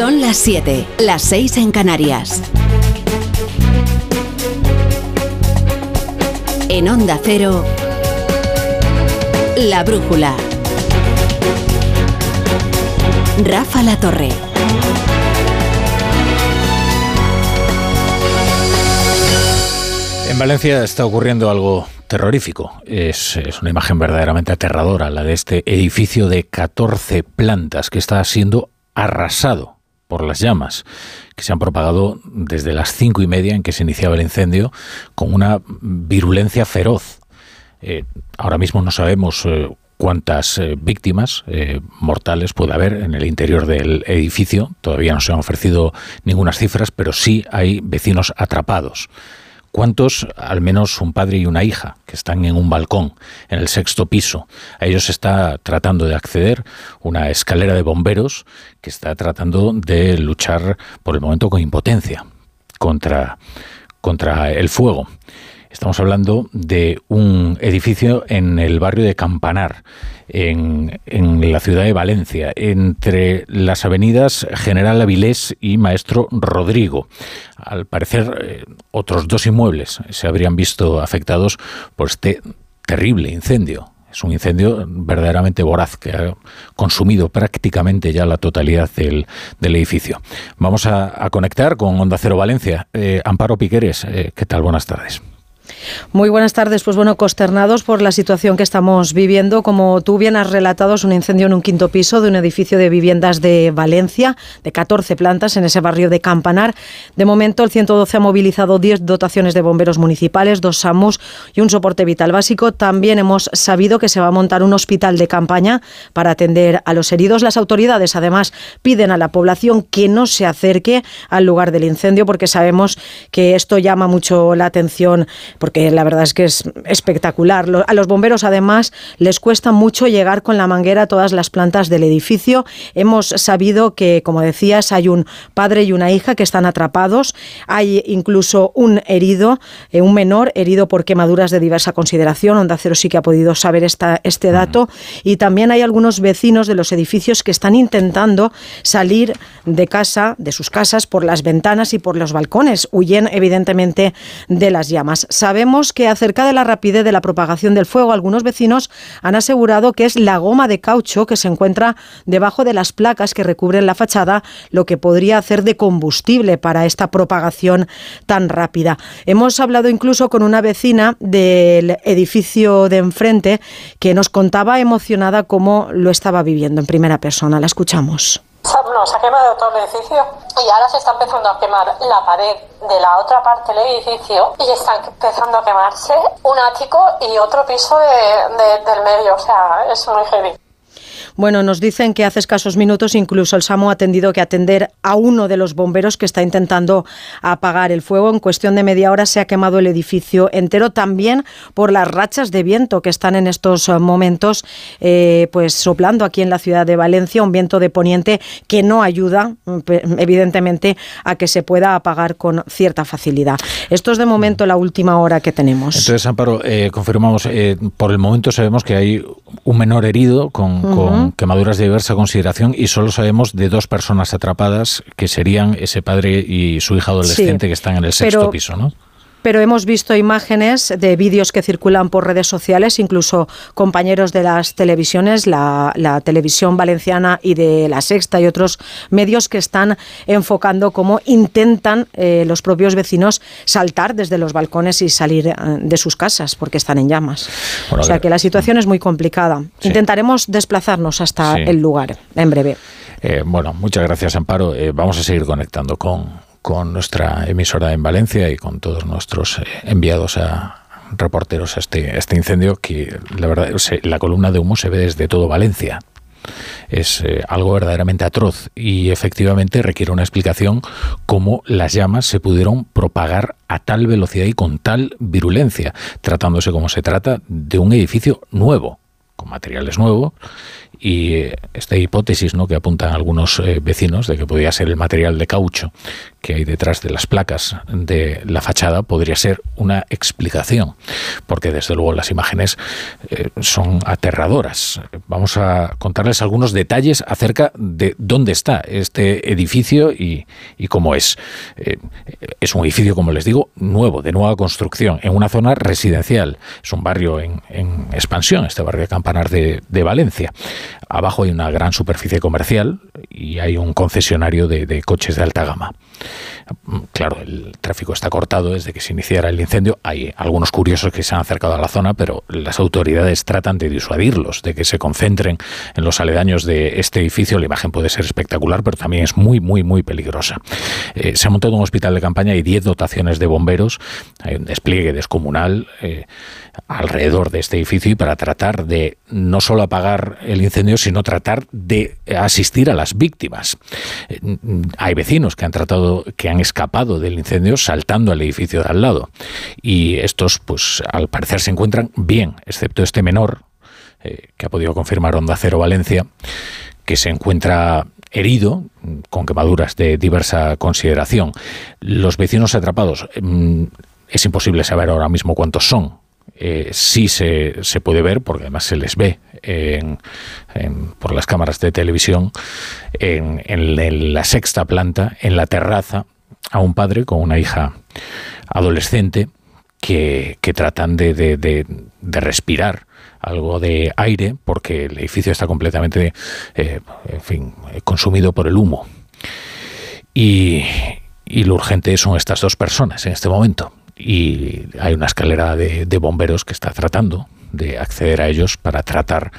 Son las 7, las 6 en Canarias. En Onda Cero, La Brújula. Rafa La Torre. En Valencia está ocurriendo algo terrorífico. Es, es, una imagen verdaderamente aterradora, la de este edificio de 14 plantas que está siendo arrasado por las llamas que se han propagado desde las cinco y media en que se iniciaba el incendio con una virulencia feroz. Eh, ahora mismo no sabemos eh, cuántas eh, víctimas mortales puede haber en el interior del edificio. Todavía no se han ofrecido ninguna cifras, pero sí hay vecinos atrapados. ¿Cuántos? Al menos un padre y una hija que están en un balcón, en el sexto piso. A ellos está tratando de acceder una escalera de bomberos que está tratando de luchar por el momento con impotencia contra, contra el fuego. Estamos hablando de un edificio en el barrio de Campanar, en, la ciudad de Valencia, entre las avenidas General Avilés y Maestro Rodrigo. Al parecer, eh, otros dos inmuebles se habrían visto afectados por este terrible incendio. Es un incendio verdaderamente voraz que ha consumido prácticamente ya la totalidad del, edificio. Vamos a, a, conectar con Onda Cero Valencia. Eh, Amparo Piqueres, eh, ¿qué tal? Buenas tardes. Muy buenas tardes. Pues bueno, consternados por la situación que estamos viviendo. Como tú bien has relatado, es un incendio en un quinto piso de un edificio de viviendas de Valencia, de 14 plantas en ese barrio de Campanar. De momento, el 112 ha movilizado 10 dotaciones de bomberos municipales, dos SAMUS y un soporte vital básico. También hemos sabido que se va a montar un hospital de campaña para atender a los heridos. Las autoridades, además, piden a la población que no se acerque al lugar del incendio porque sabemos que esto llama mucho la atención porque la verdad es que es espectacular. A los bomberos además les cuesta mucho llegar con la manguera a todas las plantas del edificio. Hemos sabido que, como decías, hay un padre y una hija que están atrapados. Hay incluso un herido, eh, un menor herido por quemaduras de diversa consideración. Onda Cero sí que ha podido saber esta, este dato. Y también hay algunos vecinos de los edificios que están intentando salir de casa, de sus casas, por las ventanas y por los balcones. Huyen evidentemente de las llamas. Sabemos que acerca de la rapidez de la propagación del fuego, algunos vecinos han asegurado que es la goma de caucho que se encuentra debajo de las placas que recubren la fachada lo que podría hacer de combustible para esta propagación tan rápida. Hemos hablado incluso con una vecina del edificio de enfrente que nos contaba emocionada cómo lo estaba viviendo en primera persona. La escuchamos. No, se ha quemado todo el edificio y ahora se está empezando a quemar la pared de la otra parte del edificio y están empezando a quemarse un ático y otro piso de, de, del medio. O sea, es muy heavy. Bueno, nos dicen que hace escasos minutos incluso el SAMU ha tenido que atender a uno de los bomberos que está intentando apagar el fuego. En cuestión de media hora se ha quemado el edificio entero, también por las rachas de viento que están en estos momentos eh, pues soplando aquí en la ciudad de Valencia, un viento de poniente que no ayuda, evidentemente, a que se pueda apagar con cierta facilidad. Esto es de momento la última hora que tenemos. Entonces, Amparo, eh, confirmamos, eh, por el momento sabemos que hay un menor herido con, uh -huh. con quemaduras de diversa consideración y solo sabemos de dos personas atrapadas que serían ese padre y su hija adolescente sí, que están en el sexto pero, piso, ¿no? Pero hemos visto imágenes de vídeos que circulan por redes sociales, incluso compañeros de las televisiones, la, la, televisión valenciana y de la Sexta y otros medios que están enfocando cómo intentan eh, los propios vecinos saltar desde los balcones y salir eh, de sus casas porque están en llamas. Bueno, o sea que la situación es muy complicada. Sí. Intentaremos desplazarnos hasta sí. el lugar en breve. Eh, bueno, muchas gracias, Amparo. vamos a seguir conectando con con nuestra emisora en Valencia y con todos nuestros eh, enviados a reporteros a este, a este incendio que la verdad la columna de humo se ve desde todo Valencia. Es eh, algo verdaderamente atroz y efectivamente requiere una explicación cómo las llamas se pudieron propagar a tal velocidad y con tal virulencia, tratándose como se trata de un edificio nuevo, con materiales nuevos y eh, esta hipótesis ¿no? que apuntan algunos eh, vecinos de que podía ser el material de caucho que hay detrás de las placas de la fachada podría ser una explicación, porque desde luego las imágenes eh, son aterradoras. Vamos a contarles algunos detalles acerca de dónde está este edificio y, cómo es. Es un edificio, como les digo, nuevo, de nueva construcción, en una zona residencial. Es un barrio en, expansión, este barrio de Campanar de, Valencia. Abajo hay una gran superficie comercial y hay un concesionario de coches de alta gama. Claro, el tráfico está cortado desde que se iniciara el incendio. Hay algunos curiosos que se han acercado a la zona, pero las autoridades tratan de disuadirlos, de que se concentren en los aledaños de este edificio. La imagen puede ser espectacular, pero también es muy, muy, muy peligrosa. Eh, se ha montado un hospital de campaña y 10 dotaciones de bomberos. Hay un despliegue descomunal. Eh, alrededor de este edificio y para tratar de no solo apagar el incendio, sino tratar de asistir a las víctimas. Eh, hay vecinos que han tratado, que han escapado del incendio saltando al edificio de al lado. Y estos, pues, al parecer se encuentran bien, excepto este menor, eh, que ha podido confirmar Onda Cero Valencia, que se encuentra herido, con quemaduras de diversa consideración. Los vecinos atrapados, mm, es imposible saber ahora mismo cuántos son, eh, sí se, se, puede ver, porque además se les ve por las cámaras de televisión, en, la sexta planta, en la terraza, a un padre con una hija adolescente que, tratan de, de, respirar algo de aire porque el edificio está completamente eh, en fin, consumido por el humo. Y, y lo urgente son estas dos personas en este momento y hay una escalera de, bomberos que está tratando de acceder a ellos para tratar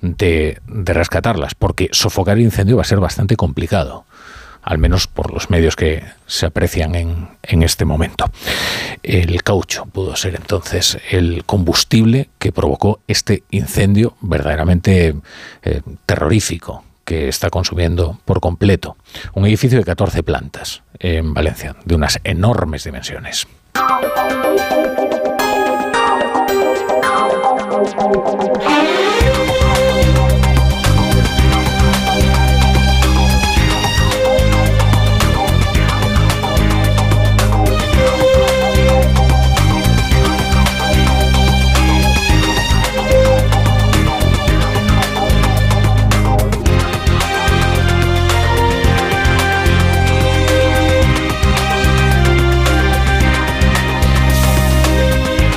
de, rescatarlas, porque sofocar el incendio va a ser bastante complicado al menos por los medios que se aprecian en, en, este momento. El caucho pudo ser entonces el combustible que provocó este incendio verdaderamente eh, terrorífico que está consumiendo por completo un edificio de 14 plantas en Valencia, de unas enormes dimensiones. Thank you.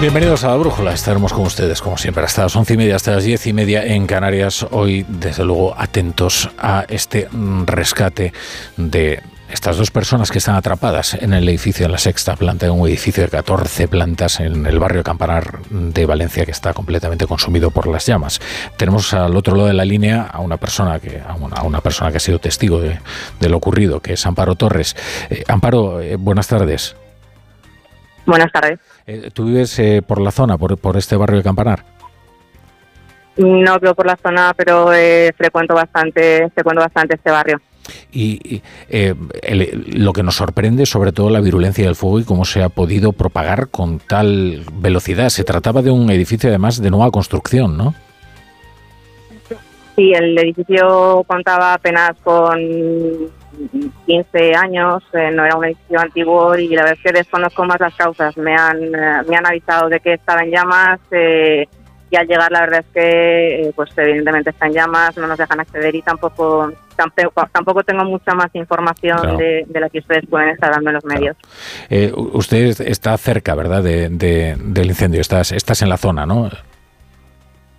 Bienvenidos a la Brújula. Estaremos con ustedes, como siempre, hasta las once y media, hasta las diez y media en Canarias. Hoy, desde luego, atentos a este rescate de estas dos personas que están atrapadas en el edificio en la sexta planta, en un edificio de 14 plantas en el barrio Campanar de Valencia que está completamente consumido por las llamas. Tenemos al otro lado de la línea a una persona que, a una, persona que ha sido testigo de, lo ocurrido, que es Amparo Torres. Eh, Amparo, eh, buenas tardes. Buenas tardes. Eh, ¿Tú vives eh, por la zona, por, por, este barrio de Campanar? No vivo por la zona, pero eh, frecuento bastante, frecuento bastante este barrio. Y lo que nos sorprende, sobre todo, la virulencia del fuego y cómo se ha podido propagar con tal velocidad. Se trataba de un edificio, además, de nueva construcción, ¿no? Sí, el edificio contaba apenas con 15 años, eh, no era un edificio antiguo y la verdad es que desconozco más las causas. Me han, eh, me han avisado de que estaba en llamas eh, y al llegar la verdad es que pues evidentemente está en llamas, no nos dejan acceder y tampoco tampoco, tengo mucha más información de, la que ustedes pueden estar dando en los medios. usted está cerca, ¿verdad?, de, del incendio, estás, estás en la zona, ¿no?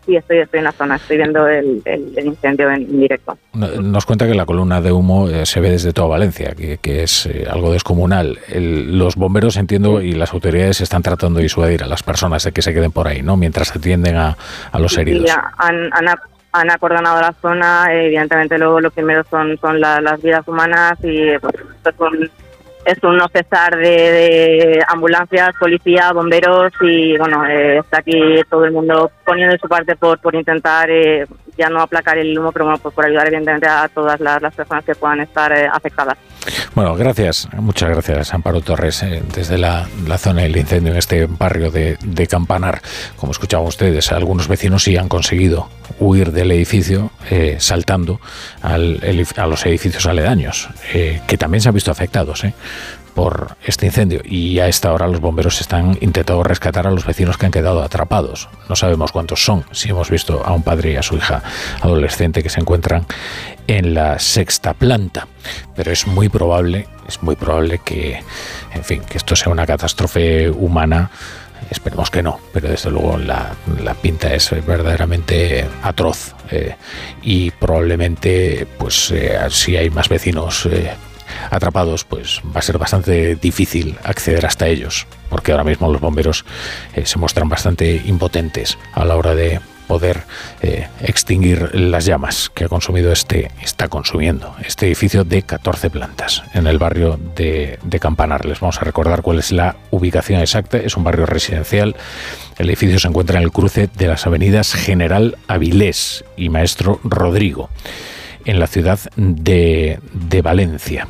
Sí, estoy, estoy en la zona, estoy viendo el, incendio en, directo. Nos cuenta que la columna de humo eh, se ve desde toda Valencia, que, es eh, algo descomunal. los bomberos, entiendo, y las autoridades están tratando de disuadir a las personas de que se queden por ahí, ¿no? Mientras atienden a, los heridos. Sí, han, han, acordonado la zona, evidentemente luego lo primero son, son las vidas humanas y pues, son es un no cesar de, ambulancias, policía, bomberos y bueno, eh, está aquí todo el mundo poniendo su parte por, por intentar eh, ya no aplacar el humo, pero bueno, pues por ayudar evidentemente a todas las, personas que puedan estar eh, afectadas. Bueno, gracias, muchas gracias Amparo Torres eh, desde la, zona del incendio en este barrio de, Campanar. Como escuchaban ustedes, algunos vecinos sí han conseguido huir del edificio eh, saltando a los edificios aledaños, que también se han visto afectados por este incendio y a esta hora los bomberos están intentando rescatar a los vecinos que han quedado atrapados. No sabemos cuántos son, si hemos visto a un padre y a su hija adolescente que se encuentran en la sexta planta, pero es muy probable, es muy probable que, en fin, que esto sea una catástrofe humana. Esperemos que no, pero desde luego la, pinta es verdaderamente atroz eh, y probablemente, pues, eh, si hay más vecinos eh, atrapados, pues va a ser bastante difícil acceder hasta ellos, porque ahora mismo los bomberos eh, se muestran bastante impotentes a la hora de poder eh, extinguir las llamas que ha consumido este, está consumiendo este edificio de 14 plantas en el barrio de, Campanar. Les vamos a recordar cuál es la ubicación exacta. Es un barrio residencial. El edificio se encuentra en el cruce de las avenidas General Avilés y Maestro Rodrigo, en la ciudad de Valencia.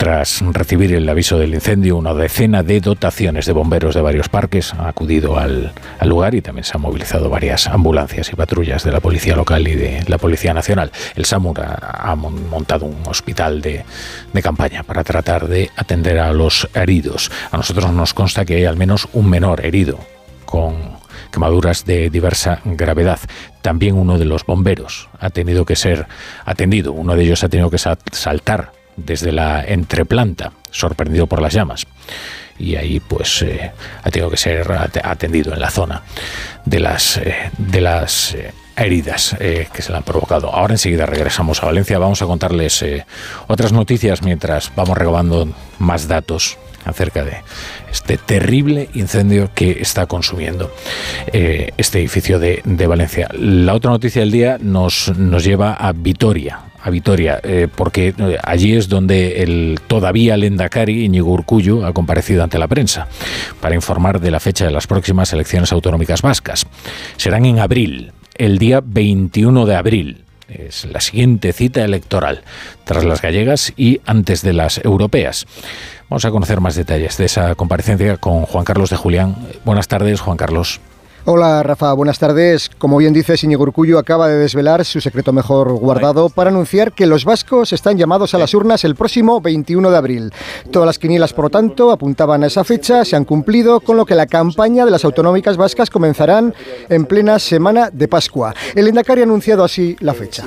Tras recibir el aviso del incendio, una decena de dotaciones de bomberos de varios parques han acudido al, lugar y también se han movilizado varias ambulancias y patrullas de la Policía Local y de la Policía Nacional. El SAMUR ha, montado un hospital de, de, campaña para tratar de atender a los heridos. A nosotros nos consta que hay al menos un menor herido con quemaduras de diversa gravedad. También uno de los bomberos ha tenido que ser atendido. Uno de ellos ha tenido que saltar desde la entreplanta, sorprendido por las llamas. Y ahí pues eh, ha tenido que ser atendido en la zona de las, eh, de las eh, heridas que se le han provocado. Ahora enseguida regresamos a Valencia. Vamos a contarles otras noticias mientras vamos recabando más datos acerca de este terrible incendio que está consumiendo este edificio de, de, Valencia. La otra noticia del día nos, nos lleva a Vitoria, a Vitoria, eh, porque eh, allí es donde el todavía lendakari Iñigo Urcullu ha comparecido ante la prensa para informar de la fecha de las próximas elecciones autonómicas vascas. Serán en abril, el día 21 de abril. Es la siguiente cita electoral, tras las gallegas y antes de las europeas. Vamos a conocer más detalles de esa comparecencia con Juan Carlos de Julián. Buenas tardes, Juan Carlos. Hola Rafa, buenas tardes. Como bien dice Íñigo Urcullu acaba de desvelar su secreto mejor guardado para anunciar que los vascos están llamados a las urnas el próximo 21 de abril. Todas las quinielas, por lo tanto, apuntaban a esa fecha, se han cumplido, con lo que la campaña de las autonómicas vascas comenzarán en plena semana de Pascua. El Endacari ha anunciado así la fecha.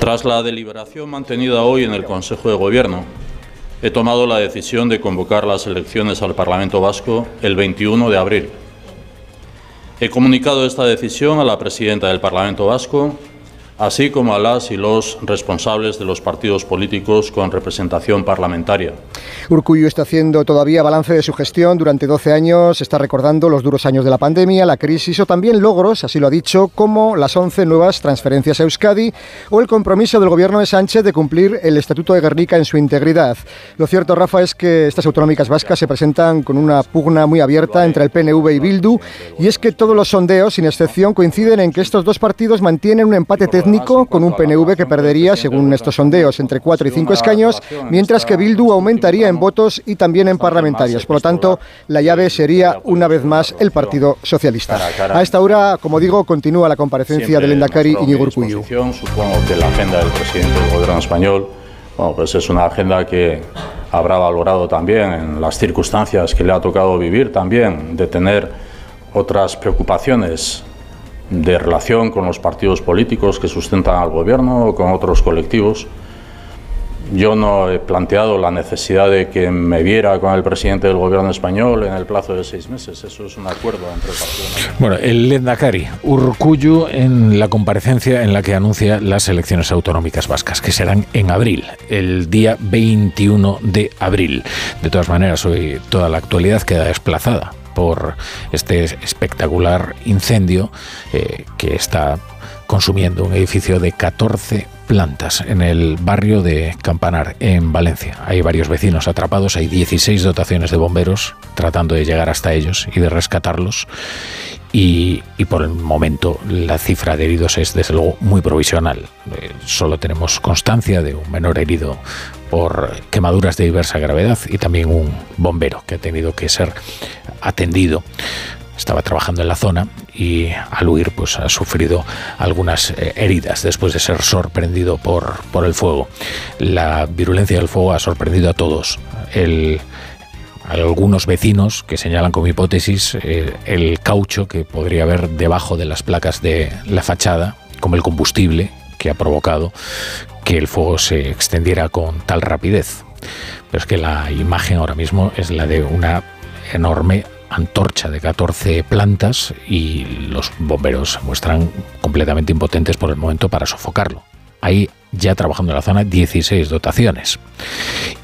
Tras la deliberación mantenida hoy en el Consejo de Gobierno, he tomado la decisión de convocar las elecciones al Parlamento Vasco el 21 de abril He comunicado esta decisión a la presidenta del Parlamento Vasco así como a las y los responsables de los partidos políticos con representación parlamentaria. Urcuyo está haciendo todavía balance de su gestión durante 12 años, está recordando los duros años de la pandemia, la crisis o también logros, así lo ha dicho, como las 11 nuevas transferencias a Euskadi o el compromiso del gobierno de Sánchez de cumplir el Estatuto de Guernica en su integridad. Lo cierto, Rafa, es que estas autonómicas vascas se presentan con una pugna muy abierta entre el PNV y Bildu y es que todos los sondeos, sin excepción, coinciden en que estos dos partidos mantienen un empate técnico con un PNV que perdería, según estos sondeos, entre 4 y 5 escaños, mientras que Bildu aumentaría en votos y también en parlamentarios. Por lo tanto, la llave sería una vez más el Partido Socialista. A esta hora, como digo, continúa la comparecencia del Endacari Iñigo Urcuyu. Supongo que la agenda del presidente del gobierno español bueno, pues es una agenda que habrá valorado también en las circunstancias que le ha tocado vivir también, de tener otras preocupaciones de relación con los partidos políticos que sustentan al gobierno o con otros colectivos. Yo no he planteado la necesidad de que me viera con el presidente del gobierno español en el plazo de seis meses. Eso es un acuerdo entre el Partido Bueno, el Lendakari, Urcuyu, en la comparecencia en la que anuncia las elecciones autonómicas vascas, que serán en abril, el día 21 de abril. De todas maneras, hoy toda la actualidad queda desplazada por este espectacular incendio eh, que está consumiendo un edificio de 14 plantas en el barrio de Campanar, en Valencia. Hay varios vecinos atrapados, hay 16 dotaciones de bomberos tratando de llegar hasta ellos y de rescatarlos. Y, por el momento la cifra de heridos es desde luego muy provisional. Eh, solo tenemos constancia de un menor herido por quemaduras de diversa gravedad y también un bombero que ha tenido que ser atendido estaba trabajando en la zona y al huir pues ha sufrido algunas eh, heridas después de ser sorprendido por, por el fuego. La virulencia del fuego ha sorprendido a todos. Algunos vecinos que señalan como hipótesis eh, el caucho que podría haber debajo de las placas de la fachada como el combustible que ha provocado que el fuego se extendiera con tal rapidez. Pero es que la imagen ahora mismo es la de una enorme antorcha de 14 plantas y los bomberos se muestran completamente impotentes por el momento para sofocarlo. Hay ya trabajando en la zona 16 dotaciones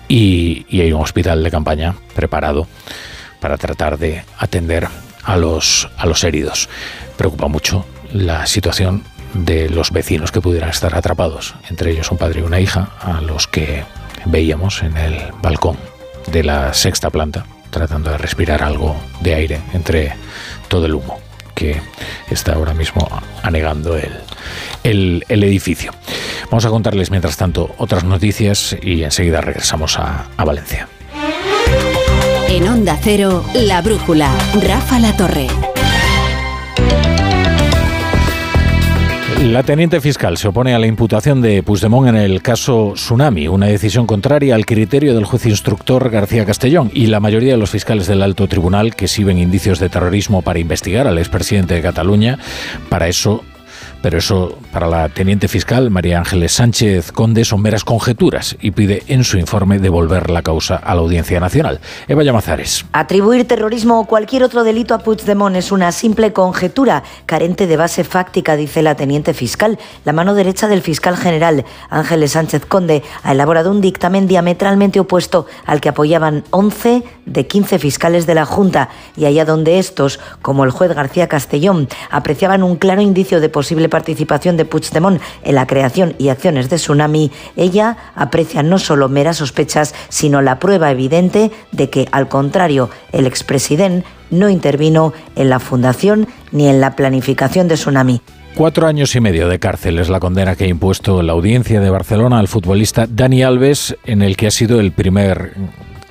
y, hay un hospital de campaña preparado para tratar de atender a los, a los heridos. Preocupa mucho la situación de los vecinos que pudieran estar atrapados, entre ellos un padre y una hija, a los que veíamos en el balcón de la sexta planta tratando de respirar algo de aire entre todo el humo que está ahora mismo anegando el, el, edificio. Vamos a contarles mientras tanto otras noticias y enseguida regresamos a, a Valencia. En Onda Cero, La Brújula, Rafa La Torre. La teniente fiscal se opone a la imputación de Puigdemont en el caso Tsunami, una decisión contraria al criterio del juez instructor García Castellón y la mayoría de los fiscales del alto tribunal que sirven indicios de terrorismo para investigar al expresidente de Cataluña. Para eso pero eso para la teniente fiscal María Ángeles Sánchez Conde son meras conjeturas y pide en su informe devolver la causa a la Audiencia Nacional. Eva Llamazares. Atribuir terrorismo o cualquier otro delito a Puigdemont es una simple conjetura carente de base fáctica, dice la teniente fiscal. La mano derecha del fiscal general Ángeles Sánchez Conde ha elaborado un dictamen diametralmente opuesto al que apoyaban 11 de 15 fiscales de la Junta y allá donde estos, como el juez García Castellón, apreciaban un claro indicio de posible participación de Puigdemont en la creación y acciones de Tsunami, ella aprecia no solo meras sospechas, sino la prueba evidente de que, al contrario, el expresidente no intervino en la fundación ni en la planificación de Tsunami. Cuatro años y medio de cárcel es la condena que ha impuesto la audiencia de Barcelona al futbolista Dani Alves, en el que ha sido el primer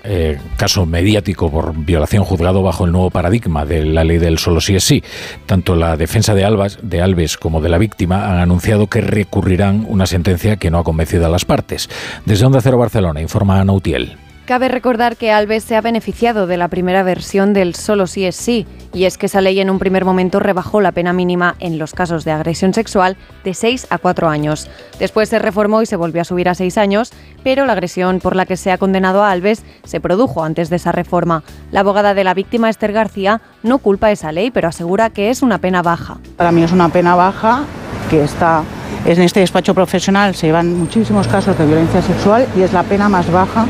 eh, caso mediático por violación juzgado bajo el nuevo paradigma de la ley del solo sí es sí. Tanto la defensa de, Albas, de Alves como de la víctima han anunciado que recurrirán una sentencia que no ha convencido a las partes. Desde Onda Cero Barcelona informa Ana Utiel. Cabe recordar que Alves se ha beneficiado de la primera versión del solo sí es sí, y es que esa ley en un primer momento rebajó la pena mínima en los casos de agresión sexual de 6 a 4 años. Después se reformó y se volvió a subir a 6 años, pero la agresión por la que se ha condenado a Alves se produjo antes de esa reforma. La abogada de la víctima, Esther García, no culpa esa ley, pero asegura que es una pena baja. Para mí es una pena baja que está en este despacho profesional se llevan muchísimos casos de violencia sexual y es la pena más baja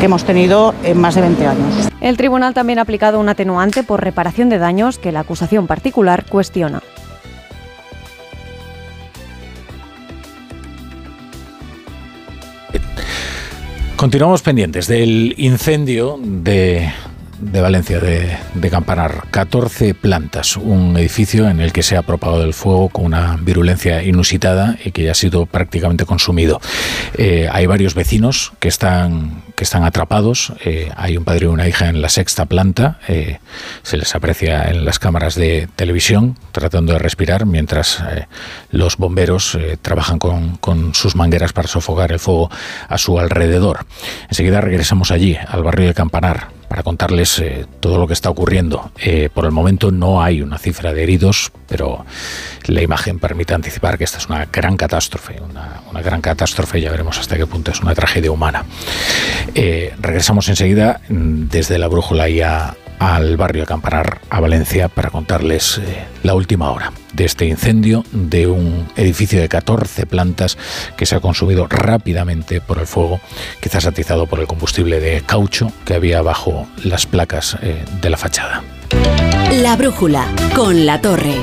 que hemos tenido en más de 20 años. El tribunal también ha aplicado un atenuante por reparación de daños que la acusación particular cuestiona. Continuamos pendientes del incendio de de Valencia, de, Campanar. 14 plantas, un edificio en el que se ha propagado el fuego con una virulencia inusitada y que ya ha sido prácticamente consumido. Eh, hay varios vecinos que están, que están atrapados. Eh, hay un padre y una hija en la sexta planta. Eh, se les aprecia en las cámaras de televisión tratando de respirar mientras los bomberos trabajan con, con sus mangueras para sofocar el fuego a su alrededor. Enseguida regresamos allí, al barrio de Campanar para contarles eh, todo lo que está ocurriendo. Eh, por el momento no hay una cifra de heridos, pero la imagen permite anticipar que esta es una gran catástrofe, una, gran catástrofe, ya veremos hasta qué punto es una tragedia humana. Eh, regresamos enseguida mm, desde la brújula y a, al barrio Campanar, a Valencia, para contarles eh, la última hora de este incendio de un edificio de 14 plantas que se ha consumido rápidamente por el fuego, quizás atizado por el combustible de caucho que había bajo las placas eh, de la fachada. La brújula con la torre.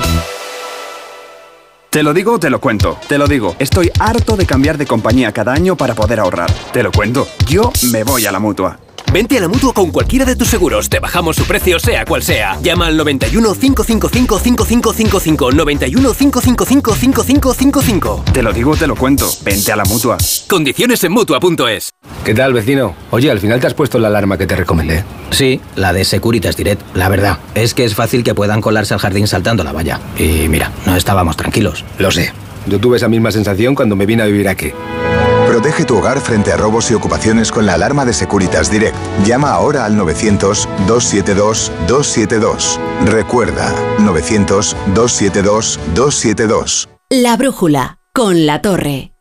Te lo digo, te lo cuento. Te lo digo, estoy harto de cambiar de compañía cada año para poder ahorrar. Te lo cuento, yo me voy a la mutua. Vente a la mutua con cualquiera de tus seguros. Te bajamos su precio, sea cual sea. Llama al 91 555 5555. 91 555 5555. Te lo digo, te lo cuento. Vente a la mutua. Condiciones en mutua.es. ¿Qué tal, vecino? Oye, al final te has puesto la alarma que te recomendé. Sí, la de Securitas Direct. La verdad, es que es fácil que puedan colarse al jardín saltando la valla. Y mira, no estábamos tranquilos. Lo sé. Yo tuve esa misma sensación cuando me vine a vivir aquí. Protege tu hogar frente a robos y ocupaciones con la alarma de Securitas Direct. Llama ahora al 900-272-272. Recuerda, 900-272-272. La brújula, con la torre.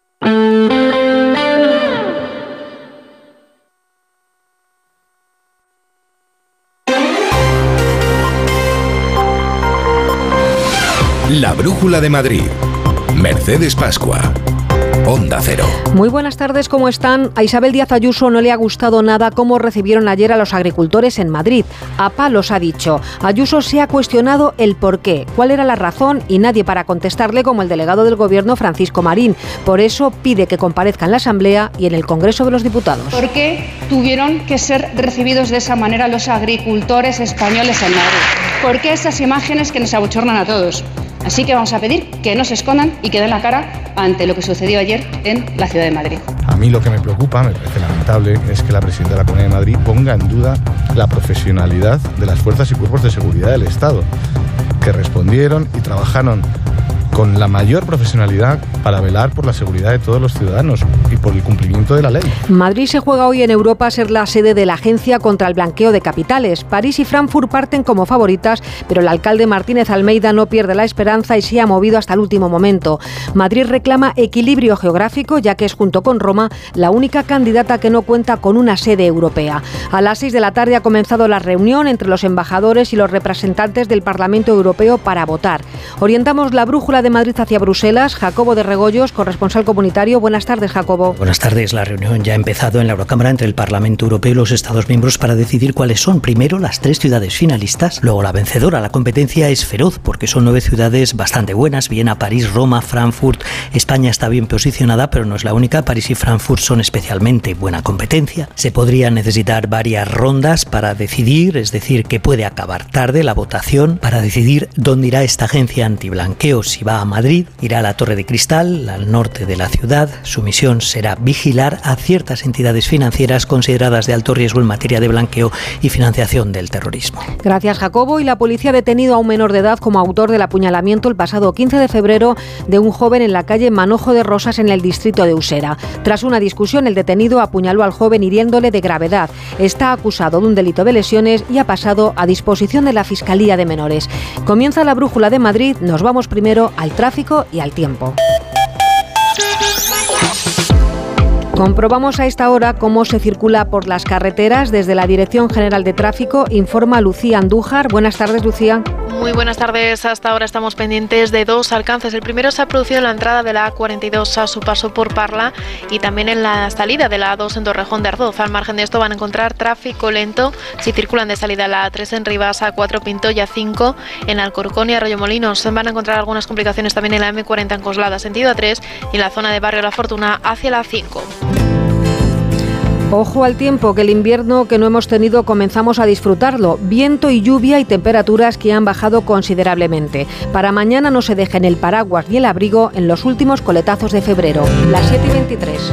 La brújula de Madrid. Mercedes Pascua. Onda Cero. Muy buenas tardes, ¿cómo están? A Isabel Díaz Ayuso no le ha gustado nada cómo recibieron ayer a los agricultores en Madrid. A palos ha dicho. Ayuso se ha cuestionado el por qué, cuál era la razón y nadie para contestarle como el delegado del gobierno Francisco Marín. Por eso pide que comparezca en la Asamblea y en el Congreso de los Diputados. ¿Por qué tuvieron que ser recibidos de esa manera los agricultores españoles en Madrid? ¿Por qué esas imágenes que nos abochornan a todos? Así que vamos a pedir que no se escondan y que den la cara ante lo que sucedió ayer en la ciudad de Madrid. A mí lo que me preocupa, me parece lamentable, es que la presidenta de la Comunidad de Madrid ponga en duda la profesionalidad de las fuerzas y cuerpos de seguridad del Estado, que respondieron y trabajaron con la mayor profesionalidad para velar por la seguridad de todos los ciudadanos y por el cumplimiento de la ley. Madrid se juega hoy en Europa a ser la sede de la Agencia contra el Blanqueo de Capitales. París y Frankfurt parten como favoritas, pero el alcalde Martínez Almeida no pierde la esperanza y se ha movido hasta el último momento. Madrid reclama equilibrio geográfico, ya que es junto con Roma la única candidata que no cuenta con una sede europea. A las 6 de la tarde ha comenzado la reunión entre los embajadores y los representantes del Parlamento Europeo para votar. Orientamos la brújula de Madrid hacia Bruselas. Jacobo de Regoyos, corresponsal comunitario. Buenas tardes, Jacobo. Buenas tardes. La reunión ya ha empezado en la Eurocámara entre el Parlamento Europeo y los Estados miembros para decidir cuáles son primero las tres ciudades finalistas, luego la vencedora. La competencia es feroz porque son nueve ciudades bastante buenas. Viena, París, Roma, Frankfurt. España está bien posicionada, pero no es la única. París y Frankfurt son especialmente buena competencia. Se podrían necesitar varias rondas para decidir, es decir, que puede acabar tarde la votación para decidir dónde irá esta agencia antiblanqueo, si va a Madrid, irá a la Torre de Cristal, al norte de la ciudad. Su misión será vigilar a ciertas entidades financieras consideradas de alto riesgo en materia de blanqueo y financiación del terrorismo. Gracias, Jacobo. Y la policía ha detenido a un menor de edad como autor del apuñalamiento el pasado 15 de febrero de un joven en la calle Manojo de Rosas en el distrito de Usera. Tras una discusión, el detenido apuñaló al joven hiriéndole de gravedad. Está acusado de un delito de lesiones y ha pasado a disposición de la Fiscalía de Menores. Comienza la brújula de Madrid. Nos vamos primero al tráfico y al tiempo. Comprobamos a esta hora cómo se circula por las carreteras. Desde la Dirección General de Tráfico informa Lucía Andújar. Buenas tardes, Lucía. Muy buenas tardes. Hasta ahora estamos pendientes de dos alcances. El primero se ha producido en la entrada de la A42 a su paso por Parla y también en la salida de la A2 en Torrejón de Ardoz. Al margen de esto van a encontrar tráfico lento si circulan de salida la A3 en Rivas, A4 Pinto y A5 en Alcorcón y Arroyo Molinos. Van a encontrar algunas complicaciones también en la M40 en Coslada, sentido A3 y en la zona de Barrio La Fortuna hacia la A5. Ojo al tiempo, que el invierno que no hemos tenido comenzamos a disfrutarlo. Viento y lluvia y temperaturas que han bajado considerablemente. Para mañana no se dejen el paraguas y el abrigo en los últimos coletazos de febrero, las 7 y 23.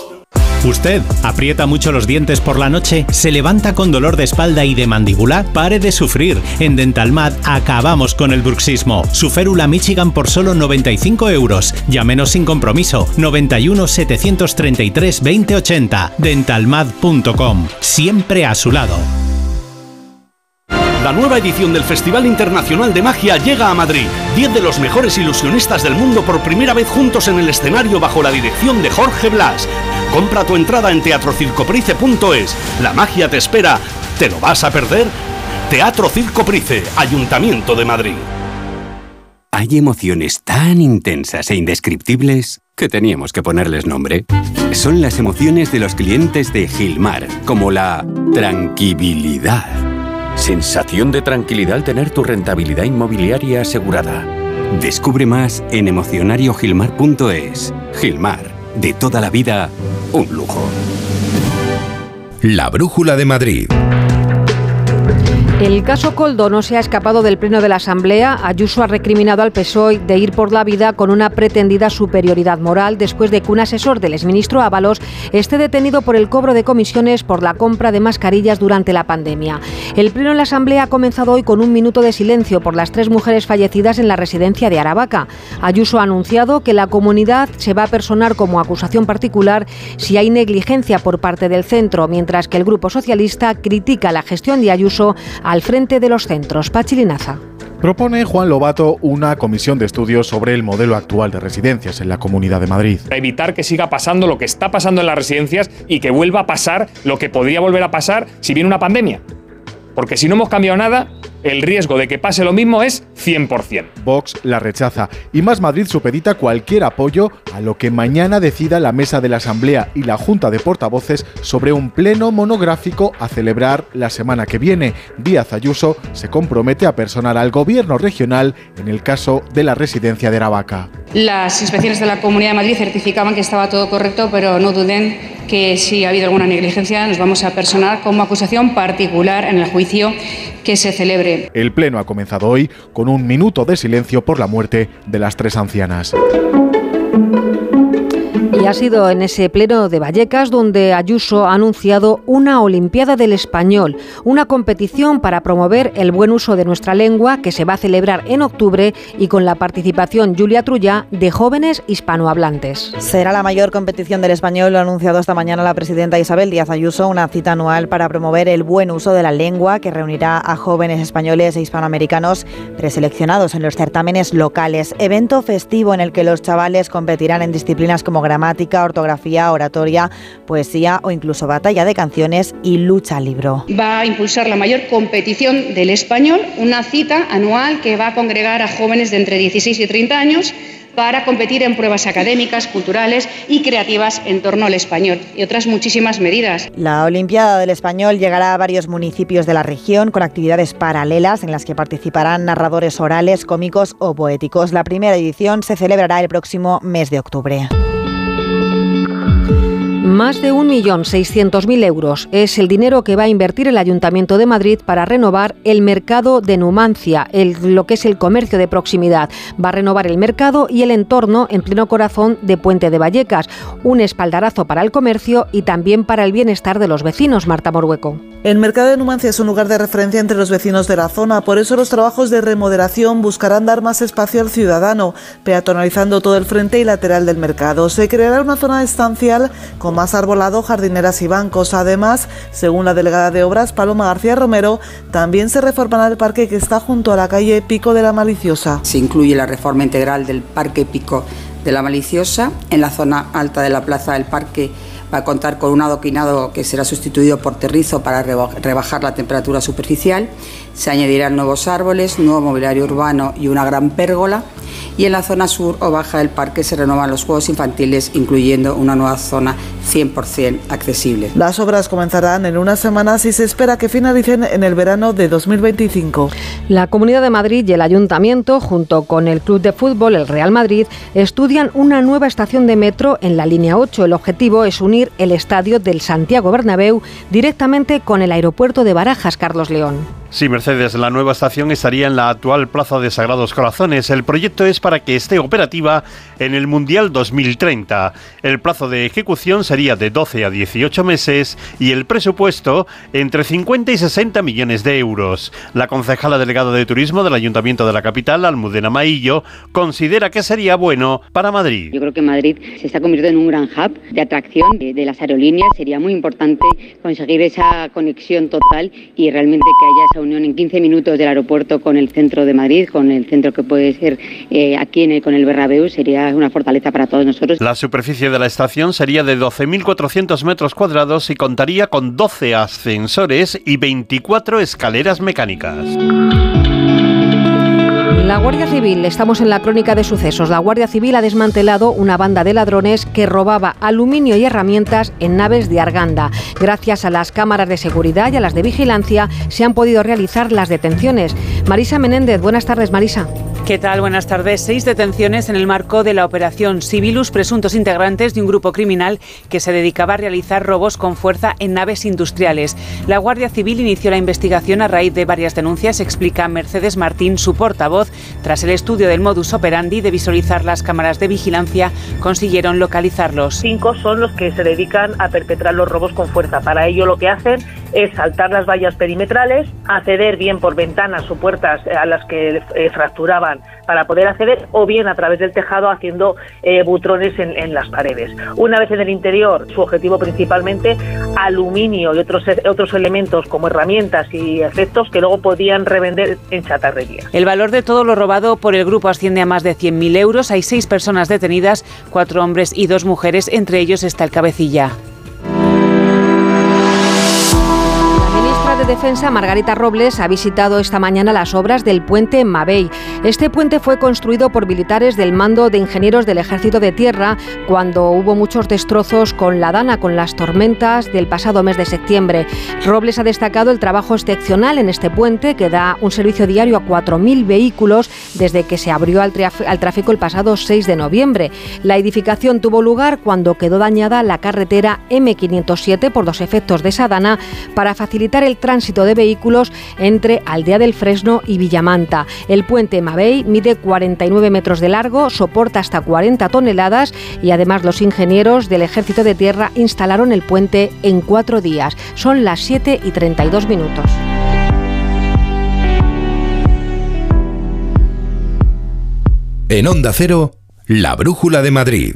¿Usted aprieta mucho los dientes por la noche? ¿Se levanta con dolor de espalda y de mandíbula? Pare de sufrir. En Dentalmad acabamos con el bruxismo. Su férula Michigan por solo 95 euros. Llámenos sin compromiso. 91 733 2080. Dentalmad.com. Siempre a su lado. La nueva edición del Festival Internacional de Magia llega a Madrid. Diez de los mejores ilusionistas del mundo por primera vez juntos en el escenario bajo la dirección de Jorge Blas. Compra tu entrada en teatrocircoprice.es. La magia te espera. ¿Te lo vas a perder? Teatro Circoprice, Ayuntamiento de Madrid. Hay emociones tan intensas e indescriptibles que teníamos que ponerles nombre. Son las emociones de los clientes de Gilmar, como la tranquilidad. Sensación de tranquilidad al tener tu rentabilidad inmobiliaria asegurada. Descubre más en emocionariogilmar.es. Gilmar, de toda la vida, un lujo. La Brújula de Madrid. El caso Coldo no se ha escapado del pleno de la Asamblea. Ayuso ha recriminado al PSOE de ir por la vida con una pretendida superioridad moral después de que un asesor del exministro Ábalos esté detenido por el cobro de comisiones por la compra de mascarillas durante la pandemia. El pleno de la Asamblea ha comenzado hoy con un minuto de silencio por las tres mujeres fallecidas en la residencia de Aravaca. Ayuso ha anunciado que la comunidad se va a personar como acusación particular si hay negligencia por parte del centro, mientras que el Grupo Socialista critica la gestión de Ayuso al frente de los centros. Pachilinaza. Propone Juan Lobato una comisión de estudios sobre el modelo actual de residencias en la Comunidad de Madrid. Para evitar que siga pasando lo que está pasando en las residencias y que vuelva a pasar lo que podría volver a pasar si viene una pandemia. Porque si no hemos cambiado nada, el riesgo de que pase lo mismo es 100%. Vox la rechaza y Más Madrid supedita cualquier apoyo a lo que mañana decida la mesa de la Asamblea y la Junta de Portavoces sobre un pleno monográfico a celebrar la semana que viene. Díaz Ayuso se compromete a personar al gobierno regional en el caso de la residencia de Aravaca. Las inspecciones de la Comunidad de Madrid certificaban que estaba todo correcto, pero no duden que si ha habido alguna negligencia nos vamos a personar como acusación particular en el juicio que se celebre. El Pleno ha comenzado hoy con un minuto de silencio por la muerte de las tres ancianas. Y ha sido en ese pleno de Vallecas donde Ayuso ha anunciado una Olimpiada del Español, una competición para promover el buen uso de nuestra lengua que se va a celebrar en octubre y con la participación Julia Trulla de jóvenes hispanohablantes. Será la mayor competición del español, lo ha anunciado esta mañana la presidenta Isabel Díaz Ayuso, una cita anual para promover el buen uso de la lengua que reunirá a jóvenes españoles e hispanoamericanos preseleccionados en los certámenes locales. Evento festivo en el que los chavales competirán en disciplinas como gramática, ortografía, oratoria, poesía o incluso batalla de canciones y lucha libro. Va a impulsar la mayor competición del español, una cita anual que va a congregar a jóvenes de entre 16 y 30 años para competir en pruebas académicas, culturales y creativas en torno al español y otras muchísimas medidas. La Olimpiada del Español llegará a varios municipios de la región con actividades paralelas en las que participarán narradores orales, cómicos o poéticos. La primera edición se celebrará el próximo mes de octubre. Más de 1.600.000 euros es el dinero que va a invertir el Ayuntamiento de Madrid para renovar el mercado de Numancia, lo que es el comercio de proximidad. Va a renovar el mercado y el entorno en pleno corazón de Puente de Vallecas. Un espaldarazo para el comercio y también para el bienestar de los vecinos, Marta Morueco. El mercado de Numancia es un lugar de referencia entre los vecinos de la zona, por eso los trabajos de remodelación buscarán dar más espacio al ciudadano, peatonalizando todo el frente y lateral del mercado. Se creará una zona estancial con más arbolado, jardineras y bancos. Además, según la delegada de obras Paloma García Romero, también se reformará el parque que está junto a la calle Pico de la Maliciosa. Se incluye la reforma integral del Parque Pico de la Maliciosa en la zona alta de la plaza del Parque va a contar con un adoquinado que será sustituido por terrizo para rebajar la temperatura superficial. Se añadirán nuevos árboles, nuevo mobiliario urbano y una gran pérgola. Y en la zona sur o baja del parque se renovan los juegos infantiles, incluyendo una nueva zona 100% accesible. Las obras comenzarán en unas semanas y se espera que finalicen en el verano de 2025. La Comunidad de Madrid y el Ayuntamiento, junto con el Club de Fútbol, el Real Madrid, estudian una nueva estación de metro en la línea 8. El objetivo es unir el estadio del Santiago Bernabéu directamente con el aeropuerto de Barajas, Carlos León. Sí, Mercedes, la nueva estación estaría en la actual Plaza de Sagrados Corazones. El proyecto es para que esté operativa en el Mundial 2030. El plazo de ejecución sería de 12 a 18 meses y el presupuesto entre 50 y 60 millones de euros. La concejala delegada de Turismo del Ayuntamiento de la capital, Almudena Maillo, considera que sería bueno para Madrid. Yo creo que Madrid se está convirtiendo en un gran hub de atracción de, de las aerolíneas. Sería muy importante conseguir esa conexión total y realmente que haya esa unión en 15 minutos del aeropuerto con el centro de Madrid, con el centro que puede ser eh, aquí en el, con el Bernabéu, sería una fortaleza para todos nosotros. La superficie de la estación sería de 12.400 metros cuadrados y contaría con 12 ascensores y 24 escaleras mecánicas. La Guardia Civil, estamos en la crónica de sucesos. La Guardia Civil ha desmantelado una banda de ladrones que robaba aluminio y herramientas en naves de Arganda. Gracias a las cámaras de seguridad y a las de vigilancia se han podido realizar las detenciones. Marisa Menéndez, buenas tardes, Marisa. ¿Qué tal? Buenas tardes. Seis detenciones en el marco de la operación Civilus, presuntos integrantes de un grupo criminal que se dedicaba a realizar robos con fuerza en naves industriales. La Guardia Civil inició la investigación a raíz de varias denuncias, explica Mercedes Martín, su portavoz. Tras el estudio del modus operandi de visualizar las cámaras de vigilancia, consiguieron localizarlos. Cinco son los que se dedican a perpetrar los robos con fuerza. Para ello lo que hacen es saltar las vallas perimetrales, acceder bien por ventanas o puertas a las que eh, fracturaban para poder acceder o bien a través del tejado haciendo eh, butrones en, las paredes. Una vez en el interior, su objetivo principalmente aluminio y otros, otros elementos como herramientas y efectos que luego podían revender en chatarrería. El valor de todo lo robado por el grupo asciende a más de 100.000 euros. Hay seis personas detenidas, cuatro hombres y dos mujeres, entre ellos está el cabecilla. De Defensa, Margarita Robles, ha visitado esta mañana las obras del puente Mabey. Este puente fue construido por militares del mando de ingenieros del Ejército de Tierra cuando hubo muchos destrozos con la Dana, con las tormentas del pasado mes de septiembre. Robles ha destacado el trabajo excepcional en este puente que da un servicio diario a 4.000 vehículos desde que se abrió al, tráfico el pasado 6 de noviembre. La edificación tuvo lugar cuando quedó dañada la carretera M507 por dos efectos de esa Dana para facilitar el tránsito de vehículos entre Aldea del Fresno y Villamanta. El puente Mabey mide 49 metros de largo, soporta hasta 40 toneladas y además los ingenieros del Ejército de Tierra instalaron el puente en cuatro días. Son las 7 y 32 minutos. En Onda Cero, la Brújula de Madrid.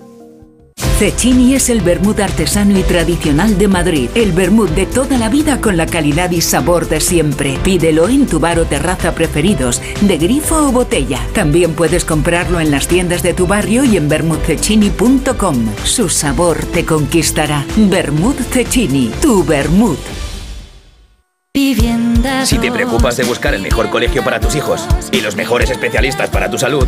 Cecchini es el vermut artesano y tradicional de Madrid. El vermut de toda la vida con la calidad y sabor de siempre. Pídelo en tu bar o terraza preferidos, de grifo o botella. También puedes comprarlo en las tiendas de tu barrio y en vermutcecchini.com. Su sabor te conquistará. Vermut Cecchini, tu vermut. Si te preocupas de buscar el mejor colegio para tus hijos y los mejores especialistas para tu salud,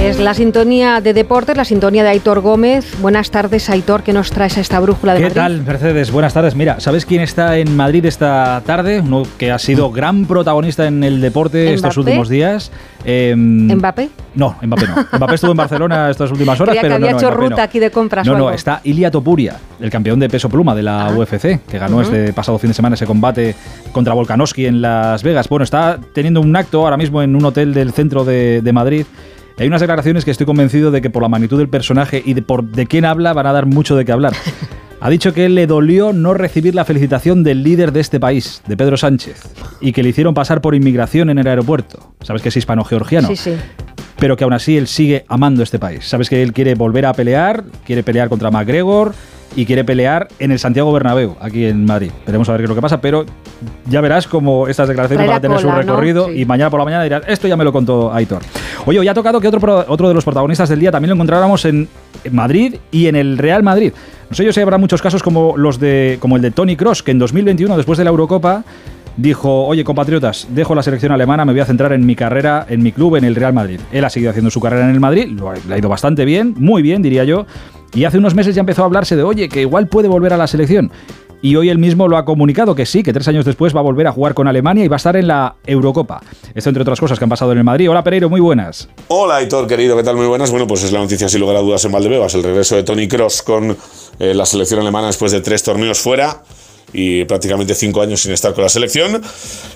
Es la sintonía de deportes, la sintonía de Aitor Gómez. Buenas tardes, Aitor, ¿qué nos traes a esta brújula de ¿Qué Madrid? tal, Mercedes? Buenas tardes. Mira, ¿sabes quién está en Madrid esta tarde? Uno que ha sido gran protagonista en el deporte estos últimos días. ¿Mbappé? No, Mbappé no. Mbappé estuvo en Barcelona estas últimas horas, Creía que pero no, había no, hecho Mbappé ruta no. aquí de compras No, o no, está Ilia Topuria, el campeón de peso pluma de la UFC, que ganó este pasado fin de semana ese combate contra Volkanovski en Las Vegas. Bueno, está teniendo un acto ahora mismo en un hotel del centro de, de Madrid. Hay unas declaraciones que estoy convencido de que por la magnitud del personaje y de, por de quién habla van a dar mucho de qué hablar. Ha dicho que le dolió no recibir la felicitación del líder de este país, de Pedro Sánchez, y que le hicieron pasar por inmigración en el aeropuerto. Sabes que es hispano-georgiano Sí, sí. pero que aún así él sigue amando este país. Sabes que él quiere volver a pelear, quiere pelear contra McGregor y quiere pelear en el Santiago Bernabéu, aquí en Madrid. Veremos a ver qué es lo que pasa, pero ya verás cómo estas declaraciones van a tener su recorrido Sí. y mañana por la mañana dirás, esto ya me lo contó Aitor. Oye, hoy ha tocado que otro, otro de los protagonistas del día también lo encontráramos en en Madrid y en el Real Madrid. No sé yo si habrá muchos casos como los de como el de Tony Cross, que en 2021, después de la Eurocopa, dijo, oye compatriotas, dejo la selección alemana, me voy a centrar en mi carrera, en mi club, en el Real Madrid. Él ha seguido haciendo su carrera en el Madrid, lo ha, le ha ido bastante bien, muy bien diría yo, y hace unos meses ya empezó a hablarse de, oye, que igual puede volver a la selección. Y hoy él mismo lo ha comunicado que sí, que tres años después va a volver a jugar con Alemania y va a estar en la Eurocopa. Esto entre otras cosas que han pasado en el Madrid. Hola Pereiro, muy buenas. Hola, Aitor, querido, ¿qué tal? Muy buenas. Bueno, pues es la noticia sin lugar a dudas en Valdebebas, el regreso de Tony Cross con eh, la selección alemana después de tres torneos fuera y prácticamente cinco años sin estar con la selección.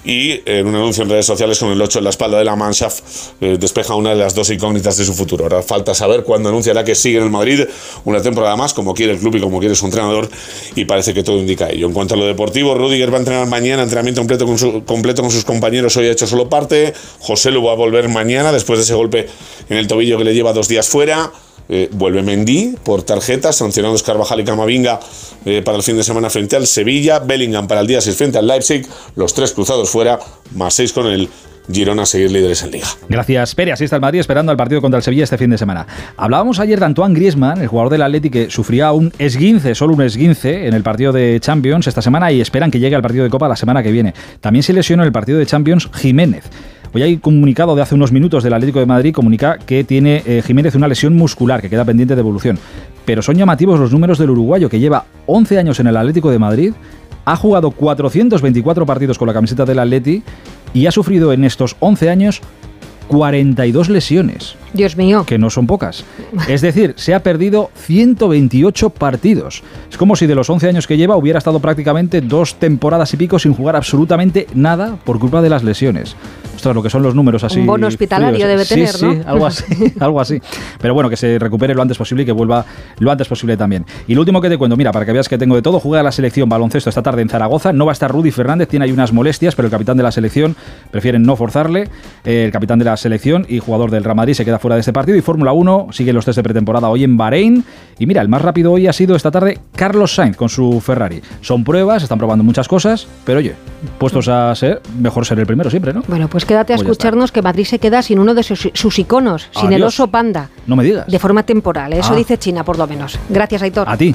Y en un anuncio en redes sociales con el 8 en la espalda de la Mannschaft eh, despeja una de las dos incógnitas de su futuro. Ahora falta saber cuándo anunciará que sigue en el Madrid una temporada más, como quiere el club y como quiere su entrenador, y parece que todo indica ello. En cuanto a lo deportivo, Rudiger va a entrenar mañana, entrenamiento completo con, completo con sus compañeros, hoy ha hecho solo parte. José Lu va a volver mañana después de ese golpe en el tobillo que le lleva dos días fuera. Eh, vuelve Mendy por tarjetas, sancionados Carvajal y Camavinga eh, para el fin de semana frente al Sevilla, Bellingham para el día 6 frente al Leipzig, los tres cruzados fuera, más seis con el Girona a seguir líderes en liga. Gracias, Pere. Así está el Madrid esperando al partido contra el Sevilla este fin de semana. Hablábamos ayer de Antoine Griezmann, el jugador del Atleti que sufría un esguince, solo un esguince, en el partido de Champions esta semana y esperan que llegue al partido de Copa la semana que viene. También se lesionó en el partido de Champions Jiménez. Hoy hay comunicado de hace unos minutos del Atlético de Madrid, comunica que tiene eh, Jiménez una lesión muscular que queda pendiente de evolución. Pero son llamativos los números del uruguayo que lleva 11 años en el Atlético de Madrid, ha jugado 424 partidos con la camiseta del Atleti y ha sufrido en estos 11 años 42 lesiones, Dios mío. que no son pocas. Es decir, se ha perdido 128 partidos. Es como si de los 11 años que lleva hubiera estado prácticamente dos temporadas y pico sin jugar absolutamente nada por culpa de las lesiones. Esto es lo que son los números así. Un bono hospitalario fríos. debe Sí, tener, sí, ¿no? algo así, algo así. Pero bueno, que se recupere lo antes posible y que vuelva lo antes posible también. Y lo último que te cuento, mira, para que veas que tengo de todo, juega la selección baloncesto esta tarde en Zaragoza. No va a estar Rudy Fernández, tiene ahí unas molestias, pero el capitán de la selección prefieren no forzarle. Eh, el capitán de la selección y jugador del Real Madrid se queda fuera de este partido. Y Fórmula 1 sigue los test de pretemporada hoy en Bahrein. Y mira, el más rápido hoy ha sido esta tarde Carlos Sainz con su Ferrari. Son pruebas, están probando muchas cosas, pero oye, puestos a ser, mejor ser el primero siempre, ¿no? Bueno, pues quédate a Pues escucharnos que Madrid se queda sin uno de sus, sus iconos, sin el oso panda, No me digas. de forma temporal. Eso Ah. dice China, por lo menos. Gracias, Aitor. A ti.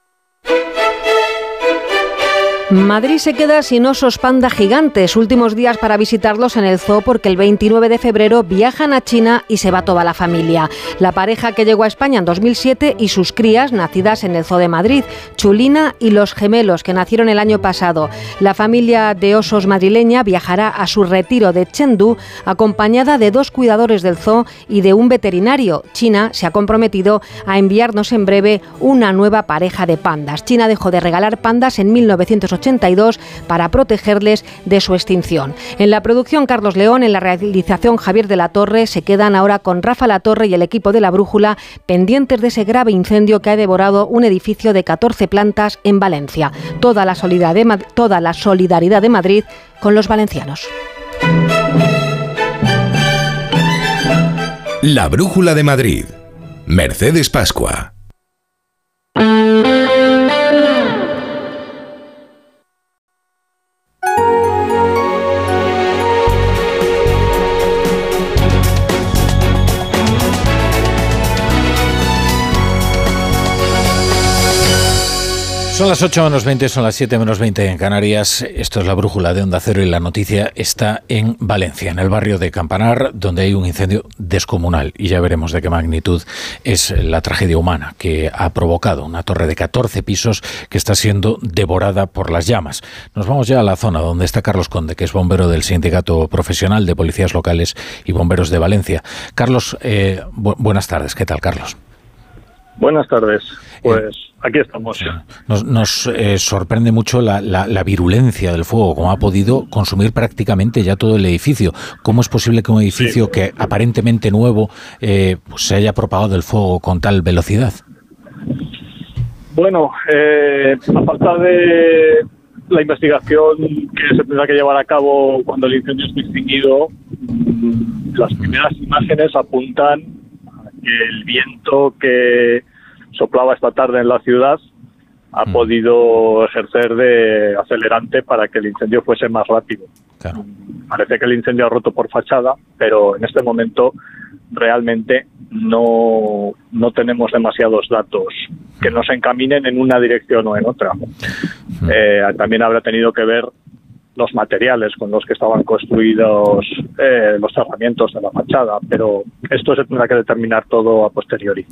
Madrid se queda sin osos panda gigantes. Últimos días para visitarlos en el zoo porque el 29 de febrero viajan a China y se va toda la familia. La pareja que llegó a España en 2007 y sus crías nacidas en el zoo de Madrid, Chulina y los gemelos que nacieron el año pasado. La familia de osos madrileña viajará a su retiro de Chengdu acompañada de dos cuidadores del zoo y de un veterinario. China se ha comprometido a enviarnos en breve una nueva pareja de pandas. China dejó de regalar pandas en 1980 para protegerles de su extinción. En la producción Carlos León, en la realización Javier de la Torre, se quedan ahora con Rafa La Torre y el equipo de la Brújula pendientes de ese grave incendio que ha devorado un edificio de 14 plantas en Valencia. Toda la solidaridad de, toda la solidaridad de Madrid con los valencianos. La Brújula de Madrid. Mercedes Pascua. Son las 8 menos 20, son las 7 menos 20 en Canarias. Esto es la brújula de Onda Cero y la noticia está en Valencia, en el barrio de Campanar, donde hay un incendio descomunal. Y ya veremos de qué magnitud es la tragedia humana que ha provocado una torre de 14 pisos que está siendo devorada por las llamas. Nos vamos ya a la zona donde está Carlos Conde, que es bombero del Sindicato Profesional de Policías Locales y Bomberos de Valencia. Carlos, eh, buenas tardes. ¿Qué tal, Carlos? Buenas tardes. Pues aquí estamos. Nos, eh, sorprende mucho la, virulencia del fuego, cómo ha podido consumir prácticamente ya todo el edificio. ¿Cómo es posible que un edificio que aparentemente nuevo eh, pues se haya propagado el fuego con tal velocidad? Bueno, eh, a falta de la investigación que se tendrá que llevar a cabo cuando el incendio esté extinguido, mm, las primeras imágenes apuntan el viento que soplaba esta tarde en la ciudad ha mm. podido ejercer de acelerante para que el incendio fuese más rápido. Parece que el incendio ha roto por fachada, pero en este momento realmente no, no tenemos demasiados datos que nos encaminen en una dirección o en otra. Mm. Eh, también habrá tenido que ver los materiales con los que estaban construidos eh, los cerramientos de la fachada, pero esto se tendrá que determinar todo a posteriori.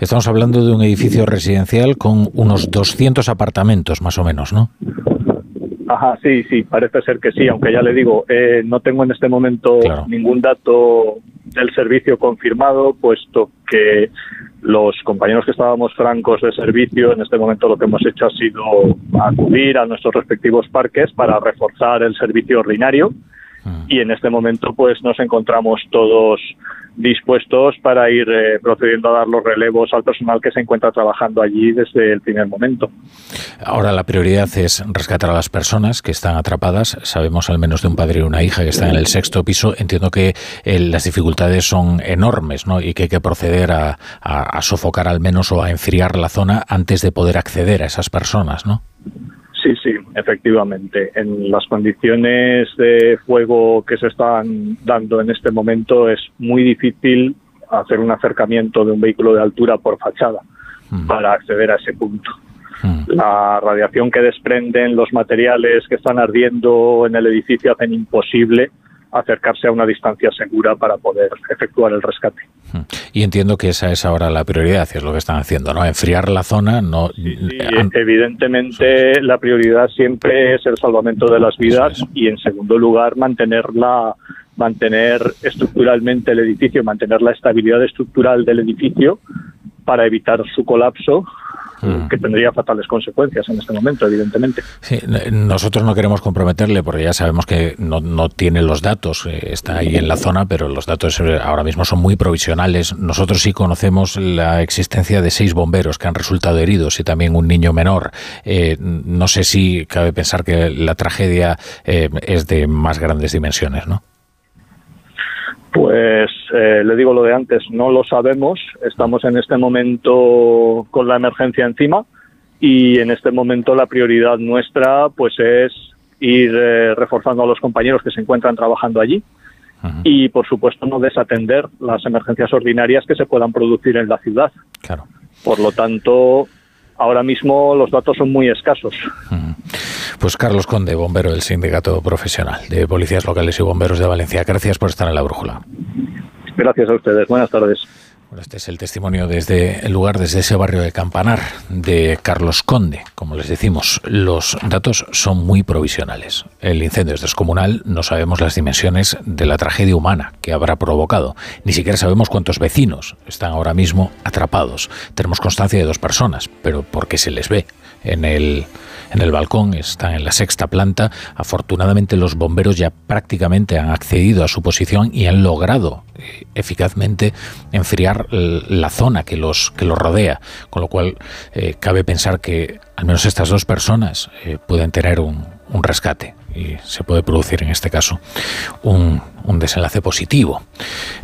Estamos hablando de un edificio residencial con unos 200 apartamentos, más o menos, ¿no? Ajá, sí, sí, parece ser que sí, aunque ya le digo, eh, no tengo en este momento ningún dato del servicio confirmado, puesto que los compañeros que estábamos francos de servicio, en este momento lo que hemos hecho ha sido acudir a nuestros respectivos parques para reforzar el servicio ordinario. Y en este momento pues nos encontramos todos dispuestos para ir eh, procediendo a dar los relevos al personal que se encuentra trabajando allí desde el primer momento. Ahora la prioridad es rescatar a las personas que están atrapadas. Sabemos al menos de un padre y una hija que están en el sexto piso. Entiendo que eh, las dificultades son enormes ¿no? y que hay que proceder a, a sofocar al menos o a enfriar la zona antes de poder acceder a esas personas, ¿no? Efectivamente. En las condiciones de fuego que se están dando en este momento es muy difícil hacer un acercamiento de un vehículo de altura por fachada mm. para acceder a ese punto. Mm. La radiación que desprenden los materiales que están ardiendo en el edificio hacen imposible acercarse a una distancia segura para poder efectuar el rescate. Y entiendo que esa es ahora la prioridad, es lo que están haciendo, ¿no? Enfriar la zona, no. evidentemente, la prioridad siempre es el salvamento de las vidas y, en segundo lugar, mantenerla mantener estructuralmente el edificio, mantener la estabilidad estructural del edificio para evitar su colapso mm. que tendría fatales consecuencias en este momento, evidentemente. Sí, nosotros no queremos comprometerle porque ya sabemos que no, no tiene los datos, eh, está ahí en la zona, pero los datos eh, ahora mismo son muy provisionales. Nosotros sí conocemos la existencia de seis bomberos que han resultado heridos y también un niño menor. Eh, no sé si cabe pensar que la tragedia es de más grandes dimensiones, ¿no? Pues eh, le digo lo de antes, no lo sabemos. Estamos en este momento con la emergencia encima y en este momento la prioridad nuestra pues es ir eh, reforzando a los compañeros que se encuentran trabajando allí y por supuesto no desatender las emergencias ordinarias que se puedan producir en la ciudad. Claro. Por lo tanto, ahora mismo los datos son muy escasos. Pues Carlos Conde, bombero del Sindicato Profesional de Policías Locales y Bomberos de Valencia. Gracias por estar en la brújula. Gracias a ustedes. Buenas tardes. este es el testimonio desde el lugar, desde ese barrio de Campanar, de Carlos Conde. Como les decimos, los datos son muy provisionales. El incendio es descomunal, no sabemos las dimensiones de la tragedia humana que habrá provocado. Ni siquiera sabemos cuántos vecinos están ahora mismo atrapados. Tenemos constancia de dos personas, pero porque se les ve en el en el balcón, están en la sexta planta. Afortunadamente los bomberos ya prácticamente han accedido a su posición y han logrado eh, eficazmente enfriar la zona que los, que los rodea, con lo cual eh, cabe pensar que al menos estas dos personas eh, pueden tener un, un rescate y se puede producir en este caso un, desenlace positivo.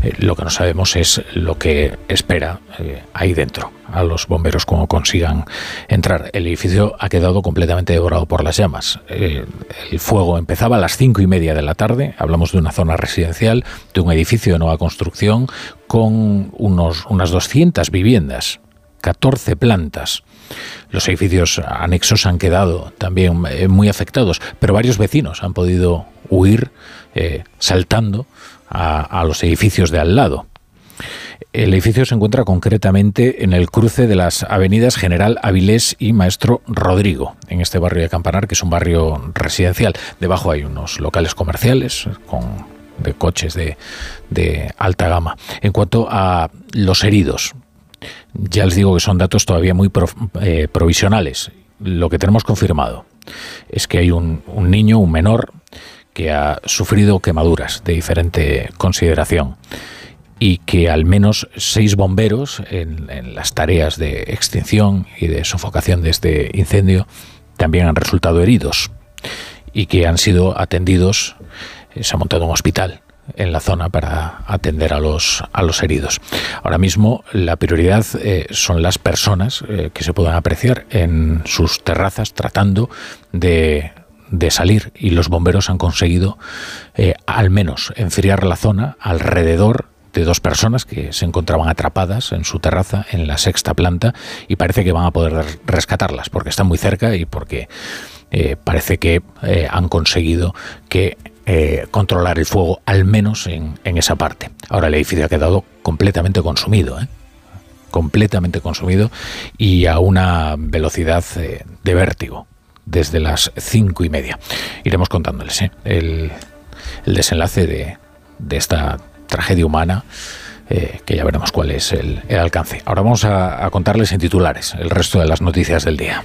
Eh, lo que no sabemos es lo que espera eh, ahí dentro a los bomberos cuando consigan entrar. El edificio ha quedado completamente devorado por las llamas. Eh, el fuego empezaba a las cinco y media de la tarde. Hablamos de una zona residencial, de un edificio de nueva construcción con unos, unas 200 viviendas, 14 plantas. Los edificios anexos han quedado también eh, muy afectados, pero varios vecinos han podido huir eh, saltando a, los edificios de al lado. El edificio se encuentra concretamente en el cruce de las avenidas General Avilés y Maestro Rodrigo, en este barrio de Campanar, que es un barrio residencial. Debajo hay unos locales comerciales con, de coches de, de alta gama. En cuanto a los heridos, ya les digo que son datos todavía muy eh, provisionales. Lo que tenemos confirmado es que hay un, niño, un menor, que ha sufrido quemaduras de diferente consideración y que al menos seis bomberos en, las tareas de extinción y de sofocación de este incendio también han resultado heridos y que han sido atendidos, eh, se ha montado un hospital en la zona para atender a los, a los heridos. Ahora mismo la prioridad eh, son las personas eh, que se puedan apreciar en sus terrazas tratando de, de salir y los bomberos han conseguido eh, al menos enfriar la zona alrededor de dos personas que se encontraban atrapadas en su terraza en la sexta planta y parece que van a poder rescatarlas porque están muy cerca y porque parece que han conseguido que eh, controlar el fuego, al menos en, esa parte. Ahora el edificio ha quedado completamente consumido, ¿eh? completamente consumido y a una velocidad eh, de vértigo desde las cinco y media. Iremos contándoles el, desenlace de, esta tragedia humana. que ya veremos cuál es el, alcance. Ahora vamos a contarles en titulares el resto de las noticias del día.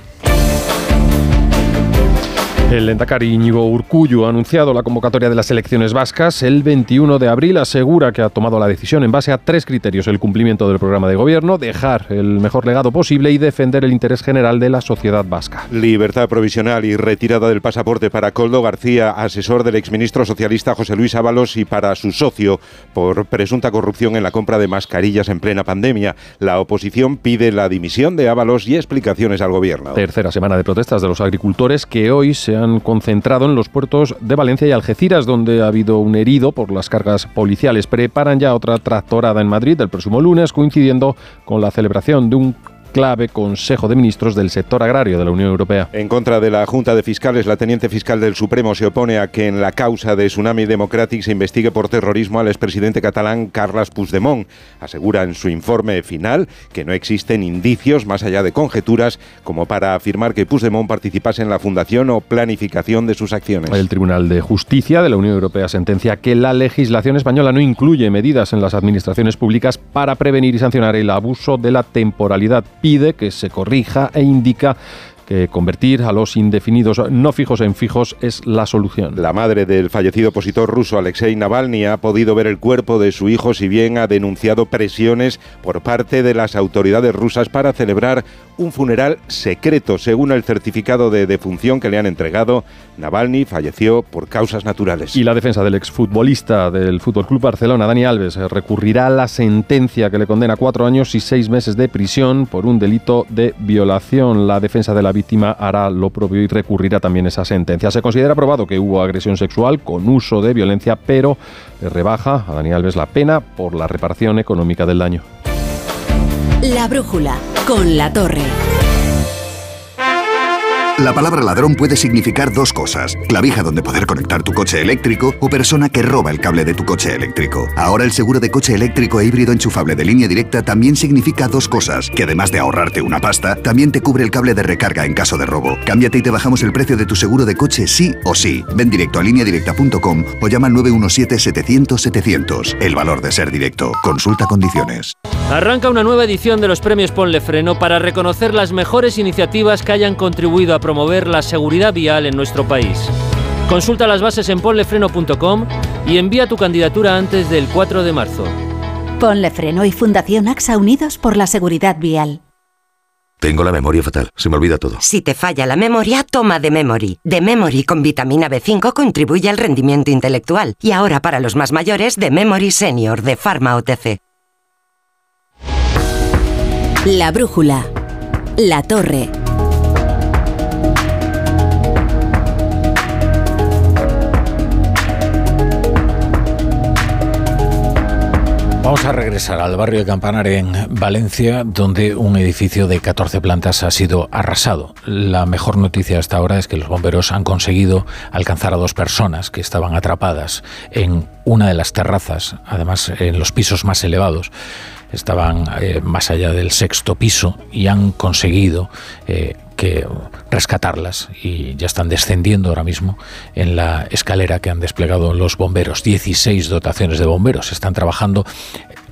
El Endacari Íñigo Urcullu ha anunciado la convocatoria de las elecciones vascas el 21 de abril. Asegura que ha tomado la decisión en base a tres criterios: el cumplimiento del programa de gobierno, dejar el mejor legado posible y defender el interés general de la sociedad vasca. Libertad provisional y retirada del pasaporte para Coldo García, asesor del exministro socialista José Luis Ábalos y para su socio por presunta corrupción en la compra de mascarillas en plena pandemia. La oposición pide la dimisión de Ábalos y explicaciones al gobierno. Tercera semana de protestas de los agricultores que hoy se han concentrado en los puertos de Valencia y Algeciras, donde ha habido un herido por las cargas policiales. Preparan ya otra tractorada en Madrid el próximo lunes, coincidiendo con la celebración de un clave Consejo de Ministros del sector agrario de la Unión Europea. En contra de la Junta de Fiscales, la teniente fiscal del Supremo se opone a que en la causa de Tsunami Democratic se investigue por terrorismo al expresidente catalán Carles Puigdemont. Asegura en su informe final que no existen indicios, más allá de conjeturas, como para afirmar que Puigdemont participase en la fundación o planificación de sus acciones. El Tribunal de Justicia de la Unión Europea sentencia que la legislación española no incluye medidas en las administraciones públicas para prevenir y sancionar el abuso de la temporalidad pide que se corrija e indica que convertir a los indefinidos no fijos en fijos es la solución. La madre del fallecido opositor ruso Alexei Navalny ha podido ver el cuerpo de su hijo si bien ha denunciado presiones por parte de las autoridades rusas para celebrar un funeral secreto. Según el certificado de defunción que le han entregado, Navalny falleció por causas naturales. Y la defensa del exfutbolista del Fútbol Club Barcelona, Dani Alves, recurrirá a la sentencia que le condena cuatro años y seis meses de prisión por un delito de violación. La defensa de la víctima hará lo propio y recurrirá también esa sentencia. Se considera probado que hubo agresión sexual con uso de violencia, pero rebaja a Dani Alves la pena por la reparación económica del daño. La brújula con la torre. La palabra ladrón puede significar dos cosas. Clavija donde poder conectar tu coche eléctrico o persona que roba el cable de tu coche eléctrico. Ahora el seguro de coche eléctrico e híbrido enchufable de línea directa también significa dos cosas. Que además de ahorrarte una pasta, también te cubre el cable de recarga en caso de robo. Cámbiate y te bajamos el precio de tu seguro de coche sí o sí. Ven directo a lineadirecta.com o llama al 917-700-700. El valor de ser directo. Consulta condiciones. Arranca una nueva edición de los premios Ponle Freno para reconocer las mejores iniciativas que hayan contribuido a promover la seguridad vial en nuestro país. Consulta las bases en ponlefreno.com y envía tu candidatura antes del 4 de marzo. Ponle Freno y Fundación AXA Unidos por la Seguridad Vial. Tengo la memoria fatal, se me olvida todo. Si te falla la memoria, toma de Memory. De Memory con vitamina B5 contribuye al rendimiento intelectual. Y ahora para los más mayores, de Memory Senior de Pharma OTC. La brújula. La torre. Vamos a regresar al barrio de Campanar en Valencia, donde un edificio de 14 plantas ha sido arrasado. La mejor noticia hasta ahora es que los bomberos han conseguido alcanzar a dos personas que estaban atrapadas en una de las terrazas, además en los pisos más elevados. Estaban eh, más allá del sexto piso y han conseguido eh, que rescatarlas y ya están descendiendo ahora mismo en la escalera que han desplegado los bomberos. 16 dotaciones de bomberos están trabajando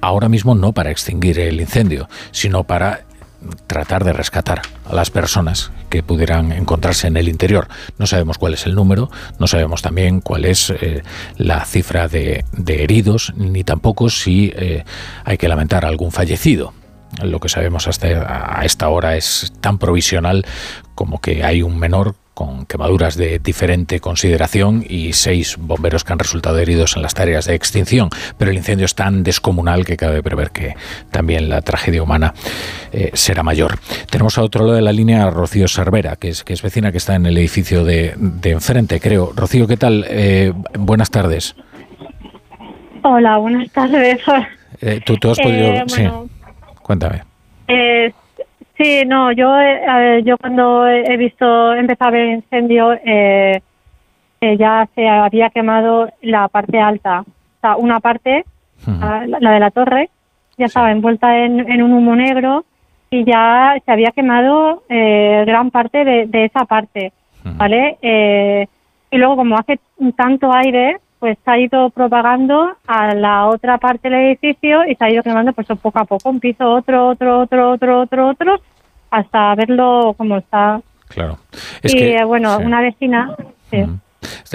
ahora mismo no para extinguir el incendio, sino para tratar de rescatar a las personas que pudieran encontrarse en el interior. No sabemos cuál es el número, no sabemos también cuál es eh, la cifra de, heridos, ni tampoco si eh, hay que lamentar algún fallecido lo que sabemos hasta a esta hora es tan provisional como que hay un menor con quemaduras de diferente consideración y seis bomberos que han resultado heridos en las tareas de extinción. Pero el incendio es tan descomunal que cabe prever que también la tragedia humana eh, será mayor. Tenemos a otro lado de la línea a Rocío Cervera, que es, que es vecina que está en el edificio de, de enfrente, creo. Rocío, ¿qué tal? Eh, buenas tardes. Hola, buenas tardes. Eh, ¿tú, tú, has podido...? Bueno, sí. Cuéntame. Eh, sí, no, yo eh, yo cuando he visto empezar el incendio eh, eh, ya se había quemado la parte alta, o sea, una parte, uh -huh. la, la, de la torre, ya sí. estaba envuelta en, en, un humo negro y ya se había quemado eh, gran parte de, de esa parte, uh -huh. ¿vale? y luego como hace tanto aire, pues se ha ido propagando a la otra parte del edificio y se ha ido quemando pues poco a poco, un piso, otro, otro, otro, otro, otro, otro, hasta verlo como está. Claro. Es y que, bueno, sí. una vecina... Sí.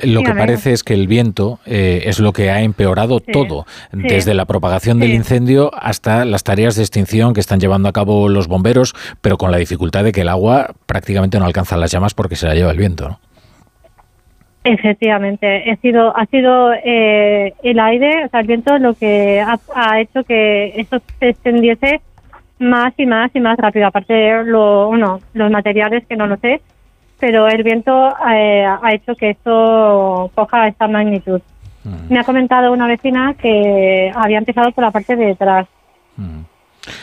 Lo que parece es que el viento eh, es lo que ha empeorado sí, todo, sí, desde la propagación sí. del incendio hasta las tareas de extinción que están llevando a cabo los bomberos, pero con la dificultad de que el agua prácticamente no alcanza las llamas porque se la lleva el viento. ¿no? Efectivamente, ha sido, ha sido eh, el aire, o sea, el viento lo que ha, ha, hecho que eso se extendiese más y más y más rápido. Aparte de lo, bueno, los materiales que no lo sé, pero el viento eh, ha hecho que esto coja esta magnitud. Mm. Me ha comentado una vecina que había empezado por la parte de detrás. Mm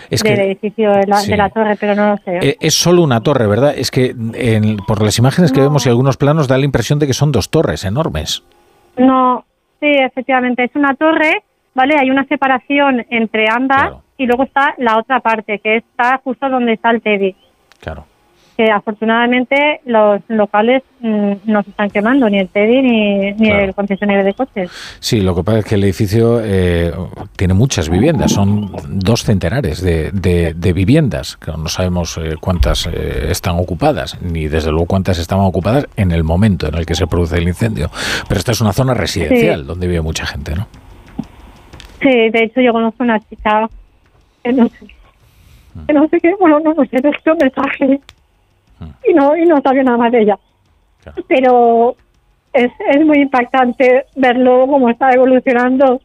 es del que, edificio de la, sí. de la, torre, pero no lo sé. Eh, es solo una torre, ¿verdad? Es que en, por las imágenes que no. vemos y algunos planos da la impresión de que son dos torres enormes. No, sí, efectivamente, es una torre, ¿vale? Hay una separación entre ambas claro. y luego está la otra parte, que está justo donde está el Teddy. Claro. Que afortunadamente los locales mm, no se están quemando, ni el TEDI ni, ni el concesionario de coches. Sí, lo que pasa es que el edificio eh, tiene muchas viviendas, son dos centenares de, de- de viviendas, que no sabemos eh, cuántas eh, están ocupadas, ni desde luego cuántas estaban ocupadas en el momento en el que se produce el incendio. Pero esta es una zona residencial Sí. donde vive mucha gente, ¿no? Sí, de hecho yo conozco una chica que no sé, que no sé qué, bueno, no, no sé, dejó un mensaje y no, y no sabía nada más de ella. Pero es, es muy impactante verlo cómo está evolucionando.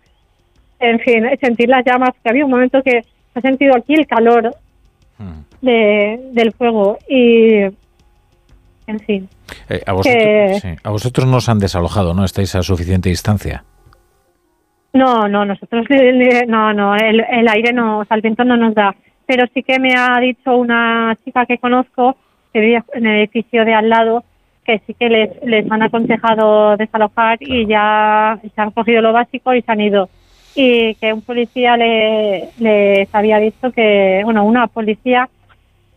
En fin, sentir las llamas, que había un momento que ha sentido aquí el calor de, del fuego y, en fin. Eh, a, vosotros, Que- sí, a vosotros no os han desalojado, ¿no? Estáis a suficiente distancia. No, no, nosotros no, no, el, el aire no, o sea, el viento no nos da. Pero sí que me ha dicho una chica que conozco que vive en el edificio de al lado que sí que les, les han aconsejado desalojar y ya se han cogido lo básico y se han ido. Y que un policía le, les había dicho que, bueno, una policía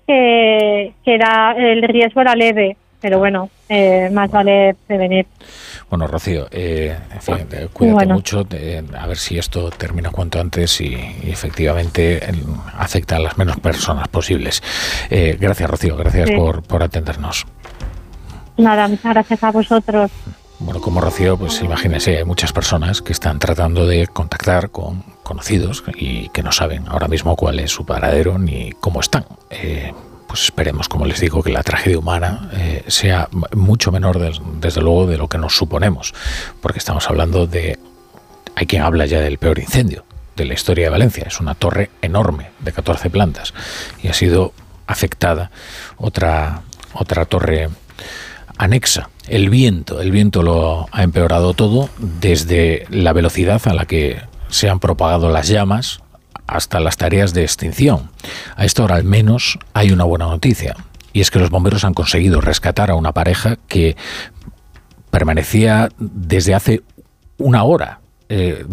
que, que era el riesgo era leve, pero bueno, eh, más vale prevenir. Bueno, Rocío, eh, en fin, eh, cuídate Bueno. mucho, eh, a ver si esto termina cuanto antes y, y efectivamente afecta a las menos personas posibles. Gracias, Rocío, gracias Sí. por, por atendernos. Nada, muchas gracias a vosotros. Bueno, como Rocío, pues imagínese, hay muchas personas que están tratando de contactar con conocidos y que no saben ahora mismo cuál es su paradero ni cómo están. Eh, pues esperemos, como les digo, que la tragedia humana eh, sea mucho menor, des- desde luego, de lo que nos suponemos, porque estamos hablando de... Hay quien habla ya del peor incendio de la historia de Valencia. Es una torre enorme de 14 plantas y ha sido afectada otra, otra torre anexa. El viento, el viento lo ha empeorado todo desde la velocidad a la que se han propagado las llamas hasta las tareas de extinción. A esta hora al menos hay una buena noticia y es que los bomberos han conseguido rescatar a una pareja que permanecía desde hace una hora eh,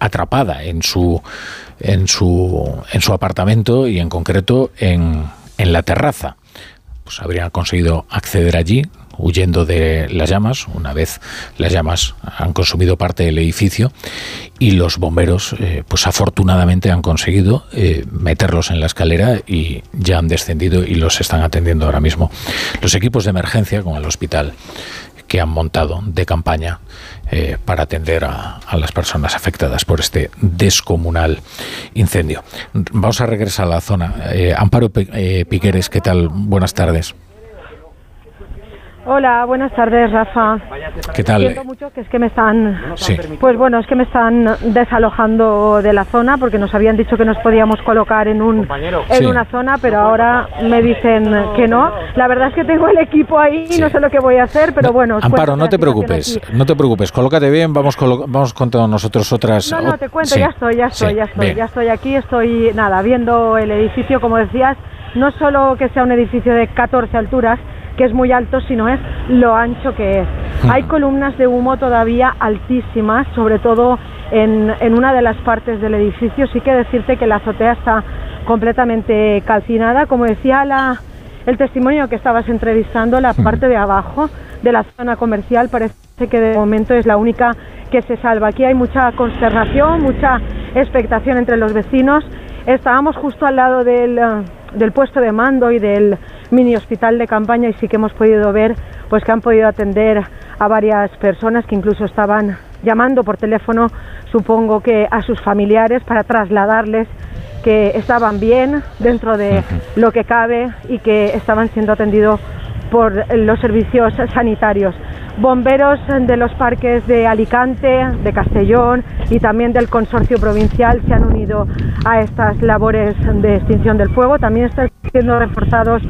atrapada en su en su en su apartamento y en concreto en, en la terraza pues habrían conseguido acceder allí huyendo de las llamas una vez las llamas han consumido parte del edificio y los bomberos eh, pues afortunadamente han conseguido eh, meterlos en la escalera y ya han descendido y los están atendiendo ahora mismo los equipos de emergencia como el hospital que han montado de campaña eh, para atender a, a las personas afectadas por este descomunal incendio. Vamos a regresar a la zona. Amparo Piqueres, ¿qué tal? Buenas tardes. Hola, buenas tardes, Rafa. ¿Qué tal? Siento mucho que es que me están, Sí. pues bueno, es que me están desalojando de la zona porque nos habían dicho que nos podíamos colocar en un en Sí. una zona, pero ahora me dicen que no. La verdad es que tengo el equipo ahí y no sé lo que voy a hacer, pero bueno. Amparo, no te preocupes, aquí. no te preocupes, colócate bien, vamos, vamos con todos nosotros otras... No, no, te cuento, Sí, ya estoy, ya estoy, ya estoy, bien. ya estoy aquí, estoy, nada, viendo el edificio, como decías, no solo que sea un edificio de 14 alturas, que es muy alto, sino es lo ancho que es. Hay columnas de humo todavía altísimas, sobre todo en, en una de las partes del edificio. Sí que decirte que la azotea está completamente calcinada, como decía la, el testimonio que estabas entrevistando, la parte de abajo de la zona comercial parece que de momento es la única que se salva. Aquí hay mucha consternación, mucha expectación entre los vecinos. Estábamos justo al lado del, eh, del puesto de mando y del mini hospital de campaña y sí que hemos podido ver pues que han podido atender a varias personas que incluso estaban llamando por teléfono, supongo que a sus familiares para trasladarles que estaban bien dentro de lo que cabe y que estaban siendo atendidos por los servicios sanitarios. Bomberos de los parques de Alicante, de Castellón y también del consorcio provincial se han unido a estas labores de extinción del fuego. También están siendo reforzados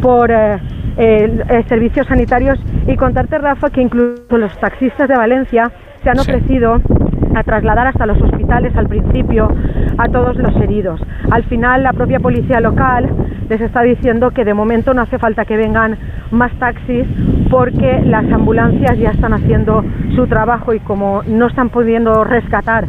por eh, eh, servicios sanitarios y contarte, Rafa, que incluso los taxistas de Valencia se han Sí. A trasladar hasta los hospitales al principio a todos los heridos. Al final la propia policía local les está diciendo que de momento no hace falta que vengan más taxis porque las ambulancias ya están haciendo su trabajo y como no están pudiendo rescatar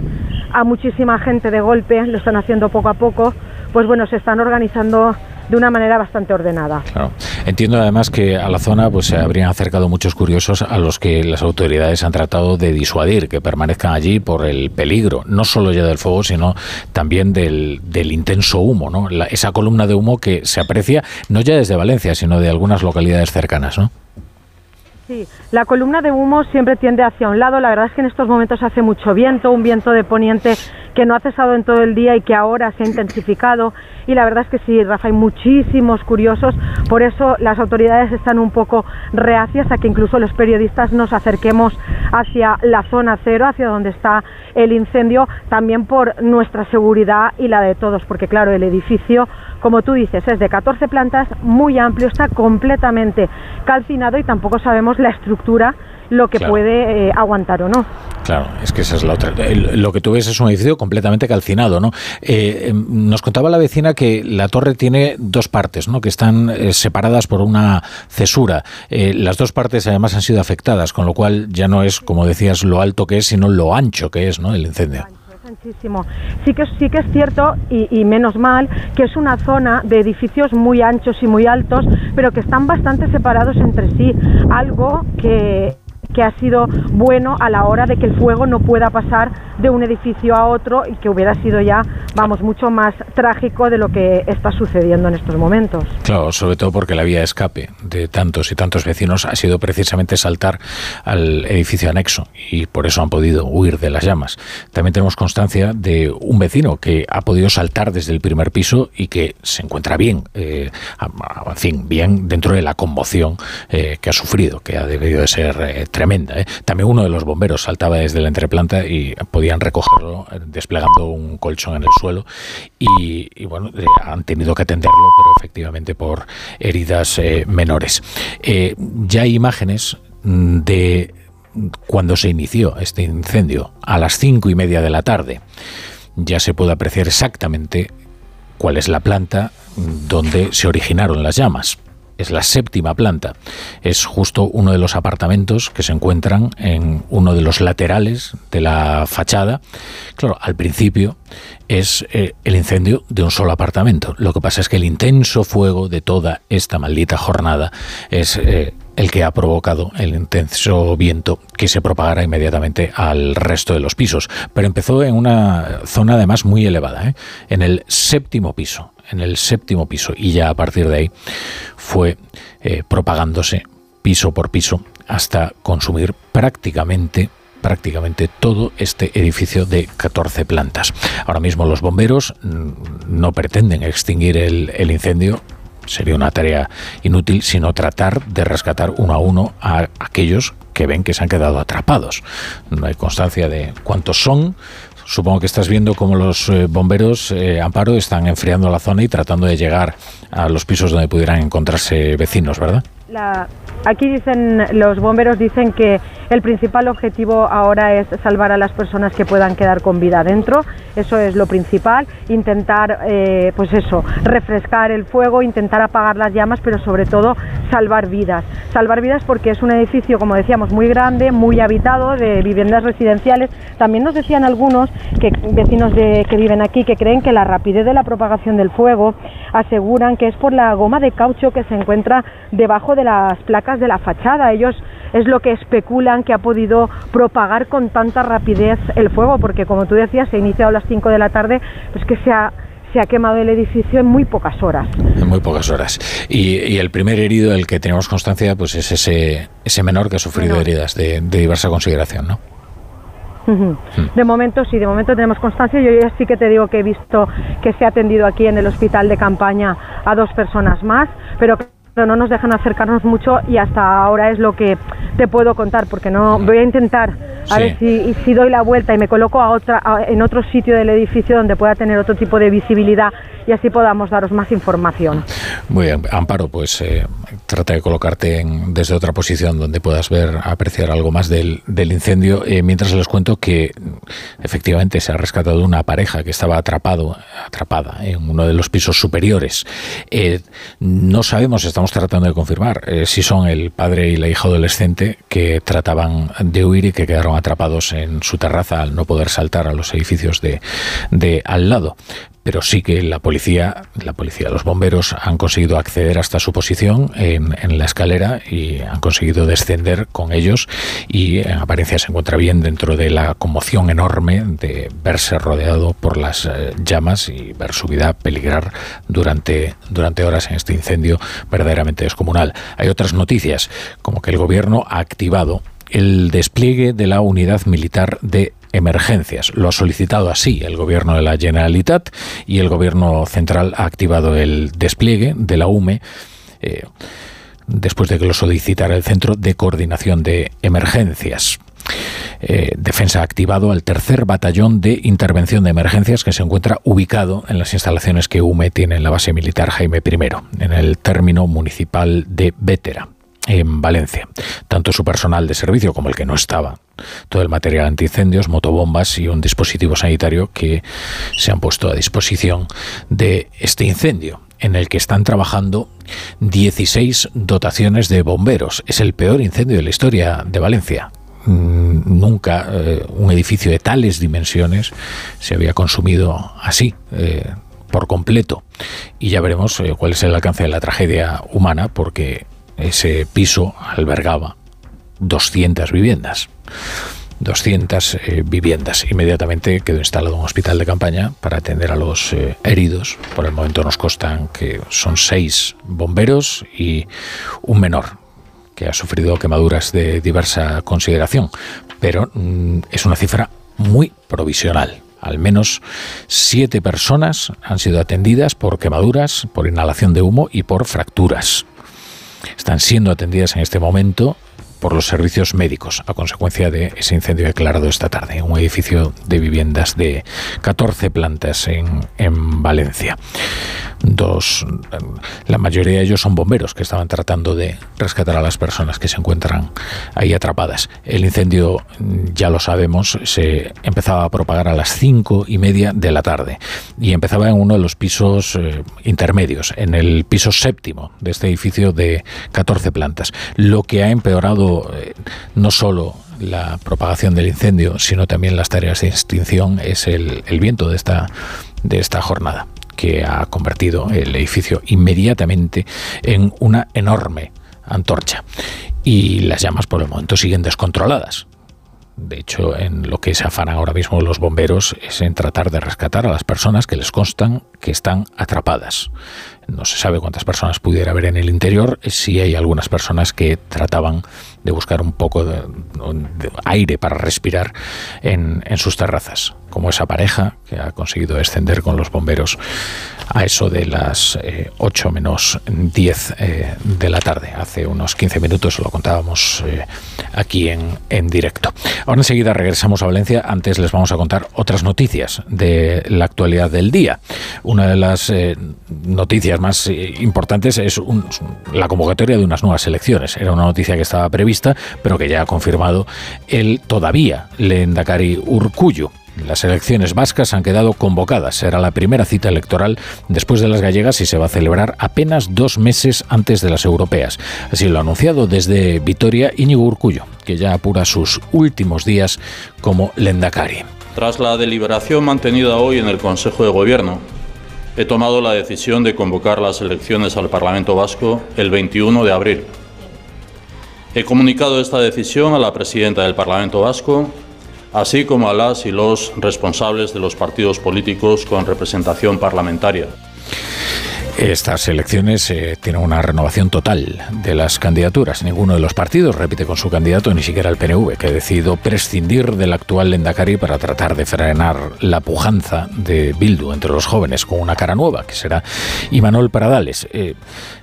a muchísima gente de golpe, lo están haciendo poco a poco, pues bueno, se están organizando de una manera bastante ordenada. Claro. Entiendo además que a la zona pues se habrían acercado muchos curiosos a los que las autoridades han tratado de disuadir, que permanezcan allí por el peligro, no solo ya del fuego, sino también del, del intenso humo, ¿no? esa columna de humo que se aprecia no ya desde Valencia, sino de algunas localidades cercanas, ¿no? Sí, la columna de humo siempre tiende hacia un lado. La verdad es que en estos momentos hace mucho viento, un viento de poniente que no ha cesado en todo el día y que ahora se ha intensificado. Y la verdad es que sí, Rafa, hay muchísimos curiosos. Por eso las autoridades están un poco reacias a que incluso los periodistas nos acerquemos hacia la zona cero, hacia donde está el incendio, también por nuestra seguridad y la de todos, porque claro, el edificio, como tú dices, es de 14 plantas, muy amplio, está completamente calcinado y tampoco sabemos la estructura lo que puede eh, aguantar o no. Claro, es que esa es la otra. Lo que tú ves es un edificio completamente calcinado, ¿no? Eh, em, nos contaba la vecina que la torre tiene dos partes, ¿no? Que están eh, separadas por una cesura. las dos partes además han sido afectadas, con lo cual ya no es, como decías, lo alto que es, sino lo ancho que es, ¿no? El incendio. Muchísimo. Sí que, sí que es cierto, y, y, menos mal, que es una zona de edificios muy anchos y muy altos, pero que están bastante separados entre sí. Algo que que ha sido bueno a la hora de que el fuego no pueda pasar de un edificio a otro y que hubiera sido ya, vamos, mucho más trágico de lo que está sucediendo en estos momentos. Claro, sobre todo porque la vía de escape de tantos y tantos vecinos ha sido precisamente saltar al edificio anexo y por eso han podido huir de las llamas. También tenemos constancia de un vecino que ha podido saltar desde el primer piso y que se encuentra bien, eh, en fin, bien dentro de la conmoción eh, que ha sufrido, que ha debido de ser eh, tremenda. ¿eh? También uno de los bomberos saltaba desde la entreplanta y podían recogerlo eh, desplegando un colchón en el suelo y, bueno, eh, han tenido que atenderlo, pero efectivamente por heridas menores. ya hay imágenes mm, de cuando se inició este incendio a las cinco y media de la tarde. Ya se puede apreciar exactamente cuál es la planta mm, donde se originaron las llamas es la séptima planta. Es justo uno de los apartamentos que se encuentran en uno de los laterales de la fachada. Claro, al principio es eh, el incendio de un solo apartamento. Lo que pasa es que el intenso fuego de toda esta maldita jornada es eh, el que ha provocado el intenso viento que se propagara inmediatamente al resto de los pisos. Pero empezó en una zona además muy elevada, ¿eh? en el séptimo piso en el séptimo piso y ya a partir de ahí fue eh, propagándose piso por piso hasta consumir prácticamente prácticamente todo este edificio de 14 plantas. Ahora mismo los bomberos mm, no pretenden extinguir el, el incendio, sería una tarea inútil, sino tratar de rescatar uno a uno a aquellos que ven que se han quedado atrapados. No hay constancia de cuántos son, Supongo que estás viendo cómo los eh, bomberos, eh, Amparo, están enfriando la zona y tratando de llegar a los pisos donde pudieran encontrarse vecinos, ¿verdad? Aquí dicen los bomberos dicen que el principal objetivo ahora es salvar a las personas que puedan quedar con vida dentro. Eso es lo principal. Intentar, eh, pues eso, refrescar el fuego, intentar apagar las llamas, pero sobre todo salvar vidas. Salvar vidas porque es un edificio, como decíamos, muy grande, muy habitado, de viviendas residenciales. También nos decían algunos que vecinos de, que viven aquí que creen que la rapidez de la propagación del fuego aseguran que es por la goma de caucho que se encuentra debajo de las placas de la fachada. Ellos es lo que especulan que ha podido propagar con tanta rapidez el fuego, porque como tú decías, se ha iniciado a las 5 de la tarde, pues que se ha se ha quemado el edificio en muy pocas horas. En muy pocas horas. Y, el primer herido del que tenemos constancia pues es ese, ese menor que ha sufrido heridas de, diversa consideración, ¿no? De momento sí, de momento tenemos constancia. Yo ya sí que te digo que he visto que se ha atendido aquí en el hospital de campaña a dos personas más, pero no nos dejan acercarnos mucho y hasta ahora es lo que te puedo contar, porque no voy a intentar a ver si, si, doy la vuelta y me coloco a otra, en otro sitio del edificio donde pueda tener otro tipo de visibilidad y así podamos daros más información. Muy bien, Amparo, pues eh, trata de colocarte en, desde otra posición donde puedas ver, apreciar algo más del, del incendio, eh, mientras les cuento que efectivamente se ha rescatado una pareja que estaba atrapado, atrapada en uno de los pisos superiores. Eh, no sabemos, estamos tratando de confirmar si son el padre y la hija adolescente que trataban de huir y que quedaron atrapados en su terraza al no poder saltar a los edificios de, de al lado pero sí que la policía, la policía, los bomberos han conseguido acceder hasta su posición en, la escalera y han conseguido descender con ellos y en apariencia se encuentra bien dentro de la conmoción enorme de verse rodeado por las eh, llamas y ver su vida peligrar durante, durante horas en este incendio verdaderamente descomunal. Hay otras noticias, como que el gobierno ha activado el despliegue de la unidad militar de emergencias. Lo ha solicitado así el gobierno de la Generalitat y el gobierno central ha activado el despliegue de la UME. Eh, después de que lo solicitara el Centro de Coordinación de Emergencias. Eh, Defensa ha activado al tercer batallón de intervención de emergencias que se encuentra ubicado en las instalaciones que UME tiene en la base militar Jaime I, en el término municipal de Vétera en Valencia. Tanto su personal de servicio como el que no estaba. Todo el material antiincendios, motobombas y un dispositivo sanitario que se han puesto a disposición de este incendio en el que están trabajando 16 dotaciones de bomberos. Es el peor incendio de la historia de Valencia. Mm, nunca eh, un edificio de tales dimensiones se había consumido así. Eh, por completo. Y ya veremos eh, cuál es el alcance de la tragedia humana, porque ese piso albergaba 200 viviendas. 200 eh, viviendas. Inmediatamente quedó instalado un hospital de campaña para atender a los eh, heridos. Por el momento nos constan que son seis bomberos y un menor que ha sufrido quemaduras de diversa consideración. Pero mm, es una cifra muy provisional. Al menos siete personas han sido atendidas por quemaduras, por inhalación de humo y por fracturas están siendo atendidas en este momento por los servicios médicos a consecuencia de ese incendio declarado esta tarde, un edificio de viviendas de 14 plantas en, en Valencia. Dos, la mayoría de ellos son bomberos que estaban tratando de rescatar a las personas que se encuentran ahí atrapadas. El incendio, ya lo sabemos, se empezaba a propagar a las cinco y media de la tarde y empezaba en uno de los pisos eh, intermedios, en el piso séptimo de este edificio de 14 plantas, lo que ha empeorado eh, no solo la propagación del incendio, sino también las tareas de extinción, es el, el viento de esta, de esta jornada que ha convertido el edificio inmediatamente en una enorme antorcha. Y las llamas por el momento siguen descontroladas. De hecho, en lo que se afanan ahora mismo los bomberos es en tratar de rescatar a las personas que les constan que están atrapadas. No se sabe cuántas personas pudiera haber en el interior, si hay algunas personas que trataban de buscar un poco de, aire para respirar en, sus terrazas, como esa pareja que ha conseguido descender con los bomberos a eso de las 8 eh, menos 10 eh, de la tarde. Hace unos 15 minutos lo contábamos eh, aquí en, en directo. Ahora enseguida regresamos a Valencia. Antes les vamos a contar otras noticias de la actualidad del día. Una de las noticias más importantes es la convocatoria de unas nuevas elecciones. Era una noticia que estaba prevista, pero que ya ha confirmado el todavía Lendakari Urcuyo. Las elecciones vascas han quedado convocadas. Será la primera cita electoral después de las gallegas y se va a celebrar apenas dos meses antes de las europeas. Así lo ha anunciado desde Vitoria Íñigo Urcullo, que ya apura sus últimos días como Lendakari. Tras la deliberación mantenida hoy en el Consejo de Gobierno, he tomado la decisión de convocar las elecciones al Parlamento Vasco el 21 de abril. He comunicado esta decisión a la presidenta del Parlamento Vasco, así como a las y los responsables de los partidos políticos con representación parlamentaria. Estas elecciones eh, tienen una renovación total de las candidaturas. Ninguno de los partidos repite con su candidato, ni siquiera el PNV, que ha decidido prescindir del actual Lendakari para tratar de frenar la pujanza de Bildu entre los jóvenes con una cara nueva, que será Imanol Paradales. Eh,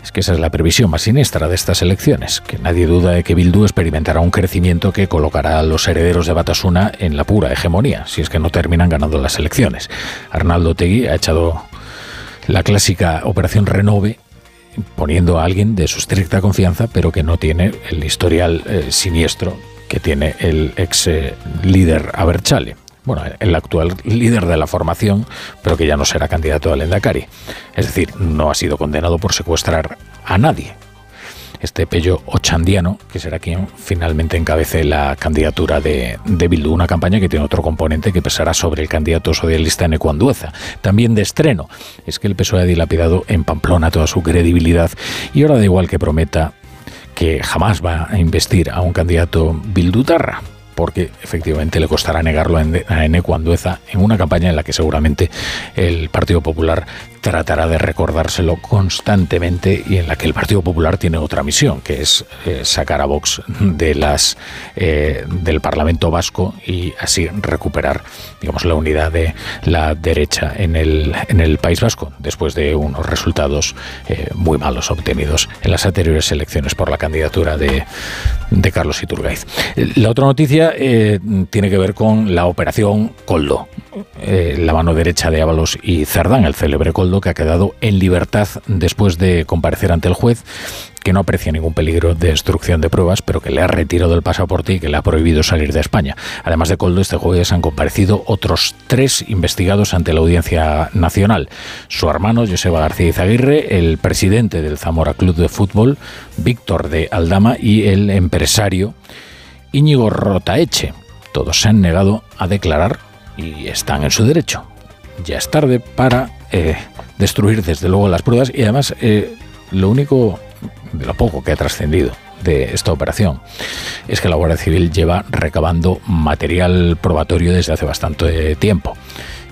es que esa es la previsión más siniestra de estas elecciones, que nadie duda de que Bildu experimentará un crecimiento que colocará a los herederos de Batasuna en la pura hegemonía, si es que no terminan ganando las elecciones. Arnaldo Tegui ha echado la clásica operación Renove poniendo a alguien de su estricta confianza, pero que no tiene el historial eh, siniestro que tiene el ex eh, líder Aberchale. Bueno, el actual líder de la formación, pero que ya no será candidato al Endacari. Es decir, no ha sido condenado por secuestrar a nadie. Este Pello Ochandiano, que será quien finalmente encabece la candidatura de, de Bildu, una campaña que tiene otro componente que pesará sobre el candidato socialista Necuandueza, también de estreno. Es que el PSOE ha dilapidado en Pamplona toda su credibilidad y ahora da igual que prometa que jamás va a investir a un candidato bildutarra porque efectivamente le costará negarlo a Eneco Andueza en una campaña en la que seguramente el Partido Popular tratará de recordárselo constantemente y en la que el Partido Popular tiene otra misión, que es eh, sacar a Vox de las eh, del Parlamento Vasco y así recuperar, digamos, la unidad de la derecha en el en el País Vasco después de unos resultados eh, muy malos obtenidos en las anteriores elecciones por la candidatura de, de Carlos Iturgaiz. La otra noticia tiene que ver con la operación Coldo, la mano derecha de Ábalos y Cerdán, el célebre Coldo que ha quedado en libertad después de comparecer ante el juez que no aprecia ningún peligro de destrucción de pruebas, pero que le ha retirado el pasaporte y que le ha prohibido salir de España. Además de Coldo, este jueves han comparecido otros tres investigados ante la Audiencia Nacional. Su hermano, Joseba García Izaguirre, el presidente del Zamora Club de Fútbol, Víctor de Aldama, y el empresario Íñigo Rotaeche. Todos se han negado a declarar y están en su derecho. Ya es tarde para eh, destruir desde luego las pruebas y además eh, lo único de lo poco que ha trascendido de esta operación es que la Guardia Civil lleva recabando material probatorio desde hace bastante tiempo,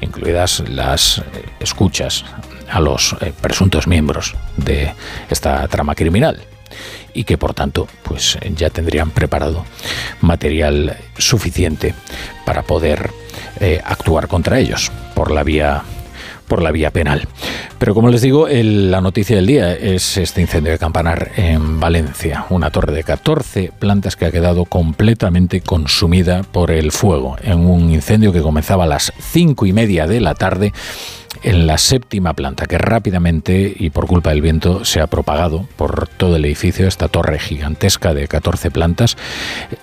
incluidas las eh, escuchas a los eh, presuntos miembros de esta trama criminal y que por tanto pues ya tendrían preparado material suficiente para poder actuar contra ellos por la vía por la vía penal. Pero como les digo, la noticia del día es este incendio de Campanar en Valencia, una torre de 14 plantas que ha quedado completamente consumida por el fuego, en un incendio que comenzaba a las cinco y media de la tarde en la séptima planta, que rápidamente y por culpa del viento se ha propagado por todo el edificio, esta torre gigantesca de 14 plantas.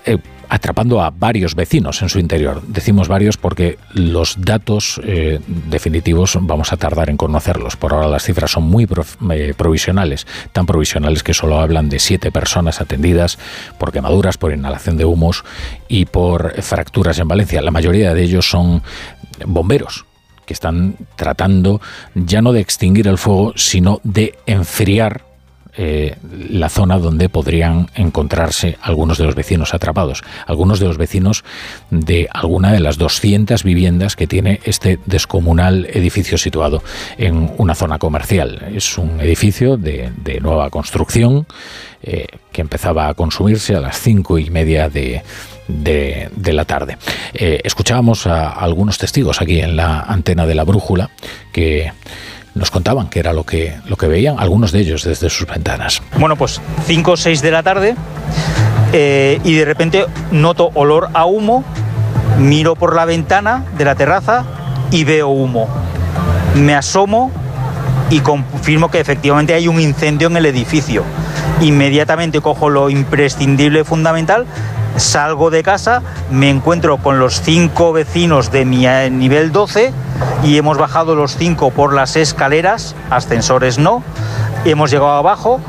Eh, atrapando a varios vecinos en su interior. Decimos varios porque los datos eh, definitivos vamos a tardar en conocerlos. Por ahora las cifras son muy eh, provisionales, tan provisionales que solo hablan de siete personas atendidas por quemaduras, por inhalación de humos y por fracturas en Valencia. La mayoría de ellos son bomberos que están tratando ya no de extinguir el fuego, sino de enfriar eh, la zona donde podrían encontrarse algunos de los vecinos atrapados, algunos de los vecinos de alguna de las 200 viviendas que tiene este descomunal edificio situado en una zona comercial. Es un edificio de, nueva construcción eh, que empezaba a consumirse a las cinco y media de, la tarde. Eh, escuchábamos a algunos testigos aquí en la antena de la brújula que nos contaban qué era lo que, lo que veían, algunos de ellos desde sus ventanas. Bueno, pues 5 o 6 de la tarde eh, y de repente noto olor a humo, miro por la ventana de la terraza y veo humo. Me asomo y confirmo que efectivamente hay un incendio en el edificio. Inmediatamente cojo lo imprescindible, fundamental, salgo de casa, me encuentro con los cinco vecinos de mi eh, nivel 12 y hemos bajado los cinco por las escaleras, ascensores no, hemos llegado abajo,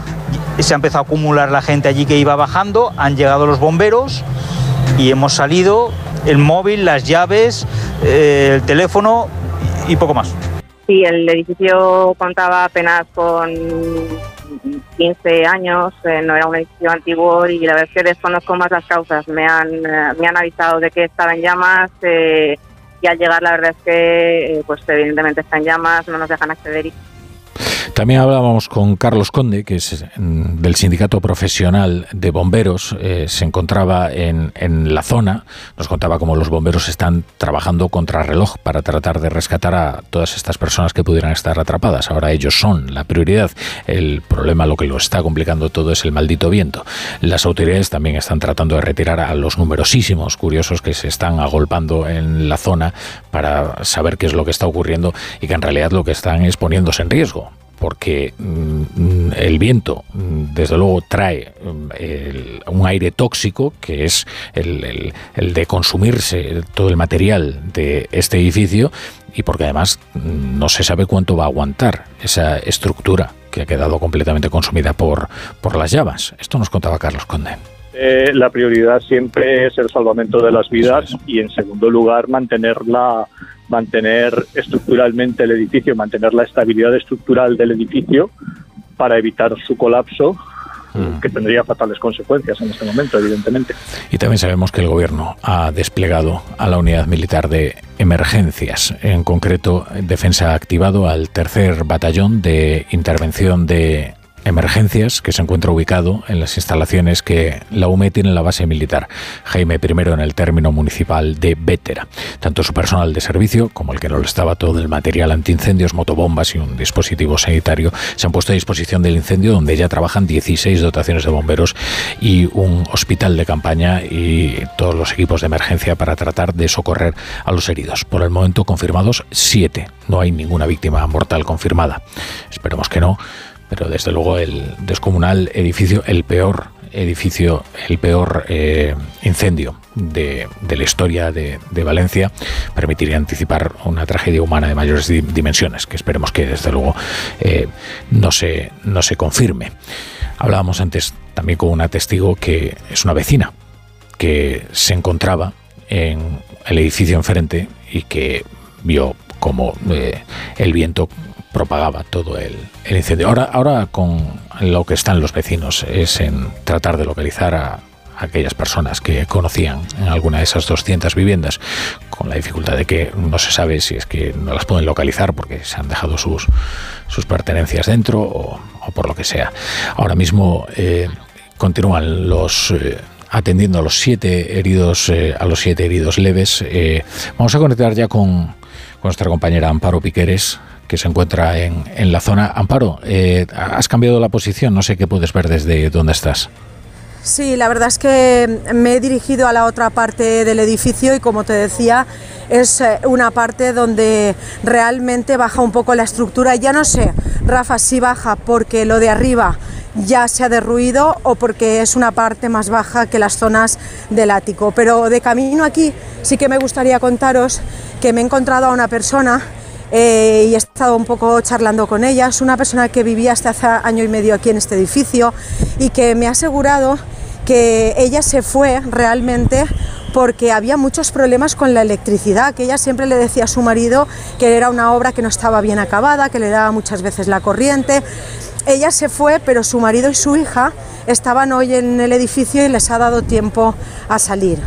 se ha empezado a acumular la gente allí que iba bajando, han llegado los bomberos y hemos salido, el móvil, las llaves, eh, el teléfono y poco más. Sí, el edificio contaba apenas con 15 años, eh, no era un edificio antiguo y la verdad es que desconozco más las causas. Me han, eh, me han avisado de que estaba en llamas eh, y al llegar la verdad es que pues evidentemente está en llamas, no nos dejan acceder. Y también hablábamos con Carlos Conde, que es mm, del Sindicato Profesional de Bomberos, eh, se encontraba en, en, la zona, nos contaba cómo los bomberos están trabajando contra reloj para tratar de rescatar a todas estas personas que pudieran estar atrapadas. Ahora ellos son la prioridad. El problema, lo que lo está complicando todo, es el maldito viento. Las autoridades también están tratando de retirar a los numerosísimos curiosos que se están agolpando en la zona para saber qué es lo que está ocurriendo y que en realidad lo que están es poniéndose en riesgo porque mm, el viento, mm, desde luego, trae mm, un aire tóxico, que es el, de consumirse todo el material de este edificio, y porque además no se sabe cuánto va a aguantar esa estructura que ha quedado completamente consumida por, por las llamas. Esto nos contaba Carlos Conde. Eh, la prioridad siempre es el salvamento de las vidas y en segundo lugar mantener la mantener estructuralmente el edificio, mantener la estabilidad estructural del edificio para evitar su colapso que tendría fatales consecuencias en este momento, evidentemente. Y también sabemos que el Gobierno ha desplegado a la unidad militar de emergencias. En concreto, Defensa ha activado al tercer batallón de intervención de Emergencias, que se encuentra ubicado en las instalaciones que la UME tiene en la base militar Jaime I en el término municipal de Vétera. Tanto su personal de servicio como el que no lo estaba, todo el material antiincendios, motobombas y un dispositivo sanitario se han puesto a disposición del incendio, donde ya trabajan 16 dotaciones de bomberos y un hospital de campaña y todos los equipos de emergencia para tratar de socorrer a los heridos. Por el momento confirmados 7. No hay ninguna víctima mortal confirmada. Esperemos que no pero desde luego el descomunal edificio, el peor edificio, el peor eh, incendio de, la historia de, Valencia, permitiría anticipar una tragedia humana de mayores dimensiones, que esperemos que desde luego eh, no, se, no se confirme. Hablábamos antes también con una testigo que es una vecina, que se encontraba en el edificio enfrente y que vio como eh, el viento propagaba todo el, incendio. Ahora, ahora con lo que están los vecinos es en tratar de localizar a, aquellas personas que conocían en alguna de esas 200 viviendas, con la dificultad de que no se sabe si es que no las pueden localizar porque se han dejado sus, sus pertenencias dentro o, por lo que sea. Ahora mismo eh, continúan los... Eh, atendiendo a los siete heridos eh, a los siete heridos leves vamos a conectar ya con nuestra compañera Amparo Piqueres que se encuentra en, en la zona. Amparo, eh, has cambiado la posición, no sé qué puedes ver desde dónde estás. Sí, la verdad es que me he dirigido a la otra parte del edificio y como te decía, es eh, una parte donde realmente baja un poco la estructura. Ya no sé, Rafa, si baja porque lo de arriba ya se ha derruido o porque es una parte más baja que las zonas del ático. Pero de camino aquí sí que me gustaría contaros que me he encontrado a una persona eh, y he estado un poco charlando con ella. Es una persona que vivía hasta hace año y medio aquí en este edificio y que me ha asegurado ella se fue realmente porque había muchos problemas con la electricidad, que ella siempre le decía a su marido que era una obra que no estaba bien acabada, que le daba muchas veces la corriente. Ella se fue, pero su marido y su hija estaban hoy en el edificio y les ha dado tiempo a salir.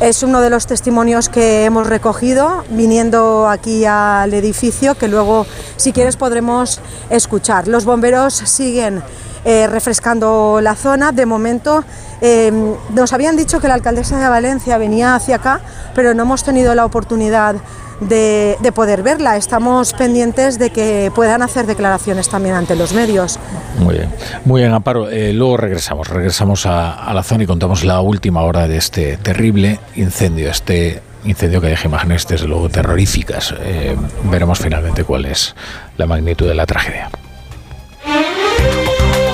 Es uno de los testimonios que hemos recogido viniendo aquí al edificio, que luego, si quieres, podremos escuchar. Los bomberos siguen eh, refrescando la zona. De momento, eh, nos habían dicho que la alcaldesa de Valencia venía hacia acá, pero no hemos tenido la oportunidad de, poder verla. Estamos pendientes de que puedan hacer declaraciones también ante los medios. Muy bien, muy bien, Amparo. Eh, luego regresamos, regresamos a, la zona y contamos la última hora de este terrible incendio, este incendio que deja imágenes desde luego terroríficas. Eh, veremos finalmente cuál es la magnitud de la tragedia.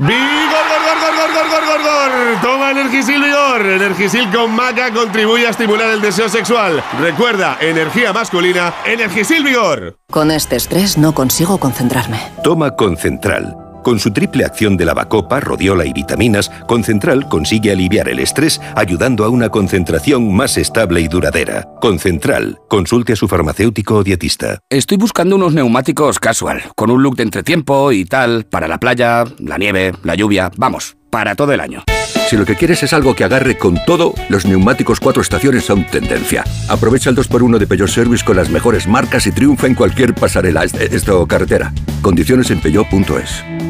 ¡Vigor, gor, gor, gor, gor, gor, gor, gor! Toma Energisil Vigor. Energisil con maca contribuye a estimular el deseo sexual. Recuerda, energía masculina, Energisil Vigor. Con este estrés no consigo concentrarme. Toma Concentral. Con su triple acción de lavacopa, rodiola y vitaminas, Concentral consigue aliviar el estrés ayudando a una concentración más estable y duradera. Concentral. Consulte a su farmacéutico o dietista. Estoy buscando unos neumáticos casual, con un look de entretiempo y tal, para la playa, la nieve, la lluvia, vamos, para todo el año. Si lo que quieres es algo que agarre con todo, los neumáticos cuatro estaciones son tendencia. Aprovecha el 2x1 de Peugeot Service con las mejores marcas y triunfa en cualquier pasarela, esto carretera. Condiciones en peugeot.es.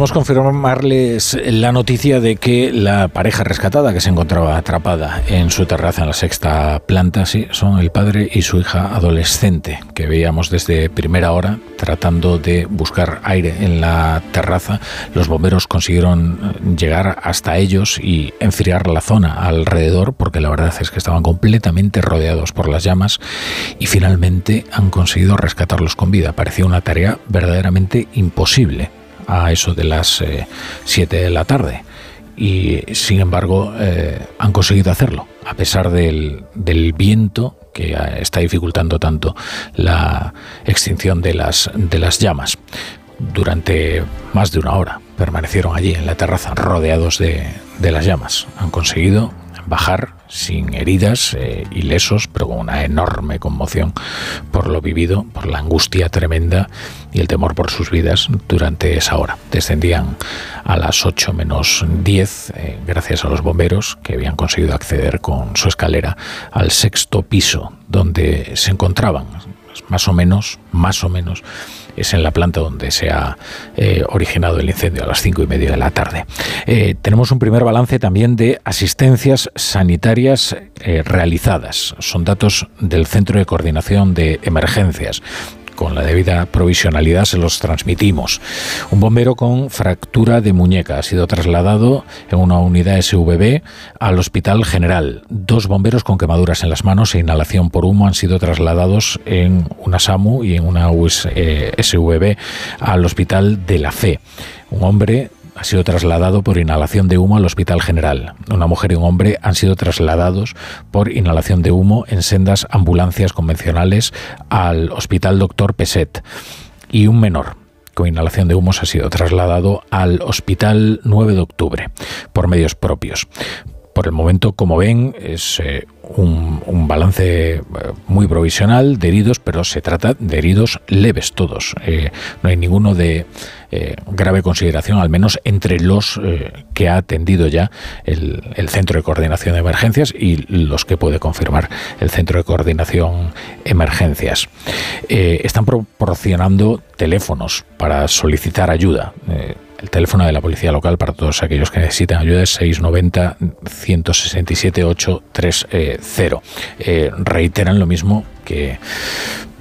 Podemos confirmarles la noticia de que la pareja rescatada que se encontraba atrapada en su terraza en la sexta planta, sí, son el padre y su hija adolescente, que veíamos desde primera hora tratando de buscar aire en la terraza. Los bomberos consiguieron llegar hasta ellos y enfriar la zona alrededor, porque la verdad es que estaban completamente rodeados por las llamas y finalmente han conseguido rescatarlos con vida. Parecía una tarea verdaderamente imposible a eso de las 7 de la tarde. Y sin embargo eh, han conseguido hacerlo, a pesar del, del, viento que está dificultando tanto la extinción de las, de las llamas. Durante más de una hora permanecieron allí en la terraza rodeados de, de las llamas. Han conseguido bajar sin heridas, eh, ilesos, pero con una enorme conmoción por lo vivido, por la angustia tremenda y el temor por sus vidas durante esa hora. Descendían a las 8 menos 10, eh, gracias a los bomberos que habían conseguido acceder con su escalera al sexto piso donde se encontraban, más o menos, más o menos, es en la planta donde se ha eh, originado el incendio a las cinco y media de la tarde. Eh, tenemos un primer balance también de asistencias sanitarias eh, realizadas. Son datos del Centro de Coordinación de Emergencias con la debida provisionalidad se los transmitimos. Un bombero con fractura de muñeca ha sido trasladado en una unidad SVB al Hospital General. Dos bomberos con quemaduras en las manos e inhalación por humo han sido trasladados en una SAMU y en una SVB al Hospital de la Fe. Un hombre ha sido trasladado por inhalación de humo al Hospital General. Una mujer y un hombre han sido trasladados por inhalación de humo en sendas ambulancias convencionales al Hospital Doctor Peset. Y un menor con inhalación de humos ha sido trasladado al Hospital 9 de Octubre por medios propios. Por el momento, como ven, es eh, un, balance eh, muy provisional de heridos, pero se trata de heridos leves todos. Eh, no hay ninguno de grave consideración, al menos entre los que ha atendido ya el, Centro de Coordinación de Emergencias y los que puede confirmar el Centro de Coordinación Emergencias. están proporcionando teléfonos para solicitar ayuda. El teléfono de la policía local para todos aquellos que necesiten ayuda es 690 167 830. reiteran lo mismo que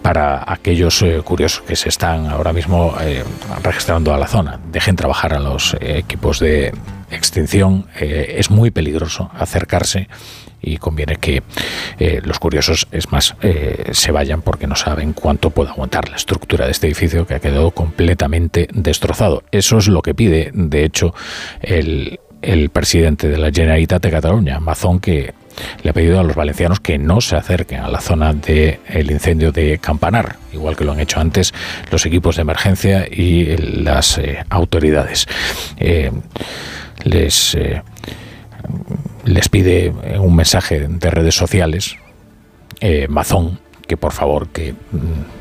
para aquellos eh, curiosos que se están ahora mismo eh, registrando a la zona. Dejen trabajar a los eh, equipos de extinción. es muy peligroso acercarse y conviene que eh, los curiosos, es más, eh, se vayan porque no saben cuánto puede aguantar la estructura de este edificio que ha quedado completamente destrozado. Eso es lo que pide, de hecho, el, presidente de la Generalitat de Cataluña, Mazón, que le ha pedido a los valencianos que no se acerquen a la zona del el incendio de Campanar, igual que lo han hecho antes los equipos de emergencia y las eh, autoridades. les les pide un mensaje de redes sociales, eh, Mazón, que por favor, que mm,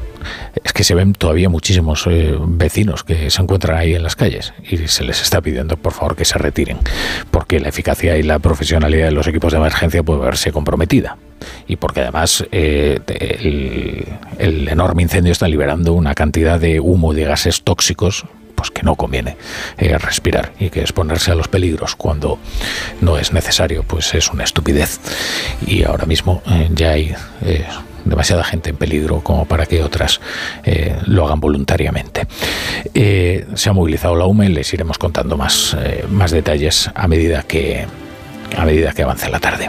es que se ven todavía muchísimos eh, vecinos que se encuentran ahí en las calles y se les está pidiendo por favor que se retiren, porque la eficacia y la profesionalidad de los equipos de emergencia puede verse comprometida. Y porque además eh, el, el enorme incendio está liberando una cantidad de humo y de gases tóxicos pues que no conviene respirar y que exponerse a los peligros cuando no es necesario, pues es una estupidez. Y ahora mismo ya hay demasiada gente en peligro como para que otras eh, lo hagan voluntariamente. Eh, se ha movilizado la UME, les iremos contando más, eh, más detalles a medida que a medida que avance la tarde.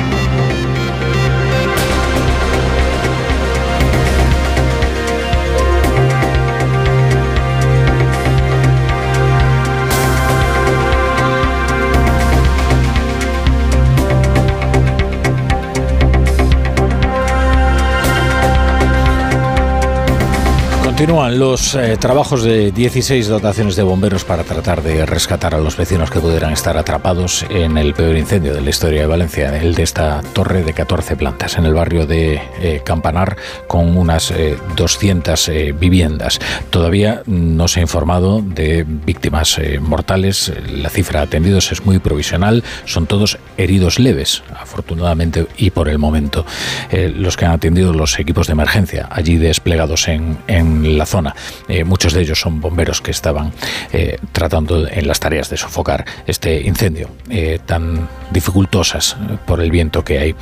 Continúan los eh, trabajos de 16 dotaciones de bomberos para tratar de rescatar a los vecinos que pudieran estar atrapados en el peor incendio de la historia de Valencia, el de esta torre de 14 plantas en el barrio de eh, Campanar con unas 200 eh, viviendas. Todavía no se ha informado de víctimas mortales. La cifra de atendidos es muy provisional. Son todos heridos leves, afortunadamente y por el momento. los que han atendido los equipos de emergencia allí desplegados en, en la zona. Eh, muchos de ellos son bomberos que estaban eh, tratando en las tareas de sofocar este incendio eh, tan dificultosas por el viento que hay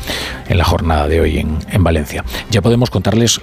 en la jornada de hoy en, en Valencia. Ya podemos contarles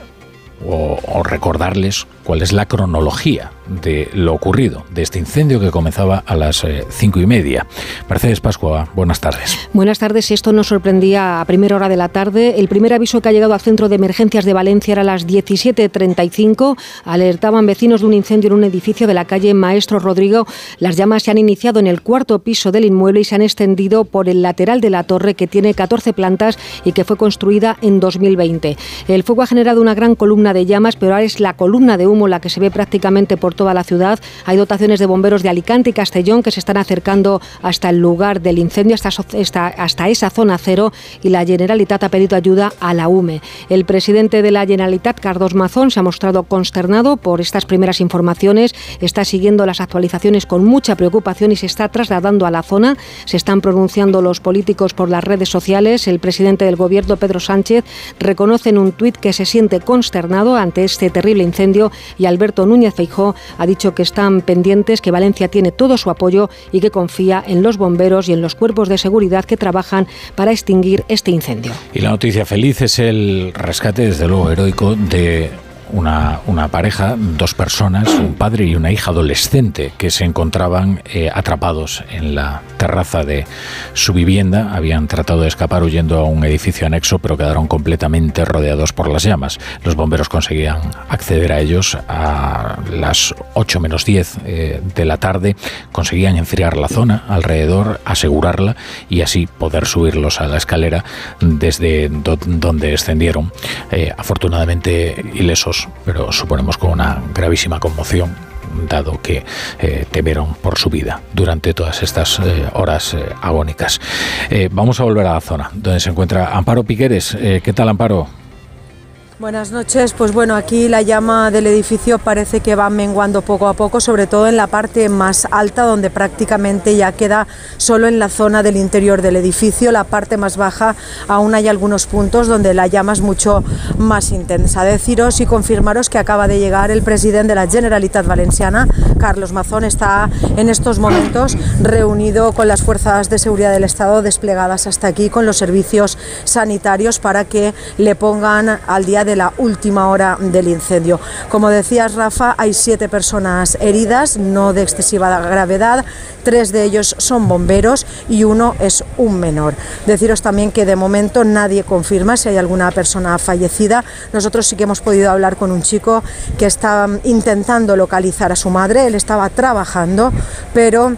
o, recordarles cuál es la cronología de lo ocurrido, de este incendio que comenzaba a las eh, cinco y media. Mercedes Pascua, buenas tardes. Buenas tardes. Esto nos sorprendía a primera hora de la tarde. El primer aviso que ha llegado al centro de emergencias de Valencia era a las 17.35. Alertaban vecinos de un incendio en un edificio de la calle Maestro Rodrigo. Las llamas se han iniciado en el cuarto piso del inmueble y se han extendido por el lateral de la torre que tiene 14 plantas y que fue construida en 2020. El fuego ha generado una gran columna de llamas, pero ahora es la columna de humo la que se ve prácticamente por toda la ciudad. Hay dotaciones de bomberos de Alicante y Castellón que se están acercando hasta el lugar del incendio, hasta, hasta esa zona cero, y la Generalitat ha pedido ayuda a la UME. El presidente de la Generalitat, Carlos Mazón, se ha mostrado consternado por estas primeras informaciones, está siguiendo las actualizaciones con mucha preocupación y se está trasladando a la zona. Se están pronunciando los políticos por las redes sociales. El presidente del gobierno, Pedro Sánchez, reconoce en un tuit que se siente consternado ante este terrible incendio y Alberto Núñez Feijó ha dicho que están pendientes, que Valencia tiene todo su apoyo y que confía en los bomberos y en los cuerpos de seguridad que trabajan para extinguir este incendio. Y la noticia feliz es el rescate, desde luego heroico, de una, pareja, dos personas, un padre y una hija adolescente que se encontraban eh, atrapados en la terraza de su vivienda. Habían tratado de escapar huyendo a un edificio anexo, pero quedaron completamente rodeados por las llamas. Los bomberos conseguían acceder a ellos a las 8 menos 10 eh, de la tarde. Conseguían enfriar la zona alrededor, asegurarla y así poder subirlos a la escalera desde donde descendieron. Eh, afortunadamente ilesos pero suponemos con una gravísima conmoción dado que eh, temieron por su vida durante todas estas eh, horas eh, agónicas. vamos a volver a la zona donde se encuentra Amparo Piqueres. ¿Qué tal, Amparo? Buenas noches. Pues bueno, aquí la llama del edificio parece que va menguando poco a poco, sobre todo en la parte más alta, donde prácticamente ya queda solo en la zona del interior del edificio. La parte más baja aún hay algunos puntos donde la llama es mucho más intensa. Deciros y confirmaros que acaba de llegar el presidente de la Generalitat Valenciana, Carlos Mazón, está en estos momentos reunido con las fuerzas de seguridad del Estado desplegadas hasta aquí, con los servicios sanitarios para que le pongan al día de la última hora del incendio. Como decías, Rafa, hay siete personas heridas, no de excesiva gravedad, tres de ellos son bomberos y uno es un menor. Deciros también que de momento nadie confirma si hay alguna persona fallecida. Nosotros sí que hemos podido hablar con un chico que está intentando localizar a su madre, él estaba trabajando, pero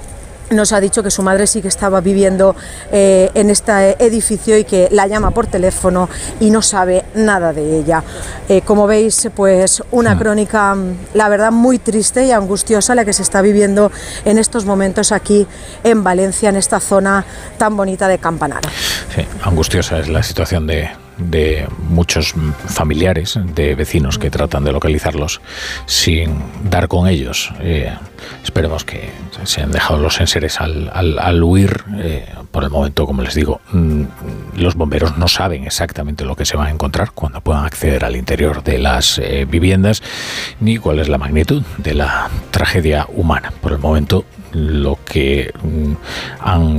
nos ha dicho que su madre sí que estaba viviendo eh, en este edificio y que la llama por teléfono y no sabe nada de ella. Eh, como veis, pues una mm. crónica, la verdad, muy triste y angustiosa la que se está viviendo en estos momentos aquí en Valencia, en esta zona tan bonita de Campanar. Sí, angustiosa es la situación de, de muchos familiares, de vecinos que tratan de localizarlos sin dar con ellos. Eh, esperemos que se han dejado los enseres al, al, huir. Eh, por el momento, como les digo, mm, los bomberos no saben exactamente lo que se van a encontrar cuando puedan acceder al interior de las eh, viviendas, ni cuál es la magnitud de la tragedia humana. Por el momento, lo que mm, han,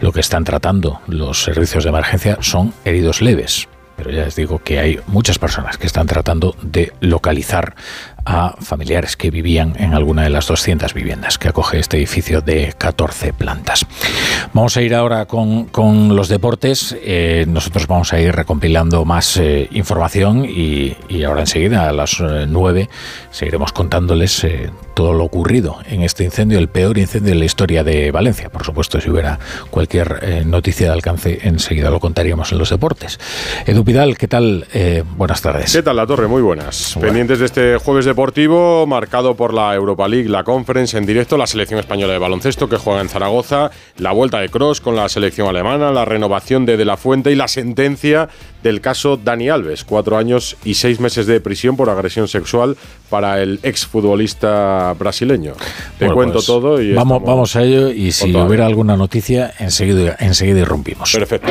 lo que están tratando los servicios de emergencia son heridos leves pero ya les digo que hay muchas personas que están tratando de localizar a familiares que vivían en alguna de las 200 viviendas que acoge este edificio de 14 plantas. Vamos a ir ahora con, los deportes. Eh, nosotros vamos a ir recompilando más eh, información y, ahora enseguida a las 9 eh, seguiremos contándoles todo lo ocurrido en este incendio, el peor incendio de la historia de Valencia. Por supuesto, si hubiera cualquier noticia de alcance, enseguida lo contaríamos en los deportes. Edu Pidal, ¿qué tal? buenas tardes. ¿Qué tal, La Torre? Muy buenas. Pendientes de este jueves de deportivo marcado por la Europa League, la Conference en directo, la selección española de baloncesto que juega en Zaragoza, la vuelta de Cross con la selección alemana, la renovación de De La Fuente y la sentencia del caso Dani Alves, cuatro años y seis meses de prisión por agresión sexual para el exfutbolista brasileño. Te cuento pues todo y vamos, vamos a ello y si hubiera alguna noticia enseguida, enseguida irrumpimos. Perfecto.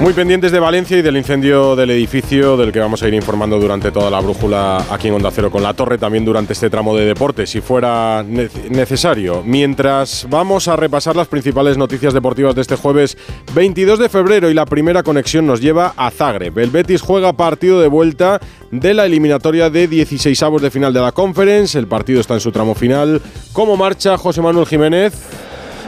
Muy pendientes de Valencia y del incendio del edificio del que vamos a ir informando durante toda la brújula aquí en Onda Cero con la Torre, también durante este tramo de deporte, si fuera necesario. Mientras vamos a repasar las principales noticias deportivas de este jueves 22 de febrero y la primera conexión nos lleva a Zagreb. El Betis juega partido de vuelta de la eliminatoria de 16 avos de final de la Conference. El partido está en su tramo final. ¿Cómo marcha José Manuel Jiménez?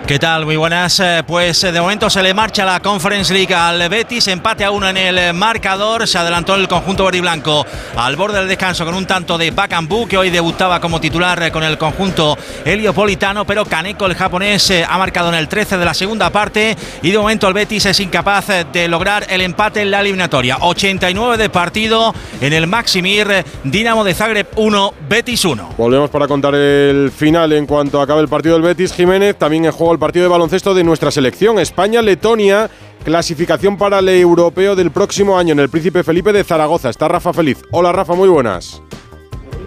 ¿Qué tal? Muy buenas. Eh, pues eh, de momento se le marcha la Conference League al Betis, empate a uno en el marcador. Se adelantó el conjunto verde y blanco al borde del descanso con un tanto de Bakambu, que hoy debutaba como titular eh, con el conjunto heliopolitano, pero Kaneko, el japonés, ha marcado en el 13 de la segunda parte y de momento el Betis es incapaz de lograr el empate en la eliminatoria. 89 de partido en el Maximir, Dinamo de Zagreb 1, Betis 1. Volvemos para contar el final en cuanto acabe el partido del Betis. Jiménez también en juego el partido de baloncesto de nuestra selección. España-Letonia, clasificación para el europeo del próximo año en el Príncipe Felipe de Zaragoza. Está Rafa Feliz. Hola Rafa, muy buenas.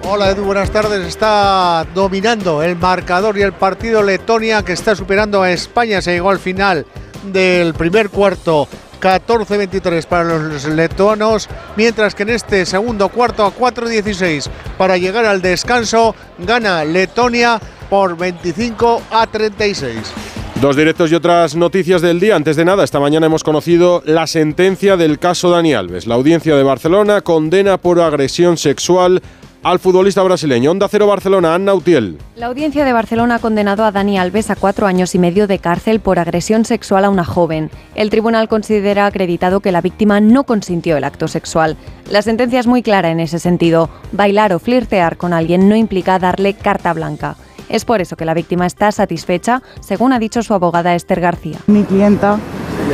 Hola Edu, buenas tardes. Está dominando el marcador y el partido Letonia que está superando a España. Se llegó al final del primer cuarto 14-23 para los letonos, mientras que en este segundo cuarto a 4-16 para llegar al descanso gana Letonia por 25 a 36. Dos directos y otras noticias del día. Antes de nada, esta mañana hemos conocido la sentencia del caso Dani Alves. La audiencia de Barcelona condena por agresión sexual al futbolista brasileño. Onda Cero Barcelona, Anna Utiel. La audiencia de Barcelona ha condenado a Dani Alves a cuatro años y medio de cárcel por agresión sexual a una joven. El tribunal considera acreditado que la víctima no consintió el acto sexual. La sentencia es muy clara en ese sentido. Bailar o flirtear con alguien no implica darle carta blanca. Es por eso que la víctima está satisfecha, según ha dicho su abogada Esther García. Mi clienta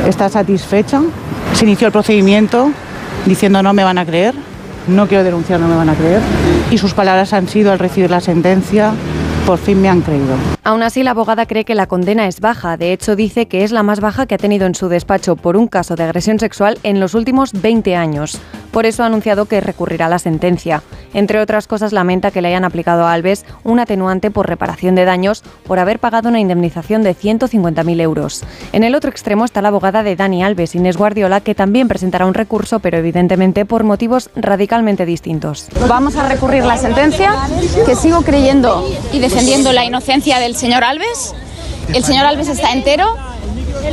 está satisfecha. Se inició el procedimiento diciendo no me van a creer no quiero denunciar, no me van a creer. Y sus palabras han sido al recibir la sentencia, por fin me han creído. Aún así, la abogada cree que la condena es baja. De hecho, dice que es la más baja que ha tenido en su despacho por un caso de agresión sexual en los últimos 20 años. Por eso ha anunciado que recurrirá la sentencia. Entre otras cosas, lamenta que le hayan aplicado a Alves un atenuante por reparación de daños por haber pagado una indemnización de 150.000 euros. En el otro extremo está la abogada de Dani Alves, Inés Guardiola, que también presentará un recurso, pero evidentemente por motivos radicalmente distintos. Vamos a recurrir la sentencia, que sigo creyendo y defendiendo la inocencia del señor Alves. El señor Alves está entero.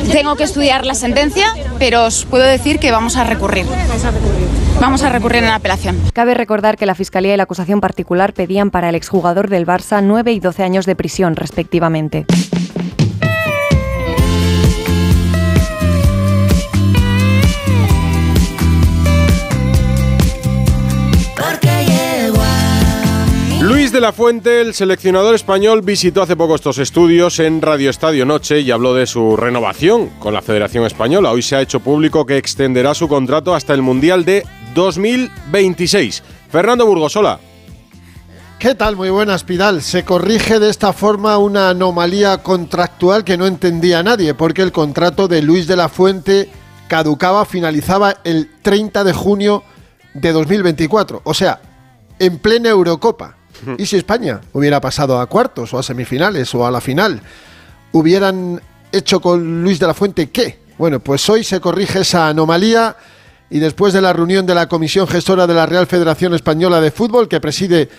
Tengo que estudiar la sentencia, pero os puedo decir que vamos a recurrir. Vamos a recurrir en apelación. Cabe recordar que la Fiscalía y la acusación particular pedían para el exjugador del Barça 9 y 12 años de prisión, respectivamente. De la Fuente, el seleccionador español, visitó hace poco estos estudios en Radio Estadio Noche y habló de su renovación con la Federación Española. Hoy se ha hecho público que extenderá su contrato hasta el Mundial de 2026. Fernando Burgosola. ¿Qué tal? Muy buenas, Pidal. Se corrige de esta forma una anomalía contractual que no entendía nadie, porque el contrato de Luis de la Fuente caducaba, finalizaba el 30 de junio de 2024, o sea, en plena Eurocopa. ¿Y si España hubiera pasado a cuartos o a semifinales o a la final? ¿Hubieran hecho con Luis de la Fuente qué? Bueno, pues hoy se corrige esa anomalía y después de la reunión de la Comisión Gestora de la Real Federación Española de Fútbol que preside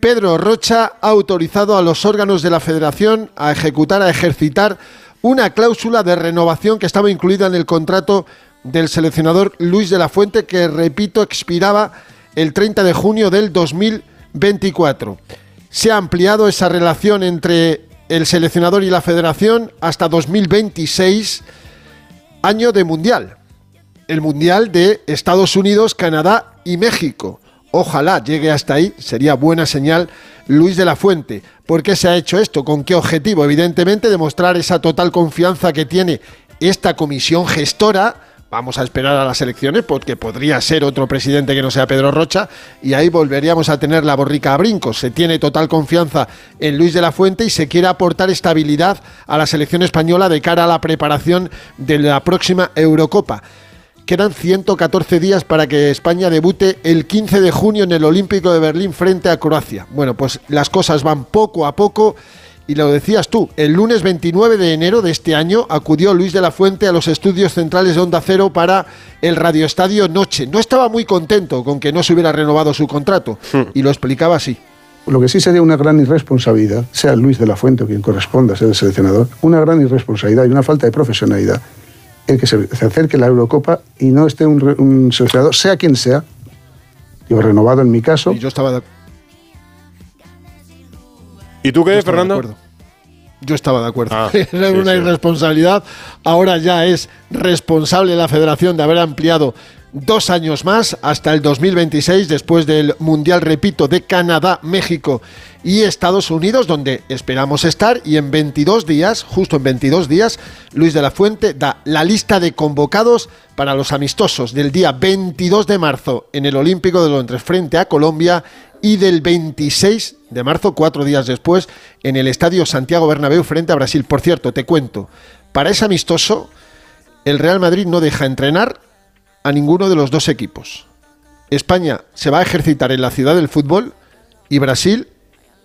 Pedro Rocha, ha autorizado a los órganos de la Federación a ejecutar, a ejercitar una cláusula de renovación que estaba incluida en el contrato del seleccionador Luis de la Fuente que, repito, expiraba el 30 de junio del 2024. Se ha ampliado esa relación entre el seleccionador y la federación hasta 2026, año de Mundial. El Mundial de Estados Unidos, Canadá y México. Ojalá llegue hasta ahí, sería buena señal Luis de la Fuente. ¿Por qué se ha hecho esto? ¿Con qué objetivo? Evidentemente demostrar esa total confianza que tiene esta comisión gestora Vamos a esperar a las elecciones porque podría ser otro presidente que no sea Pedro Rocha y ahí volveríamos a tener la borrica a brincos. Se tiene total confianza en Luis de la Fuente y se quiere aportar estabilidad a la selección española de cara a la preparación de la próxima Eurocopa. Quedan 114 días para que España debute el 15 de junio en el Olímpico de Berlín frente a Croacia. Bueno, pues las cosas van poco a poco y lo decías tú, el lunes 29 de enero de este año acudió Luis de la Fuente a los estudios centrales de Onda Cero para el Radioestadio Noche. No estaba muy contento con que no se hubiera renovado su contrato y lo explicaba así. Lo que sí sería una gran irresponsabilidad, sea Luis de la Fuente o quien corresponda a ser el seleccionador, una gran irresponsabilidad y una falta de profesionalidad el que se, acerque la Eurocopa y no esté un, seleccionador, sea quien sea, yo renovado en mi caso. Y yo estaba de ¿Y tú qué, Fernando? Yo estaba de acuerdo. Ah, Era una irresponsabilidad. Ahora ya es responsable la federación de haber ampliado dos años más hasta el 2026, después del Mundial, repito, de Canadá, México y Estados Unidos, donde esperamos estar. Y en 22 días, justo en 22 días, Luis de la Fuente da la lista de convocados para los amistosos del día 22 de marzo en el Olímpico de Londres frente a Colombia y del 26 de marzo, cuatro días después, en el Estadio Santiago Bernabéu frente a Brasil. Por cierto, te cuento, para ese amistoso, el Real Madrid no deja entrenar a ninguno de los dos equipos. España se va a ejercitar en la ciudad del fútbol y Brasil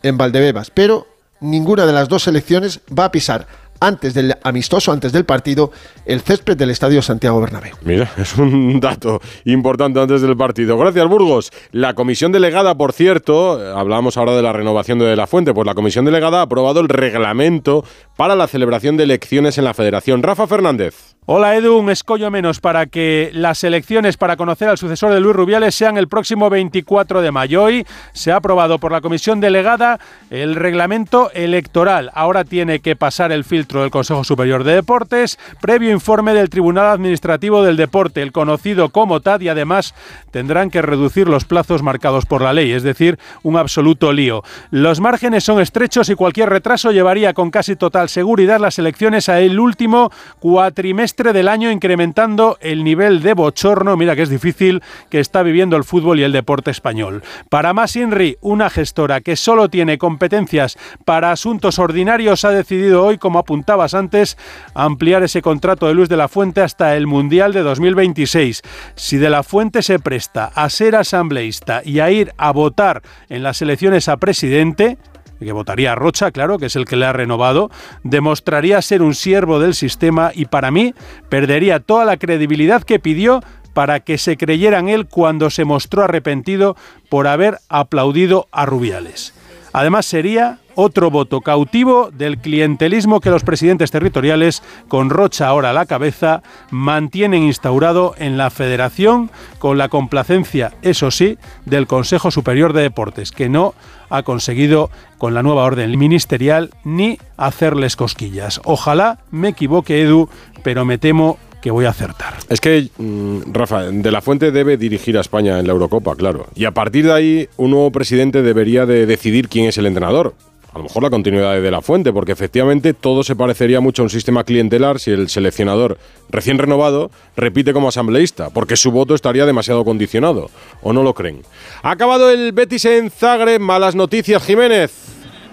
en Valdebebas, pero ninguna de las dos selecciones va a pisar antes del amistoso, antes del partido, el césped del Estadio Santiago Bernabéu. Mira, es un dato importante antes del partido. Gracias, Burgos. La comisión delegada, por cierto, hablamos ahora de la renovación de, de la fuente, pues la comisión delegada ha aprobado el reglamento para la celebración de elecciones en la Federación. Rafa Fernández. Hola Edu, un escollo menos para que las elecciones para conocer al sucesor de Luis Rubiales sean el próximo 24 de mayo. Hoy se ha aprobado por la comisión delegada el reglamento electoral. Ahora tiene que pasar el filtro del Consejo Superior de Deportes, previo informe del Tribunal Administrativo del Deporte, el conocido como TAD, y además tendrán que reducir los plazos marcados por la ley, es decir, un absoluto lío. Los márgenes son estrechos y cualquier retraso llevaría con casi total seguridad las elecciones a el último cuatrimestre semestre del año, incrementando el nivel de bochorno, mira que es difícil, que está viviendo el fútbol y el deporte español. Para más Inri, una gestora que solo tiene competencias para asuntos ordinarios, ha decidido hoy, como apuntabas antes, ampliar ese contrato de Luis de la Fuente hasta el Mundial de 2026. Si de la Fuente se presta a ser asambleísta y a ir a votar en las elecciones a presidente, que votaría a Rocha, claro, que es el que le ha renovado, demostraría ser un siervo del sistema y para mí perdería toda la credibilidad que pidió para que se creyera en él cuando se mostró arrepentido por haber aplaudido a Rubiales. Además sería otro voto cautivo del clientelismo que los presidentes territoriales, con Rocha ahora a la cabeza, mantienen instaurado en la federación con la complacencia, eso sí, del Consejo Superior de Deportes, que no ha conseguido con la nueva orden ministerial ni hacerles cosquillas. Ojalá me equivoque Edu, pero me temo que voy a acertar. Es que, mm, Rafa, De la Fuente debe dirigir a España en la Eurocopa, claro. Y a partir de ahí, un nuevo presidente debería de decidir quién es el entrenador. A lo mejor la continuidad de, la fuente, porque efectivamente todo se parecería mucho a un sistema clientelar si el seleccionador recién renovado repite como asambleísta, porque su voto estaría demasiado condicionado. ¿O no lo creen? Ha acabado el Betis en Zagreb. Malas noticias, Jiménez.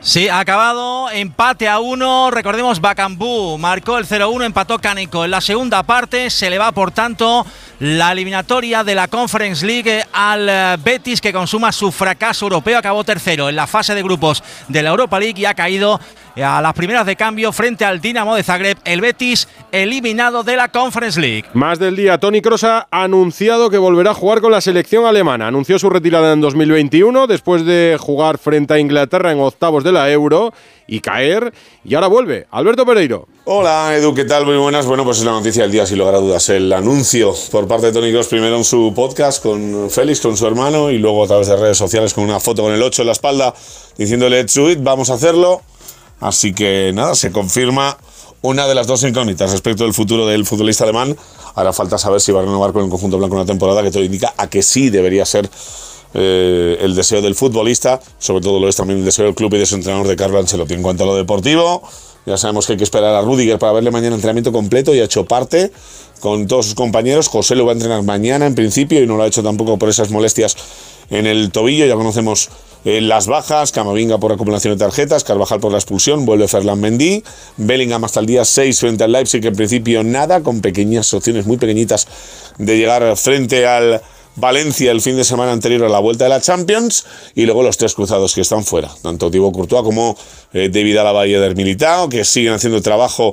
Sí, ha acabado empate a uno. Recordemos, Bacambú marcó el 0-1, empató Cánico. En la segunda parte se le va, por tanto, la eliminatoria de la Conference League al eh, Betis, que consuma su fracaso europeo. Acabó tercero en la fase de grupos de la Europa League y ha caído a las primeras de cambio frente al Dinamo de Zagreb. El Betis eliminado de la Conference League. Más del día, Tony Kroos ha anunciado que volverá a jugar con la selección alemana. Anunció su retirada en 2021 después de jugar frente a Inglaterra en octavos de la Euro y caer. Y ahora vuelve. Alberto Pereiro. Hola Edu, ¿qué tal? Muy buenas. Bueno, pues es la noticia del día, sin lugar a dudas. El anuncio por parte de Tony Cross, primero en su podcast con Félix, con su hermano, y luego a través de redes sociales con una foto con el 8 en la espalda, diciéndole, Let's vamos a hacerlo. Así que nada, se confirma una de las dos incógnitas respecto del futuro del futbolista alemán. Ahora falta saber si va a renovar con el conjunto blanco una temporada que todo indica a que sí debería ser eh, el deseo del futbolista, sobre todo lo es también el deseo del club y de su entrenador de Carlo Ancelotti. En cuanto a lo deportivo, ya sabemos que hay que esperar a Rudiger para verle mañana entrenamiento completo y ha hecho parte con todos sus compañeros. José lo va a entrenar mañana en principio y no lo ha hecho tampoco por esas molestias en el tobillo. Ya conocemos eh, las bajas, Camavinga por acumulación de tarjetas, Carvajal por la expulsión, vuelve Ferland Mendy, Bellingham hasta el día 6 frente al Leipzig, en principio nada, con pequeñas opciones muy pequeñitas de llegar frente al Valencia el fin de semana anterior a la vuelta de la Champions y luego los tres cruzados que están fuera, tanto Thibaut Courtois como eh, David Alaba y Eder Militao, que siguen haciendo trabajo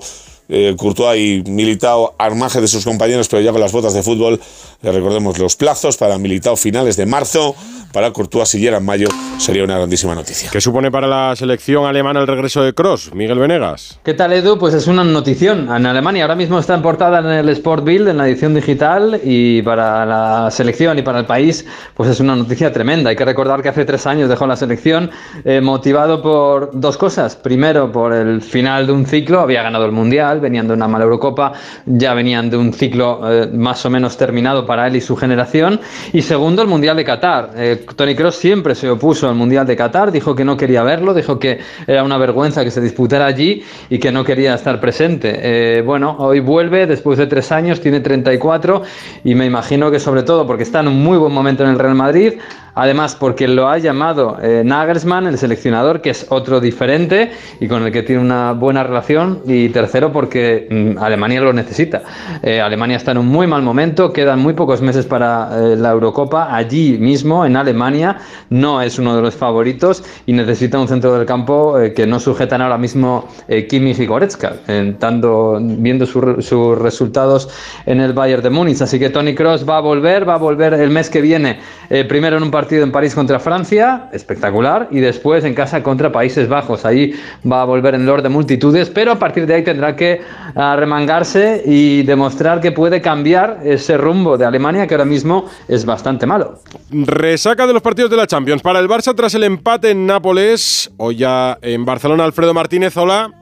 eh, Courtois y Militao al margen de sus compañeros, pero ya con las botas de fútbol. Eh, recordemos los plazos para Militao finales de marzo, para Courtois si llega en mayo, sería una grandísima noticia. ¿Qué supone para la selección alemana el regreso de Cross, Miguel Venegas? ¿Qué tal, Edu? Pues es una notición. En Alemania ahora mismo está en portada en el Sport Bild, en la edición digital, y para la selección y para el país, pues es una noticia tremenda. Hay que recordar que hace tres años dejó la selección eh, motivado por dos cosas. Primero, por el final de un ciclo, había ganado el Mundial, venían de una mala Eurocopa, ya venían de un ciclo eh, más o menos terminado para él y su generación. Y segundo, el Mundial de Qatar. Eh, Tony Cross siempre se opuso al Mundial de Qatar, dijo que no quería verlo, dijo que era una vergüenza que se disputara allí y que no quería estar presente. Eh, bueno, hoy vuelve después de tres años, tiene 34 y me imagino que sobre todo porque está en un muy buen momento en el Real Madrid, Además, porque lo ha llamado eh, Nagelsmann, el seleccionador, que es otro diferente y con el que tiene una buena relación. Y tercero, porque mm, Alemania lo necesita. Eh, Alemania está en un muy mal momento, quedan muy pocos meses para eh, la Eurocopa. Allí mismo, en Alemania, no es uno de los favoritos y necesita un centro del campo que no sujetan ahora mismo Kimmich y Goretzka, dando, viendo sus resultados en el Bayern de Múnich. Así que Tony Cross va a volver, va a volver el mes que viene, primero en un partido en París contra Francia, espectacular, y después en casa contra Países Bajos. Ahí va a volver en Lord de multitudes, pero a partir de ahí tendrá que remangarse y demostrar que puede cambiar ese rumbo de Alemania que ahora mismo es bastante malo. Resaca de los partidos de la Champions para el Barça tras el empate en Nápoles. Hoy ya en Barcelona, Alfredo Martínez, hola.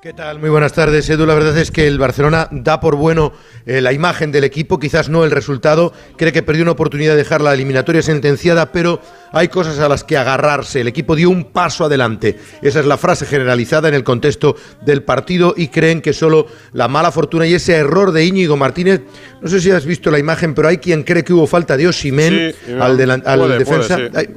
¿Qué tal? Muy buenas tardes, Edu. La verdad es que el Barcelona da por bueno eh, la imagen del equipo, quizás no el resultado. Cree que perdió una oportunidad de dejar la eliminatoria sentenciada, pero hay cosas a las que agarrarse. El equipo dio un paso adelante. Esa es la frase generalizada en el contexto del partido y creen que solo la mala fortuna y ese error de Íñigo Martínez, no sé si has visto la imagen, pero hay quien cree que hubo falta de Osimen al, defensa. Puede,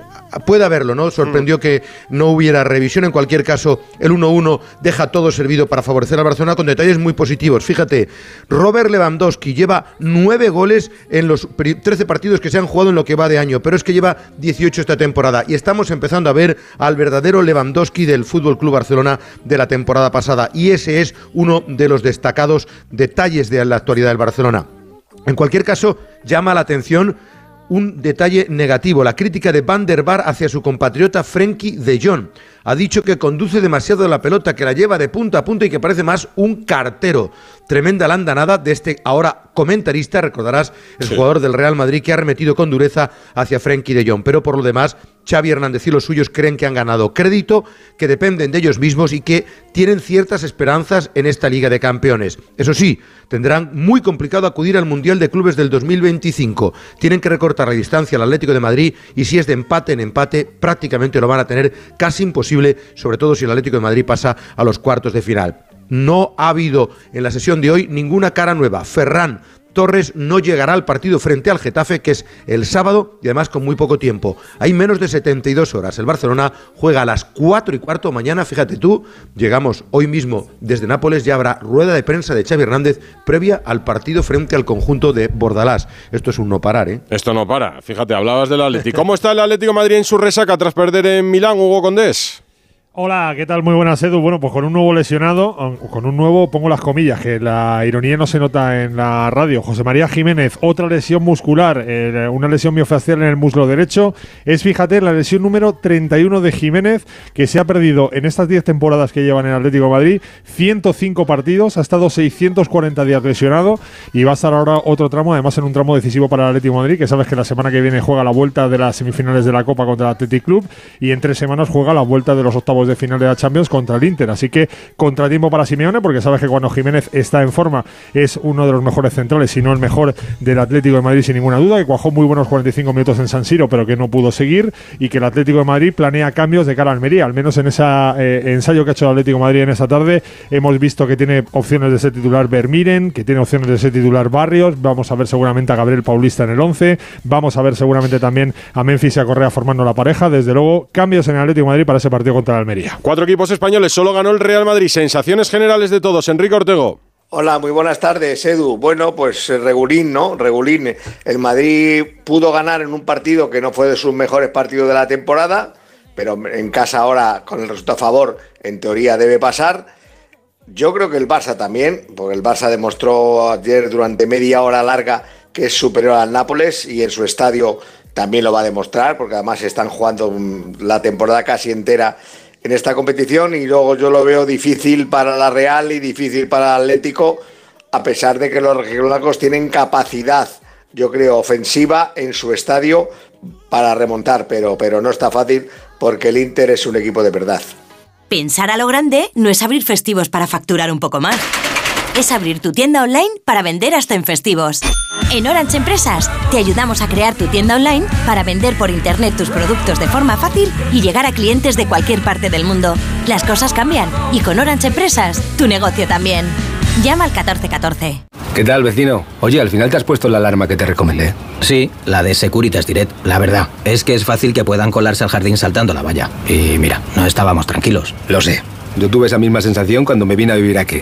haberlo, ¿no? Sorprendió que no hubiera revisión. En cualquier caso, el 1-1 deja todo servido para favorecer al Barcelona con detalles muy positivos. Fíjate, Robert Lewandowski lleva nueve goles en los 13 partidos que se han jugado en lo que va de año, pero es que lleva 18 esta temporada y estamos empezando a ver al verdadero Lewandowski del Fútbol Club Barcelona de la temporada pasada y ese es uno de los destacados detalles de la actualidad del Barcelona. En cualquier caso, llama la atención un detalle negativo, la crítica de Van der Bar hacia su compatriota Frenkie de Jong ha dicho que conduce demasiado la pelota, que la lleva de punta a punta y que parece más un cartero. Tremenda la andanada de este ahora comentarista, recordarás, el jugador del Real Madrid que ha remetido con dureza hacia Frenkie de Jong. Pero por lo demás, Xavi Hernández y los suyos creen que han ganado crédito, que dependen de ellos mismos y que tienen ciertas esperanzas en esta Liga de Campeones. Eso sí, tendrán muy complicado acudir al Mundial de Clubes del 2025. Tienen que recortar la distancia al Atlético de Madrid y si es de empate en empate, prácticamente lo van a tener casi imposible, sobre todo si el Atlético de Madrid pasa a los cuartos de final. No ha habido en la sesión de hoy ninguna cara nueva. Ferran Torres no llegará al partido frente al Getafe, que es el sábado y además con muy poco tiempo. Hay menos de 72 horas. El Barcelona juega a las 4 y cuarto mañana. Fíjate tú, llegamos hoy mismo desde Nápoles. Ya habrá rueda de prensa de Xavi Hernández previa al partido frente al conjunto de Bordalás. Esto es un no parar, ¿eh? Esto no para. Fíjate, hablabas del Atlético. ¿Cómo está el Atlético Madrid en su resaca tras perder en Milán, Hugo Condés? Hola, ¿qué tal? Muy buenas, Edu. Bueno, pues con un nuevo lesionado, con un nuevo, pongo las comillas, que la ironía no se nota en la radio. José María Jiménez, otra lesión muscular, una lesión miofascial en el muslo derecho. Es, fíjate, la lesión número 31 de Jiménez, que se ha perdido en estas 10 temporadas que llevan en Atlético de Madrid, 105 partidos, ha estado 640 días lesionado y va a estar ahora otro tramo, además en un tramo decisivo para el Atlético Madrid, que sabes que la semana que viene juega la vuelta de las semifinales de la Copa contra el Athletic Club y en tres semanas juega la vuelta de los octavos de final de la Champions contra el Inter. Así que contratiempo para Simeone, porque sabes que cuando Jiménez está en forma es uno de los mejores centrales, si no el mejor del Atlético de Madrid, sin ninguna duda, que cuajó muy buenos 45 minutos en San Siro, pero que no pudo seguir, y que el Atlético de Madrid planea cambios de cara a Almería. Al menos en ese eh, ensayo que ha hecho el Atlético de Madrid en esta tarde, hemos visto que tiene opciones de ser titular Vermiren, que tiene opciones de ser titular Barrios. Vamos a ver seguramente a Gabriel Paulista en el 11. Vamos a ver seguramente también a Memphis y a Correa formando la pareja. Desde luego, cambios en el Atlético de Madrid para ese partido contra el. Cuatro equipos españoles, solo ganó el Real Madrid. Sensaciones generales de todos. Enrique Ortego. Hola, muy buenas tardes, Edu. Bueno, pues eh, regulín, ¿no? Regulín. El Madrid pudo ganar en un partido que no fue de sus mejores partidos de la temporada, pero en casa ahora, con el resultado a favor, en teoría debe pasar. Yo creo que el Barça también, porque el Barça demostró ayer durante media hora larga que es superior al Nápoles y en su estadio también lo va a demostrar, porque además están jugando la temporada casi entera en esta competición y luego yo lo veo difícil para la Real y difícil para el Atlético, a pesar de que los rojiblancos tienen capacidad, yo creo, ofensiva en su estadio para remontar, pero, pero no está fácil porque el Inter es un equipo de verdad. Pensar a lo grande no es abrir festivos para facturar un poco más es abrir tu tienda online para vender hasta en festivos. En Orange Empresas te ayudamos a crear tu tienda online para vender por internet tus productos de forma fácil y llegar a clientes de cualquier parte del mundo. Las cosas cambian y con Orange Empresas tu negocio también. Llama al 1414. ¿Qué tal, vecino? Oye, al final te has puesto la alarma que te recomendé. Sí, la de Securitas Direct. La verdad, es que es fácil que puedan colarse al jardín saltando la valla. Y mira, no estábamos tranquilos. Lo sé. Yo tuve esa misma sensación cuando me vine a vivir aquí.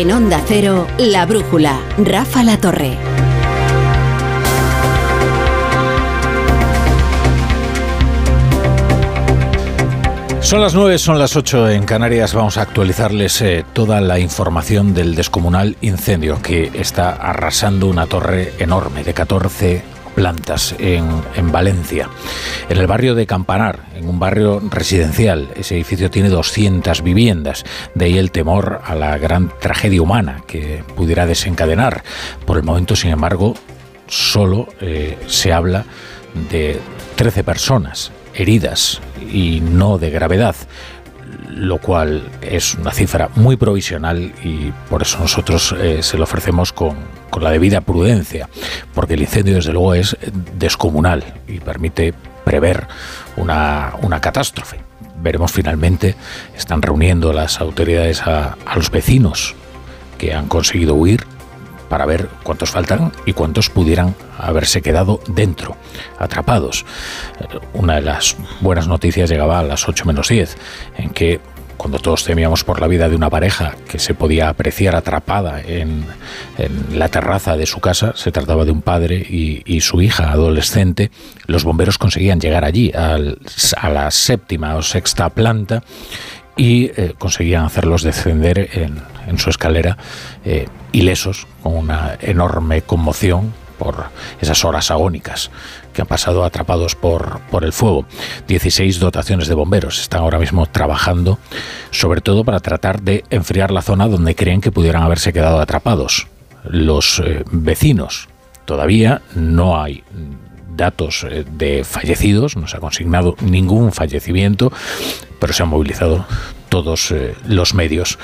En Onda Cero, La Brújula, Rafa La Torre. Son las 9, son las 8 en Canarias. Vamos a actualizarles eh, toda la información del descomunal incendio que está arrasando una torre enorme de 14 plantas en, en, Valencia, en el barrio de Campanar, en un barrio residencial. Ese edificio tiene 200 viviendas, de ahí el temor a la gran tragedia humana que pudiera desencadenar. Por el momento, sin embargo, solo eh, se habla de 13 personas heridas y no de gravedad lo cual es una cifra muy provisional y por eso nosotros eh, se lo ofrecemos con, con, la debida prudencia, porque el incendio desde luego es descomunal y permite prever una, una catástrofe. Veremos finalmente, están reuniendo las autoridades a, a los vecinos que han conseguido huir para ver cuántos faltan y cuántos pudieran haberse quedado dentro, atrapados. Una de las buenas noticias llegaba a las 8 menos 10, en que cuando todos temíamos por la vida de una pareja que se podía apreciar atrapada en, la terraza de su casa, se trataba de un padre y, su hija adolescente, los bomberos conseguían llegar allí, al, a la séptima o sexta planta, y eh, conseguían hacerlos descender en, en su escalera eh, ilesos, con una enorme conmoción por esas horas agónicas que han pasado atrapados por, por el fuego. 16 dotaciones de bomberos están ahora mismo trabajando, sobre todo para tratar de enfriar la zona donde creen que pudieran haberse quedado atrapados. Los eh, vecinos todavía no hay datos eh, de fallecidos, no se ha consignado ningún fallecimiento, pero se han movilizado todos eh, los medios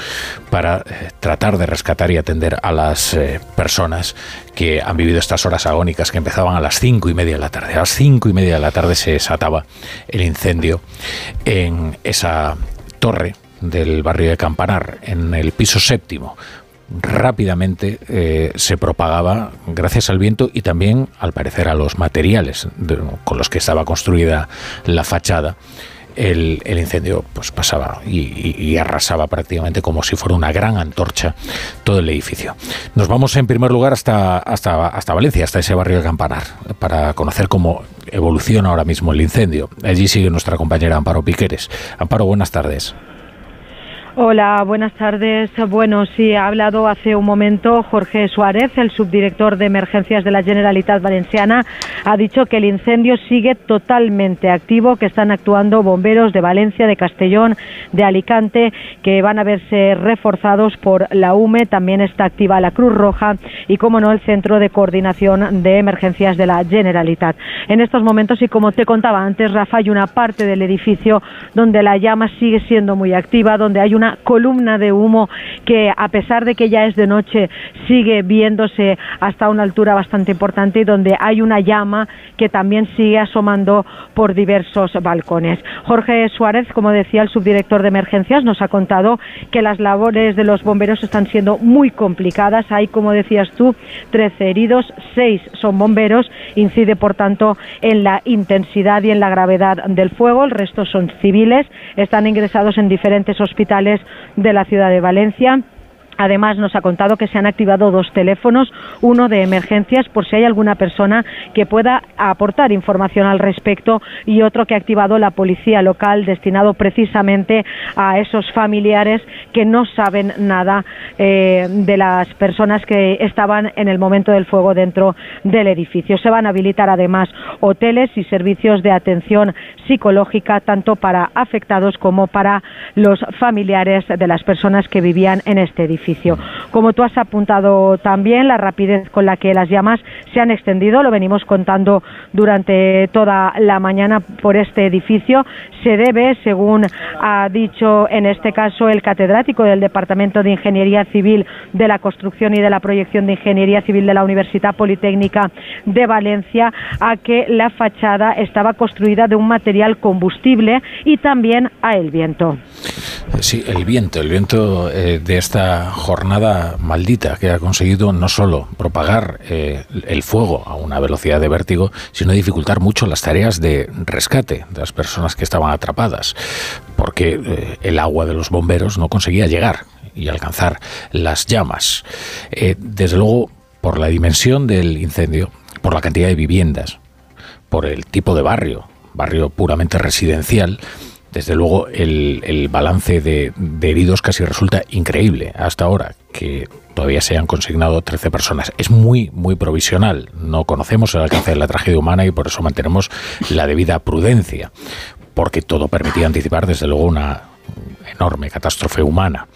para eh, tratar de rescatar y atender a las personas que han vivido estas horas agónicas que empezaban a las cinco y media de la tarde. A las cinco y media de la tarde se desataba el incendio en esa torre del barrio de Campanar, en el piso séptimo, rápidamente eh, se propagaba gracias al viento y también, al parecer, a los materiales con los que estaba construida la fachada. El, incendio pues pasaba y, y, y, arrasaba prácticamente como si fuera una gran antorcha todo el edificio. Nos vamos en primer lugar hasta, hasta, hasta Valencia, hasta ese barrio de Campanar, para conocer cómo evoluciona ahora mismo el incendio. Allí sigue nuestra compañera Amparo Piqueres. Amparo, buenas tardes. Hola, buenas tardes. Bueno, sí, ha hablado hace un momento Jorge Suárez, el subdirector de emergencias de la Generalitat Valenciana. Ha dicho que el incendio sigue totalmente activo, que están actuando bomberos de Valencia, de Castellón, de Alicante, que van a verse reforzados por la UME. También está activa la Cruz Roja y, como no, el Centro de Coordinación de Emergencias de la Generalitat. En estos momentos, y como te contaba antes, Rafa, hay una parte del edificio donde la llama sigue siendo muy activa, donde hay una columna de humo que a pesar de que ya es de noche sigue viéndose hasta una altura bastante importante y donde hay una llama que también sigue asomando por diversos balcones. Jorge Suárez, como decía el subdirector de emergencias, nos ha contado que las labores de los bomberos están siendo muy complicadas. Hay, como decías tú, 13 heridos, 6 son bomberos, incide por tanto en la intensidad y en la gravedad del fuego. El resto son civiles, están ingresados en diferentes hospitales de la ciudad de Valencia. Además, nos ha contado que se han activado dos teléfonos, uno de emergencias por si hay alguna persona que pueda aportar información al respecto y otro que ha activado la policía local destinado precisamente a esos familiares que no saben nada eh, de las personas que estaban en el momento del fuego dentro del edificio. Se van a habilitar además hoteles y servicios de atención psicológica tanto para afectados como para los familiares de las personas que vivían en este edificio. Como tú has apuntado también, la rapidez con la que las llamas se han extendido, lo venimos contando durante toda la mañana por este edificio, se debe, según ha dicho en este caso el catedrático del Departamento de Ingeniería Civil de la Construcción y de la Proyección de Ingeniería Civil de la Universidad Politécnica de Valencia, a que la fachada estaba construida de un material combustible y también a el viento. Sí, el viento, el viento eh, de esta jornada maldita que ha conseguido no solo propagar eh, el fuego a una velocidad de vértigo, sino dificultar mucho las tareas de rescate de las personas que estaban atrapadas, porque eh, el agua de los bomberos no conseguía llegar y alcanzar las llamas. Desde luego, por la dimensión del incendio, por la cantidad de viviendas, por el tipo de barrio, barrio puramente residencial, desde luego el, balance de, heridos casi resulta increíble hasta ahora, que todavía se han consignado 13 personas. Es muy, muy provisional. No conocemos el alcance de la tragedia humana y por eso mantenemos la debida prudencia, porque todo permitía anticipar desde luego una enorme catástrofe humana.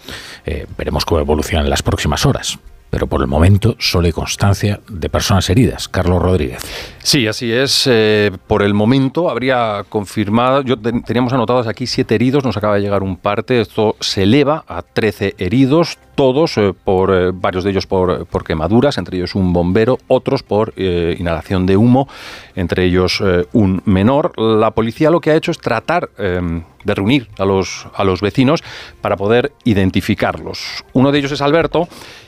Eh, veremos cómo evolucionan en las próximas horas pero por el momento solo hay constancia de personas heridas. Carlos Rodríguez. Sí, así es. Eh, por el momento habría confirmado, yo teníamos anotados aquí siete heridos, nos acaba de llegar un parte, esto se eleva a 13 heridos, todos eh, por eh, varios de ellos por, por, quemaduras, entre ellos un bombero, otros por inhalación de humo, entre ellos un menor. La policía lo que ha hecho es tratar de reunir a los, a los vecinos para poder identificarlos. Uno de ellos es Alberto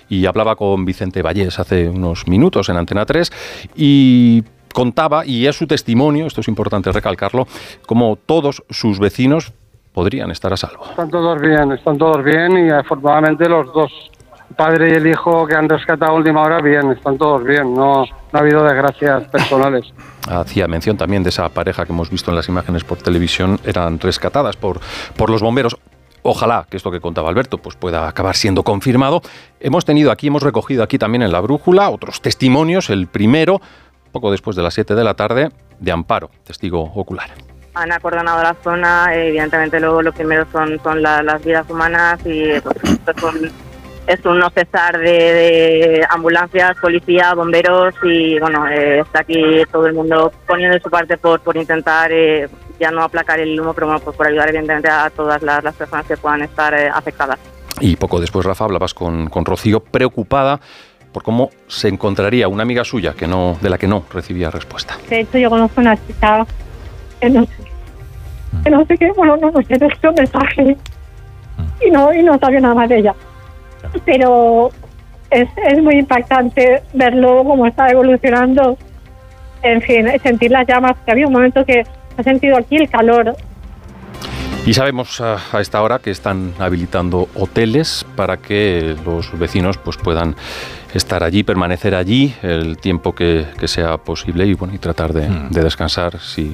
y hablaba con Vicente Vallés hace unos minutos en Antena 3 y contaba, y es su testimonio, esto es importante recalcarlo, como todos sus vecinos podrían estar a salvo. Están todos bien, están todos bien y afortunadamente los dos, el padre y el hijo que han rescatado a última hora, bien, están todos bien, no, no ha habido desgracias personales. Hacía mención también de esa pareja que hemos visto en las imágenes por televisión, eran rescatadas por, por los bomberos. Ojalá que esto que contaba Alberto pues pueda acabar siendo confirmado. Hemos tenido aquí, hemos recogido aquí también en la brújula otros testimonios. El primero, poco después de las 7 de la tarde, de Amparo, testigo ocular. Han acordonado la zona, evidentemente luego lo primero son, son las vidas humanas y pues, es un no cesar de, ambulancias, policía, bomberos y bueno, eh, está aquí todo el mundo poniendo de su parte por, por intentar eh, ya no aplacar el humo, pero bueno, pues por ayudar evidentemente a todas las, personas que puedan estar eh, afectadas. Y poco después, Rafa, hablabas con, con Rocío preocupada por cómo se encontraría una amiga suya que no, de la que no recibía respuesta. De hecho, yo conozco una chica que no, que no sé qué, bueno, no, no sé, dejó un mensaje y no, y no sabía nada más de ella. Pero es, es muy impactante verlo cómo está evolucionando. En fin, sentir las llamas, que había un momento que ha sentido aquí el calor. Y sabemos a, esta hora que están habilitando hoteles para que los vecinos pues puedan estar allí, permanecer allí el tiempo que, sea posible y bueno y tratar de, hmm. descansar si,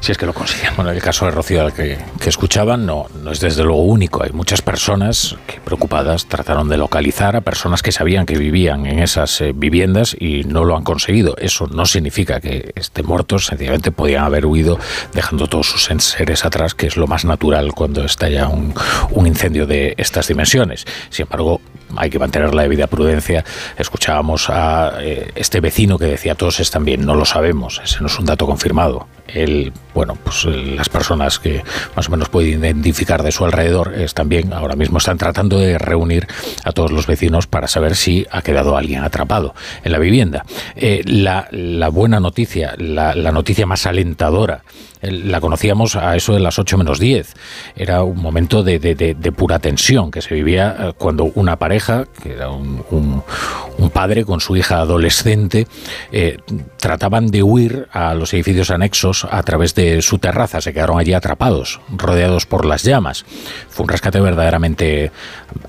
si, es que lo consiguen. Bueno, el caso de Rocío al que, que, escuchaban no, no es desde luego único. Hay muchas personas que preocupadas trataron de localizar a personas que sabían que vivían en esas eh, viviendas y no lo han conseguido. Eso no significa que estén muertos, sencillamente podían haber huido dejando todos sus seres atrás, que es lo más natural cuando estalla un, un incendio de estas dimensiones. Sin embargo, hay que mantener la debida prudencia Escuchábamos a eh, este vecino que decía todos están bien, no lo sabemos, ese no es un dato confirmado. Él, bueno, pues eh, las personas que más o menos puede identificar de su alrededor están bien, ahora mismo están tratando de reunir a todos los vecinos para saber si ha quedado alguien atrapado en la vivienda. Eh, la, buena noticia, la, noticia más alentadora, la conocíamos a eso de las 8 menos 10. Era un momento de, pura tensión que se vivía cuando una pareja, que era un, un padre con su hija adolescente eh, trataban de huir a los edificios anexos a través de su terraza. Se quedaron allí atrapados, rodeados por las llamas. Fue un rescate verdaderamente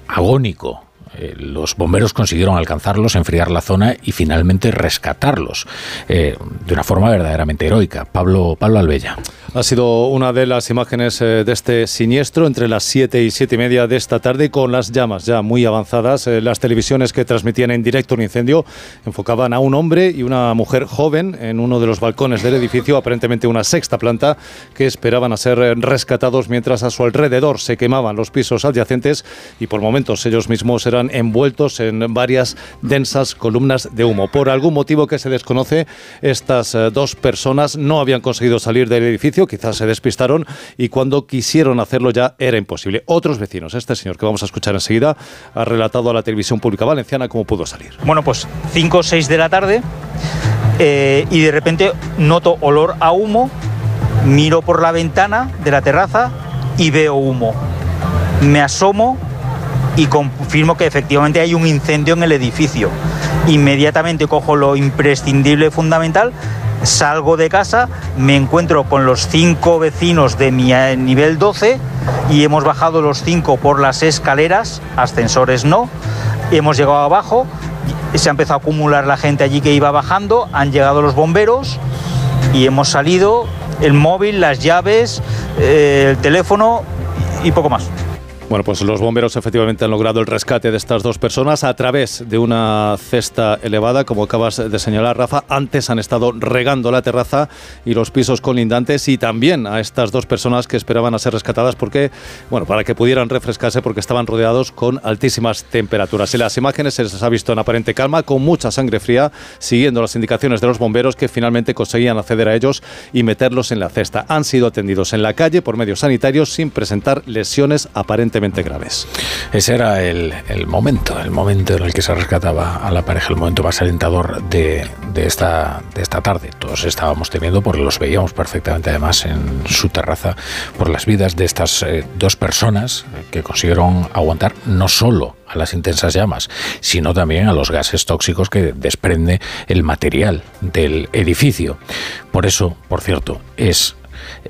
agónico. Eh, los bomberos consiguieron alcanzarlos, enfriar la zona y finalmente rescatarlos eh, de una forma verdaderamente heroica. Pablo, Pablo Albella. Ha sido una de las imágenes eh, de este siniestro entre las 7 y 7 y media de esta tarde con las llamas ya muy avanzadas. Las televisiones que transmitían en directo un incendio enfocaban a un hombre y una mujer joven en uno de los balcones del edificio, aparentemente una sexta planta, que esperaban a ser rescatados mientras a su alrededor se quemaban los pisos adyacentes y por momentos ellos mismos eran envueltos en varias densas columnas de humo. Por algún motivo que se desconoce, estas eh, dos personas no habían conseguido salir del edificio, quizás se despistaron y cuando quisieron hacerlo ya era imposible. Otros vecinos, este señor que vamos a escuchar enseguida, ha relatado a la televisión pública valenciana cómo pudo salir. Bueno, pues 5 o 6 de la tarde eh, y de repente noto olor a humo, miro por la ventana de la terraza y veo humo. Me asomo y confirmo que efectivamente hay un incendio en el edificio. Inmediatamente cojo lo imprescindible fundamental, salgo de casa, me encuentro con los cinco vecinos de mi eh, nivel 12 y hemos bajado los cinco por las escaleras, ascensores no, hemos llegado abajo, se ha empezado a acumular la gente allí que iba bajando, han llegado los bomberos y hemos salido, el móvil, las llaves, eh, el teléfono y poco más. Bueno, pues los bomberos efectivamente han logrado el rescate de estas dos personas a través de una cesta elevada, como acabas de señalar, Rafa. Antes han estado regando la terraza y los pisos colindantes y también a estas dos personas que esperaban a ser rescatadas porque, bueno, para que pudieran refrescarse porque estaban rodeados con altísimas temperaturas. En las imágenes se les ha visto en aparente calma, con mucha sangre fría, siguiendo las indicaciones de los bomberos que finalmente conseguían acceder a ellos y meterlos en la cesta. Han sido atendidos en la calle por medios sanitarios sin presentar lesiones aparentemente graves. Ese era el, momento, el momento en el que se rescataba a la pareja, el momento más alentador de, esta, de esta tarde. Todos estábamos temiendo porque los veíamos perfectamente además en su terraza por las vidas de estas eh, dos personas que consiguieron aguantar no solo a las intensas llamas, sino también a los gases tóxicos que desprende el material del edificio. Por eso, por cierto, es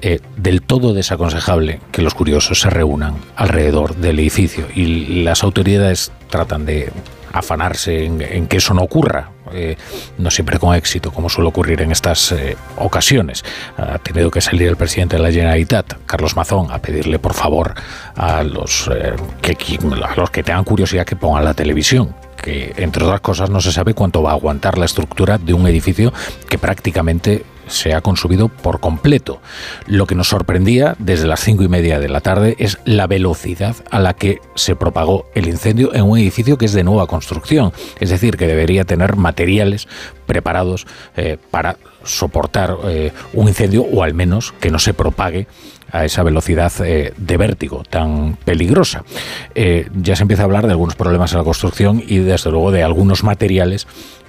eh, del todo desaconsejable que los curiosos se reúnan alrededor del edificio y las autoridades tratan de afanarse en, que eso no ocurra, eh, no siempre con éxito, como suele ocurrir en estas eh, ocasiones. Ha tenido que salir el presidente de la Generalitat, Carlos Mazón, a pedirle por favor a los, que, a los que tengan curiosidad que pongan la televisión, que entre otras cosas no se sabe cuánto va a aguantar la estructura de un edificio que prácticamente se ha consumido por completo. Lo que nos sorprendía desde las cinco y media de la tarde es la velocidad a la que se propagó el incendio en un edificio que es de nueva construcción, es decir, que debería tener materiales preparados eh, para soportar eh, un incendio o al menos que no se propague a esa velocidad eh, de vértigo tan peligrosa. ya se empieza a hablar de algunos problemas en la construcción y desde luego de algunos materiales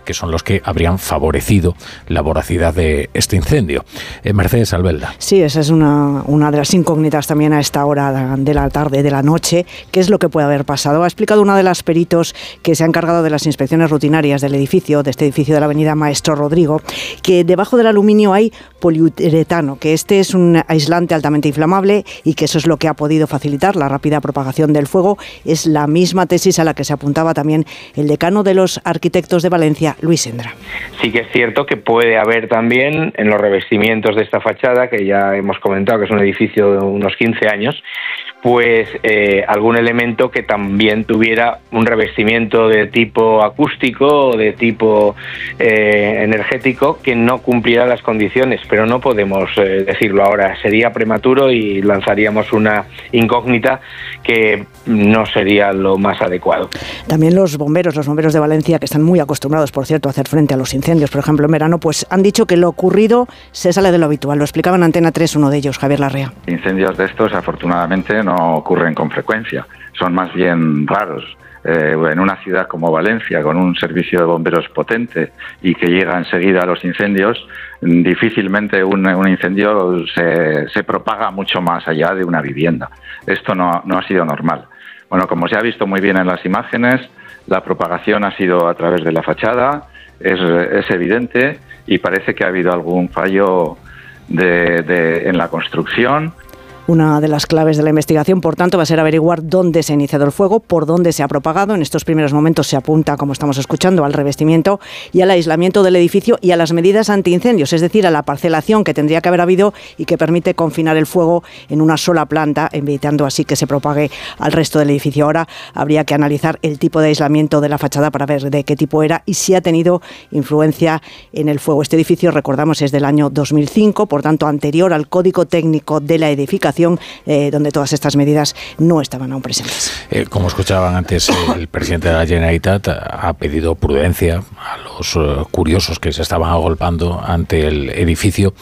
que son los que habrían favorecido la voracidad de este incendio. Eh, Mercedes Albelda. Sí, esa es una, una de las incógnitas también a esta hora de la tarde, de la noche. ¿Qué es lo que puede haber pasado? Ha explicado una de las peritos que se ha encargado de las inspecciones rutinarias del edificio, de este edificio de la avenida Maestro Rodrigo, que debajo del aluminio hay poliuretano, que este es un aislante altamente inflamable y que eso es lo que ha podido facilitar la rápida propagación del fuego. Es la misma tesis a la que se apuntaba también el decano de los arquitectos de Valencia, Luis Endra. Sí que es cierto que puede haber también en los revestimientos de esta fachada, que ya hemos comentado que es un edificio de unos 15 años, pues eh, algún elemento que también tuviera un revestimiento de tipo acústico o de tipo eh, energético que no cumpliera las condiciones, pero no podemos eh, decirlo ahora. Sería prematuro y lanzaríamos una incógnita que no sería lo más adecuado. También los bomberos, los bomberos de Valencia, que están muy acostumbrados, por cierto, a hacer frente a los incendios, por ejemplo, en verano, pues han dicho que lo ocurrido se sale de lo habitual. Lo explicaba en Antena 3 uno de ellos, Javier Larrea. Incendios de estos, afortunadamente, no ocurren con frecuencia, son más bien raros. Eh, en una ciudad como Valencia, con un servicio de bomberos potente y que llega enseguida a los incendios, difícilmente un, incendio se, se, propaga mucho más allá de una vivienda. Esto no, no ha sido normal. Bueno, como se ha visto muy bien en las imágenes, la propagación ha sido a través de la fachada, es, es evidente y parece que ha habido algún fallo de, de, en la construcción una de las claves de la investigación, por tanto, va a ser averiguar dónde se ha iniciado el fuego, por dónde se ha propagado. En estos primeros momentos se apunta, como estamos escuchando, al revestimiento y al aislamiento del edificio y a las medidas antiincendios, es decir, a la parcelación que tendría que haber habido y que permite confinar el fuego en una sola planta, evitando así que se propague al resto del edificio. Ahora habría que analizar el tipo de aislamiento de la fachada para ver de qué tipo era y si ha tenido influencia en el fuego. Este edificio, recordamos, es del año 2005, por tanto, anterior al Código Técnico de la Edificación eh, donde todas estas medidas no estaban aún presentes. Eh, como escuchaban antes, el presidente de la Generalitat ha pedido prudencia a los eh, curiosos que se estaban agolpando ante el edificio.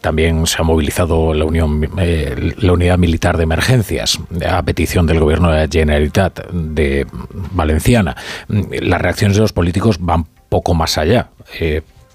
también se ha movilizado la, Unión, la Unidad Militar de Emergencias a petición del gobierno de la Generalitat de Valenciana. Las reacciones de los políticos van poco más allá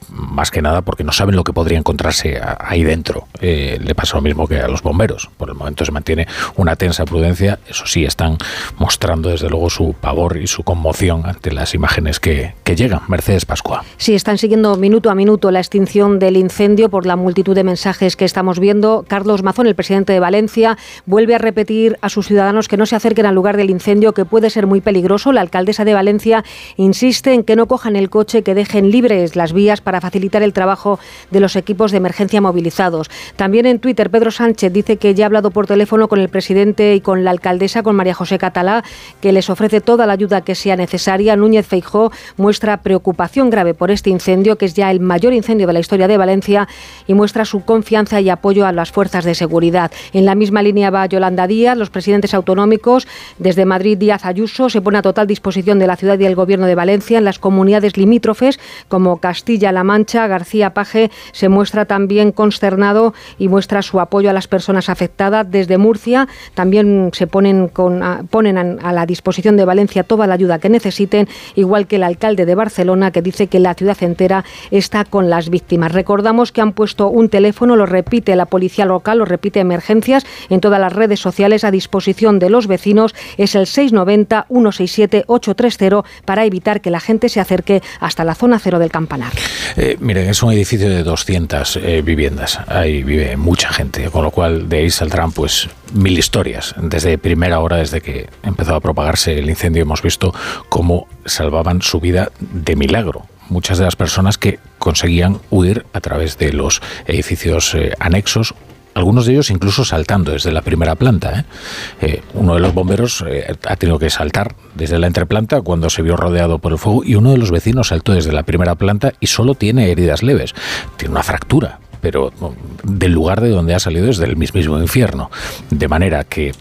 más que nada porque no saben lo que podría encontrarse ahí dentro. Eh, le pasa lo mismo que a los bomberos. Por el momento se mantiene una tensa prudencia. Eso sí, están mostrando desde luego su pavor y su conmoción ante las imágenes que, que llegan. Mercedes Pascua. Sí, están siguiendo minuto a minuto la extinción del incendio por la multitud de mensajes que estamos viendo. Carlos Mazón, el presidente de Valencia, vuelve a repetir a sus ciudadanos que no se acerquen al lugar del incendio, que puede ser muy peligroso. La alcaldesa de Valencia insiste en que no cojan el coche, que dejen libres las vías para facilitar el trabajo de los equipos de emergencia movilizados. También en Twitter, Pedro Sánchez dice que ya ha hablado por teléfono con el presidente y con la alcaldesa, con María José Catalá, que les ofrece toda la ayuda que sea necesaria. Núñez Feijó muestra preocupación grave por este incendio, que es ya el mayor incendio de la historia de Valencia, y muestra su confianza y apoyo a las fuerzas de seguridad. En la misma línea va Yolanda Díaz, los presidentes autonómicos, desde Madrid Díaz Ayuso, se pone a total disposición de la ciudad y el gobierno de Valencia en las comunidades limítrofes como Castilla-La Mancha. García Paje se muestra también consternado y muestra su apoyo a las personas afectadas. Desde Murcia también se ponen, a, ponen a la disposición de Valencia toda la ayuda que necesiten, igual que el alcalde de Barcelona que dice que la ciudad entera está con las víctimas. Recordamos que han puesto un teléfono, lo repite la policía local, lo repite emergencias en todas las redes sociales a disposición de los vecinos. Es el 690 167 830 para evitar que la gente se acerque hasta la zona cero del campanar. Eh, miren, es un edificio de 200 eh, viviendas. Ahí vive mucha gente, con lo cual de ahí saldrán pues mil historias. Desde primera hora, desde que empezó a propagarse el incendio, hemos visto cómo salvaban su vida de milagro muchas de las personas que conseguían huir a través de los edificios eh, anexos algunos de ellos incluso saltando desde la primera planta. ¿eh? Eh, uno de los bomberos eh, ha tenido que saltar desde la entreplanta cuando se vio rodeado por el fuego y uno de los vecinos saltó desde la primera planta y solo tiene heridas leves. Tiene una fractura, pero del lugar de donde ha salido es del mismísimo infierno. De manera que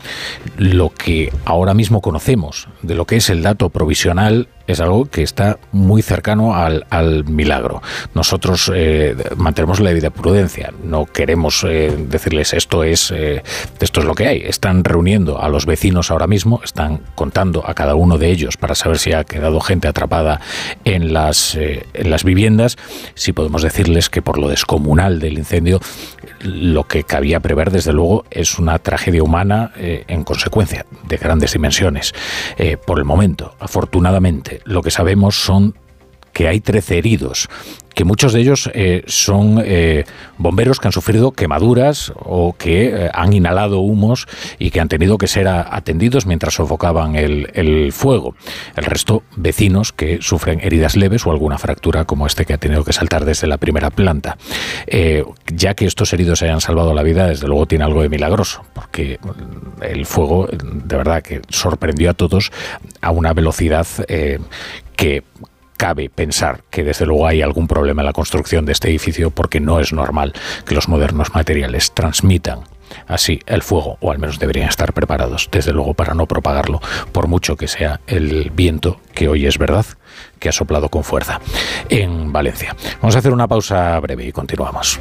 lo que ahora mismo conocemos de lo que es el dato provisional es algo que está muy cercano al, al milagro. Nosotros eh, mantenemos la de prudencia, no queremos eh, decirles esto es, eh, esto es lo que hay. Están reuniendo a los vecinos ahora mismo, están contando a cada uno de ellos para saber si ha quedado gente atrapada en las, en las viviendas. Si podemos decirles que por lo descomunal del incendio, lo que cabía prever, desde luego, es una tragedia humana en consecuencia de grandes dimensiones. por el momento, afortunadamente, lo que sabemos son que hay 13 heridos, que muchos de ellos eh, son eh, bomberos que han sufrido quemaduras o que eh, han inhalado humos y que han tenido que ser atendidos mientras sofocaban el, el, fuego. El resto, vecinos que sufren heridas leves o alguna fractura como este que ha tenido que saltar desde la primera planta. ya que estos heridos hayan salvado la vida, desde luego tiene algo de milagroso, porque el fuego de verdad que sorprendió a todos a una velocidad que cabe pensar que desde luego hay algún problema en la construcción de este edificio porque no es normal que los modernos materiales transmitan así el fuego, o al menos deberían estar preparados, desde luego, para no propagarlo, por mucho que sea el viento, que hoy es verdad, que ha soplado con fuerza en Valencia. Vamos a hacer una pausa breve y continuamos.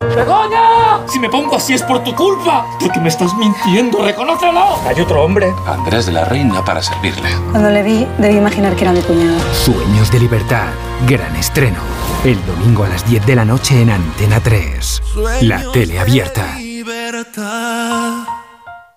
¡Begoña! Si me pongo así es por tu culpa. Porque me estás mintiendo, reconócelo. Hay otro hombre. Andrés de la Reina para servirle. Cuando le vi, debí imaginar que era mi cuñado. Sueños de libertad. Gran estreno. El domingo a las 10 de la noche en Antena 3. La tele abierta.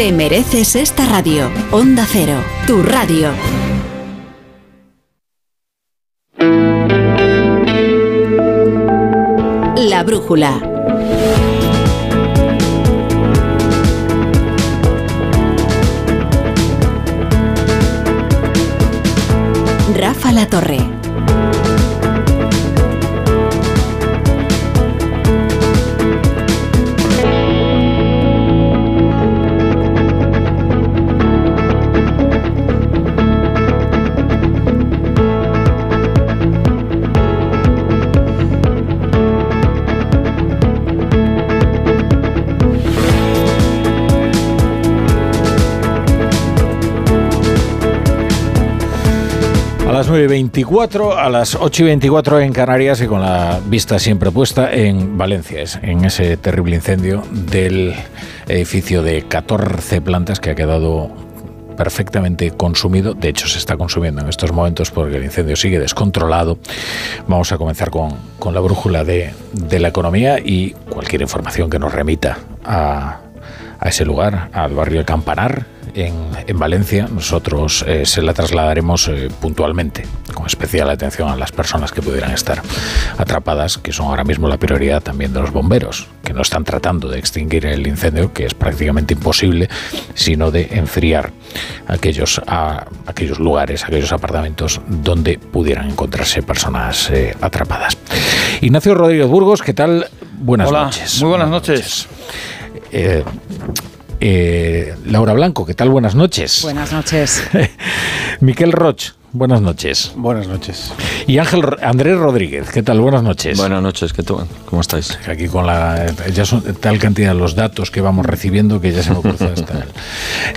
Te mereces esta radio. Onda Cero, tu radio. La brújula. Rafa La Torre. 9 y 24, a las 8 y 24 en Canarias y con la vista siempre puesta en Valencia, en ese terrible incendio del edificio de 14 plantas que ha quedado perfectamente consumido, de hecho se está consumiendo en estos momentos porque el incendio sigue descontrolado. Vamos a comenzar con, con la brújula de, de, la economía y cualquier información que nos remita a, a ese lugar, al barrio Campanar, en, en Valencia, nosotros eh, se la trasladaremos eh, puntualmente, con especial atención a las personas que pudieran estar atrapadas, que son ahora mismo la prioridad también de los bomberos, que no están tratando de extinguir el incendio, que es prácticamente imposible, sino de enfriar aquellos, a, aquellos lugares, aquellos apartamentos donde pudieran encontrarse personas eh, atrapadas. Ignacio Rodríguez Burgos, ¿qué tal? Buenas Hola, noches. Muy buenas noches. Eh, eh, Laura Blanco, ¿qué tal? Buenas noches. Buenas noches. Miquel Roch, buenas noches. Buenas noches. Y Ángel Andrés Rodríguez, ¿qué tal? Buenas noches. Buenas noches, ¿qué tal? ¿Cómo estáis? Aquí con la ya son tal cantidad de los datos que vamos recibiendo que ya se me cruza hasta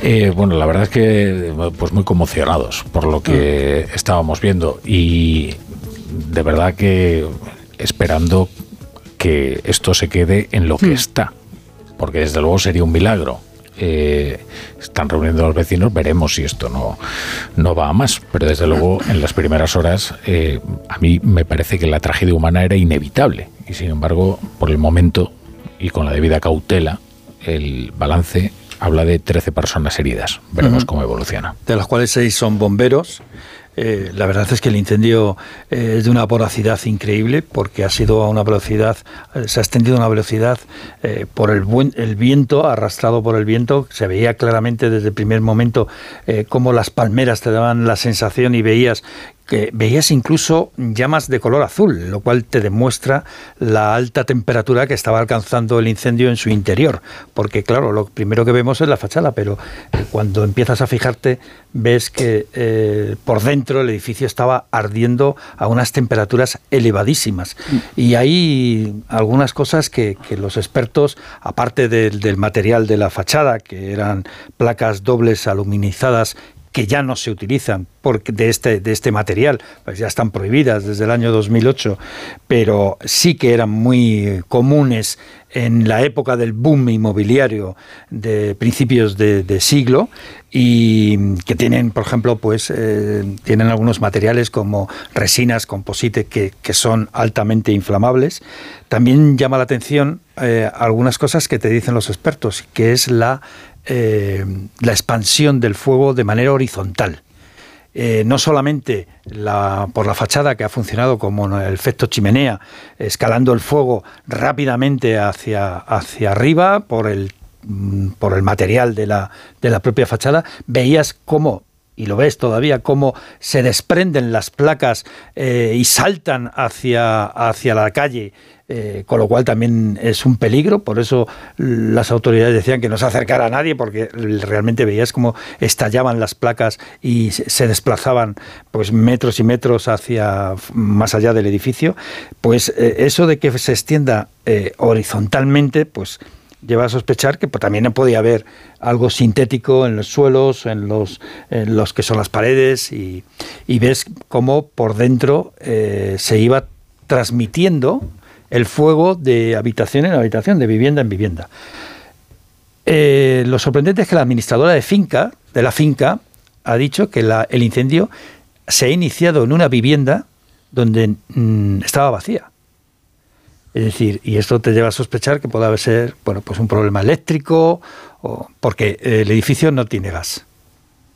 eh, bueno, la verdad es que pues muy conmocionados por lo que Mm. estábamos viendo y de verdad que esperando que esto se quede en lo que Mm. está, porque desde luego sería un milagro. Eh, están reuniendo a los vecinos, veremos si esto no, no va a más. Pero desde luego, en las primeras horas, eh, a mí me parece que la tragedia humana era inevitable. Y sin embargo, por el momento y con la debida cautela, el balance habla de 13 personas heridas. Veremos cómo evoluciona. De las cuales seis son bomberos. Eh, la verdad es que el incendio eh, es de una voracidad increíble porque ha sido a una velocidad, eh, se ha extendido a una velocidad por el, buen, el viento, arrastrado por el viento. Se veía claramente desde el primer momento cómo las palmeras te daban la sensación y veías que veías incluso llamas de color azul, lo cual te demuestra la alta temperatura que estaba alcanzando el incendio en su interior. Porque claro, lo primero que vemos es la fachada, pero eh, cuando empiezas a fijarte ves que eh, por dentro el edificio estaba ardiendo a unas temperaturas elevadísimas. Y hay algunas cosas que, que los expertos, aparte del, del material de la fachada, que eran placas dobles aluminizadas, que ya no se utilizan porque de este, de este material, pues ya están prohibidas desde el año 2008, pero sí que eran muy comunes en la época del boom inmobiliario de principios de, de siglo y que tienen, por ejemplo, pues eh, tienen algunos materiales como resinas, composite, que, que son altamente inflamables. También llama la atención eh, algunas cosas que te dicen los expertos, que es la eh, la expansión del fuego de manera horizontal. Eh, no solamente la, por la fachada que ha funcionado como el efecto chimenea, escalando el fuego rápidamente hacia, hacia arriba por el, mm, por el material de la, de la propia fachada, veías cómo y lo ves todavía, cómo se desprenden las placas eh, y saltan hacia, hacia la calle, eh, con lo cual también es un peligro, por eso las autoridades decían que no se acercara a nadie, porque realmente veías cómo estallaban las placas y se desplazaban pues metros y metros hacia más allá del edificio, pues eh, eso de que se extienda horizontalmente, pues lleva a sospechar que pues, también podía haber algo sintético en los suelos, en los, en los que son las paredes, y, ves cómo por dentro eh, se iba transmitiendo el fuego de habitación en habitación, de vivienda en vivienda. Eh, lo sorprendente es que la administradora de finca, de la finca, ha dicho que el incendio se ha iniciado en una vivienda donde mm, estaba vacía. Es decir, y esto te lleva a sospechar que puede ser, bueno, pues un problema eléctrico, o, porque el edificio no tiene gas.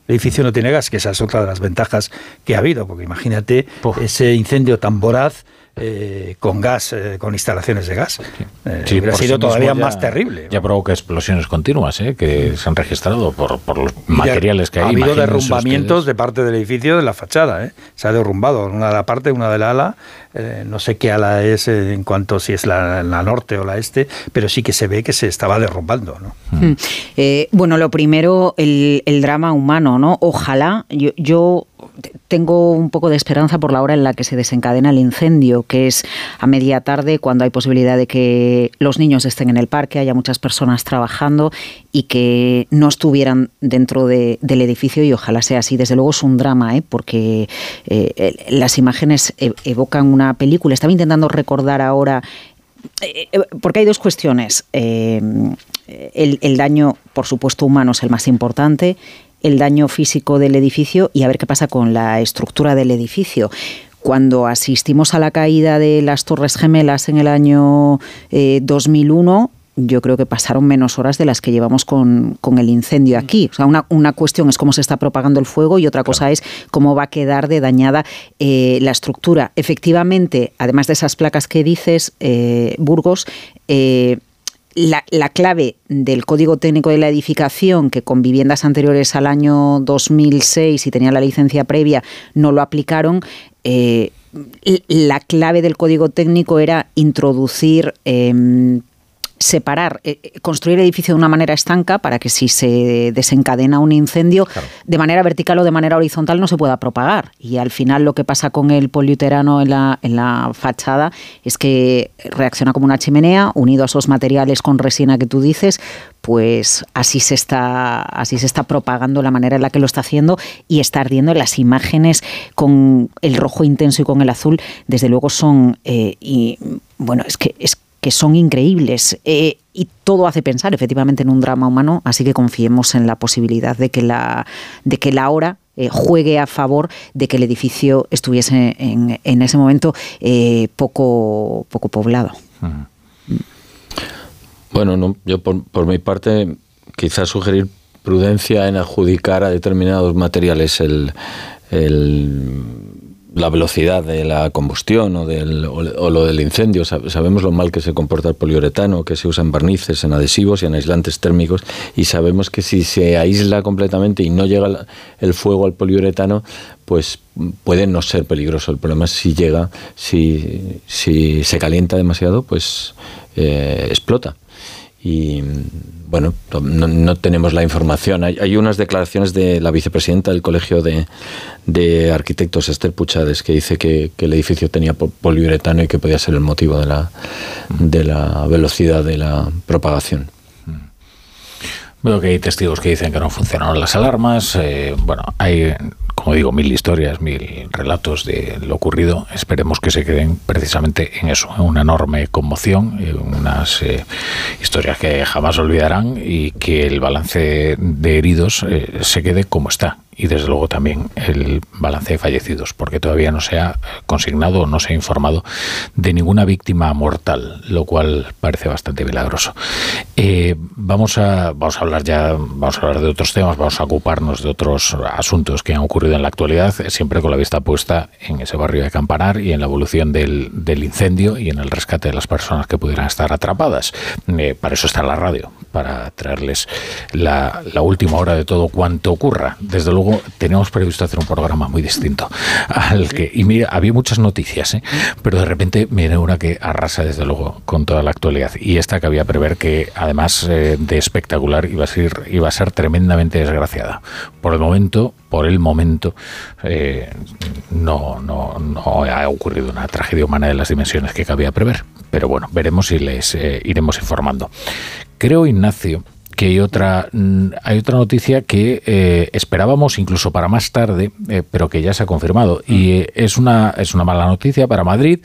El edificio no tiene gas, que esa es otra de las ventajas que ha habido, porque imagínate ese incendio tan voraz eh, con gas, eh, con instalaciones de gas. Eh, hubiera sido todavía más terrible. Ya provoca explosiones continuas que se han registrado por, los materiales que hay. Ha habido derrumbamientos de parte del edificio de la fachada. Se ha derrumbado una de la parte, una de la ala. No sé qué ala es en cuanto si es la, norte o la este, pero sí que se ve que se estaba derrumbando. Hmm. bueno, lo primero, el, el, drama humano. ¿no? Ojalá, yo, yo tengo un poco de esperanza por la hora en la que se desencadena el incendio, que es a media tarde, cuando hay posibilidad de que los niños estén en el parque, haya muchas personas trabajando y que no estuvieran dentro del edificio y ojalá sea así. Desde luego es un drama, ¿eh? porque eh, las imágenes e, evocan una película. Estaba intentando recordar ahora eh, porque hay dos cuestiones. el, el, daño, por supuesto, humano es el más importante el daño físico del edificio y a ver qué pasa con la estructura del edificio cuando asistimos a la caída de las Torres Gemelas en el año 2001, eh, yo creo que pasaron menos horas de las que llevamos con, el incendio aquí. O sea, una, cuestión es cómo se está propagando el fuego y otra cosa es cómo va a quedar de dañada eh, la estructura. Efectivamente, además de esas placas que dices, eh, Burgos, la, clave del código técnico de la edificación, que con viviendas anteriores al año 2006 y tenían la licencia previa, no lo aplicaron, eh, la clave del código técnico era introducir em, separar, eh, eh, construir el edificio de una manera estanca para que si se desencadena un incendio de manera vertical o de manera horizontal no se pueda propagar. Y al final lo que pasa con el poliuterano en la, en la fachada es que reacciona como una chimenea, unido a esos materiales con resina que tú dices, pues así se está así se está propagando la manera en la que lo está haciendo y está ardiendo las imágenes con el rojo intenso y con el azul desde luego son eh, y bueno es que es que son increíbles. Eh, y todo hace pensar efectivamente en un drama humano, así que confiemos en la posibilidad de que la, de que la hora eh, juegue a favor de que el edificio estuviese en, en ese momento eh, poco, poco poblado. Bueno, yo por, mi parte quizás sugerir prudencia en adjudicar a determinados materiales el la velocidad de la combustión o, del, o, lo del incendio. Sabemos lo mal que se comporta el poliuretano, que se usa en barnices, en adhesivos y en aislantes térmicos, y sabemos que si se aísla completamente y no llega el fuego al poliuretano, pues puede no ser peligroso. El problema es si llega, si, si se calienta demasiado, pues eh, explota. Y bueno, no, tenemos la información. Hay, unas declaraciones de la vicepresidenta del Colegio de, Arquitectos, Esther Puchades, que dice que, el edificio tenía poliuretano y que podía ser el motivo de la, de la velocidad de la propagación. Veo que hay testigos que dicen que no funcionaron las alarmas. Eh, bueno, hay como digo, mil historias, mil relatos de lo ocurrido. Esperemos que se queden precisamente en eso, en una enorme conmoción, en unas eh, historias que jamás olvidarán y que el balance de heridos eh, se quede como está, y desde luego también el balance de fallecidos, porque todavía no se ha consignado o no se ha informado de ninguna víctima mortal, lo cual parece bastante milagroso. Eh, vamos, a, vamos a hablar ya, vamos a hablar de otros temas, vamos a ocuparnos de otros asuntos que han ocurrido en la actualidad, siempre con la vista puesta en ese barrio de Campanar y en la evolución del, del incendio y en el rescate de las personas que pudieran estar atrapadas. Eh, para eso está la radio, para traerles la, última hora de todo cuanto ocurra. Desde luego, teníamos previsto hacer un programa muy distinto al que. Y mira, había muchas noticias, ¿eh? pero de repente viene una que arrasa, desde luego, con toda la actualidad. Y esta que había prever que, además eh, de espectacular, iba a, ser, iba a ser tremendamente desgraciada. Por el momento, por el momento, eh, no, no, no ha ocurrido una tragedia humana de las dimensiones que cabía prever. Pero bueno, veremos y les eh, iremos informando. Creo, Ignacio, que hay otra, mm, hay otra noticia que eh, esperábamos incluso para más tarde, eh, pero que ya se ha confirmado. Y eh, es, una, es una mala noticia para Madrid,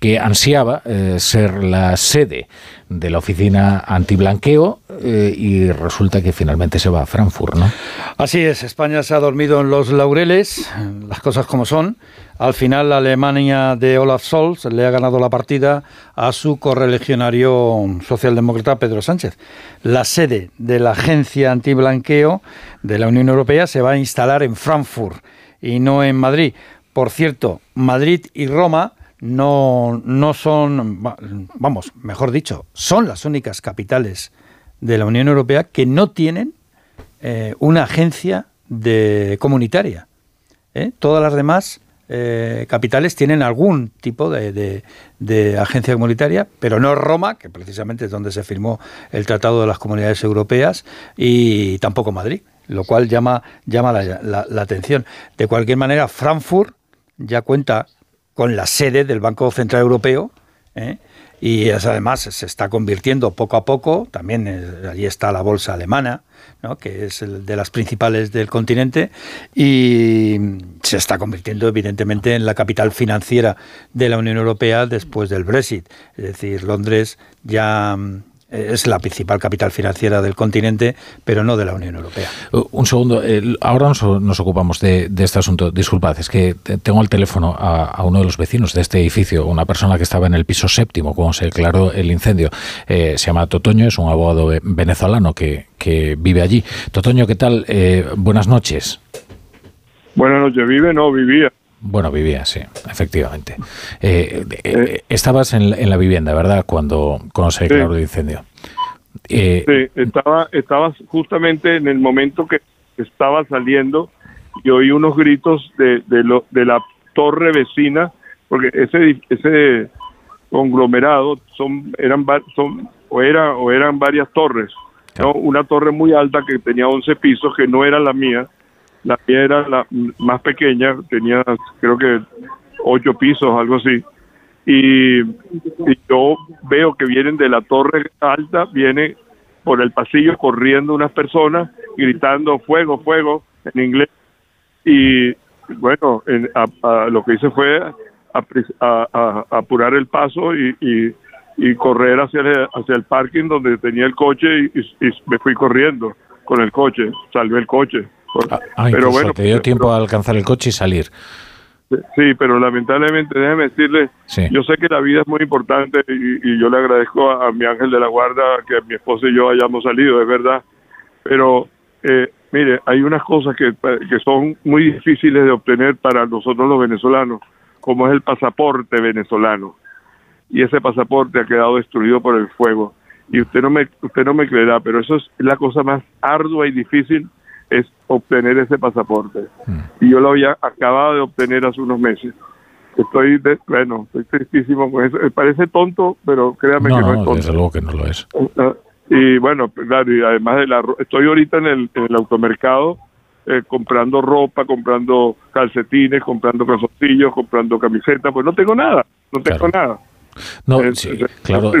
que ansiaba eh, ser la sede de la oficina antiblanqueo eh, y resulta que finalmente se va a Frankfurt, ¿no? Así es, España se ha dormido en los laureles, las cosas como son. Al final la Alemania de Olaf Scholz le ha ganado la partida a su correligionario socialdemócrata Pedro Sánchez. La sede de la agencia antiblanqueo de la Unión Europea se va a instalar en Frankfurt y no en Madrid. Por cierto, Madrid y Roma no, no son, va- vamos, mejor dicho, son las únicas capitales de la Unión Europea que no tienen eh, una agencia de comunitaria. ¿eh? Todas las demás eh, capitales tienen algún tipo de, agencia comunitaria, pero no Roma, que precisamente es donde se firmó el Tratado de las Comunidades Europeas, y tampoco Madrid, lo cual llama, llama la, la- la atención. De cualquier manera, Frankfurt ya cuenta con la sede del Banco Central Europeo. ¿eh? Y es, además se está convirtiendo poco a poco, también eh, allí está la bolsa alemana, ¿no? que es el de las principales del continente, y se está convirtiendo evidentemente en la capital financiera de la Unión Europea después del Brexit. Es decir, Londres ya mm, es la principal capital financiera del continente, pero no de la Unión Europea. Uh, Un segundo, eh, ahora nos, nos ocupamos de, de este asunto. Disculpad, es que te- tengo al teléfono a, a uno de los vecinos de este edificio, una persona que estaba en el piso séptimo cuando se declaró el incendio. Eh, se llama Totoño, es un abogado ve- venezolano que, que vive allí. Totoño, ¿qué tal? Eh, buenas noches. Buenas noches, ¿vive? No, vivía. Bueno, vivía, sí, efectivamente. Eh, eh, estabas en, la- en la vivienda, ¿verdad? Cuando, cuando se declaró el incendio. Eh, Sí, estaba, estaba justamente en el momento que estaba saliendo y oí unos gritos de, de, lo, de la torre vecina, porque ese, ese conglomerado son, eran, son, o, era, o eran varias torres. ¿no? Una torre muy alta que tenía 11 pisos, que no era la mía. La mía era la más pequeña, tenía creo que 8 pisos, algo así. y, yo veo que vienen de la torre alta, viene por el pasillo corriendo unas personas gritando fuego, fuego en inglés. Y bueno, lo que hice fue a- apurar el paso y, y- correr hacia el, hacia el parking donde tenía el coche y- y me fui corriendo con el coche, salvé el coche. Ah, pero bueno, te dio tiempo a alcanzar el coche y salir. Sí, pero lamentablemente, déjeme decirle, Sí. yo sé que la vida es muy importante y, y yo le agradezco a, a mi ángel de la guarda que mi esposa y yo hayamos salido, es verdad. Pero, eh, mire, hay unas cosas que, que son muy difíciles de obtener para nosotros los venezolanos, como es el pasaporte venezolano. Y ese pasaporte ha quedado destruido por el fuego. Y usted no me, usted no me creerá, pero eso es la cosa más ardua y difícil, es obtener ese pasaporte y yo lo había acabado de obtener hace unos meses. Estoy, de- bueno, estoy tristísimo con eso. Eh, Parece tonto, pero créame No, que no, es tonto. desde luego que no lo es. Ah, Y bueno, pues, claro, y además de la estoy ahorita en el, en el automercado eh, comprando ropa, comprando calcetines, comprando calzoncillos, comprando camisetas, pues no tengo nada, no tengo nada. No, Es- sí, es- claro.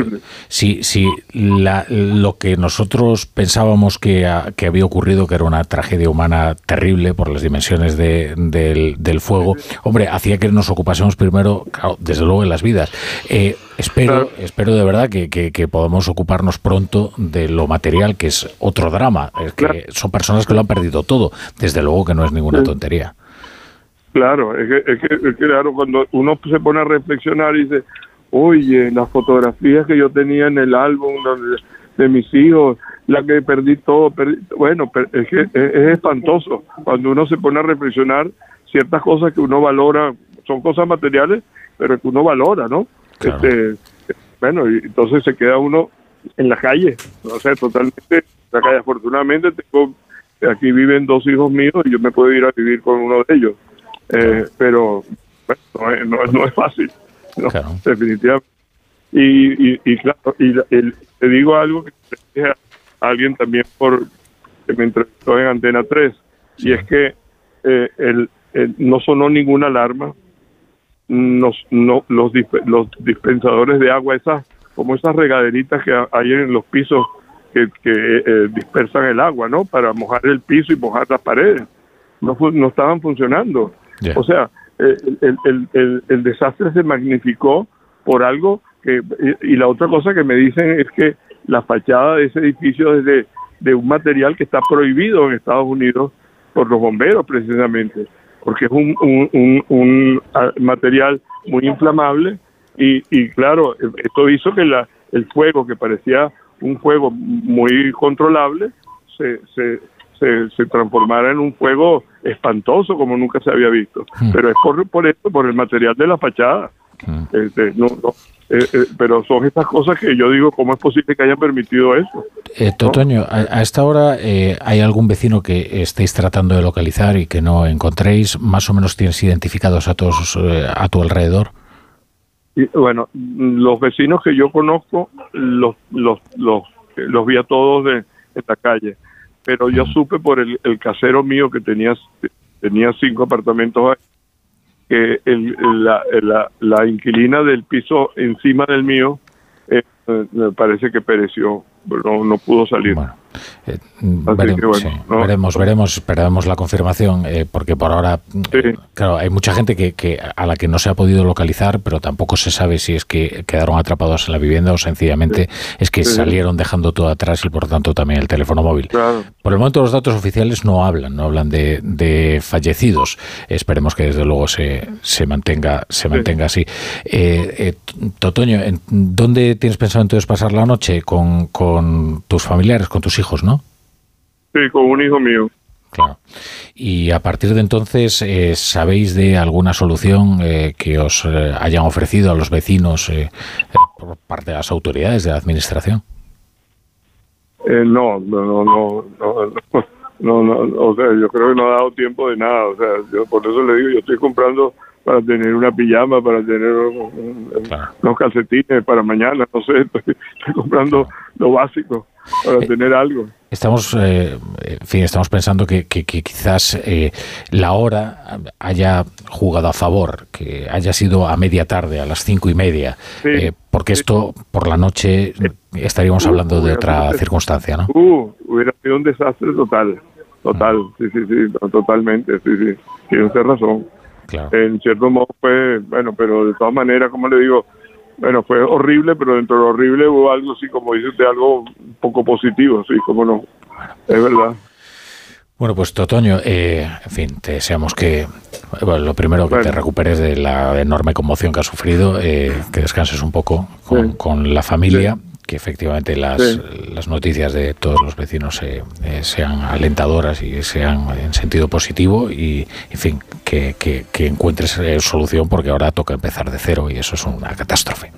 si la- lo que nosotros pensábamos que, que había ocurrido, que era una tragedia humana terrible por las dimensiones de- del, del fuego, hombre, hacía que nos ocupásemos primero, claro, desde luego, en las vidas. Eh, espero, espero de verdad que, que, que podamos ocuparnos pronto de lo material, que es otro drama. Es que son personas que lo han perdido todo. Desde luego que no es ninguna Sí. tontería. Claro, es que, es que, es que, claro, cuando uno se pone a reflexionar y dice, oye, las fotografías que yo tenía en el álbum de mis hijos, la que perdí todo, perdí- bueno, es que es, es espantoso. Cuando uno se pone a reflexionar ciertas cosas que uno valora, son cosas materiales, pero que uno valora, ¿no? Este, bueno, y entonces se queda uno en la calle, o sea, totalmente en la calle. Afortunadamente tengo, aquí viven dos hijos míos y yo me puedo ir a vivir con uno de ellos, eh, pero bueno, no, es, no, es fácil, no, definitivamente. Y, y, y claro, y te digo algo que dije a alguien también por que me entrevistó en Antena 3, y es que eh, el, no sonó ninguna alarma, nos, no, los, los dispensadores de agua, esas como esas regaderitas que hay en los pisos que, que eh, dispersan el agua, ¿no? Para mojar el piso y mojar las paredes. No, no estaban funcionando. O sea, el, el, desastre se magnificó por algo que... Y, la otra cosa que me dicen es que la fachada de ese edificio es de, de un material que está prohibido en Estados Unidos por los bomberos precisamente, porque es un, un, un material muy inflamable y, y claro, esto hizo que la, el fuego, que parecía un fuego muy controlable, se, se, se, transformara en un fuego espantoso como nunca se había visto. Hmm. Pero es por, por esto, por el material de la fachada. Hmm. Este, no, no, eh, eh, pero son estas cosas que yo digo, ¿cómo es posible que hayan permitido eso? Eh, Totoño, a, esta hora eh, hay algún vecino que estéis tratando de localizar y que no encontréis, más o menos tienes identificados a todos a tu alrededor bueno, los vecinos que yo conozco los, los, los, los vi a todos de, en la calle, pero yo supe por el, el casero mío que tenía, tenía cinco apartamentos ahí, que el, la, la, la, inquilina del piso encima del mío eh, me parece que pereció, no, no pudo salir. Eh, veremos, veremos, esperamos la confirmación, eh, porque por ahora, claro, hay mucha gente que, a la que no se ha podido localizar, pero tampoco se sabe si es que quedaron atrapados en la vivienda o sencillamente es que salieron dejando todo atrás y por tanto también el teléfono móvil. Por el momento los datos oficiales no hablan, no hablan de, fallecidos. Esperemos que desde luego se, se mantenga, se mantenga así. Eh, Totoño, ¿dónde tienes pensado entonces pasar la noche? ¿Con, con tus familiares, con tus hijos, ¿no? Sí, con un hijo mío. Claro. Y a partir de entonces, eh, ¿sabéis de alguna solución eh, que os eh, hayan ofrecido a los vecinos por parte de las autoridades de la administración? no, no, no, no, no, o sea, yo creo que no ha dado tiempo de nada, o sea, yo por eso le digo, yo estoy comprando para tener una pijama, para tener unos calcetines para mañana, no sé, estoy comprando lo básico para eh, tener algo. Estamos, eh, en fin, estamos pensando que, quizás eh, la hora haya jugado a favor, que haya sido a media tarde, a las cinco y media, porque esto por la noche estaríamos uh, hablando de otra circunstancia, ¿no? Uh, hubiera sido un desastre total, total, sí, sí, sí, totalmente, sí, sí, tiene usted razón. En cierto modo fue, bueno, pero de todas maneras, como le digo, bueno, fue horrible, pero dentro de lo horrible hubo algo así, como dice usted, algo un poco positivo, sí, como no. Es verdad. Bueno, pues Totoño, eh, en fin, te deseamos que, bueno, lo primero, que te recuperes de la enorme conmoción que has sufrido, eh, que descanses un poco con, con la familia que efectivamente las, las, noticias de todos los vecinos eh, sean alentadoras y sean en sentido positivo y, en fin, que, que, encuentres eh, solución porque ahora toca empezar de cero y eso es una catástrofe.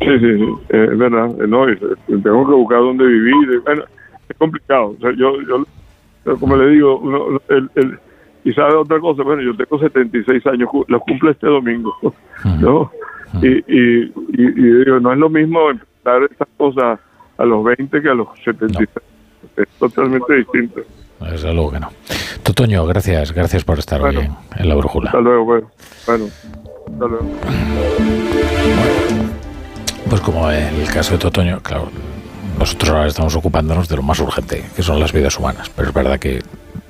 Sí, sí, sí, es verdad. No, tengo que buscar dónde vivir. Bueno, es complicado. O sea, yo, yo, como le digo, el, el, y sabe otra cosa, bueno, yo tengo 76 años, los cumple este domingo, ¿no? y, y, y, y, digo, no es lo mismo dar estas cosas a los 20 que a los 76. Es totalmente distinto. Desde luego que no. Totoño, gracias, gracias por estar hoy en, la brújula. Hasta luego, bueno. bueno. Hasta luego. Pues como en el caso de Totoño, claro, nosotros ahora estamos ocupándonos de lo más urgente, que son las vidas humanas. Pero es verdad que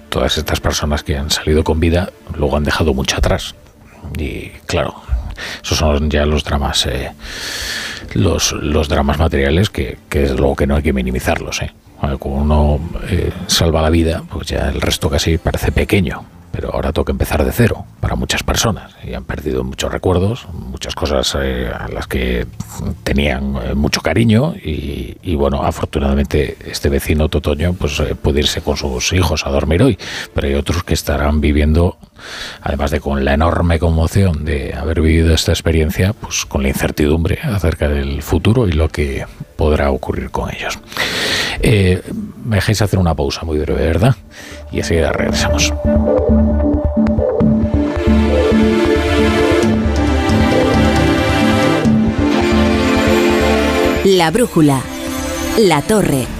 todas estas personas que han salido con vida luego han dejado mucho atrás. Y claro, esos son ya los dramas, eh, los, los dramas materiales que, que desde luego que no hay que minimizarlos. Eh. Cuando uno eh, salva la vida, pues ya el resto casi parece pequeño pero ahora toca empezar de cero para muchas personas y han perdido muchos recuerdos, muchas cosas eh, a las que tenían eh, mucho cariño y, bueno, afortunadamente este vecino Totoño pues eh, puede irse con sus hijos a dormir hoy, pero hay otros que estarán viviendo, además de con la enorme conmoción de haber vivido esta experiencia, pues con la incertidumbre acerca del futuro y lo que podrá ocurrir con ellos. Eh, me dejáis hacer una pausa muy breve, ¿verdad? Y enseguida regresamos. La brújula. La torre.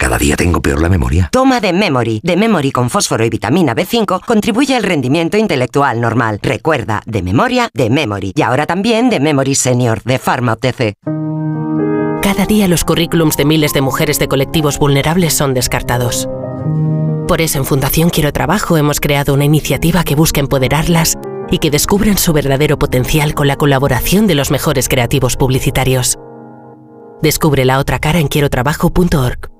Cada día tengo peor la memoria. Toma de Memory. De Memory con fósforo y vitamina B5 contribuye al rendimiento intelectual normal. Recuerda, de memoria, de Memory. Y ahora también de Memory Senior, de Pharma OTC. Cada día los currículums de miles de mujeres de colectivos vulnerables son descartados. Por eso en Fundación Quiero Trabajo hemos creado una iniciativa que busca empoderarlas y que descubran su verdadero potencial con la colaboración de los mejores creativos publicitarios. Descubre la otra cara en quierotrabajo.org.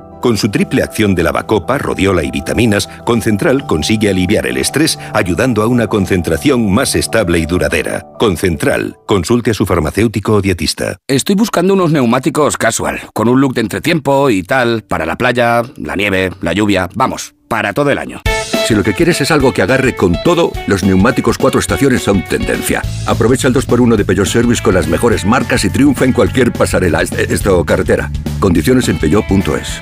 Con su triple acción de lavacopa, rodiola y vitaminas, Concentral consigue aliviar el estrés ayudando a una concentración más estable y duradera. Concentral. Consulte a su farmacéutico o dietista. Estoy buscando unos neumáticos casual, con un look de entretiempo y tal, para la playa, la nieve, la lluvia, vamos, para todo el año. Si lo que quieres es algo que agarre con todo, los neumáticos cuatro estaciones son tendencia. Aprovecha el 2x1 de Peugeot Service con las mejores marcas y triunfa en cualquier pasarela, est- esto carretera. Condiciones en peugeot.es.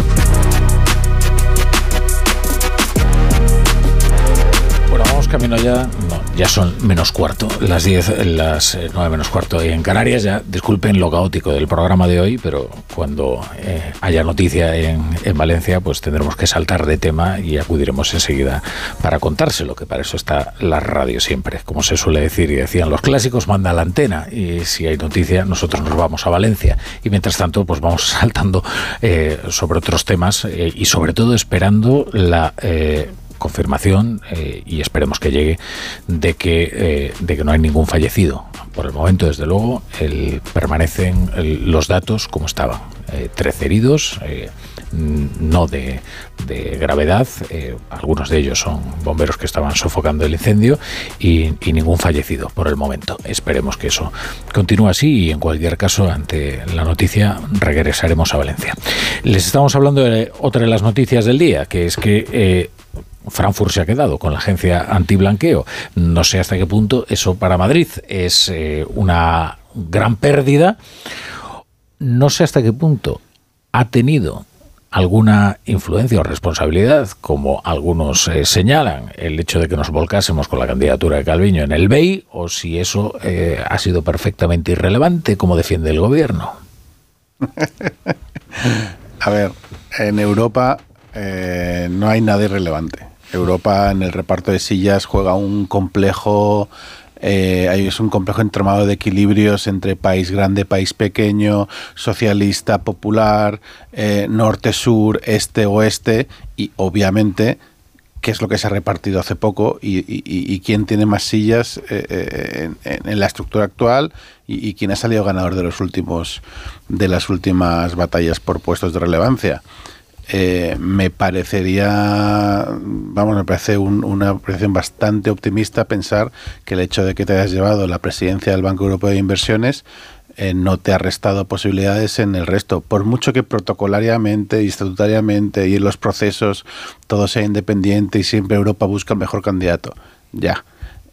Camino ya. No, ya son menos cuarto, las 10, las eh, 9 menos cuarto en Canarias. Ya disculpen lo caótico del programa de hoy, pero cuando eh, haya noticia en, en Valencia, pues tendremos que saltar de tema y acudiremos enseguida para contárselo, que para eso está la radio siempre. Como se suele decir y decían los clásicos, manda la antena y si hay noticia, nosotros nos vamos a Valencia. Y mientras tanto, pues vamos saltando eh, sobre otros temas eh, y sobre todo esperando la. Confirmación eh, y esperemos que llegue de que eh, de que no hay ningún fallecido. Por el momento desde luego el- permanecen los datos como estaban. Eh, 13 heridos eh, n- no de, de gravedad algunos de ellos son bomberos que estaban sofocando el incendio y, ningún fallecido por el momento. Esperemos que eso continúe así y en cualquier caso ante la noticia regresaremos a Valencia. Les estamos hablando de otra de las noticias del día que es que Frankfurt se ha quedado con la agencia antiblanqueo. No sé hasta qué punto eso para Madrid es eh, una gran pérdida. No sé hasta qué punto ha tenido alguna influencia o responsabilidad, como algunos eh, señalan, el hecho de que nos volcásemos con la candidatura de Calviño en el BEI, o si eso eh, ha sido perfectamente irrelevante, como defiende el gobierno. A ver, en Europa eh, no hay nada irrelevante. Europa en el reparto de sillas juega un complejo, eh, es un complejo entramado de equilibrios entre país grande, país pequeño, socialista, popular, eh, norte-sur, este-oeste y obviamente qué es lo que se ha repartido hace poco y, y- y- quién tiene más sillas eh, eh, en la estructura actual y, y quién ha salido ganador de los últimos de las últimas batallas por puestos de relevancia. Eh, me parecería, vamos, me parece un- una apreciación bastante optimista pensar que el hecho de que te hayas llevado la presidencia del Banco Europeo de Inversiones eh, no te ha restado posibilidades en el resto. Por mucho que protocolariamente estatutariamente y en los procesos todo sea independiente y siempre Europa busca el mejor candidato. Ya,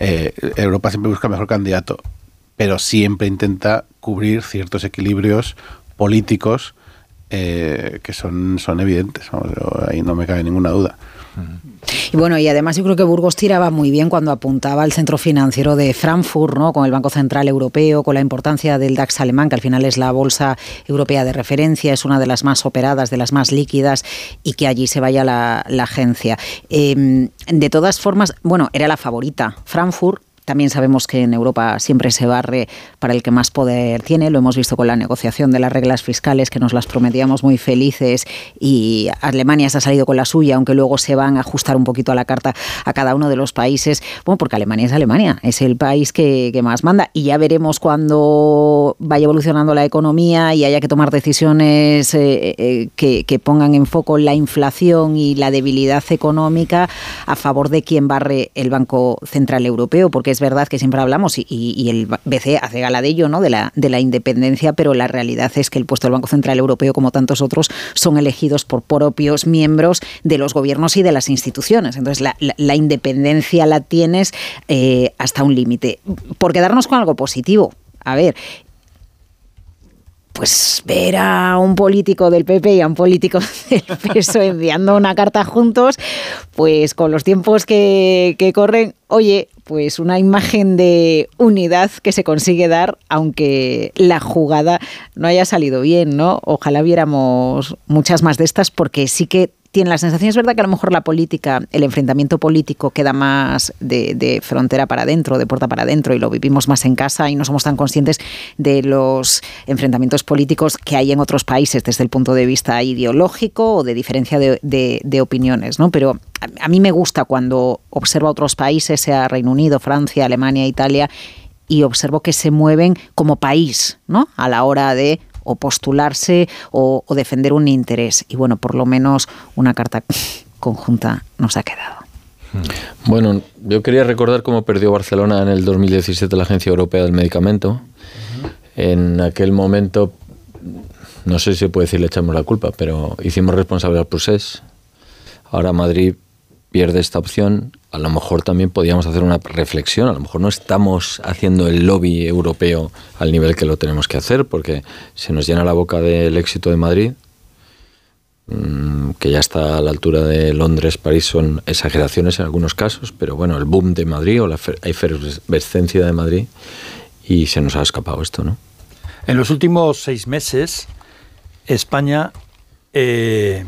Eh, Europa siempre busca el mejor candidato, pero siempre intenta cubrir ciertos equilibrios políticos eh, que son, son evidentes, ahí no me cabe ninguna duda. Y bueno, y además yo creo que Burgos tiraba muy bien cuando apuntaba al centro financiero de Frankfurt, ¿no? Con el Banco Central Europeo, con la importancia del DAX alemán, que al final es la bolsa europea de referencia, es una de las más operadas, de las más líquidas, y que allí se vaya la, agencia. Em, de todas formas, bueno, era la favorita. Frankfurt también sabemos que en Europa siempre se barre para el que más poder tiene. Lo hemos visto con la negociación de las reglas fiscales que nos las prometíamos muy felices y Alemania se ha salido con la suya, aunque luego se van a ajustar un poquito a la carta a cada uno de los países. Bueno, porque Alemania es Alemania, es el país que, más manda y ya veremos cuando vaya evolucionando la economía y haya que tomar decisiones eh, eh, que, que pongan en foco la inflación y la debilidad económica a favor de quien barre el Banco Central Europeo, porque es es verdad que siempre hablamos y, el BCE hace gala de ello, ¿no? De la, de la independencia, pero la realidad es que el puesto del Banco Central Europeo, como tantos otros, son elegidos por propios miembros de los gobiernos y de las instituciones. Entonces, la, independencia la tienes eh, hasta un límite. Por quedarnos con algo positivo, a ver, pues ver a un político del PP y a un político del PSOE enviando una carta juntos, pues con los tiempos que, que corren, oye, pues una imagen de unidad que se consigue dar, aunque la jugada no haya salido bien, ¿no? Ojalá viéramos muchas más de estas, porque sí que tiene la sensación, es verdad que a lo mejor la política, el enfrentamiento político queda más de, frontera para adentro, de puerta para adentro, y lo vivimos más en casa y no somos tan conscientes de los enfrentamientos políticos que hay en otros países desde el punto de vista ideológico o de diferencia de, opiniones, ¿no? Pero a, mí me gusta cuando observo a otros países, sea Reino Unido, Francia, Alemania, Italia, y observo que se mueven como país, ¿no? A la hora de o postularse o, defender un interés. Y bueno, por lo menos una carta conjunta nos ha quedado. Bueno, yo quería recordar cómo perdió Barcelona en el 2017 la Agencia Europea del Medicamento. En aquel momento, no sé si se puede decir le echamos la culpa, pero hicimos responsable al procés. Ahora Madrid pierde esta opción, a lo mejor también podríamos hacer una reflexión, a lo mejor no estamos haciendo el lobby europeo al nivel que lo tenemos que hacer, porque se nos llena la boca del éxito de Madrid, mm, que ya está a la altura de Londres, París, son exageraciones en algunos casos, pero bueno, el boom de Madrid o la efervescencia de Madrid, y se nos ha escapado esto, ¿no? En los últimos seis meses, España... Eh,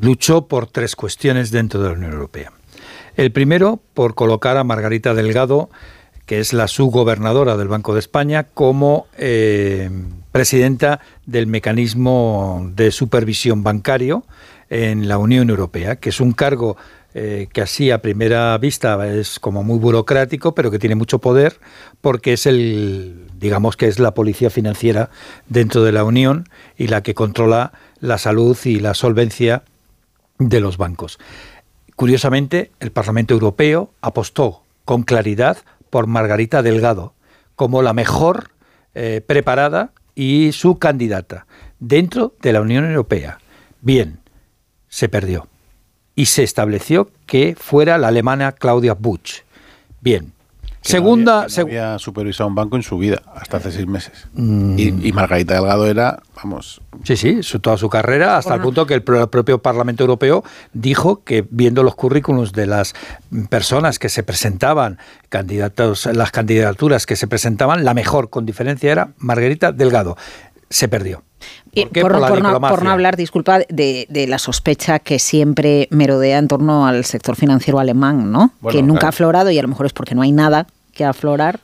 luchó por tres cuestiones dentro de la Unión Europea. El primero, por colocar a Margarita Delgado, que es la subgobernadora del Banco de España, como eh, presidenta del mecanismo de supervisión bancario en la Unión Europea, que es un cargo eh, que así a primera vista es como muy burocrático, pero que tiene mucho poder porque es el, digamos que es la policía financiera dentro de la Unión y la que controla la salud y la solvencia de los bancos. Curiosamente, el Parlamento Europeo apostó con claridad por Margarita Delgado como la mejor eh, preparada y su candidata dentro de la Unión Europea. Bien, se perdió y se estableció que fuera la alemana Claudia Buch. Bien, Segunda. No había, supervisado un banco en su vida, hasta hace seis meses. Mm. Y, Margarita Delgado era, vamos. Sí, sí, toda su carrera, hasta el punto que el, propio Parlamento Europeo dijo que, viendo los currículums de las personas que se presentaban, candidatos, las candidaturas que se presentaban, la mejor, con diferencia, era Margarita Delgado. Se perdió. ¿Por, no, hablar, disculpa, de, la sospecha que siempre merodea en torno al sector financiero alemán, ¿no? que nunca ha aflorado y a lo mejor es porque no hay nada que aflorar.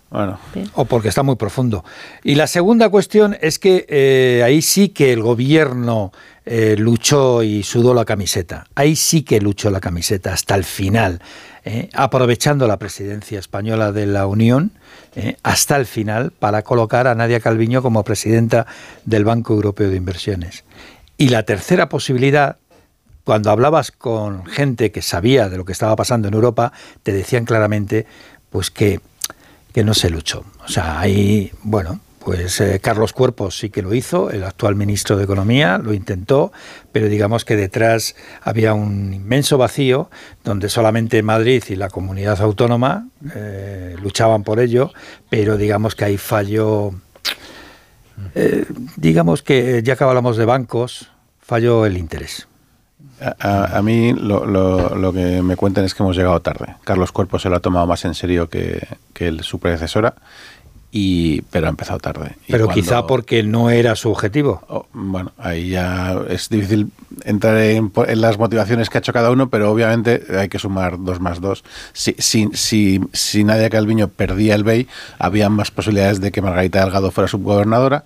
o porque está muy profundo. Y la segunda cuestión es que eh, ahí sí que el gobierno eh, luchó y sudó la camiseta. Ahí sí que luchó la camiseta hasta el final, eh, aprovechando la presidencia española de la Unión eh, hasta el final para colocar a Nadia Calviño como presidenta del Banco Europeo de Inversiones. Y la tercera posibilidad, cuando hablabas con gente que sabía de lo que estaba pasando en Europa, te decían claramente pues que, que no se luchó. O sea, ahí, bueno, pues eh, Carlos Cuerpos sí que lo hizo, el actual ministro de Economía lo intentó, pero digamos que detrás había un inmenso vacío donde solamente Madrid y la comunidad autónoma eh, luchaban por ello, pero digamos que hay fallo. Eh, digamos que ya que hablamos de bancos, falló el interés. A, a mí lo, lo, que me cuentan es que hemos llegado tarde. Carlos Cuerpo se lo ha tomado más en serio que, que el, su predecesora y, pero ha empezado tarde. Pero cuando, quizá porque no era su objetivo. Oh, bueno, ahí ya es difícil entrar en, en, las motivaciones que ha hecho cada uno, pero obviamente hay que sumar dos más dos. Si, si, si, si Nadia Calviño perdía el BEI, había más posibilidades de que Margarita Delgado fuera subgobernadora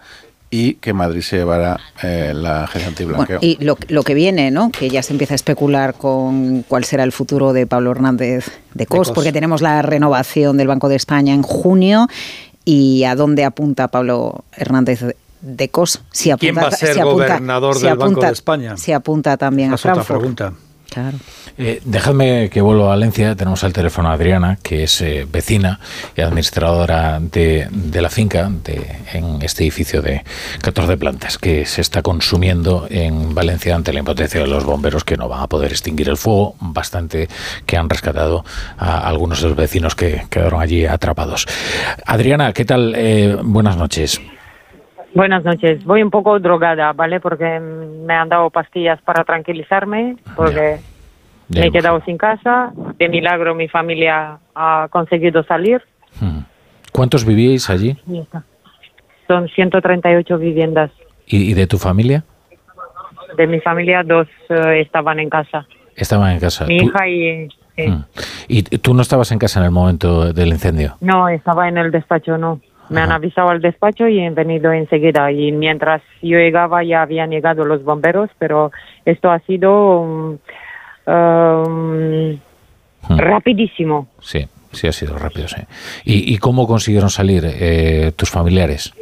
y que Madrid se llevara eh, la agencia antiblanqueo. Bueno, y lo, lo, que viene, ¿no? que ya se empieza a especular con cuál será el futuro de Pablo Hernández de Cos, de Cos. porque tenemos la renovación del Banco de España en junio y a dónde apunta Pablo Hernández de Cos. Si apunta, ¿Quién va a ser si apunta, gobernador si del apunta, Banco de España? Si apunta también Esa a Frankfurt. pregunta. Eh, dejadme que vuelva a Valencia. Tenemos al teléfono a Adriana, que es eh, vecina y administradora de, de la finca de, en este edificio de 14 plantas que se está consumiendo en Valencia ante la impotencia de los bomberos que no van a poder extinguir el fuego. Bastante que han rescatado a algunos de los vecinos que quedaron allí atrapados. Adriana, ¿qué tal? Eh, buenas noches. Buenas noches. Voy un poco drogada, ¿vale? Porque me han dado pastillas para tranquilizarme, porque ya. Ya me he quedado sin casa. De milagro mi familia ha conseguido salir. ¿Cuántos vivíais allí? Son 138 viviendas. ¿Y, y de tu familia? De mi familia dos uh, estaban en casa. Estaban en casa. Mi ¿Tú? hija y... Sí. ¿Y tú no estabas en casa en el momento del incendio? No, estaba en el despacho, no. Me han avisado al despacho y han venido enseguida. Y mientras yo llegaba ya habían llegado los bomberos, pero esto ha sido um, um, hmm. rapidísimo. Sí, sí ha sido rápido, sí. ¿Y, y cómo consiguieron salir eh, tus familiares?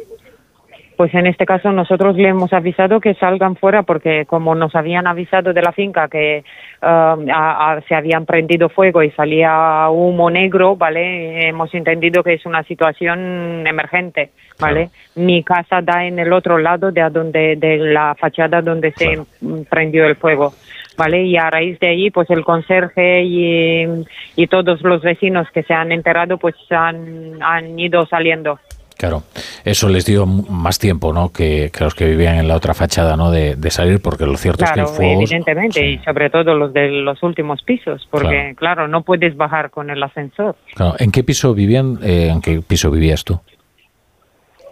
Pues en este caso nosotros le hemos avisado que salgan fuera porque como nos habían avisado de la finca que uh, a, a, se habían prendido fuego y salía humo negro, ¿vale? Hemos entendido que es una situación emergente, ¿vale? Claro. Mi casa da en el otro lado de, donde, de la fachada donde claro. se prendió el fuego. ¿vale? Y a raíz de ahí, pues el conserje y, y todos los vecinos que se han enterado, pues han, han ido saliendo. Claro, eso les dio más tiempo, ¿no? Que, que los que vivían en la otra fachada, ¿no? De, de salir, porque lo cierto claro, es que el fuego... evidentemente, sí. y sobre todo los de los últimos pisos, porque, claro, claro no puedes bajar con el ascensor. Claro. ¿En qué piso vivían? Eh, ¿En qué piso vivías tú?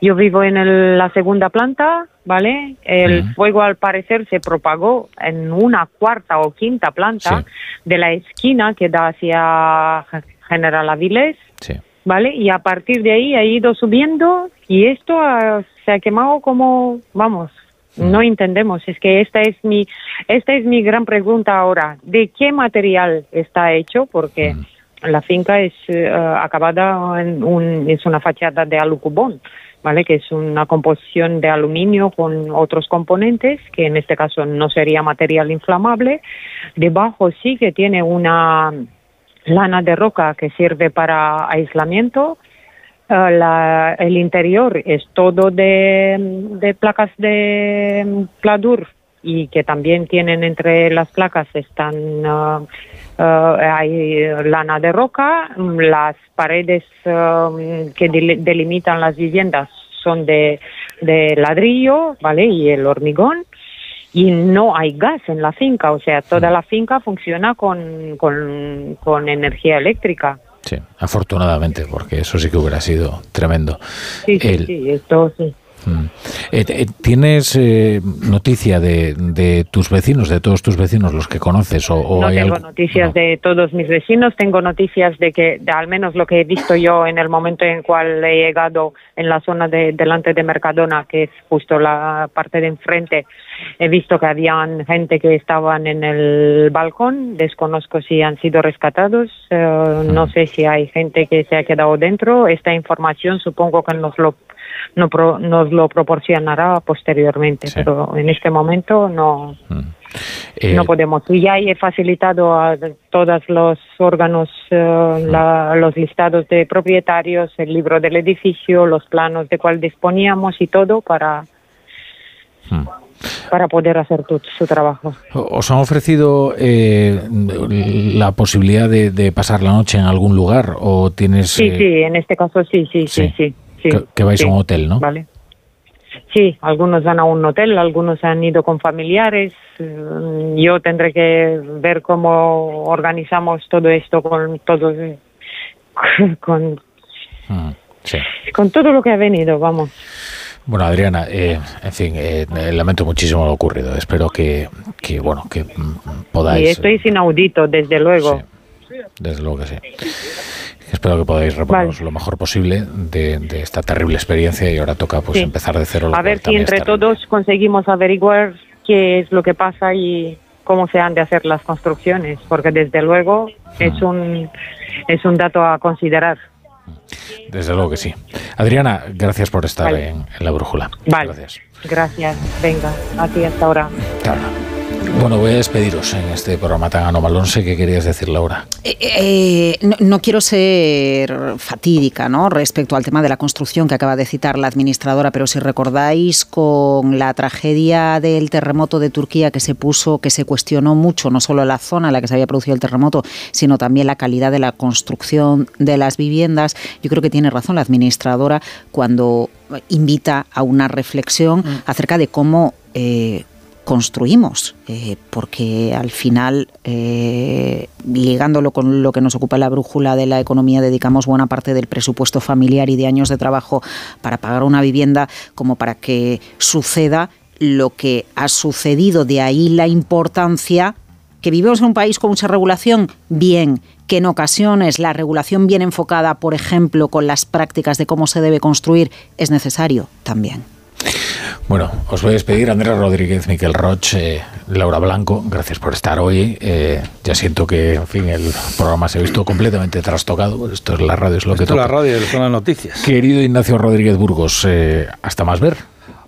Yo vivo en el, la segunda planta, ¿vale? El uh -huh. fuego al parecer se propagó en una cuarta o quinta planta sí. de la esquina que da hacia General Avilés. Sí. ¿Vale? Y a partir de ahí ha ido subiendo y esto ha, se ha quemado como, vamos, no entendemos. Es que esta es mi, esta es mi gran pregunta ahora. ¿De qué material está hecho? Porque mm. la finca es uh, acabada en un, es una fachada de alucubón. ¿Vale? que es una composición de aluminio con otros componentes, que en este caso no sería material inflamable. Debajo sí que tiene una, lana de roca que sirve para aislamiento. Uh, la, el interior es todo de, placas de pladur y que también tienen entre las placas están uh, uh, hay lana de roca. Las paredes que delimitan las viviendas son de, de ladrillo vale y el hormigón y no hay gas en la finca, o sea, toda la finca funciona con, con, con, energía eléctrica. Sí, afortunadamente, porque eso sí que hubiera sido tremendo. Sí, sí, El... sí esto sí. Eh, ¿Tienes eh, noticia de, de, tus vecinos, de todos tus vecinos, los que conoces? O, o no hay tengo algo? noticias no. de todos mis vecinos, tengo noticias de que, de al menos lo que he visto yo en el momento en cual he llegado en la zona de delante de Mercadona, que es justo la parte de enfrente, he visto que habían gente que estaban en el balcón, desconozco si han sido rescatados, mm. no sé si hay gente que se ha quedado dentro, esta información supongo que nos lo no pro, nos lo proporcionará posteriormente, sí. pero en este momento no. Mm. Eh, no podemos. Y ya he facilitado a todos los órganos, uh, mm. la, los listados de propietarios, el libro del edificio, los planos de cuál disponíamos y todo para, mm. Para poder hacer tu, su trabajo. ¿Os han ofrecido eh, la posibilidad de, de, pasar la noche en algún lugar o tienes...? Sí, eh... sí, en este caso sí, sí, sí, sí. sí que, que vais sí, a un hotel, ¿no? Vale. Sí, algunos van a un hotel, algunos han ido con familiares. Mm, Yo tendré que ver cómo organizamos todo esto con todo, con, Mm, sí. con todo lo que ha venido, vamos. Bueno, Adriana, eh, en fin, eh, lamento muchísimo lo ocurrido. Espero que, que bueno, que mm, podáis... Y esto es inaudito, desde luego. Desde luego que sí. Espero que podáis reponeros lo mejor posible de, de esta terrible experiencia y ahora toca pues Sí. empezar de cero. lo A ver si entre todos conseguimos averiguar qué es lo que pasa y cómo se han de hacer las construcciones, porque desde luego es un es un dato a considerar. Desde luego que sí. Adriana, gracias por estar Vale. en, en la brújula. Vale. Gracias. Gracias. Venga, a ti hasta ahora. Bueno, voy a despediros en este programa tan anómalo. No sé qué querías decir, Laura. Eh, eh, no, no quiero ser fatídica ¿no? respecto al tema de la construcción que acaba de citar la administradora, pero si recordáis con la tragedia del terremoto de Turquía que se puso, que se cuestionó mucho, no solo la zona en la que se había producido el terremoto, sino también la calidad de la construcción de las viviendas, yo creo que tiene razón la administradora cuando invita a una reflexión acerca de cómo eh, construimos, eh, porque al final, eh, ligándolo con lo que nos ocupa la brújula de la economía, dedicamos buena parte del presupuesto familiar y de años de trabajo para pagar una vivienda como para que suceda lo que ha sucedido. De ahí la importancia que vivimos en un país con mucha regulación, bien, que en ocasiones la regulación bien enfocada, por ejemplo, con las prácticas de cómo se debe construir, es necesario también. Bueno, os voy a despedir. Andrés Rodríguez, Miquel Roche, Laura Blanco, gracias por estar hoy. Eh, ya siento que, en fin, el programa se ha visto completamente trastocado. Esto es la radio, es lo que Esto es la toca. radio, son las noticias. Querido Ignacio Rodríguez Burgos, eh, hasta más ver.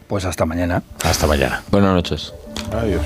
Pues hasta mañana. Hasta mañana. Buenas noches. Adiós.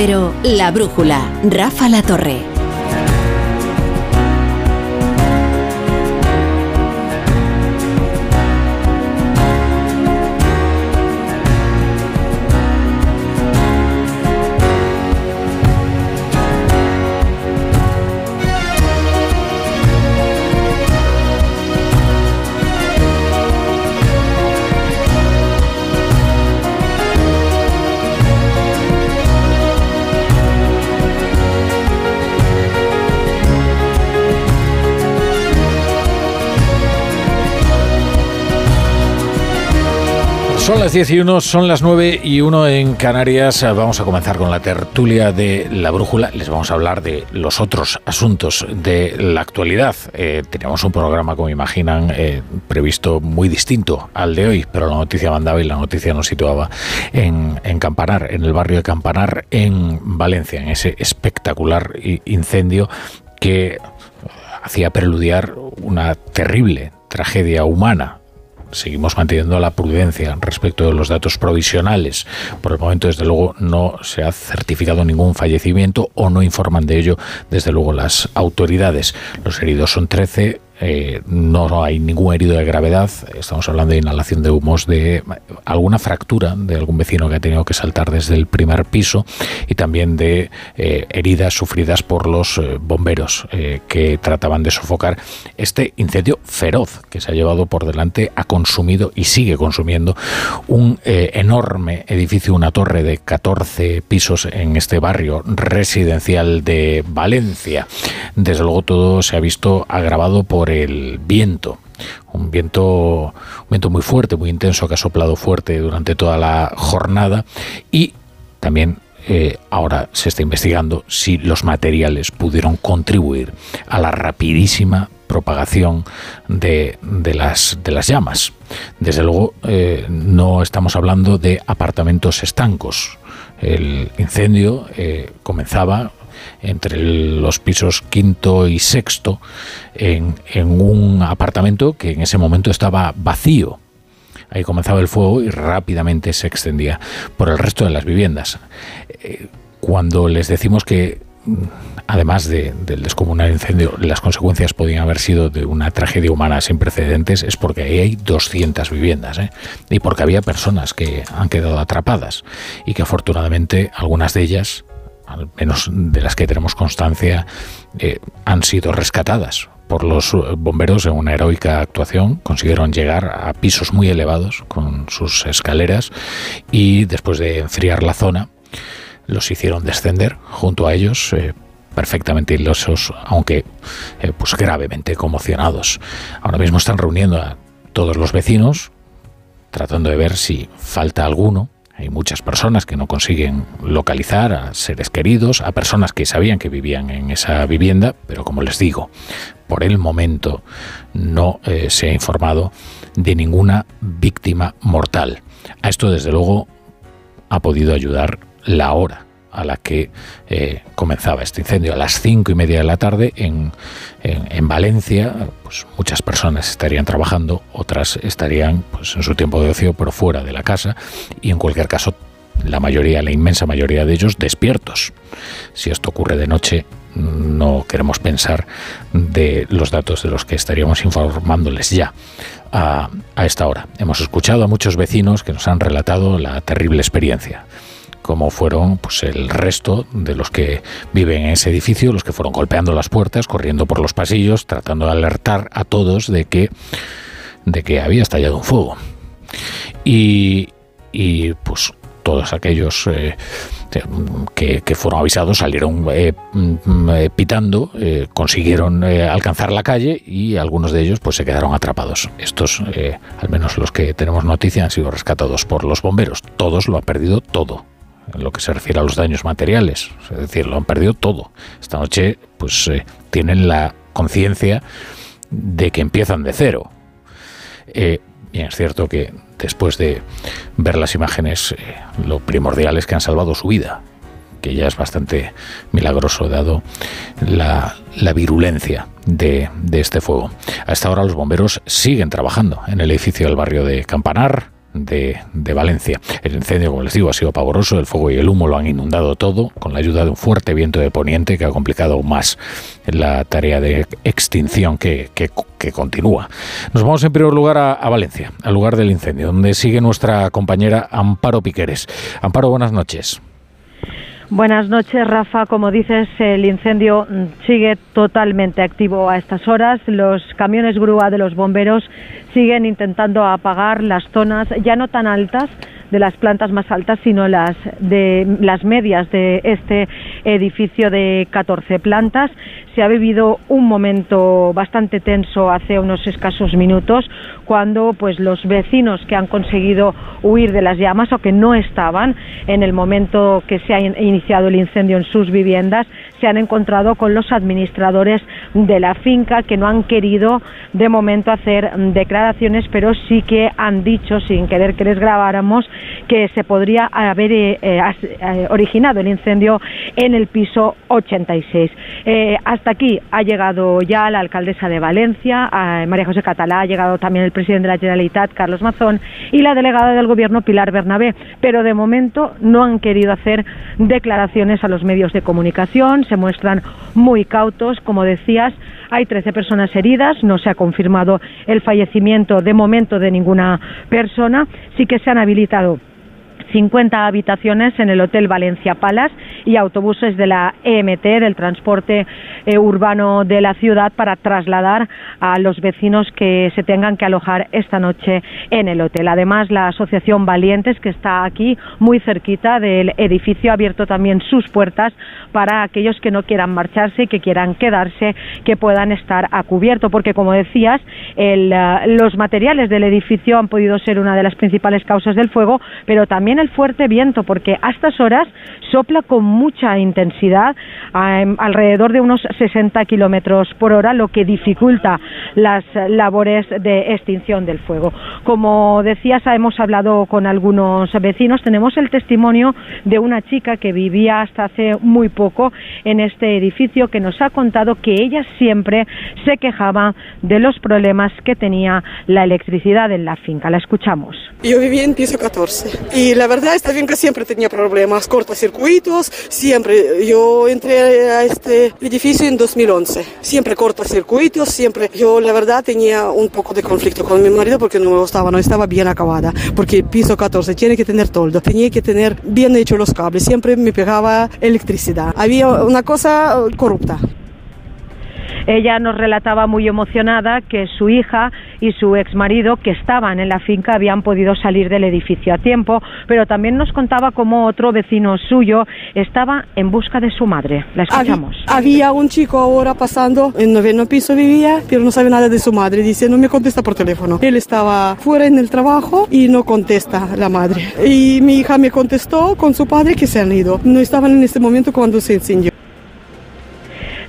Cero, La Brújula, Rafa La Torre. Las 10 y 1, son las 9 y 1 en Canarias. Vamos a comenzar con la tertulia de la brújula. Les vamos a hablar de los otros asuntos de la actualidad. Eh, teníamos un programa, como imaginan, eh, previsto muy distinto al de hoy, pero la noticia mandaba y la noticia nos situaba en, Campanar, en el barrio de Campanar, en Valencia, en ese espectacular incendio que hacía preludiar una terrible tragedia humana seguimos manteniendo la prudencia respecto de los datos provisionales. Por el momento, desde luego, no se ha certificado ningún fallecimiento o no informan de ello, desde luego, las autoridades. Los heridos son 13, eh, no hay ningún herido de gravedad. Estamos hablando de inhalación de humos, de alguna fractura de algún vecino que ha tenido que saltar desde el primer piso y también de eh, heridas sufridas por los eh, bomberos que trataban de sofocar este incendio feroz que se ha llevado por delante, ha consumido y sigue consumiendo un enorme edificio, una torre de 14 pisos en este barrio residencial de Valencia. Desde luego todo se ha visto agravado por el viento. Un viento, un viento muy fuerte, muy intenso, que ha soplado fuerte durante toda la jornada y también eh, ahora se está investigando si los materiales pudieron contribuir a la rapidísima propagación de, las, de las llamas. Desde luego, eh, no estamos hablando de apartamentos estancos. El incendio eh, comenzaba entre los pisos quinto y sexto en, un apartamento que en ese momento estaba vacío. Ahí comenzaba el fuego y rápidamente se extendía por el resto de las viviendas. Eh, cuando les decimos que mm, además del descomunal incendio, las consecuencias podían haber sido de una tragedia humana sin precedentes, es porque ahí hay 200 viviendas ¿eh? y porque había personas que han quedado atrapadas y que afortunadamente algunas de ellas al menos de las que tenemos constancia, eh, han sido rescatadas por los bomberos en una heroica actuación. Consiguieron llegar a pisos muy elevados con sus escaleras y después de enfriar la zona, los hicieron descender junto a ellos. Eh, perfectamente ilosos, aunque eh, pues gravemente conmocionados. Ahora mismo están reuniendo a todos los vecinos, tratando de ver si falta alguno hay muchas personas que no consiguen localizar a seres queridos, a personas que sabían que vivían en esa vivienda, pero como les digo, por el momento no eh, se ha informado de ninguna víctima mortal. A esto, desde luego, ha podido ayudar la hora a la que eh, comenzaba este incendio. A las cinco y media de la tarde en, en, Valencia, pues muchas personas estarían trabajando, otras estarían pues, en su tiempo de ocio, pero fuera de la casa, y en cualquier caso, la mayoría, la inmensa mayoría de ellos despiertos. Si esto ocurre de noche, no queremos pensar de los datos de los que estaríamos informándoles ya a, a esta hora. Hemos escuchado a muchos vecinos que nos han relatado la terrible experiencia como fueron pues el resto de los que viven en ese edificio, los que fueron golpeando las puertas, corriendo por los pasillos, tratando de alertar a todos de que, de que había estallado un fuego. Y, y pues todos aquellos eh, que, fueron avisados salieron eh, mm, eh, pitando, consiguieron alcanzar la calle y algunos de ellos pues se quedaron atrapados. Estos, al menos los que tenemos noticia, han sido rescatados por los bomberos. Todos lo han perdido todo en lo que se refiere a los daños materiales. Es decir, lo han perdido todo. Esta noche, pues eh, tienen la conciencia de que empiezan de cero. Eh, bien, es cierto que después de ver las imágenes, eh, lo primordial es que han salvado su vida, que ya es bastante milagroso dado la, virulencia de, de, este fuego. A esta hora los bomberos siguen trabajando en el edificio del barrio de Campanar, de, Valencia. El incendio, como les digo, ha sido pavoroso, el fuego y el humo lo han inundado todo, con la ayuda de un fuerte viento de poniente que ha complicado más la tarea de extinción que, continúa. Nos vamos en primer lugar a, Valencia, al lugar del incendio, donde sigue nuestra compañera Amparo Piqueres. Amparo, buenas noches. Buenas noches, Rafa. Como dices, el incendio sigue totalmente activo a estas horas. Los camiones grúa de los bomberos siguen intentando apagar las zonas ya no tan altas de las plantas más altas, sino las de las medias de este edificio de 14 plantas. Se ha vivido un momento bastante tenso hace unos escasos minutos cuando pues los vecinos que han conseguido huir de las llamas o que no estaban en el momento que se ha iniciado el incendio en sus viviendas se han encontrado con los administradores de la finca que no han querido de momento hacer declaraciones, pero sí que han dicho, sin querer que les grabáramos, que se podría haber eh, eh, eh, originado el incendio en el piso 86. hasta aquí ha llegado ya la alcaldesa de Valencia, María José Catalá, ha llegado también el presidente de la Generalitat, Carlos Mazón, y la delegada del Gobierno, Pilar Bernabé, pero de momento no han querido hacer declaraciones a los medios de comunicación, se muestran muy cautos. Como decías, hay 13 personas heridas, no se ha confirmado el fallecimiento de momento de ninguna persona. Sí que se han habilitado 50 habitaciones en el Hotel Valencia Palace y autobuses de la EMT, del transporte eh, urbano de la ciudad, para trasladar a los vecinos que se tengan que alojar esta noche en el hotel. Además, la Asociación Valientes, que está aquí muy cerquita del edificio, ha abierto también sus puertas para aquellos que no quieran marcharse y que quieran quedarse, que puedan estar a cubierto, porque como decías, el, eh, los materiales del edificio han podido ser una de las principales causas del fuego, pero también el fuerte viento, porque a estas horas sopla con mucha intensidad, alrededor de unos 60 kilómetros por hora, lo que dificulta las labores de extinción del fuego. Como decías, hemos hablado con algunos vecinos, tenemos el testimonio de una chica que vivía hasta hace muy poco en este edificio que nos ha contado que ella siempre se quejaba de los problemas que tenía la electricidad en la finca. La escuchamos. Yo vivía en piso 14 y la verdad esta finca siempre tenía problemas, cortocircuitos, siempre. Yo entré a este edificio en 2011, siempre cortocircuitos, siempre. Yo la verdad tenía un poco de conflicto con mi marido porque no me gustaba, no estaba bien acabada, porque piso 14 tiene que tener toldo, tenía que tener bien hecho los cables, siempre me pegaba electricidad. Había una cosa corrupta. Ella nos relataba muy emocionada que su hija y su exmarido, que estaban en la finca, habían podido salir del edificio a tiempo, pero también nos contaba cómo otro vecino suyo estaba en busca de su madre. La escuchamos. Había, un chico ahora pasando, en noveno piso vivía, pero no sabe nada de su madre. Dice, no me contesta por teléfono. Él estaba fuera en el trabajo y no contesta la madre. Y mi hija me contestó con su padre que se han ido. No estaban en este momento cuando se encendió.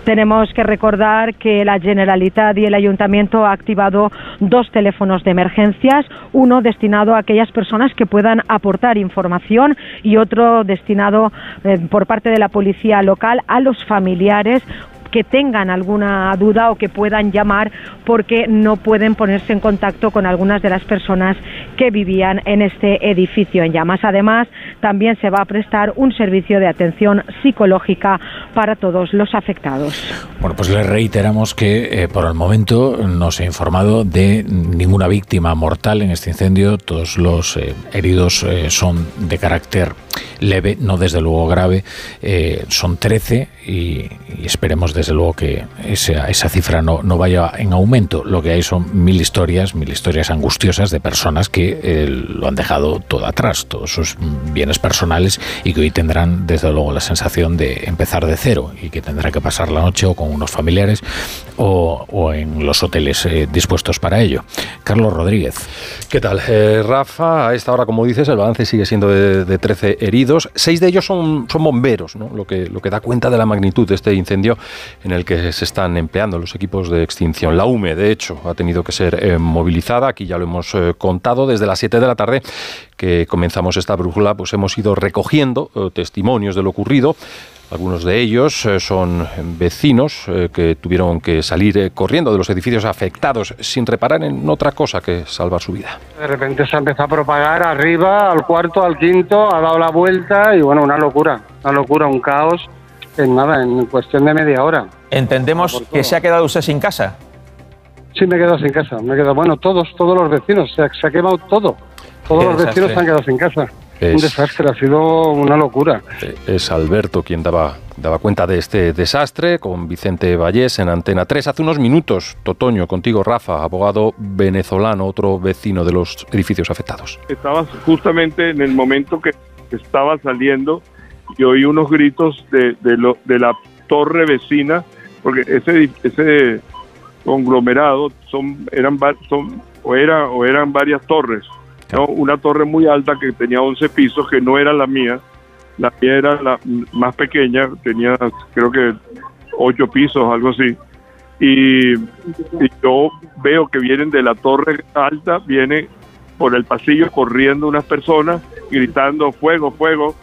Tenemos que recordar que la Generalitat y el Ayuntamiento ha activado dos teléfonos de emergencias, uno destinado a aquellas personas que puedan aportar información y otro destinado eh, por parte de la policía local a los familiares que tengan alguna duda o que puedan llamar porque no pueden ponerse en contacto con algunas de las personas que vivían en este edificio en llamas. Además, también se va a prestar un servicio de atención psicológica para todos los afectados. Bueno, pues les reiteramos que eh, por el momento no se ha informado de ninguna víctima mortal en este incendio. Todos los eh, heridos eh, son de carácter leve, no desde luego grave. son 13 y, esperemos desde luego que esa, esa cifra no, no, vaya en aumento. Lo que hay son mil historias, mil historias angustiosas de personas que eh, lo han dejado todo atrás, todos sus bienes personales y que hoy tendrán desde luego la sensación de empezar de cero y que tendrán que pasar la noche o con unos familiares o, o en los hoteles eh, dispuestos para ello. Carlos Rodríguez. ¿Qué tal? Eh, Rafa, a esta hora, como dices, el balance sigue siendo de, de 13 heridos. Seis de ellos son, son bomberos, ¿no? lo, que, lo que da cuenta de la magnitud de este incendio en el que se están empleando los equipos de extinción. La UME, de hecho, ha tenido que ser eh, movilizada, aquí ya lo hemos eh, contado, desde las 7 de la tarde que comenzamos esta brújula, pues hemos ido recogiendo eh, testimonios de lo ocurrido. Algunos de ellos son vecinos que tuvieron que salir corriendo de los edificios afectados sin reparar en otra cosa que salvar su vida. De repente se ha empezado a propagar arriba, al cuarto, al quinto, ha dado la vuelta y bueno, una locura, una locura, un caos en nada, en cuestión de media hora. Entendemos que se ha quedado usted sin casa. Sí, me he quedado sin casa. Me he quedado, bueno, todos, todos los vecinos. Se ha, se ha quemado todo. Todos los vecinos se han quedado sin casa. Un desastre, ha sido una locura. Es Alberto quien daba, daba cuenta de este desastre con Vicente Vallés en Antena 3. Hace unos minutos, Totoño, contigo Rafa, abogado venezolano, otro vecino de los edificios afectados. Estaba justamente en el momento que estaba saliendo y oí unos gritos de, de, lo, de la torre vecina, porque ese, ese conglomerado son, eran, son, o, era, o eran varias torres. ¿no? Una torre muy alta que tenía 11 pisos, que no era la mía. La mía era la más pequeña, tenía creo que 8 pisos, algo así. Y, y yo veo que vienen de la torre alta, vienen por el pasillo corriendo unas personas gritando fuego, fuego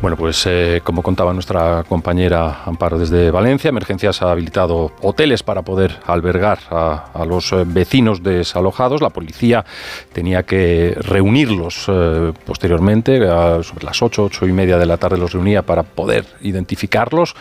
bueno, pues eh, como contaba nuestra compañera Amparo desde Valencia, Emergencias ha habilitado hoteles para poder albergar a, los eh, vecinos desalojados. La policía tenía que reunirlos eh, posteriormente, a, sobre las 8, 8 y media de la tarde los reunía para poder identificarlos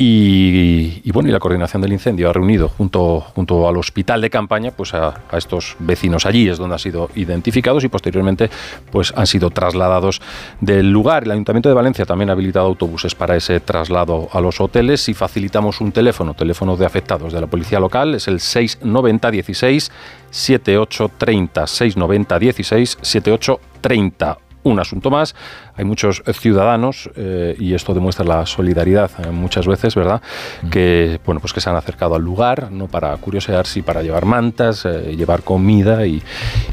Y, bueno, y la coordinación del incendio ha reunido junto, junto al hospital de campaña pues a, estos vecinos allí, es donde han sido identificados y posteriormente pues han sido trasladados del lugar. El Ayuntamiento de Valencia también ha habilitado autobuses para ese traslado a los hoteles. Y facilitamos un teléfono, teléfono de afectados de la policía local, es el 690 16 7830 690 16 7830 un asunto más hay muchos ciudadanos, eh, y esto demuestra la solidaridad eh, muchas veces, ¿verdad? Que, bueno, pues que se han acercado al lugar, no para curiosear, sí para llevar mantas, eh, llevar comida y,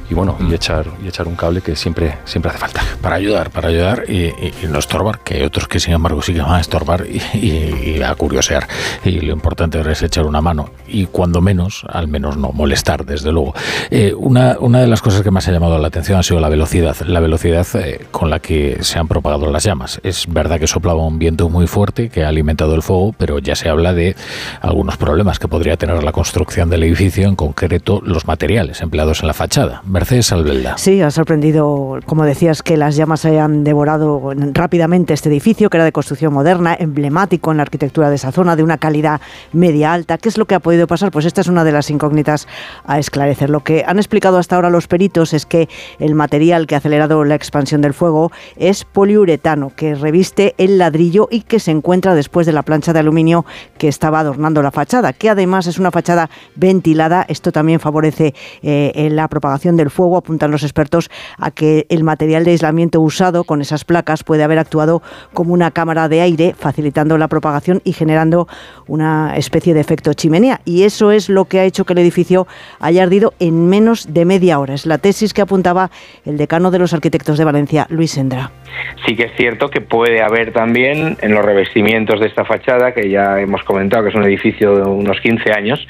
bueno, y echar, y echar un cable que siempre, siempre hace falta. Para ayudar, para ayudar y, no estorbar, que hay otros que sin embargo sí que van a estorbar y, a curiosear. Y lo importante es echar una mano y cuando menos, al menos no molestar, desde luego. una, una de las cosas que más ha llamado la atención ha sido la velocidad, la velocidad con la que se se han propagado las llamas. Es verdad que soplaba un viento muy fuerte que ha alimentado el fuego, pero ya se habla de algunos problemas que podría tener la construcción del edificio, en concreto los materiales empleados en la fachada. Mercedes Albelda. Sí, ha sorprendido, como decías, que las llamas hayan devorado rápidamente este edificio, que era de construcción moderna, emblemático en la arquitectura de esa zona, de una calidad media alta. ¿Qué es lo que ha podido pasar? Pues esta es una de las incógnitas a esclarecer. Lo que han explicado hasta ahora los peritos es que el material que ha acelerado la expansión del fuego es poliuretano que reviste el ladrillo y que se encuentra después de la plancha de aluminio que estaba adornando la fachada, que además es una fachada ventilada. Esto también favorece eh, la propagación del fuego. Apuntan los expertos a que el material de aislamiento usado con esas placas puede haber actuado como una cámara de aire, facilitando la propagación y generando una especie de efecto chimenea. Y eso es lo que ha hecho que el edificio haya ardido en menos de media hora. Es la tesis que apuntaba el decano de los arquitectos de Valencia, Luis Sendra. Sí que es cierto que puede haber también en los revestimientos de esta fachada, que ya hemos comentado que es un edificio de unos 15 años,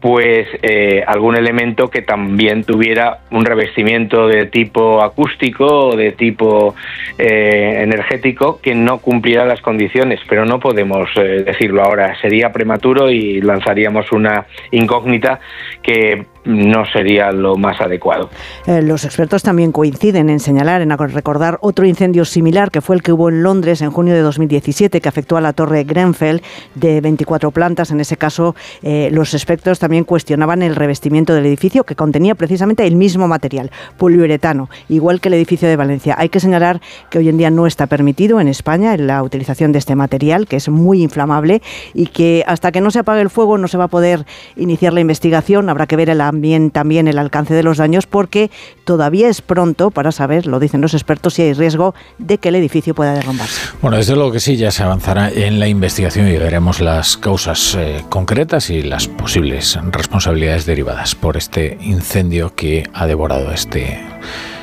pues eh, algún elemento que también tuviera un revestimiento de tipo acústico o de tipo eh, energético que no cumpliera las condiciones, pero no podemos eh, decirlo ahora. Sería prematuro y lanzaríamos una incógnita que no sería lo más adecuado. Eh, los expertos también coinciden en señalar, en recordar otro incendio similar que fue el que hubo en Londres en junio de 2017 que afectó a la torre Grenfell de 24 plantas. En ese caso, eh, los expertos también cuestionaban el revestimiento del edificio que contenía precisamente el mismo material, poliuretano, igual que el edificio de Valencia. Hay que señalar que hoy en día no está permitido en España la utilización de este material, que es muy inflamable y que hasta que no se apague el fuego no se va a poder iniciar la investigación. Habrá que ver el también, también el alcance de los daños porque todavía es pronto para saber, lo dicen los expertos, si hay riesgo de que el edificio pueda derrumbarse. Bueno, desde luego que sí, ya se avanzará en la investigación y veremos las causas eh, concretas y las posibles responsabilidades derivadas por este incendio que ha devorado este,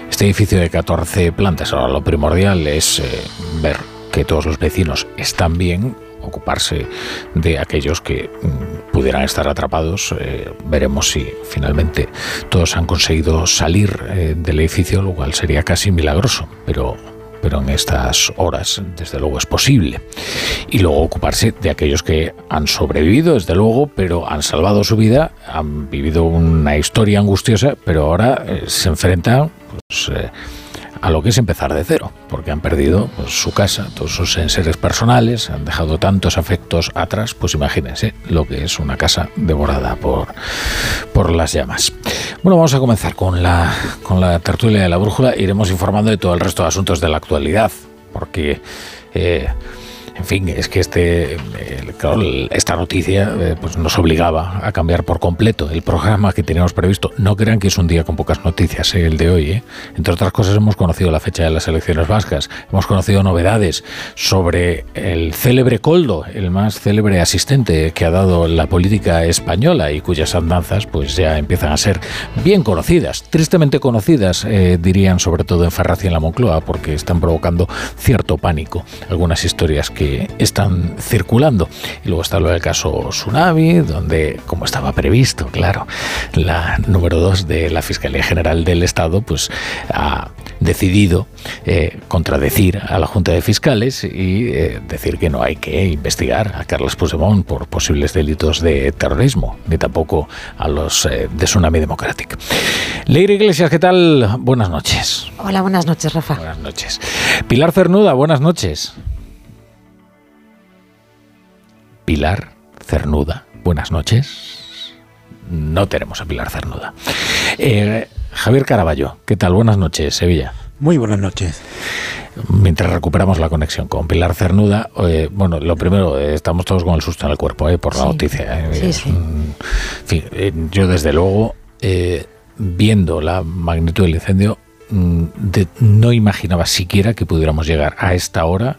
este edificio de 14 plantas. Ahora lo primordial es eh, ver que todos los vecinos están bien, ocuparse de aquellos que mm, pudieran estar atrapados. Eh, veremos si finalmente todos han conseguido salir eh, del edificio, lo cual sería casi milagroso, pero pero en estas horas desde luego es posible. Y luego ocuparse de aquellos que han sobrevivido, desde luego, pero han salvado su vida, han vivido una historia angustiosa, pero ahora eh, se enfrentan pues, a lo que es empezar de cero, porque han perdido pues, su casa, todos sus seres personales, han dejado tantos afectos atrás, pues imagínense lo que es una casa devorada por, por las llamas. Bueno, vamos a comenzar con la, con la tertulia de la brújula, iremos informando de todo el resto de asuntos de la actualidad, porque... Eh, en fin, es que este, esta noticia eh, pues nos obligaba a cambiar por completo el programa que teníamos previsto. No crean que es un día con pocas noticias, eh, el de hoy. Eh. Entre otras cosas, hemos conocido la fecha de las elecciones vascas, hemos conocido novedades sobre el célebre Coldo, el más célebre asistente que ha dado la política española y cuyas andanzas pues ya empiezan a ser bien conocidas, tristemente conocidas, dirían sobre todo en Ferraz y en la Moncloa, porque están provocando cierto pánico. Algunas historias que están circulando. Y luego está lo del caso Tsunami, donde, como estaba previsto, claro, la número dos de la Fiscalía General del Estado, pues ha decidido eh, contradecir a la Junta de Fiscales y eh, decir que no hay que investigar a Carlos Puigdemont por posibles delitos de terrorismo, ni tampoco a los eh, de Tsunami Democratic. Leire Iglesias, ¿qué tal? Buenas noches. Hola, buenas noches, Rafa. Buenas noches. Pilar Cernuda, buenas noches. Pilar Cernuda. Buenas noches. No tenemos a Pilar Cernuda. Eh, Javier Caraballo, ¿qué tal? Buenas noches, Sevilla. Muy buenas noches. Mientras recuperamos la conexión con Pilar Cernuda, eh, bueno, lo primero, eh, estamos todos con el susto en el cuerpo eh, por la noticia. Sí, sí. en fin, yo desde luego, viendo la magnitud del incendio, mm, de, no imaginaba siquiera que pudiéramos llegar a esta hora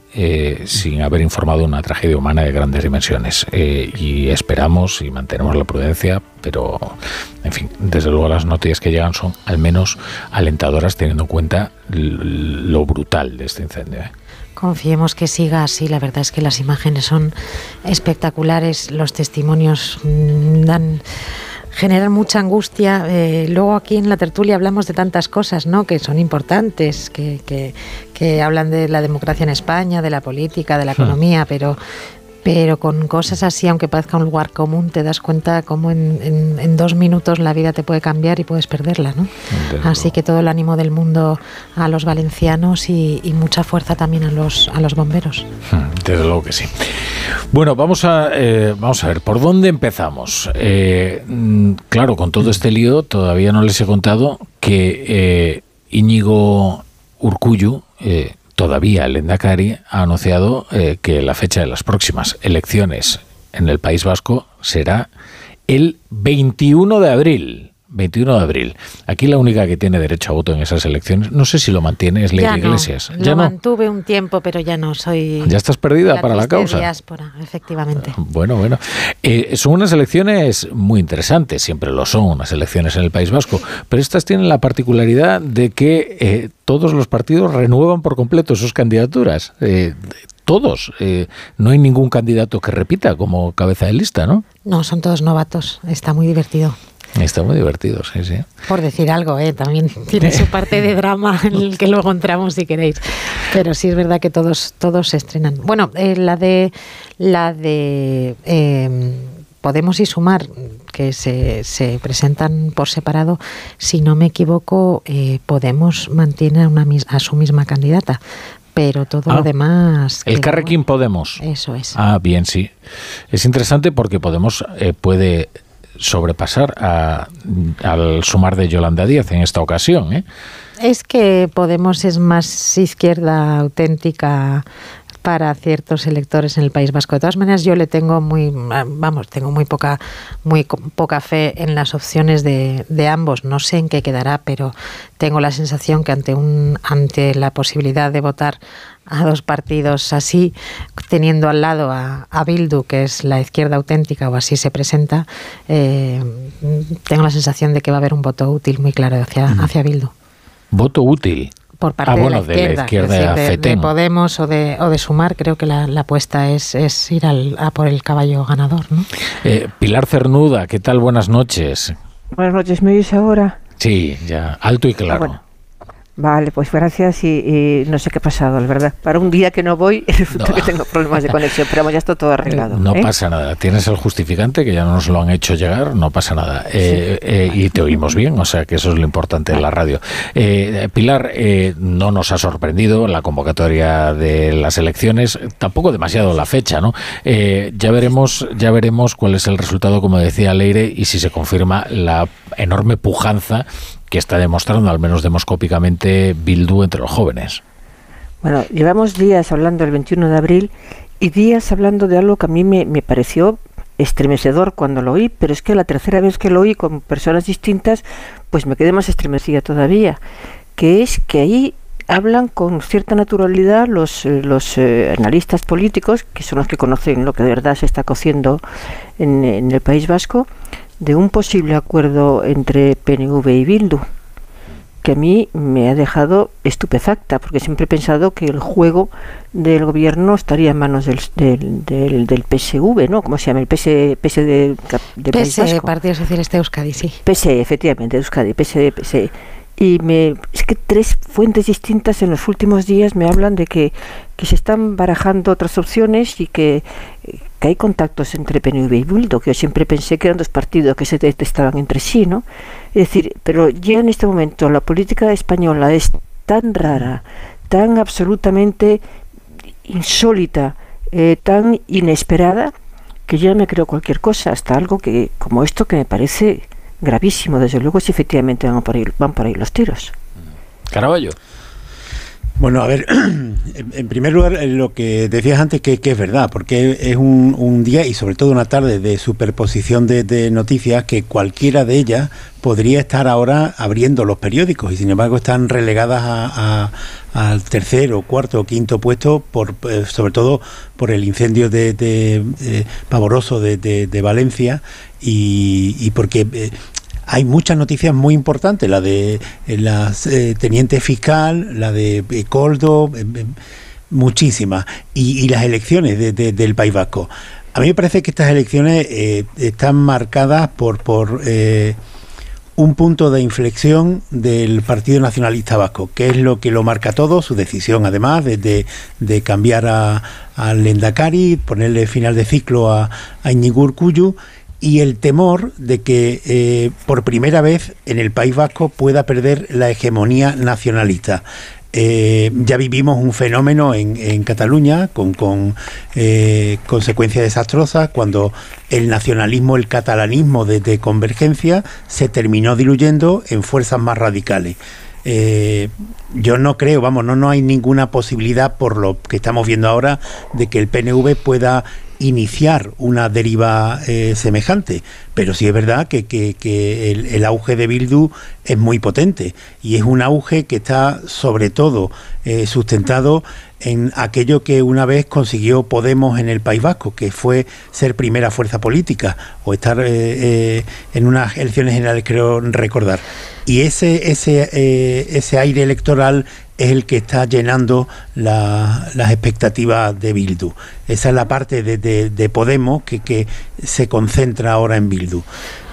sin haber informado una tragedia humana de grandes dimensiones. y esperamos y mantenemos la prudencia, pero, en fin, desde luego las noticias que llegan son al menos alentadoras teniendo en cuenta lo brutal de este incendio. Confiemos que siga así. La verdad es que las imágenes son espectaculares, los testimonios mm, dan generan mucha angustia. Eh, luego aquí en la tertulia hablamos de tantas cosas, ¿no? Que son importantes, que, que, que hablan de la democracia en España, de la política, de la economía, pero pero con cosas así, aunque parezca un lugar común, te das cuenta cómo en, dos minutos la vida te puede cambiar y puedes perderla, ¿no? así que todo el ánimo del mundo a los valencianos y, mucha fuerza también a los, a los bomberos. Desde luego que sí. Bueno, vamos a, eh, vamos a ver, ¿por dónde empezamos? Eh, mm, claro, con todo este lío todavía no les he contado que eh, Íñigo Urcuyu, todavía el Endacari ha anunciado eh, que la fecha de las próximas elecciones en el País Vasco será el 21 de abril. 21 de abril. Aquí la única que tiene derecho a voto en esas elecciones, no sé si lo mantiene, es Ley Iglesias. Ya lo mantuve un tiempo, pero ya no soy. Ya estás perdida para la causa. Diáspora, efectivamente. Bueno, bueno. Eh, son unas elecciones muy interesantes, siempre lo son, unas elecciones en el País Vasco, pero estas tienen la particularidad de que eh, todos los partidos renuevan por completo sus candidaturas. Eh, todos. no hay ningún candidato que repita como cabeza de lista, ¿no? No, son todos novatos. Está muy divertido. Está muy divertido, sí, sí. Por decir algo, ¿eh? también tiene su parte de drama en el que luego entramos si queréis. Pero sí es verdad que todos, todos se estrenan. Bueno, eh, la de la de em, Podemos y Sumar, que se, se, presentan por separado, si no me equivoco, eh, Podemos mantiene a, una, a su misma candidata pero todo lo ah, demás. El Carrequín Podemos. Eso es. Ah, bien, sí. Es interesante porque Podemos eh, puede sobrepasar al sumar de Yolanda Díaz en esta ocasión. ¿eh? Es que Podemos es más izquierda auténtica para ciertos electores en el País Vasco. De todas maneras, yo le tengo muy, vamos, tengo muy poca, muy poca fe en las opciones de, de, ambos. No sé en qué quedará, pero tengo la sensación que ante un, ante la posibilidad de votar a dos partidos así, teniendo al lado a, Bildu, que es la izquierda auténtica, o así se presenta, eh, tengo la sensación de que va a haber un voto útil muy claro hacia, hacia Bildu. ¿Voto útil? Por parte ah, de, la izquierda, de, Podemos o de, o de Sumar, creo que la, apuesta es, es ir al, a por el caballo ganador. ¿no? Eh, Pilar Cernuda, ¿qué tal? Buenas noches. Buenas noches, ¿me oís ahora? Sí, ya, alto y claro. Vale, pues gracias y, no sé qué ha pasado, la verdad. Para un día que no voy, resulta que tengo problemas de conexión, pero ya está todo arreglado. No ¿eh? pasa nada. Tienes el justificante que ya nos lo han hecho llegar, no pasa nada. Eh, eh, y te oímos bien, o sea que eso es lo importante en la radio. Pilar, no nos ha sorprendido la convocatoria de las elecciones, tampoco demasiado la fecha, ¿no? ya veremos, ya veremos cuál es el resultado, como decía Leire, y si se confirma la enorme pujanza que está demostrando, al menos demoscópicamente, Bildu entre los jóvenes. Bueno, llevamos días hablando del 21 de abril y días hablando de algo que a mí me, pareció estremecedor cuando lo oí, pero es que la tercera vez que lo oí con personas distintas, pues me quedé más estremecida todavía, que es que ahí hablan con cierta naturalidad los, eh, los eh, analistas políticos, que son los que conocen lo que de verdad se está cociendo en, en el País Vasco, de un posible acuerdo entre PNV y Bildu, que a mí me ha dejado estupefacta, porque siempre he pensado que el juego del gobierno estaría en manos del, del, del, PSV, ¿no? ¿Cómo se llama? El PS, PS de, de Partido Socialista de Euskadi, sí. PSE, efectivamente, de Euskadi, PSE, PSE. Y me, es que tres fuentes distintas en los últimos días me hablan de que, que se están barajando otras opciones y que, que hay contactos entre PNV y Bildu, que yo siempre pensé que eran dos partidos que se detestaban entre sí, ¿no? Es decir, pero ya en este momento la política española es tan rara, tan absolutamente insólita, eh, tan inesperada, que ya me creo cualquier cosa, hasta algo que como esto que me parece gravísimo, desde luego, si efectivamente van por ahí, van por ahí los tiros. Caraballo. Bueno, a ver, en primer lugar, eh, lo que decías antes que, es verdad, porque es un, día y sobre todo una tarde de superposición de, noticias que cualquiera de ellas podría estar ahora abriendo los periódicos y sin embargo están relegadas al tercero, cuarto o quinto puesto, por, eh, sobre todo por el incendio de, eh, pavoroso de, Valencia y, porque hay muchas noticias muy importantes, la de eh, la eh, teniente fiscal, la de eh, Coldo, muchísimas, y, las elecciones del País Vasco. A mí me parece que estas elecciones están marcadas por, por un punto de inflexión del Partido Nacionalista Vasco, que es lo que lo marca todo, su decisión además de, de, cambiar a, al Lendakari, ponerle final de ciclo a, a Iñigur Cuyu y el temor de que eh, por primera vez en el País Vasco pueda perder la hegemonía nacionalista. Eh, ya vivimos un fenómeno en, Cataluña con, con eh, consecuencias desastrosas cuando el nacionalismo, el catalanismo de, convergencia se terminó diluyendo en fuerzas más radicales. yo no creo, vamos, no, no hay ninguna posibilidad por lo que estamos viendo ahora de que el PNV pueda iniciar una deriva eh, semejante. Pero sí es verdad que, que, el, auge de Bildu es muy potente y es un auge que está sobre todo eh, sustentado en aquello que una vez consiguió Podemos en el País Vasco, que fue ser primera fuerza política o estar eh, en unas elecciones generales, creo recordar. Y ese, ese, ese aire electoral es el que está llenando las expectativas de Bildu. Esa es la parte de, Podemos que, se concentra ahora en Bildu.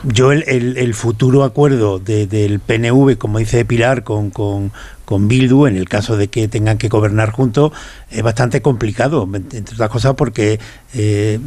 Yo el, futuro acuerdo del PNV, como dice Pilar, con, con, Bildu, en el caso de que tengan que gobernar juntos, es bastante complicado, entre otras cosas porque eh,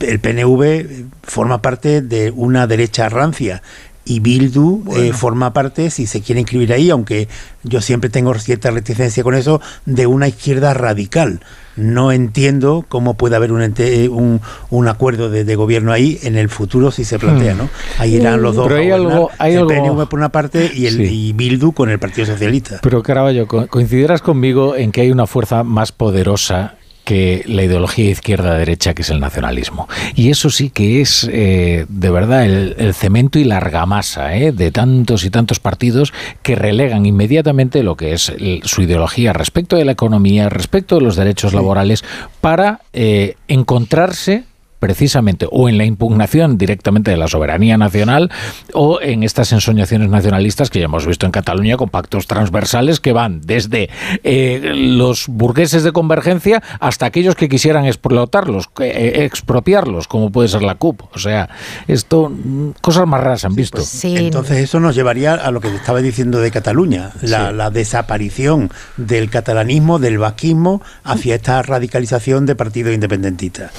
el PNV forma parte de una derecha rancia y Bildu eh, forma parte, si se quiere inscribir ahí, aunque yo siempre tengo cierta reticencia con eso, de una izquierda radical. No entiendo cómo puede haber un, un, un acuerdo de, gobierno ahí en el futuro si se plantea, ¿no? Ahí irán los dos. Pero hay algo, hay el PNV por una parte y, el, y Bildu con el Partido Socialista. Pero Caraballo, coincidirás conmigo en que hay una fuerza más poderosa que la ideología izquierda-derecha que es el nacionalismo. Y eso sí que es eh, de verdad el, cemento y la argamasa eh, de tantos y tantos partidos que relegan inmediatamente lo que es su ideología respecto de la economía, respecto de los derechos laborales, para eh, encontrarse precisamente o en la impugnación directamente de la soberanía nacional o en estas ensoñaciones nacionalistas que ya hemos visto en Cataluña con pactos transversales que van desde eh, los burgueses de convergencia hasta aquellos que quisieran explotarlos, eh, expropiarlos, como puede ser la CUP. O sea, esto, mm, cosas más raras han visto. Pues, Entonces eso nos llevaría a lo que estaba diciendo de Cataluña, la, la desaparición del catalanismo, del vasquismo, hacia esta radicalización de partidos independentistas.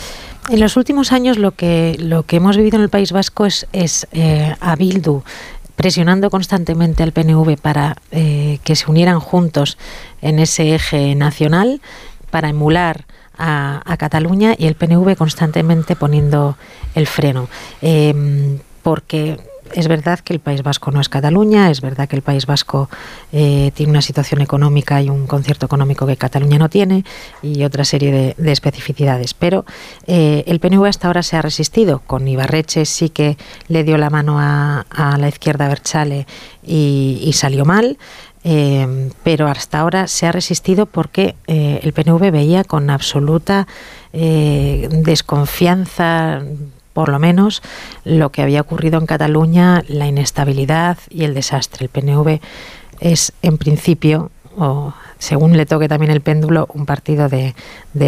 En los últimos años lo que, lo que hemos vivido en el País Vasco es, es eh, a Bildu presionando constantemente al PNV para eh, que se unieran juntos en ese eje nacional para emular a, Cataluña y el PNV constantemente poniendo el freno. Eh, porque es verdad que el País Vasco no es Cataluña, es verdad que el País Vasco eh, tiene una situación económica y un concierto económico que Cataluña no tiene y otra serie de, especificidades. Pero eh, el PNV hasta ahora se ha resistido. Con Ibarreche sí que le dio la mano a, la izquierda Berchale y, salió mal. Eh, pero hasta ahora se ha resistido porque el PNV veía con absoluta desconfianza por lo menos lo que había ocurrido en Cataluña, la inestabilidad y el desastre. El PNV es en principio, o según le toque también el péndulo, un partido de,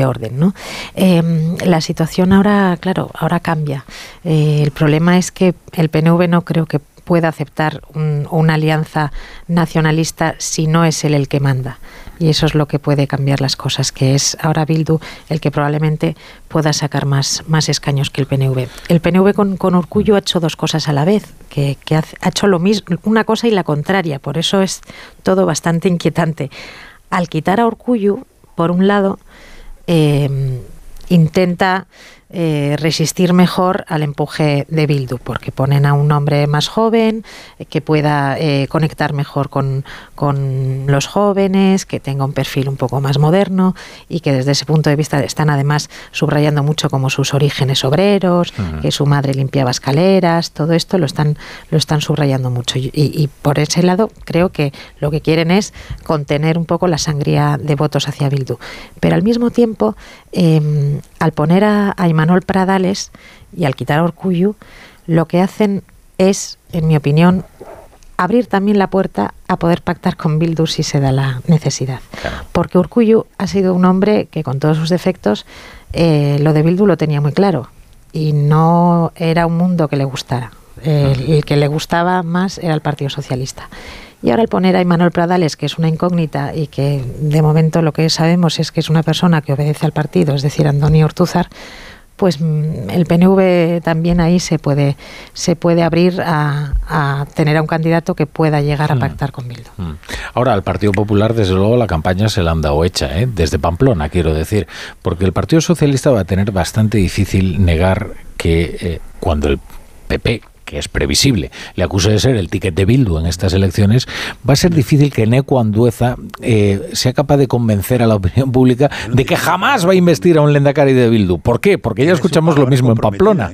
orden. ¿no? Em, la situación ahora, claro, ahora cambia. Eh, el problema es que el PNV no creo que pueda aceptar una alianza nacionalista si no es él el que manda y eso es lo que puede cambiar las cosas, que es ahora Bildu el que probablemente pueda sacar más, más escaños que el PNV. El PNV con, con ha hecho dos cosas a la vez, que, ha hecho lo mismo, una cosa y la contraria, por eso es todo bastante inquietante. Al quitar a Urcullo, por un lado, eh, intenta eh, resistir mejor al empuje de Bildu, porque ponen a un hombre más joven, eh, que pueda eh, conectar mejor con, con, los jóvenes, que tenga un perfil un poco más moderno y que desde ese punto de vista están además subrayando mucho como sus orígenes obreros, que su madre limpiaba escaleras, todo esto lo están, lo están subrayando mucho. Y, y por ese lado creo que lo que quieren es contener un poco la sangría de votos hacia Bildu. Pero al mismo tiempo, em, al poner a, a Imanol Pradales y al quitar a Orcuyu, lo que hacen es, en mi opinión, abrir también la puerta a poder pactar con Bildu si se da la necesidad. Porque Urcuyu ha sido un hombre que con todos sus defectos, eh, lo de Bildu lo tenía muy claro y no era un mundo que le gustara. El que le gustaba más era el Partido Socialista. Y ahora el poner a Imanol Pradales, que es una incógnita y que de momento lo que sabemos es que es una persona que obedece al partido, es decir, Antonio Ortúzar, pues mm, el PNV también ahí se puede se puede abrir a, a tener a un candidato que pueda llegar a pactar con Bildu. Mm. Ahora, al Partido Popular, desde luego, la campaña se la han dado hecha, ¿eh? desde Pamplona, quiero decir, porque el Partido Socialista va a tener bastante difícil negar que eh, cuando el PP que es previsible, le acuse de ser el ticket de Bildu en estas elecciones, va a ser difícil que Neco Andueza eh, sea capaz de convencer a la opinión pública de que jamás va a investir a un Lendakari de Bildu. ¿Por qué? Porque ya escuchamos lo mismo en Pamplona.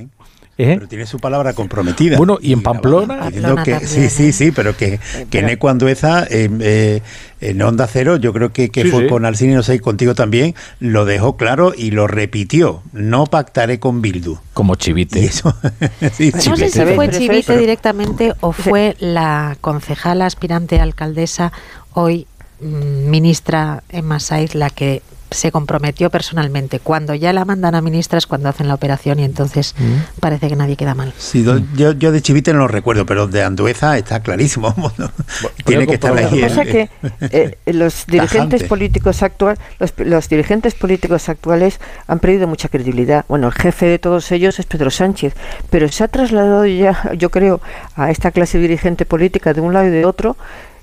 ¿Eh? Pero tiene su palabra comprometida. Bueno, y en Pamplona. Diciendo que, sí, sí, sí, pero que, que Neco Andueza eh, eh, en Onda Cero, yo creo que, que Sí, fue sí. con Alcini, no sé, y contigo también, lo dejó claro y lo repitió. No pactaré con Bildu. Como chivite. Y eso, sí, No sé si chivite. fue Chivite pero- directamente o fue la concejala aspirante alcaldesa, hoy mm, ministra Emma Saiz, la que se comprometió personalmente. Cuando ya la mandan a ministras, cuando hacen la operación y entonces Mm. parece que nadie queda mal. Sí, do- yo, yo de Chivite no lo recuerdo, pero de Andueza está clarísimo. Tiene que estar Lo que ahí. pasa el- que eh, los dirigentes políticos actuales, los, los dirigentes políticos actuales han perdido mucha credibilidad. Bueno, el jefe de todos ellos es Pedro Sánchez, pero se ha trasladado ya, yo creo, a esta clase dirigente política de un lado y de otro.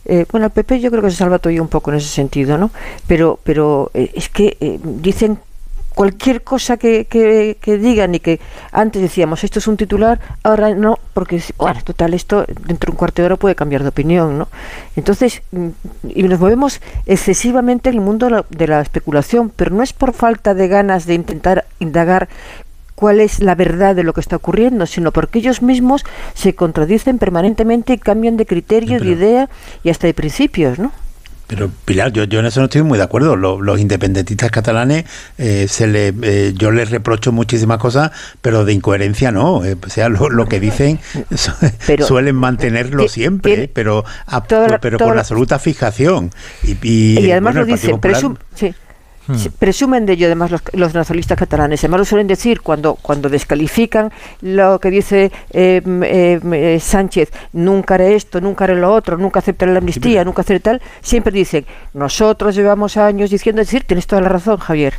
Eh, bueno, el PP yo creo que se salva todavía un poco en ese sentido, ¿no? Pero, pero eh, es que eh, dicen cualquier cosa que, que- que digan y que antes decíamos esto es un titular, ahora no, porque bueno, total, esto dentro de un cuarto de hora puede cambiar de opinión, ¿no? Entonces, mm, y nos movemos excesivamente en el mundo de la, de la especulación, pero no es por falta de ganas de intentar indagar cuál es la verdad de lo que está ocurriendo, sino porque ellos mismos se contradicen permanentemente y cambian de criterio, de idea y hasta de principios, ¿no? Pero Pilar, yo, yo en eso no estoy muy de acuerdo. Lo- Los, independentistas catalanes, eh, se le, eh, yo les reprocho muchísimas cosas, pero de incoherencia no. eh, o sea, lo, lo que dicen su- Pero- suelen mantenerlo siempre, pero, a- toda la- pero toda con absoluta fijación. Y, y, Y, además bueno, lo dicen, Popular- presum- sí, Hmm. presumen de ello además los, los nacionalistas catalanes. Además lo suelen decir cuando, cuando descalifican lo que dice eh, m- eh, m- eh, Sánchez, nunca haré esto, nunca haré lo otro, nunca aceptaré la amnistía, nunca haré tal. Siempre dicen, nosotros llevamos años diciendo, es decir, tienes toda la razón, Javier,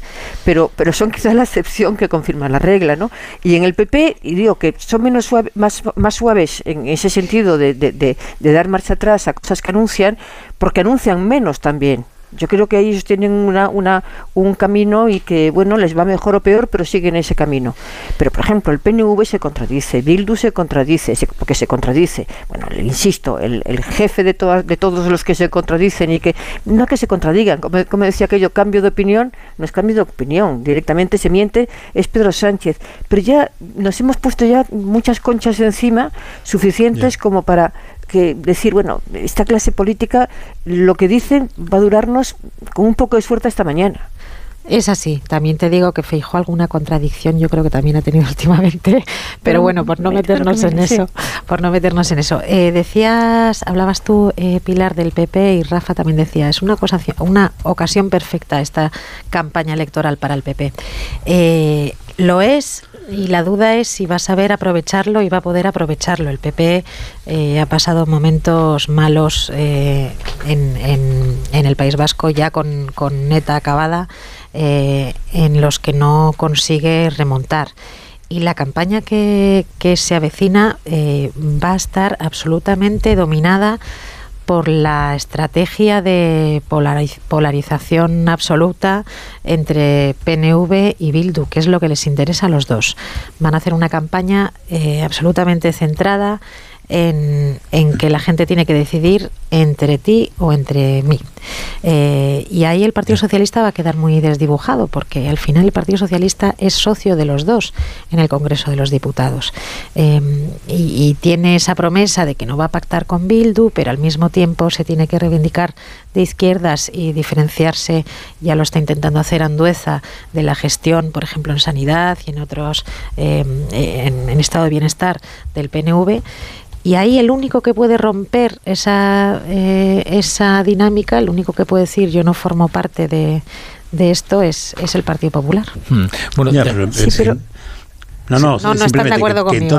pero, pero son quizás la excepción que confirma la regla, ¿no? Y en el PP, y digo que son menos suave- más, más suaves en ese sentido de, de- de- de dar marcha atrás a cosas que anuncian, porque anuncian menos también. Yo creo que ellos tienen una, una, un camino y que, bueno, les va mejor o peor, pero siguen ese camino. Pero, por ejemplo, el PNV se contradice, Bildu se contradice, se- porque se contradice. Bueno, le insisto, el, el jefe de, todas, de todos los que se contradicen y que, no que se contradigan, como, como decía aquello, cambio de opinión, no es cambio de opinión, directamente se miente, es Pedro Sánchez. Pero ya nos hemos puesto ya muchas conchas encima, suficientes como para que decir, bueno, esta clase política lo que dicen va a durarnos con un poco de suerte hasta mañana. Es así. También te digo que Feijóo alguna contradicción yo creo que también ha tenido últimamente, pero, bueno, por no me- meternos en eso, por no meternos en eso. Eh, decías, hablabas tú, eh, Pilar, del PP y Rafa también decía, es una, cosa, una ocasión perfecta esta campaña electoral para el PP. Eh, lo es y la duda es si va a saber aprovecharlo y va a poder aprovecharlo. El PP eh, ha pasado momentos malos eh, en, en- el País Vasco ya con, con neta acabada eh, en los que no consigue remontar. Y la campaña que, que se avecina eh, va a estar absolutamente dominada por la estrategia de polarización absoluta entre PNV y Bildu, que es lo que les interesa a los dos. Van a hacer una campaña eh, absolutamente centrada en, que la gente tiene que decidir entre ti o entre mí. Eh, y ahí el Partido Socialista va a quedar muy desdibujado, porque al final el Partido Socialista es socio de los dos en el Congreso de los Diputados. Eh, y, tiene esa promesa de que no va a pactar con Bildu, pero al mismo tiempo se tiene que reivindicar de izquierdas y diferenciarse, ya lo está intentando hacer Andueza, de la gestión, por ejemplo, en sanidad y en otros, eh, en, en estado de bienestar del PNV. Y ahí el único que puede romper esa, eh, esa dinámica, el único que puede decir yo no formo parte de, de esto es, es el Partido Popular. Hmm. Bueno, sí, pero, no, no, no, no están de acuerdo conmigo.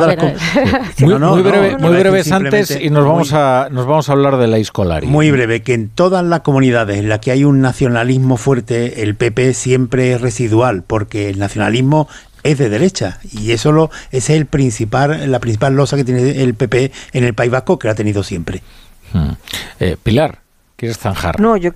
muy, breve, muy breves antes y nos vamos a nos vamos a hablar de la escolar. Muy breve, que en todas las comunidades en las que hay un nacionalismo fuerte, el PP siempre es residual, porque el nacionalismo es de derecha y eso lo, ese es el principal, la principal losa que tiene el PP en el País Vasco que lo ha tenido siempre. Hmm. Eh, Pilar. ¿Quieres zanjar? No, yo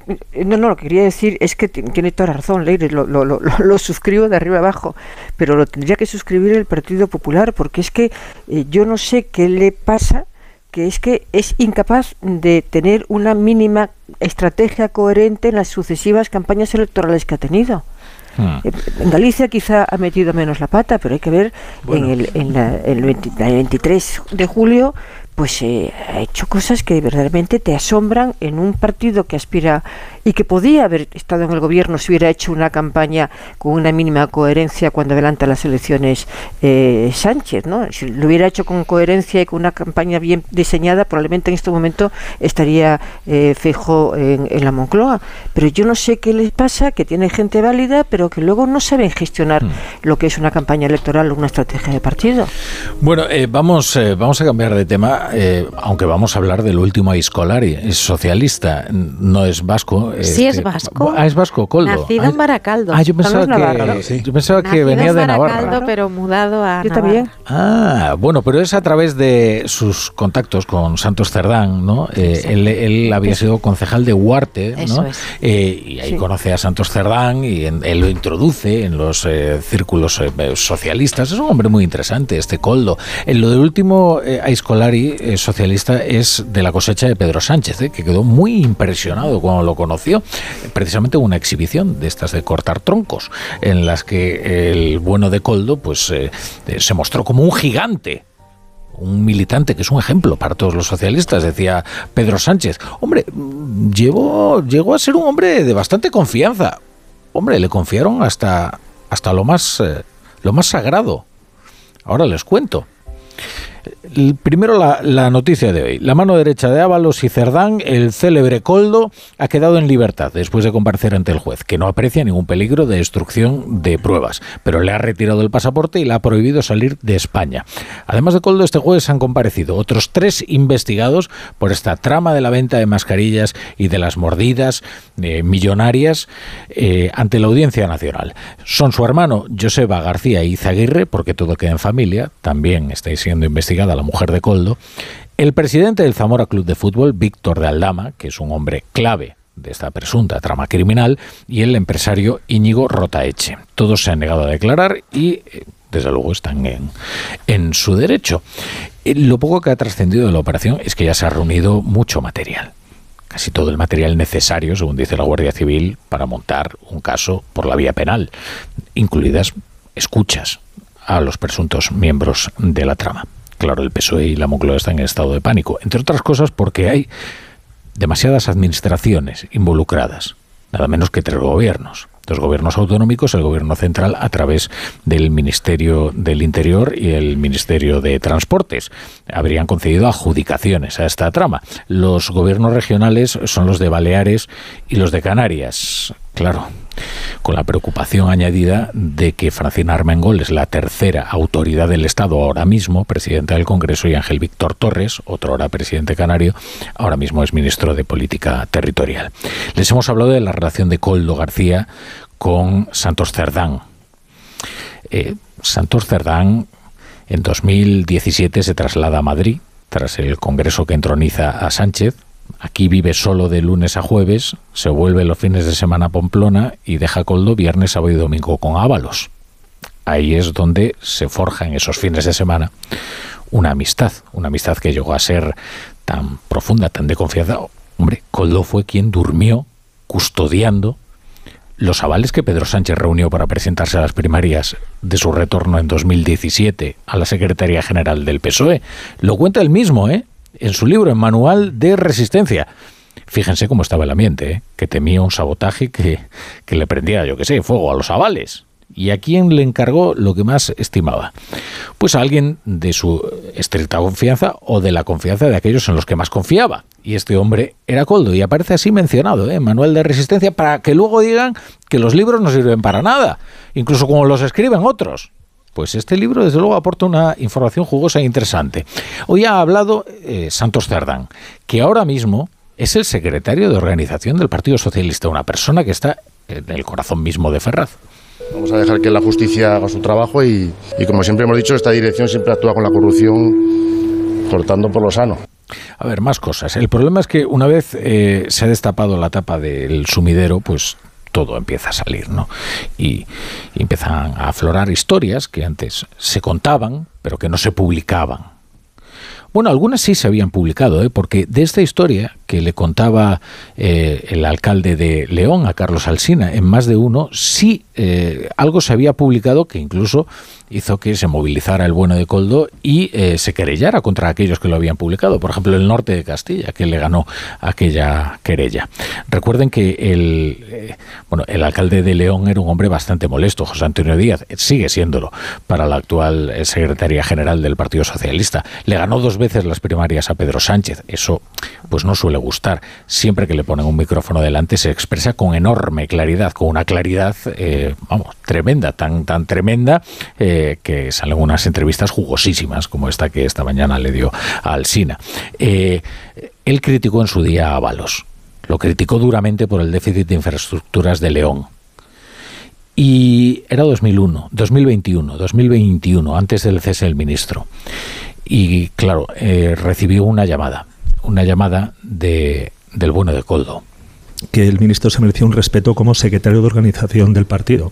no, no, lo que quería decir es que tiene toda la razón, Leire, lo, lo, lo, lo, suscribo de arriba abajo, pero lo tendría que suscribir el Partido Popular, porque es que eh, yo no sé qué le pasa, que es que es incapaz de tener una mínima estrategia coherente en las sucesivas campañas electorales que ha tenido. Hmm. Eh, en Galicia quizá ha metido menos la pata, pero hay que ver en el, en el 23 de julio pues eh, ha hecho cosas que verdaderamente te asombran en un partido que aspira y que podía haber estado en el gobierno si hubiera hecho una campaña con una mínima coherencia cuando adelanta las elecciones eh, Sánchez, ¿no? Si lo hubiera hecho con coherencia y con una campaña bien diseñada, probablemente en este momento estaría eh, fijo en, la Moncloa. Pero yo no sé qué les pasa, que tiene gente válida, pero que luego no saben gestionar hmm. lo que es una campaña electoral o una estrategia de partido. Bueno, eh, vamos, vamos a cambiar de tema, aunque vamos a hablar del último Aiscolari, es socialista, no es vasco, Sí, es este, vasco. Ah, es vasco, Coldo. Nacido en Baracaldo. Ah, yo pensaba que, yo pensaba que venía de Navarra. pero mudado a Yo también. Ah, bueno, pero es a través de sus contactos con Santos Cerdán, ¿no? Eh, él, había sido concejal de Huarte, ¿no? Eh, y ahí conoce a Santos Cerdán y él lo introduce en los eh, círculos socialistas. Es un hombre muy interesante, este Coldo. En lo del último Aiscolari socialista es de la cosecha de Pedro Sánchez, que quedó muy impresionado cuando lo conoció precisamente una exhibición de estas de cortar troncos, en las que el bueno de Coldo pues eh, eh, se mostró como un gigante un militante que es un ejemplo para todos los socialistas, decía Pedro Sánchez. Hombre, llegó, llegó a ser un hombre de bastante confianza. Hombre, le confiaron hasta, hasta lo, más, eh, lo más sagrado. Ahora les cuento. Primero la, noticia de hoy. La mano derecha de Ábalos y Cerdán, el célebre Coldo, ha quedado en libertad después de comparecer ante el juez, que no aprecia ningún peligro de destrucción de pruebas, pero le ha retirado el pasaporte y le ha prohibido salir de España. Además de Coldo, este jueves han comparecido otros tres investigados por esta trama de la venta de mascarillas y de las mordidas eh, millonarias eh, ante la Audiencia Nacional. Son su hermano Joseba García Izaguirre, porque todo queda en familia, también estáis siendo investigada la mujer de Coldo, el presidente del Zamora Club de Fútbol, Víctor de Aldama, que es un hombre clave de esta presunta trama criminal, y el empresario Íñigo Rotaeche. Todos se han negado a declarar y, eh, desde luego, están en, en su derecho. Eh, lo poco que ha trascendido de la operación es que ya se ha reunido mucho material casi todo el material necesario, según dice la Guardia Civil, para montar un caso por la vía penal, incluidas escuchas a los presuntos miembros de la trama. Claro, el PSOE y la Moncloa están en estado de pánico, entre otras cosas porque hay demasiadas administraciones involucradas, nada menos que tres gobiernos. Dos gobiernos autonómicos, el gobierno central a través del Ministerio del Interior y el Ministerio de Transportes. Habrían concedido adjudicaciones a esta trama. Los gobiernos regionales son los de Baleares y los de Canarias. Claro, con la preocupación añadida de que Francina Armengol es la tercera autoridad del Estado ahora mismo, presidenta del Congreso, y Ángel Víctor Torres, otro ahora presidente canario, ahora mismo es ministro de Política Territorial. Les hemos hablado de la relación de Coldo García con Santos Cerdán. Eh, Santos Cerdán en 2017 se traslada a Madrid tras el Congreso que entroniza a Sánchez Aquí vive solo de lunes a jueves, se vuelve los fines de semana a Pamplona y deja Coldo viernes, sábado y domingo con Ábalos. Ahí es donde se forja en esos fines de semana una amistad, una amistad que llegó a ser tan profunda, tan de confianza. Hombre, Coldo fue quien durmió custodiando los avales que Pedro Sánchez reunió para presentarse a las primarias de su retorno en 2017 a la Secretaría General del PSOE. Lo cuenta él mismo, ¿eh? En su libro, en Manual de Resistencia. Fíjense cómo estaba el ambiente, ¿eh? que temía un sabotaje que, que le prendía, yo qué sé, fuego a los avales. ¿Y a quién le encargó lo que más estimaba? Pues a alguien de su estricta confianza o de la confianza de aquellos en los que más confiaba. Y este hombre era Coldo y aparece así mencionado ¿eh? en Manual de Resistencia para que luego digan que los libros no sirven para nada, incluso como los escriben otros. Pues este libro, desde luego, aporta una información jugosa e interesante. Hoy ha hablado eh, Santos Cerdán, que ahora mismo es el secretario de organización del Partido Socialista, una persona que está en el corazón mismo de Ferraz. Vamos a dejar que la justicia haga su trabajo y, como siempre hemos dicho, esta dirección siempre actúa con la corrupción cortando por lo sano. A ver, más cosas. El problema es que una vez eh, se ha destapado la tapa del sumidero, pues todo empieza a salir, ¿no? Y, empiezan a aflorar historias que antes se contaban, pero que no se publicaban. Bueno, algunas sí se habían publicado, ¿eh? porque de esta historia que le contaba eh, el alcalde de León a Carlos Alsina en más de uno, sí eh, algo se había publicado que incluso hizo que se movilizara el bueno de Coldo y eh, se querellara contra aquellos que lo habían publicado. Por ejemplo, el norte de Castilla, que le ganó aquella querella. Recuerden que el, eh, bueno, el alcalde de León era un hombre bastante molesto, José Antonio Díaz, sigue siéndolo para la actual secretaría general del Partido Socialista. Le ganó dos veces las primarias a Pedro Sánchez. Eso pues no suele gustar. Siempre que le ponen un micrófono delante se expresa con enorme claridad, con una claridad, vamos, tremenda, tan, tan tremenda que salen unas entrevistas jugosísimas, como esta que esta mañana le dio a Alsina. Eh, él criticó en su día a Ábalos. Lo criticó duramente por el déficit de infraestructuras de León. Y era 2001, 2021, 2021, antes del cese del ministro. Y claro, eh, recibió una llamada, una llamada de, del bueno de Coldo que el ministro se merecía un respeto como secretario de organización del partido.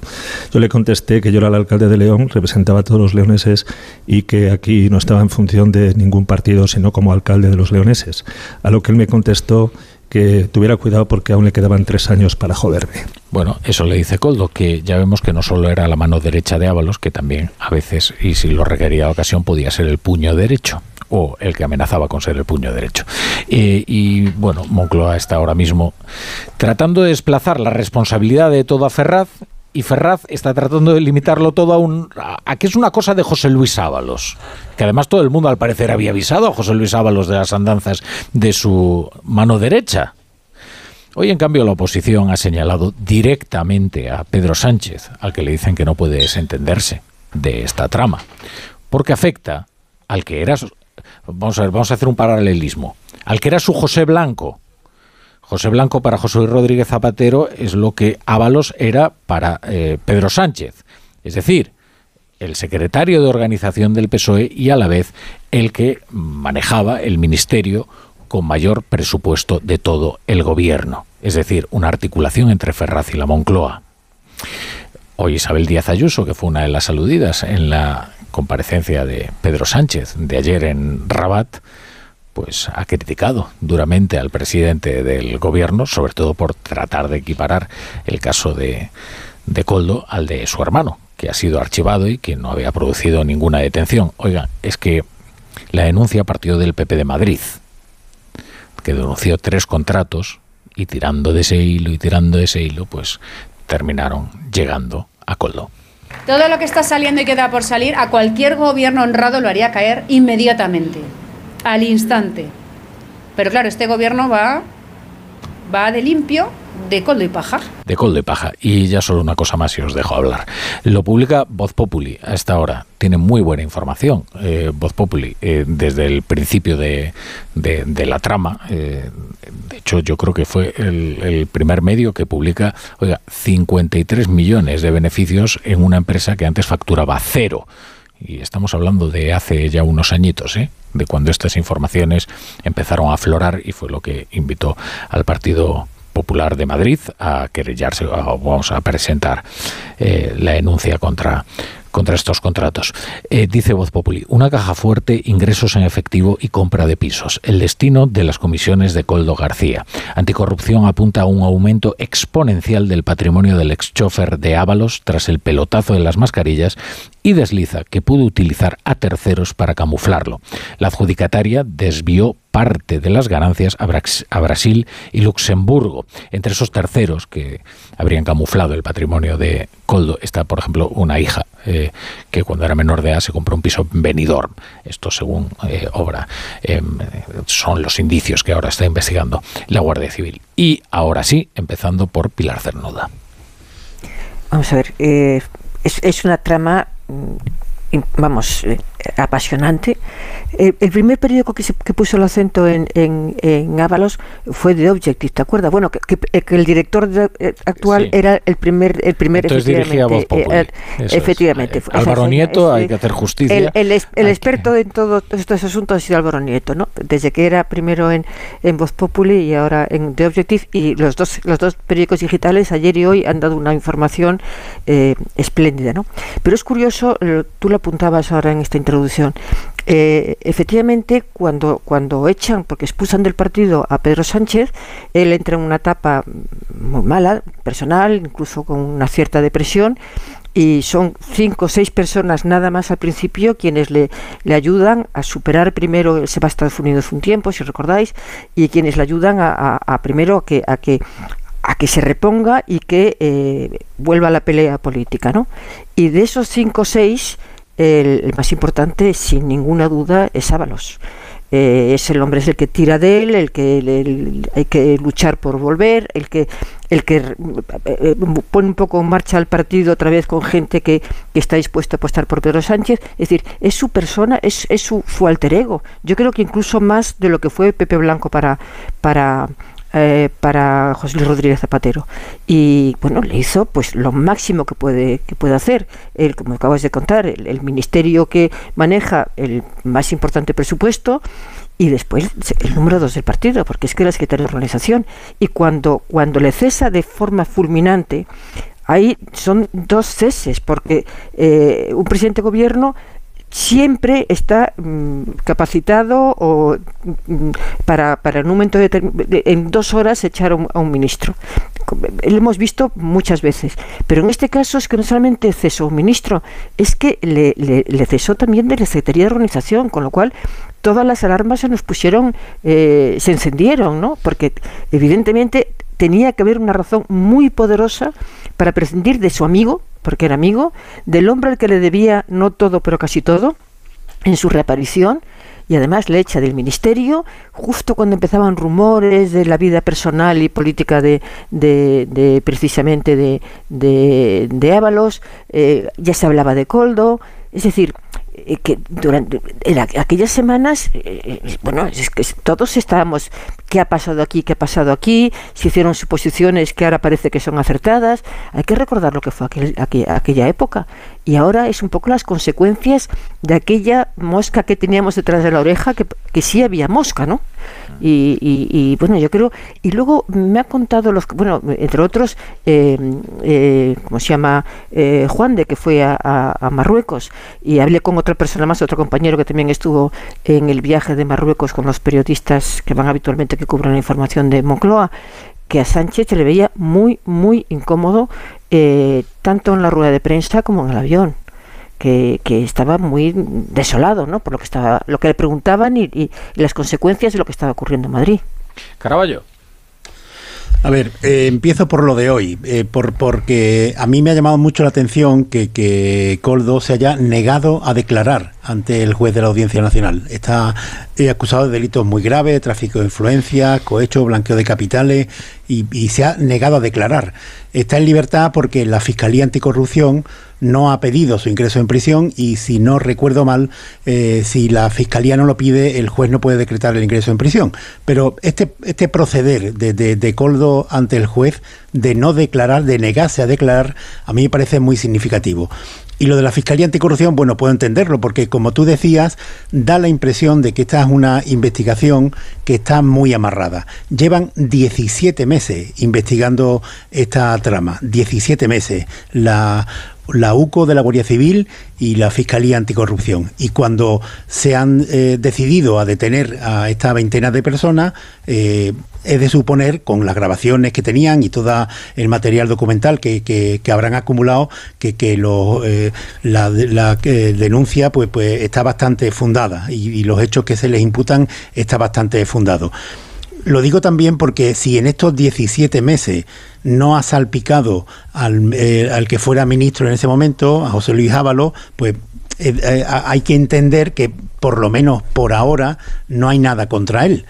Yo le contesté que yo era el alcalde de León, representaba a todos los leoneses y que aquí no estaba en función de ningún partido, sino como alcalde de los leoneses. A lo que él me contestó que tuviera cuidado porque aún le quedaban tres años para joderme. Bueno, eso le dice Coldo, que ya vemos que no solo era la mano derecha de Ábalos, que también a veces, y si lo requería la ocasión, podía ser el puño derecho o el que amenazaba con ser el puño derecho. Eh, y bueno, Moncloa está ahora mismo tratando de desplazar la responsabilidad de todo a Ferraz y Ferraz está tratando de limitarlo todo a, un, a, que es una cosa de José Luis Ábalos, que además todo el mundo al parecer había avisado a José Luis Ábalos de las andanzas de su mano derecha. Hoy, en cambio, la oposición ha señalado directamente a Pedro Sánchez, al que le dicen que no puede desentenderse de esta trama, porque afecta al que era vamos a ver, vamos a hacer un paralelismo. Al que era su José Blanco. José Blanco para José Rodríguez Zapatero es lo que Ábalos era para eh, Pedro Sánchez. Es decir, el secretario de organización del PSOE y a la vez el que manejaba el ministerio con mayor presupuesto de todo el gobierno. Es decir, una articulación entre Ferraz y la Moncloa. Hoy Isabel Díaz Ayuso, que fue una de las aludidas en la comparecencia de Pedro Sánchez de ayer en Rabat, pues ha criticado duramente al presidente del gobierno, sobre todo por tratar de equiparar el caso de, de Coldo al de su hermano, que ha sido archivado y que no había producido ninguna detención. Oiga, es que la denuncia partió del PP de Madrid, que denunció tres contratos y tirando de ese hilo y tirando de ese hilo, pues terminaron llegando a Coldo. Todo lo que está saliendo y queda por salir, a cualquier gobierno honrado lo haría caer inmediatamente, al instante. Pero claro, este gobierno va, va de limpio de coldo y paja. De coldo y paja. Y ya solo una cosa más y os dejo hablar. Lo publica Voz Populi a esta hora. Tiene muy buena información. Eh, Voz Populi, eh, desde el principio de, de, la trama. Eh, de hecho, yo creo que fue el, primer medio que publica, oiga, 53 millones de beneficios en una empresa que antes facturaba cero. Y estamos hablando de hace ya unos añitos, ¿eh? de cuando estas informaciones empezaron a aflorar y fue lo que invitó al Partido Popular de Madrid a querellarse, vamos a presentar eh, la denuncia contra contra estos contratos. Eh, dice Voz Populi, una caja fuerte, ingresos en efectivo y compra de pisos. El destino de las comisiones de Coldo García. Anticorrupción apunta a un aumento exponencial del patrimonio del ex chofer de Ábalos tras el pelotazo de las mascarillas y desliza que pudo utilizar a terceros para camuflarlo. La adjudicataria desvió parte de las ganancias a, Brasil y Luxemburgo. Entre esos terceros que habrían camuflado el patrimonio de Coldo está, por ejemplo, una hija eh, que cuando era menor de edad se compró un piso en Benidorm. Esto según eh, obra em, son los indicios que ahora está investigando la Guardia Civil. Y ahora sí, empezando por Pilar Cernuda. Vamos a ver, eh, es, es una trama mm, vamos, apasionante. Eh, el primer periódico que, se, que puso el acento en, en, en, Ábalos fue The Objective, ¿te acuerdas? Bueno, que, que, eh, el director actual era el primer, el primer efectivamente. efectivamente. Álvaro Nieto, hay que hacer justicia. El, el, experto en todos estos asuntos ha sido Álvaro Nieto, ¿no? Desde que era primero en, en Voz Populi y ahora en The Objective, y los dos, los dos periódicos digitales, ayer y hoy, han dado una información espléndida, ¿no? Pero es curioso, tú lo apuntabas ahora en esta introducción. Eh, efectivamente, cuando, cuando echan, porque expulsan del partido a Pedro Sánchez, él entra en una etapa muy mala, personal, incluso con una cierta depresión, y son cinco o seis personas nada más al principio quienes le, le ayudan a superar primero, se va a Estados Unidos un tiempo, si recordáis, y quienes le ayudan a, primero a que, a que a que se reponga y que eh, vuelva a la pelea política, ¿no? Y de esos cinco o seis, el, más importante, sin ninguna duda, es Ábalos. Eh, es el hombre es el que tira de él, el que hay que luchar por volver, el que el que eh, pone un poco en marcha al partido otra vez con gente que, que, está dispuesta a apostar por Pedro Sánchez. Es decir, es su persona, es, es su, su, alter ego. Yo creo que incluso más de lo que fue Pepe Blanco para, para eh, para José Luis Rodríguez Zapatero y bueno le hizo pues lo máximo que puede que puede hacer él como acabas de contar el, ministerio que maneja el más importante presupuesto y después el número dos del partido, porque es que la secretaria de organización. Y cuando, cuando le cesa de forma fulminante, ahí son dos ceses, porque eh, un presidente de gobierno siempre está mm, capacitado o mm, para, para en un momento de, en dos horas echar a un, ministro. Lo hemos visto muchas veces, pero en este caso es que no solamente cesó un ministro, es que le, le, cesó también de la Secretaría de Organización, con lo cual todas las alarmas se nos pusieron, eh, se encendieron, ¿no? Porque evidentemente tenía que haber una razón muy poderosa para prescindir de su amigo, porque era amigo, del hombre al que le debía no todo, pero casi todo, en su reaparición, y además le echa del ministerio justo cuando empezaban rumores de la vida personal y política de, de, precisamente de, de, de Ábalos, eh, ya se hablaba de Coldo, es decir, eh, que durante aquellas semanas, eh, bueno, es que todos estábamos, ¿qué ha pasado aquí? ¿Qué ha pasado aquí? Se hicieron suposiciones que ahora parece que son acertadas. Hay que recordar lo que fue aquel, aquella época. Y ahora es un poco las consecuencias de aquella mosca que teníamos detrás de la oreja, que, que sí había mosca, ¿no? Y, y, bueno, yo creo. Y luego me ha contado, los bueno, entre otros, eh, eh, ¿cómo se llama? Eh, Juan de, que fue a, Marruecos. Y hablé con otra persona más, otro compañero que también estuvo en el viaje de Marruecos con los periodistas que van habitualmente, que cubren la información de Moncloa que a Sánchez se le veía muy, muy incómodo, eh, tanto en la rueda de prensa como en el avión que, estaba muy desolado ¿no? por lo que, estaba, lo que le preguntaban y, las consecuencias de lo que estaba ocurriendo en Madrid. Caraballo. A ver, eh, empiezo por lo de hoy, eh, por, porque a mí me ha llamado mucho la atención que, que Coldo se haya negado a declarar ante el juez de la Audiencia Nacional. Está eh, acusado de delitos muy graves, tráfico de influencia, cohecho, blanqueo de capitales y, se ha negado a declarar. Está en libertad porque la Fiscalía Anticorrupción no ha pedido su ingreso en prisión y si no recuerdo mal, eh, si la Fiscalía no lo pide, el juez no puede decretar el ingreso en prisión. Pero este, este proceder de, de Coldo ante el juez de no declarar, de negarse a declarar, a mí me parece muy significativo. Y lo de la Fiscalía Anticorrupción, bueno, puedo entenderlo, porque como tú decías, da la impresión de que esta es una investigación que está muy amarrada. Llevan 17 meses investigando esta trama, 17 meses. La la UCO de la Guardia Civil y la Fiscalía Anticorrupción. Y cuando se han eh, decidido a detener a esta veintena de personas, eh, es de suponer, con las grabaciones que tenían y todo el material documental que, que, habrán acumulado, que, que eh, la, denuncia pues, pues está bastante fundada y, los hechos que se les imputan está bastante fundado. Lo digo también porque si en estos 17 meses no ha salpicado al, eh, al, que fuera ministro en ese momento, a José Luis Ábalo, pues eh, eh, hay que entender que por lo menos por ahora no hay nada contra él.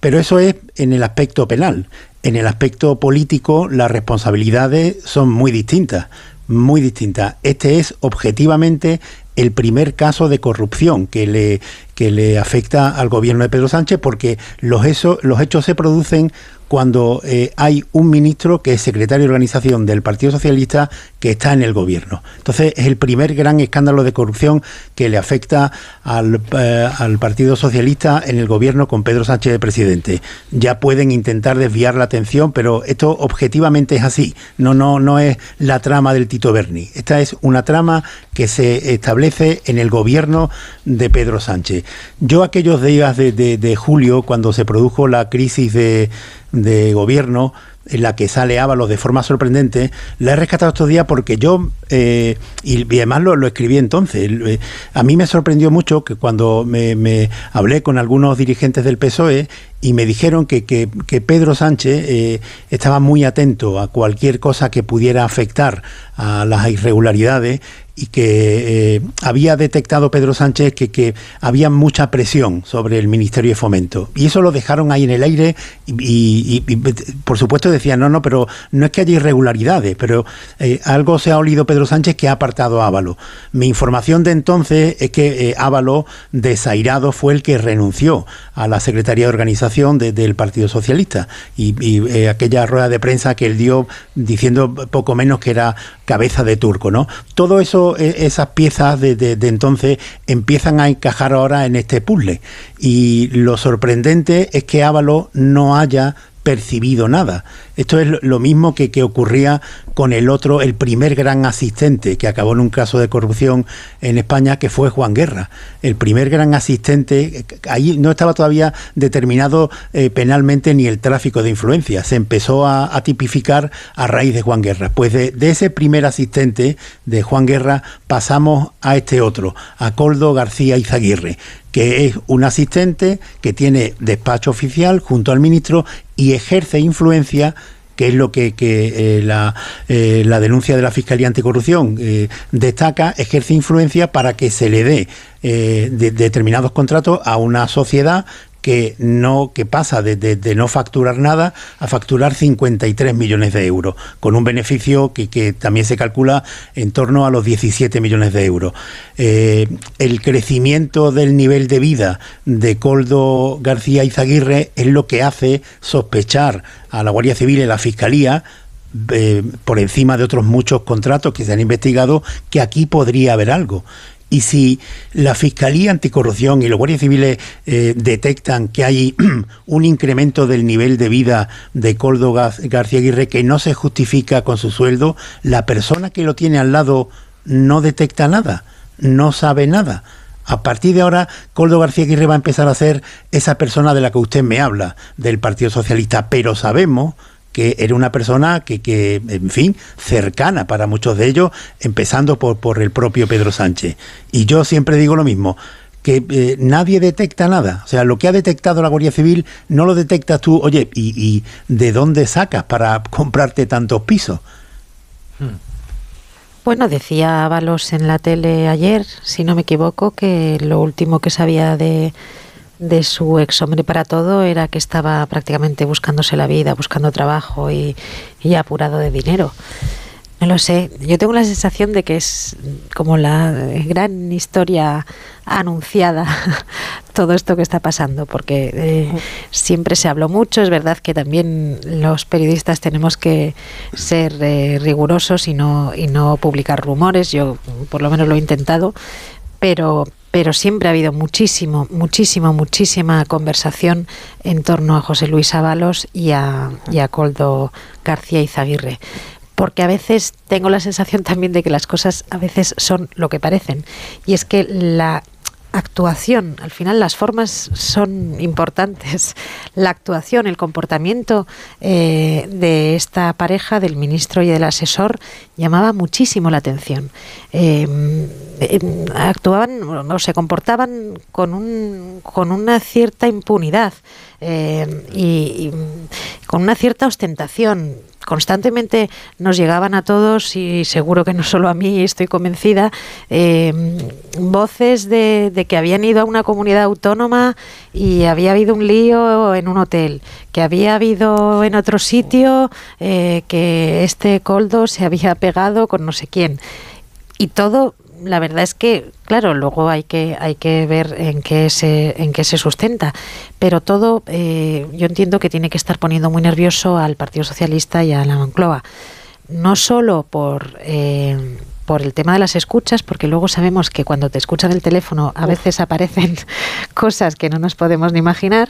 Pero eso es en el aspecto penal. En el aspecto político las responsabilidades son muy distintas, muy distintas. Este es objetivamente el primer caso de corrupción que le, que le afecta al gobierno de Pedro Sánchez porque los, los hechos se producen cuando eh, hay un ministro que es secretario de organización del Partido Socialista que está en el gobierno. Entonces es el primer gran escándalo de corrupción que le afecta al, eh, al, Partido Socialista en el gobierno con Pedro Sánchez de presidente. Ya pueden intentar desviar la atención, pero esto objetivamente es así. No, no, no es la trama del Tito Berni. Esta es una trama que se establece en el gobierno de Pedro Sánchez. Yo aquellos días de, de julio, cuando se produjo la crisis de de gobierno en la que sale Ábalos de forma sorprendente, la he rescatado estos días porque yo, eh, y, además lo, escribí entonces, eh, a mí me sorprendió mucho que cuando me, hablé con algunos dirigentes del PSOE y me dijeron que, que, Pedro Sánchez eh, estaba muy atento a cualquier cosa que pudiera afectar a las irregularidades y que eh, había detectado Pedro Sánchez que, que, había mucha presión sobre el Ministerio de Fomento. Y eso lo dejaron ahí en el aire y, por supuesto decían, no, no, pero no es que haya irregularidades, pero eh, algo se ha olido Pedro Sánchez que ha apartado a Ávalo. Mi información de entonces es que eh, Ávalo, desairado, fue el que renunció a la Secretaría de Organización del Partido Socialista. Y, y aquella rueda de prensa que él dio diciendo poco menos que era cabeza de turco, ¿no? Todo eso, e, esas piezas de, de, entonces empiezan a encajar ahora en este puzzle. Y lo sorprendente es que Ávalo no haya percibido nada. Esto es lo mismo que, que, ocurría con el otro, el primer gran asistente que acabó en un caso de corrupción en España, que fue Juan Guerra. El primer gran asistente, ahí no estaba todavía determinado eh, penalmente ni el tráfico de influencia, se empezó a, tipificar a raíz de Juan Guerra. Pues de, de, ese primer asistente de Juan Guerra pasamos a este otro, a Coldo García Izaguirre, que es un asistente que tiene despacho oficial junto al ministro y ejerce influencia que es lo que, eh, la, eh, la, denuncia de la Fiscalía Anticorrupción eh, destaca, ejerce influencia para que se le dé determinados contratos a una sociedad que no que pasa de, no facturar nada a facturar 53 millones de euros, con un beneficio que, también se calcula en torno a los 17 millones de euros. Eh, el crecimiento del nivel de vida de Coldo García Izaguirre es lo que hace sospechar a la Guardia Civil y la Fiscalía eh, por encima de otros muchos contratos que se han investigado, que aquí podría haber algo. Y si la Fiscalía Anticorrupción y los guardias civiles eh, detectan que hay un incremento del nivel de vida de Coldo García Aguirre que no se justifica con su sueldo, la persona que lo tiene al lado no detecta nada, no sabe nada. A partir de ahora, Coldo García Aguirre va a empezar a ser esa persona de la que usted me habla, del Partido Socialista, pero sabemos que era una persona que, que, en fin, cercana para muchos de ellos, empezando por, por el propio Pedro Sánchez. Y yo siempre digo lo mismo, que eh, nadie detecta nada. O sea, lo que ha detectado la Guardia Civil no lo detectas tú. Oye, ¿y, de dónde sacas para comprarte tantos pisos? Bueno, decía Ábalos en la tele ayer, si no me equivoco, que lo último que sabía de de su ex hombre para todo era que estaba prácticamente buscándose la vida, buscando trabajo y, apurado de dinero. No lo sé. Yo tengo la sensación de que es como la gran historia anunciada todo esto que está pasando, porque eh, siempre se habló mucho. Es verdad que también los periodistas tenemos que ser eh, rigurosos y no, y no publicar rumores. Yo por lo menos lo he intentado, pero pero siempre ha habido muchísimo, muchísimo, muchísima conversación en torno a José Luis Ábalos y a, y a Coldo García Izaguirre porque a veces tengo la sensación también de que las cosas a veces son lo que parecen. Y es que la actuación, al final las formas son importantes. La actuación, el comportamiento eh, de esta pareja, del ministro y del asesor, llamaba muchísimo la atención. Eh, eh, actuaban o se comportaban con, un, con una cierta impunidad y con una cierta ostentación constantemente nos llegaban a todos, y seguro que no solo a mí, estoy convencida, eh, voces de, que habían ido a una comunidad autónoma y había habido un lío en un hotel, que había habido en otro sitio eh, que este coldo se había pegado con no sé quién. Y todo la verdad es que, claro, luego hay que, hay que ver en qué se, en qué se sustenta. Pero todo, eh, yo entiendo que tiene que estar poniendo muy nervioso al Partido Socialista y a la Moncloa. No solo por. Eh, por el tema de las escuchas, porque luego sabemos que cuando te escuchan el teléfono a veces aparecen cosas que no nos podemos ni imaginar,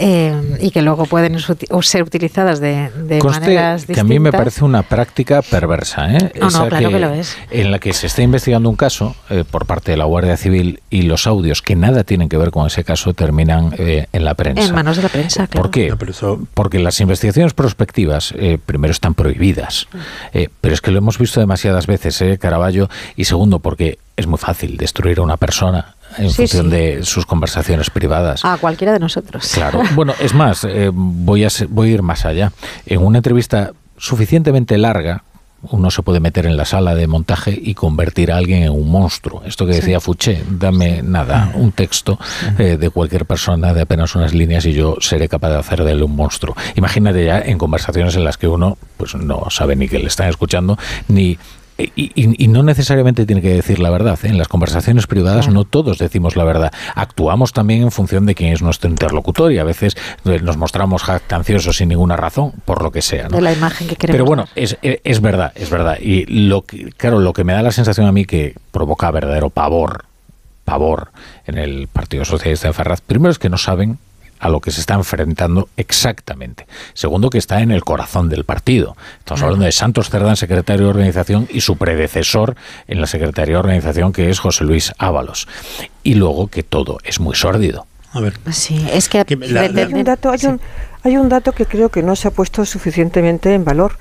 eh, y que luego pueden ser utilizadas de, de maneras distintas. que a mí me parece una práctica perversa. ¿eh? No, no, claro que, lo es. En la que se está investigando un caso eh, por parte de la Guardia Civil y los audios que nada tienen que ver con ese caso terminan eh, en la prensa. En manos de la prensa, claro. ¿Por qué? Porque las investigaciones prospectivas, primero, están prohibidas. pero es que lo hemos visto demasiadas veces, ¿eh, Caraballo? Y segundo, porque es muy fácil destruir a una persona en función de sus conversaciones privadas. A cualquiera de nosotros. Claro. Bueno, es más, eh, voy, a, voy a ir más allá. En una entrevista suficientemente larga, uno se puede meter en la sala de montaje y convertir a alguien en un monstruo. Esto que decía Fouché, dame nada, un texto eh, de cualquier persona de apenas unas líneas y yo seré capaz de hacer de él un monstruo. Imagínate ya en conversaciones en las que uno pues no sabe ni que le están escuchando, ni y, no necesariamente tiene que decir la verdad. ¿eh? En las conversaciones privadas no todos decimos la verdad. Actuamos también en función de quién es nuestro interlocutor y a veces eh, nos mostramos jactanciosos sin ninguna razón, por lo que sea. De la imagen que queremos. Pero bueno, es, es, verdad, es verdad. Y lo que, claro, lo que me da la sensación a mí que provoca verdadero pavor, pavor en el Partido Socialista de Ferraz, primero es que no saben a lo que se está enfrentando exactamente. Segundo, que está en el corazón del partido. Estamos hablando de Santos Cerdán, secretario de organización, y su predecesor en la Secretaría de Organización, que es José Luis Ábalos. Y luego que todo es muy sórdido. A ver. Sí, es que, hay, un dato, hay, un, hay un dato que creo que no se ha puesto suficientemente en valor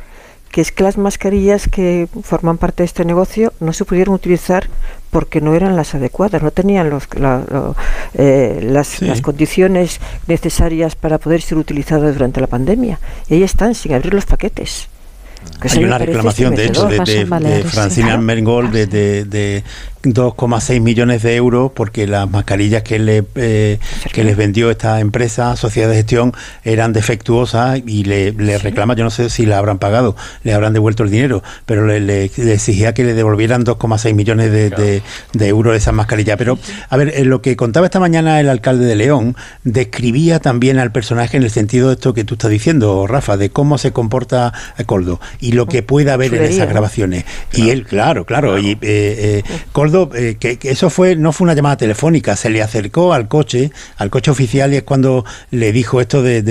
que es que las mascarillas que forman parte de este negocio no se pudieron utilizar porque no eran las adecuadas, no tenían los, eh, las, las, condiciones necesarias para poder ser utilizadas durante la pandemia. Y ahí están, sin abrir los paquetes. Hay una reclamación, de hecho, de, de, Francina Mengol de, de 2,6 millones de euros porque las mascarillas que, le, eh, que les vendió esta empresa, sociedad de gestión, eran defectuosas y le, le reclama, yo no sé si le habrán pagado, le habrán devuelto el dinero, pero le, exigía que le devolvieran 2,6 millones de, de, euros esas mascarillas. Pero, a ver, lo que contaba esta mañana el alcalde de León, describía también al personaje en el sentido de esto que tú estás diciendo, Rafa, de cómo se comporta Coldo y lo que puede haber en esas grabaciones. Y él, claro, claro, y eh, eh, Coldo eh, que, eso fue no fue una llamada telefónica, se le acercó al coche, al coche oficial y es cuando le dijo esto de,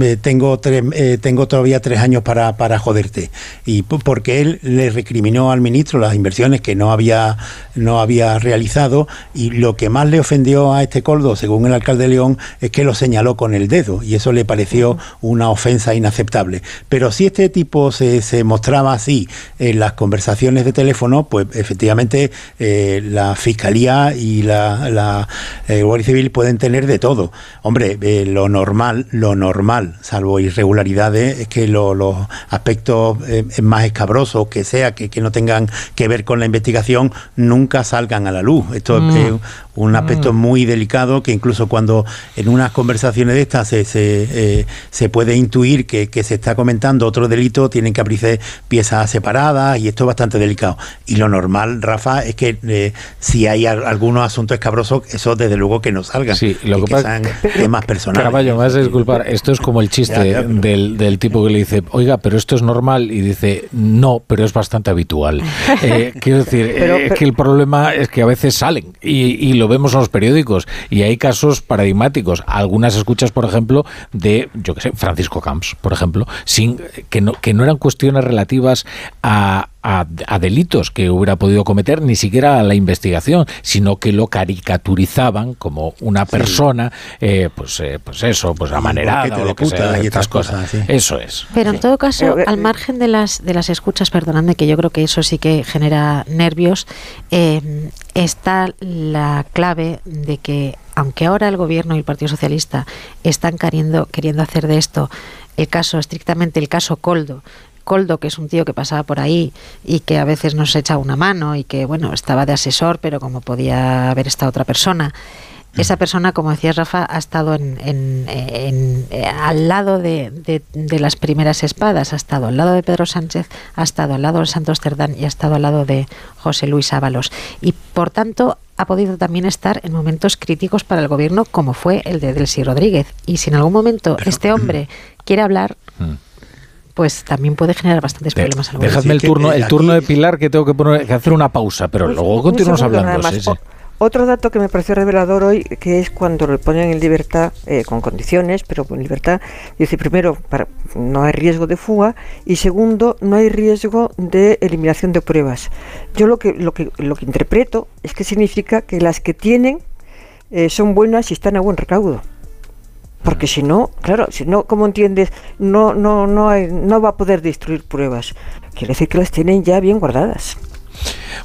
eh, tengo eh, tengo todavía tres años para, para joderte y porque él le recriminó al ministro las inversiones que no había no había realizado y lo que más le ofendió a este coldo, según el alcalde de León, es que lo señaló con el dedo y eso le pareció una ofensa inaceptable. Pero si este tipo se, se mostraba así en las conversaciones de teléfono, pues efectivamente eh, la Fiscalía y la, eh, Guardia Civil pueden tener de todo. Hombre, eh, lo normal, lo normal, salvo irregularidades, es que los aspectos más escabrosos que sea, que, no tengan que ver con la investigación, nunca salgan a la luz. Esto es mm. Un aspecto muy delicado que incluso cuando en unas conversaciones de estas se, se, eh, se puede intuir que, que, se está comentando otro delito, tienen que abrirse piezas separadas y esto es bastante delicado. Y lo normal, Rafa, es que eh, si hay algunos asuntos escabrosos, eso desde luego que no salgan. Sí, lo que, pasa que temas personales. Carvalho, me vas a disculpar, esto es como el chiste del, del, tipo que le dice, oiga, pero esto es normal, y dice, no, pero es bastante habitual. Eh, quiero decir, eh, que el problema es que a veces salen y, y lo vemos en los periódicos y hay casos paradigmáticos. Algunas escuchas, por ejemplo, de, yo qué sé, Francisco Camps, por ejemplo, sin que no, que no eran cuestiones relativas a, a, delitos que hubiera podido cometer, ni siquiera a la investigación, sino que lo caricaturizaban como una persona, eh, pues, eh, pues eso, pues amanerada o lo que sea, y estas cosas. Eso es. Pero en todo caso, al margen de las, de las escuchas, perdonadme, que yo creo que eso sí que genera nervios, eh, está la clave de que, aunque ahora el gobierno y el Partido Socialista están queriendo, queriendo hacer de esto el caso, estrictamente el caso Coldo, Coldo, que es un tío que pasaba por ahí y que a veces nos echa una mano y que, bueno, estaba de asesor, pero como podía haber estado otra persona. Mm. Esa persona, como decías Rafa, ha estado en, eh, al lado de, las primeras espadas, ha estado al lado de Pedro Sánchez, ha estado al lado de Santos Cerdán y ha estado al lado de José Luis Ábalos. Y por tanto, ha podido también estar en momentos críticos para el gobierno, como fue el de Delcy Rodríguez. Y si en algún momento este hombre quiere hablar, mm pues también puede generar bastantes problemas. Dejadme el turno, el turno de Pilar que tengo que, poner, que hacer una pausa, pero pues luego continuamos hablando. Otro dato que me pareció revelador hoy, que es cuando le ponen en libertad, eh, con condiciones, pero en libertad, dice primero, para, no hay riesgo de fuga y segundo, no hay riesgo de eliminación de pruebas. Yo lo que, lo que, lo que interpreto es que significa que las que tienen eh, son buenas y están a buen recaudo. Porque si no, claro, si no, ¿cómo entiendes? No, no, no, hay, no va a poder destruir pruebas. Quiere decir que las tienen ya bien guardadas.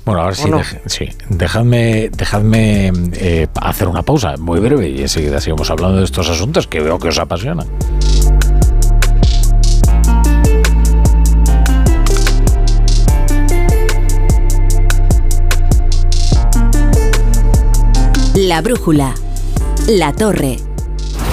Bueno, ahora sí, sí, dejadme, dejadme eh, hacer una pausa muy breve y enseguida seguimos hablando de estos asuntos que veo que os apasionan. La brújula. La torre.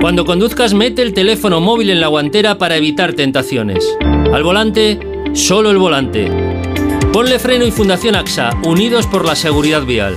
Cuando conduzcas, mete el teléfono móvil en la guantera para evitar tentaciones. Al volante, solo el volante. Ponle freno y Fundación AXA, unidos por la seguridad vial.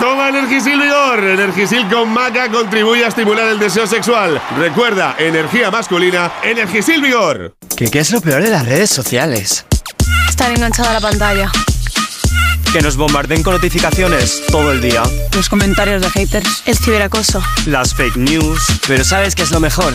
Toma Energisil Vigor. Energisil con maca contribuye a estimular el deseo sexual. Recuerda, energía masculina, Energisil Vigor. ¿Qué, ¿Qué es lo peor de las redes sociales? Estar enganchada a la pantalla. Que nos bombarden con notificaciones todo el día. Los comentarios de haters. El ciberacoso. Las fake news. Pero ¿sabes qué es lo mejor?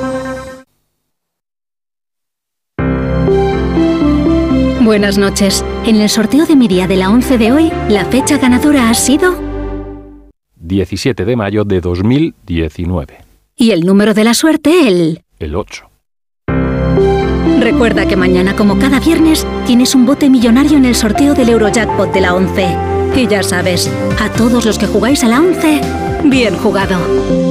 Buenas noches. En el sorteo de mi día de la 11 de hoy, la fecha ganadora ha sido 17 de mayo de 2019. Y el número de la suerte, el... El 8. Recuerda que mañana, como cada viernes, tienes un bote millonario en el sorteo del Eurojackpot de la 11. Y ya sabes, a todos los que jugáis a la 11, bien jugado.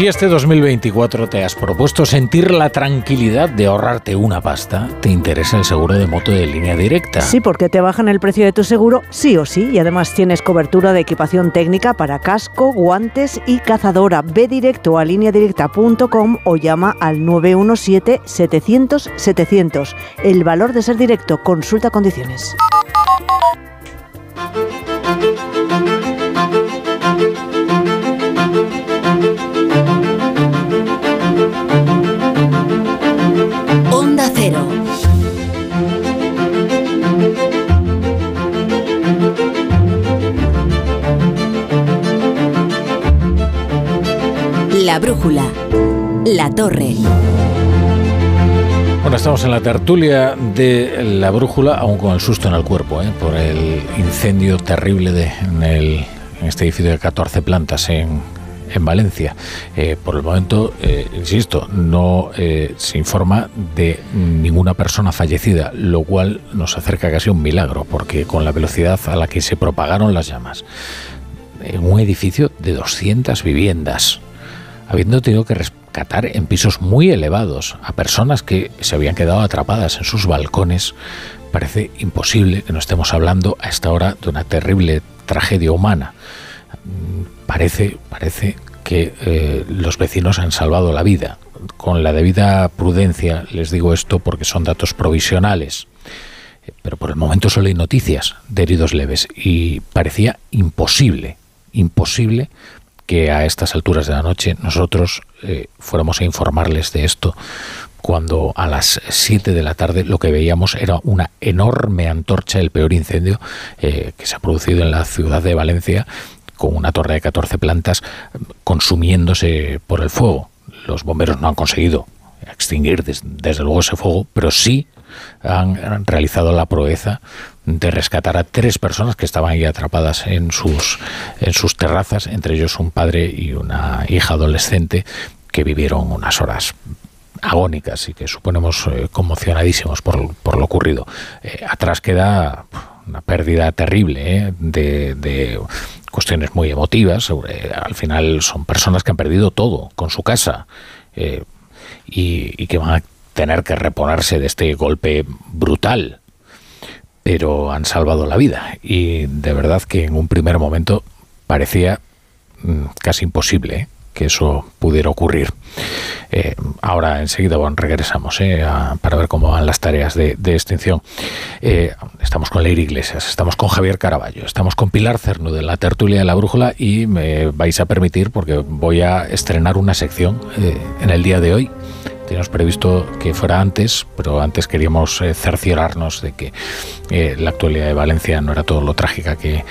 Si este 2024 te has propuesto sentir la tranquilidad de ahorrarte una pasta, te interesa el seguro de moto de línea directa. Sí, porque te bajan el precio de tu seguro sí o sí y además tienes cobertura de equipación técnica para casco, guantes y cazadora. Ve directo a lineadirecta.com o llama al 917 700 700. El valor de ser directo, consulta condiciones. La brújula. La torre. Bueno, estamos en la tertulia de la brújula, aún con el susto en el cuerpo, ¿eh? por el incendio terrible de, en, el, en este edificio de 14 plantas en, en Valencia. Eh, por el momento, eh, insisto, no eh, se informa de ninguna persona fallecida, lo cual nos acerca casi a un milagro, porque con la velocidad a la que se propagaron las llamas, en un edificio de 200 viviendas, habiendo tenido que rescatar en pisos muy elevados a personas que se habían quedado atrapadas en sus balcones, parece imposible que no estemos hablando a esta hora de una terrible tragedia humana. Parece, parece que eh, los vecinos han salvado la vida. Con la debida prudencia les digo esto porque son datos provisionales. Pero por el momento solo hay noticias de heridos leves y parecía imposible, imposible que a estas alturas de la noche nosotros eh, fuéramos a informarles de esto cuando a las 7 de la tarde lo que veíamos era una enorme antorcha, el peor incendio eh, que se ha producido en la ciudad de Valencia, con una torre de 14 plantas consumiéndose por el fuego. Los bomberos no han conseguido extinguir des, desde luego ese fuego, pero sí han, han, realizado la proeza de rescatar a tres personas que estaban ahí atrapadas en sus, en sus terrazas, entre ellos un padre y una hija adolescente que vivieron unas horas agónicas y que suponemos eh, conmocionadísimos por, por, lo ocurrido. Eh, atrás queda una pérdida terrible ¿eh? de, de, cuestiones muy emotivas. Al final son personas que han perdido todo con su casa eh, y, que van a tener que reponerse de este golpe brutal. Pero han salvado la vida y de verdad que en un primer momento parecía mmm, casi imposible. ¿eh? Que eso pudiera ocurrir. Eh, ahora enseguida bueno, regresamos eh, a, para ver cómo van las tareas de, de extinción. Eh, estamos con Leir Iglesias, estamos con Javier Caraballo, estamos con Pilar Cernu de la tertulia de la brújula y me vais a permitir porque voy a estrenar una sección eh, en el día de hoy teníamos previsto que fuera antes, pero antes queríamos eh, cerciorarnos de que eh, la actualidad de Valencia no era todo lo trágica que,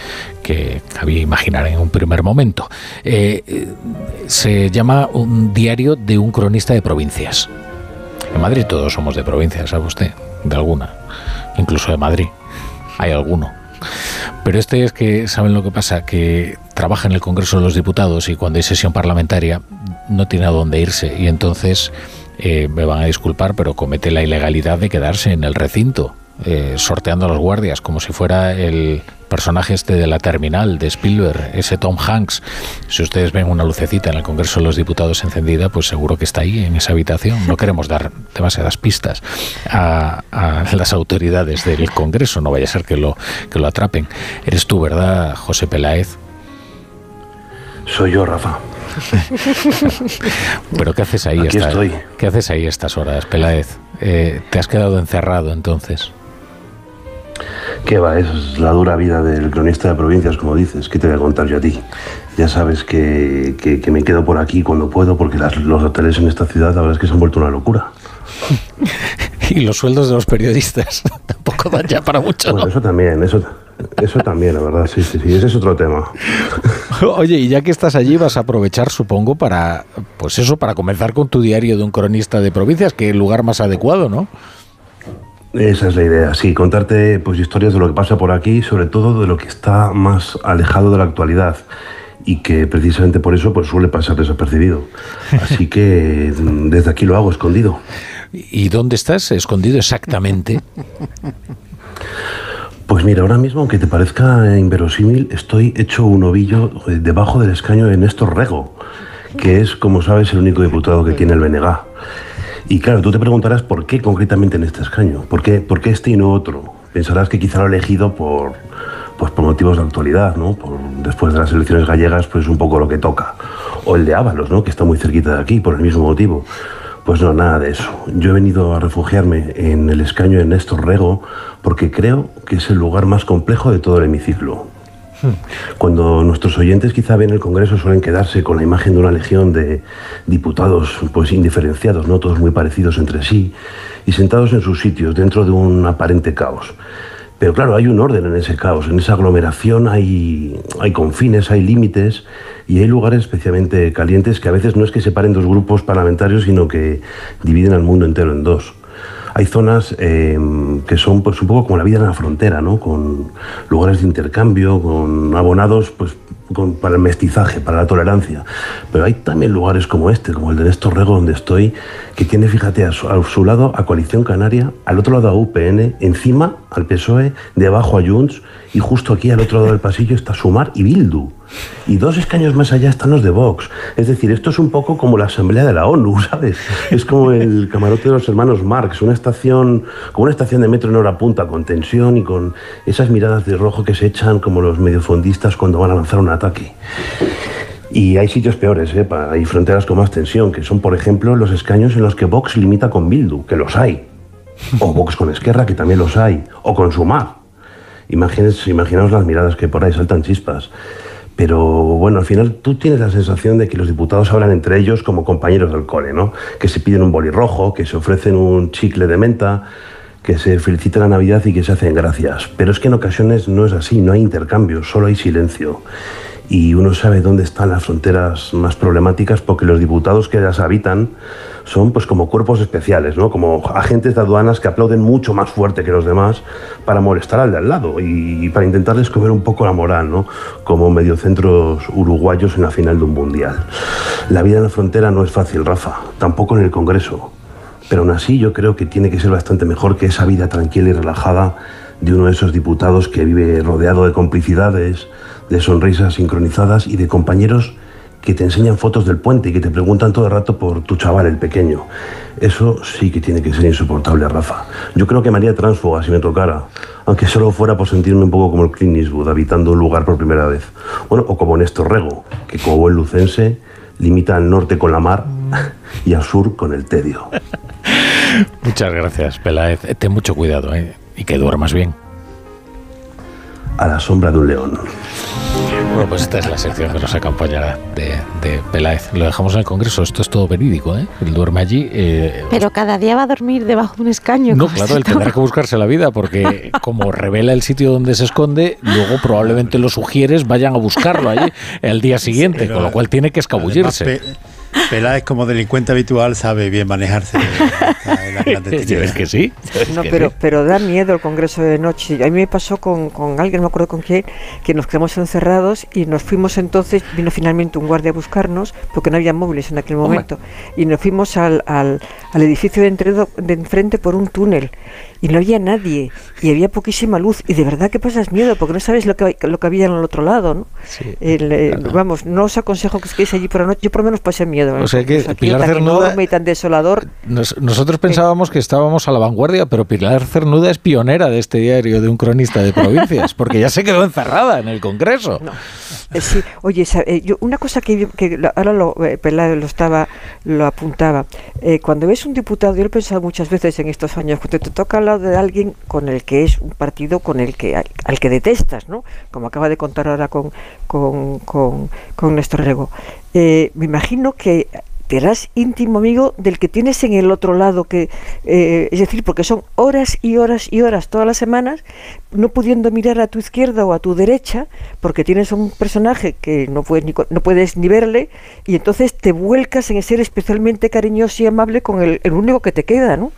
que cabía imaginar en un primer momento. Eh, se llama un diario de un cronista de provincias. En Madrid todos somos de provincias, ¿sabe usted? De alguna, incluso de Madrid. Hay alguno. Pero este es que, ¿saben lo que pasa? Que trabaja en el Congreso de los Diputados y cuando hay sesión parlamentaria no tiene a dónde irse y entonces eh, me van a disculpar, pero comete la ilegalidad de quedarse en el recinto, eh, sorteando a los guardias, como si fuera el personaje este de la terminal de Spielberg, ese Tom Hanks. Si ustedes ven una lucecita en el Congreso de los Diputados encendida, pues seguro que está ahí, en esa habitación. No queremos dar demasiadas pistas a, las autoridades del Congreso, no vaya a ser que lo, que lo atrapen. Eres tú, ¿verdad, José Peláez? Soy yo, Rafa. Pero ¿qué haces ahí? Aquí esta, estoy. ¿Qué haces ahí estas horas, Peláez? Eh, ¿Te has quedado encerrado entonces? ¿Qué va? Es la dura vida del cronista de provincias, como dices. ¿Qué te voy a contar yo a ti? Ya sabes que, que, que me quedo por aquí cuando puedo, porque las, los hoteles en esta ciudad, la verdad es que se han vuelto una locura. y los sueldos de los periodistas tampoco dan ya para mucho. Bueno, ¿no? eso también, eso, eso también, la verdad, sí, sí, sí, ese es otro tema. Oye, y ya que estás allí, vas a aprovechar, supongo, para, pues eso, para comenzar con tu diario de un cronista de provincias, que el lugar más adecuado, ¿no? Esa es la idea, sí, contarte pues historias de lo que pasa por aquí, sobre todo de lo que está más alejado de la actualidad y que precisamente por eso pues suele pasar desapercibido. Así que desde aquí lo hago escondido. ¿Y dónde estás escondido exactamente? Pues mira, ahora mismo, aunque te parezca inverosímil, estoy hecho un ovillo debajo del escaño de Néstor Rego, que es, como sabes, el único diputado que tiene el BNG. Y claro, tú te preguntarás por qué concretamente en este escaño, por qué, por qué este y no otro. Pensarás que quizá lo ha elegido por, pues por motivos de actualidad, ¿no? Por, después de las elecciones gallegas, pues un poco lo que toca. O el de Ábalos, ¿no? Que está muy cerquita de aquí, por el mismo motivo. Pues no, nada de eso. Yo he venido a refugiarme en el escaño de Néstor Rego porque creo que es el lugar más complejo de todo el hemiciclo. Cuando nuestros oyentes quizá ven el Congreso suelen quedarse con la imagen de una legión de diputados pues indiferenciados, no todos muy parecidos entre sí y sentados en sus sitios dentro de un aparente caos. Pero claro, hay un orden en ese caos, en esa aglomeración hay, hay confines, hay límites y hay lugares especialmente calientes que a veces no es que separen dos grupos parlamentarios, sino que dividen al mundo entero en dos hay zonas em, que son pues un poco como la vida en la frontera, ¿no? Con lugares de intercambio, con abonados pues para el mestizaje, para la tolerancia. Pero hay también lugares como este, como el de Néstor Rego, donde estoy, que tiene, fíjate, a su, lado a Coalición Canaria, al otro lado a UPN, encima al PSOE, debajo a Junts, y justo aquí al otro lado del pasillo está Sumar y Bildu. Y dos escaños más allá están los de Vox. Es decir, esto es un poco como la Asamblea de la ONU, ¿sabes? Es como el camarote de los hermanos Marx, una estación, como una estación de metro en hora punta, con tensión y con esas miradas de rojo que se echan como los mediofondistas cuando van a lanzar un ataque. Y hay sitios peores, ¿eh? hay fronteras con más tensión, que son, por ejemplo, los escaños en los que Vox limita con Bildu, que los hay. O Vox con Esquerra, que también los hay. O con Sumar. imaginaos las miradas que por ahí saltan chispas. Pero bueno, al final tú tienes la sensación de que los diputados hablan entre ellos como compañeros del cole, ¿no? Que se piden un boli rojo, que se ofrecen un chicle de menta, que se felicita la Navidad y que se hacen gracias. Pero es que en ocasiones no es así, no hay intercambio, solo hay silencio. Y uno sabe dónde están las fronteras más problemáticas porque los diputados que las habitan son pues como cuerpos especiales, ¿no? Como agentes de aduanas que aplauden mucho más fuerte que los demás para molestar al de al lado y para intentarles comer un poco la moral, ¿no? Como mediocentros uruguayos en la final de un mundial. La vida en la frontera no es fácil, Rafa, tampoco en el Congreso. Pero aún así yo creo que tiene que ser bastante mejor que esa vida tranquila y relajada de uno de esos diputados que vive rodeado de complicidades, de sonrisas sincronizadas y de compañeros que te enseñan fotos del puente y que te preguntan todo el rato por tu chaval, el pequeño. Eso sí que tiene que ser insoportable, Rafa. Yo creo que María Transfoga si me tocara, aunque solo fuera por sentirme un poco como el Clint Eastwood, habitando un lugar por primera vez. Bueno, o como Néstor Rego, que como buen lucense limita al norte con la mar y al sur con el tedio. Muchas gracias, Peláez. Ten mucho cuidado ¿eh? y que duermas bien. A la sombra de un león. Bueno, pues esta es la sección que nos acompañará de, de Peláez. Lo dejamos en el Congreso, esto es todo verídico, ¿eh? Él duerme allí. Eh, Pero cada día va a dormir debajo de un escaño. No, claro, él tendrá que buscarse la vida, porque como revela el sitio donde se esconde, luego probablemente los sugieres vayan a buscarlo allí el día siguiente, con lo cual tiene que escabullirse. Peláez como delincuente habitual sabe bien manejarse ¿Es que sí? No, pero, pero da miedo el Congreso de noche. A mí me pasó con, con alguien, no me acuerdo con quién, que nos quedamos encerrados y nos fuimos entonces, vino finalmente un guardia a buscarnos, porque no había móviles en aquel momento, y nos fuimos al, al, al edificio de, entre, de enfrente por un túnel y no había nadie y había poquísima luz y de verdad que pasas miedo porque no sabes lo que, lo que había en el otro lado, ¿no? Eh, vamos, no os aconsejo que estéis allí por la noche, yo por lo menos pasé miedo. O sea que Pilar Cernuda... y tan desolador. nosotros pensábamos que estábamos a la vanguardia, pero Pilar Cernuda es pionera de este diario de un cronista de provincias, porque ya se quedó encerrada en el Congreso. Eh, sí, oye, eh, yo, una cosa que, que ahora lo, lo estaba, lo apuntaba, cuando ves un diputado, yo lo he pensado muchas veces en estos años, cuando te toca de alguien con el que es un partido con el que al, que detestas, ¿no? Como acaba de contar ahora con, con, con, con Néstor Rego. Eh, me imagino que te harás íntimo amigo del que tienes en el otro lado, que eh, es decir, porque son horas y horas y horas todas las semanas, no pudiendo mirar a tu izquierda o a tu derecha, porque tienes un personaje que no puedes ni, no puedes ni verle, y entonces te vuelcas en ser especialmente cariñoso y amable con el, el único que te queda, ¿no?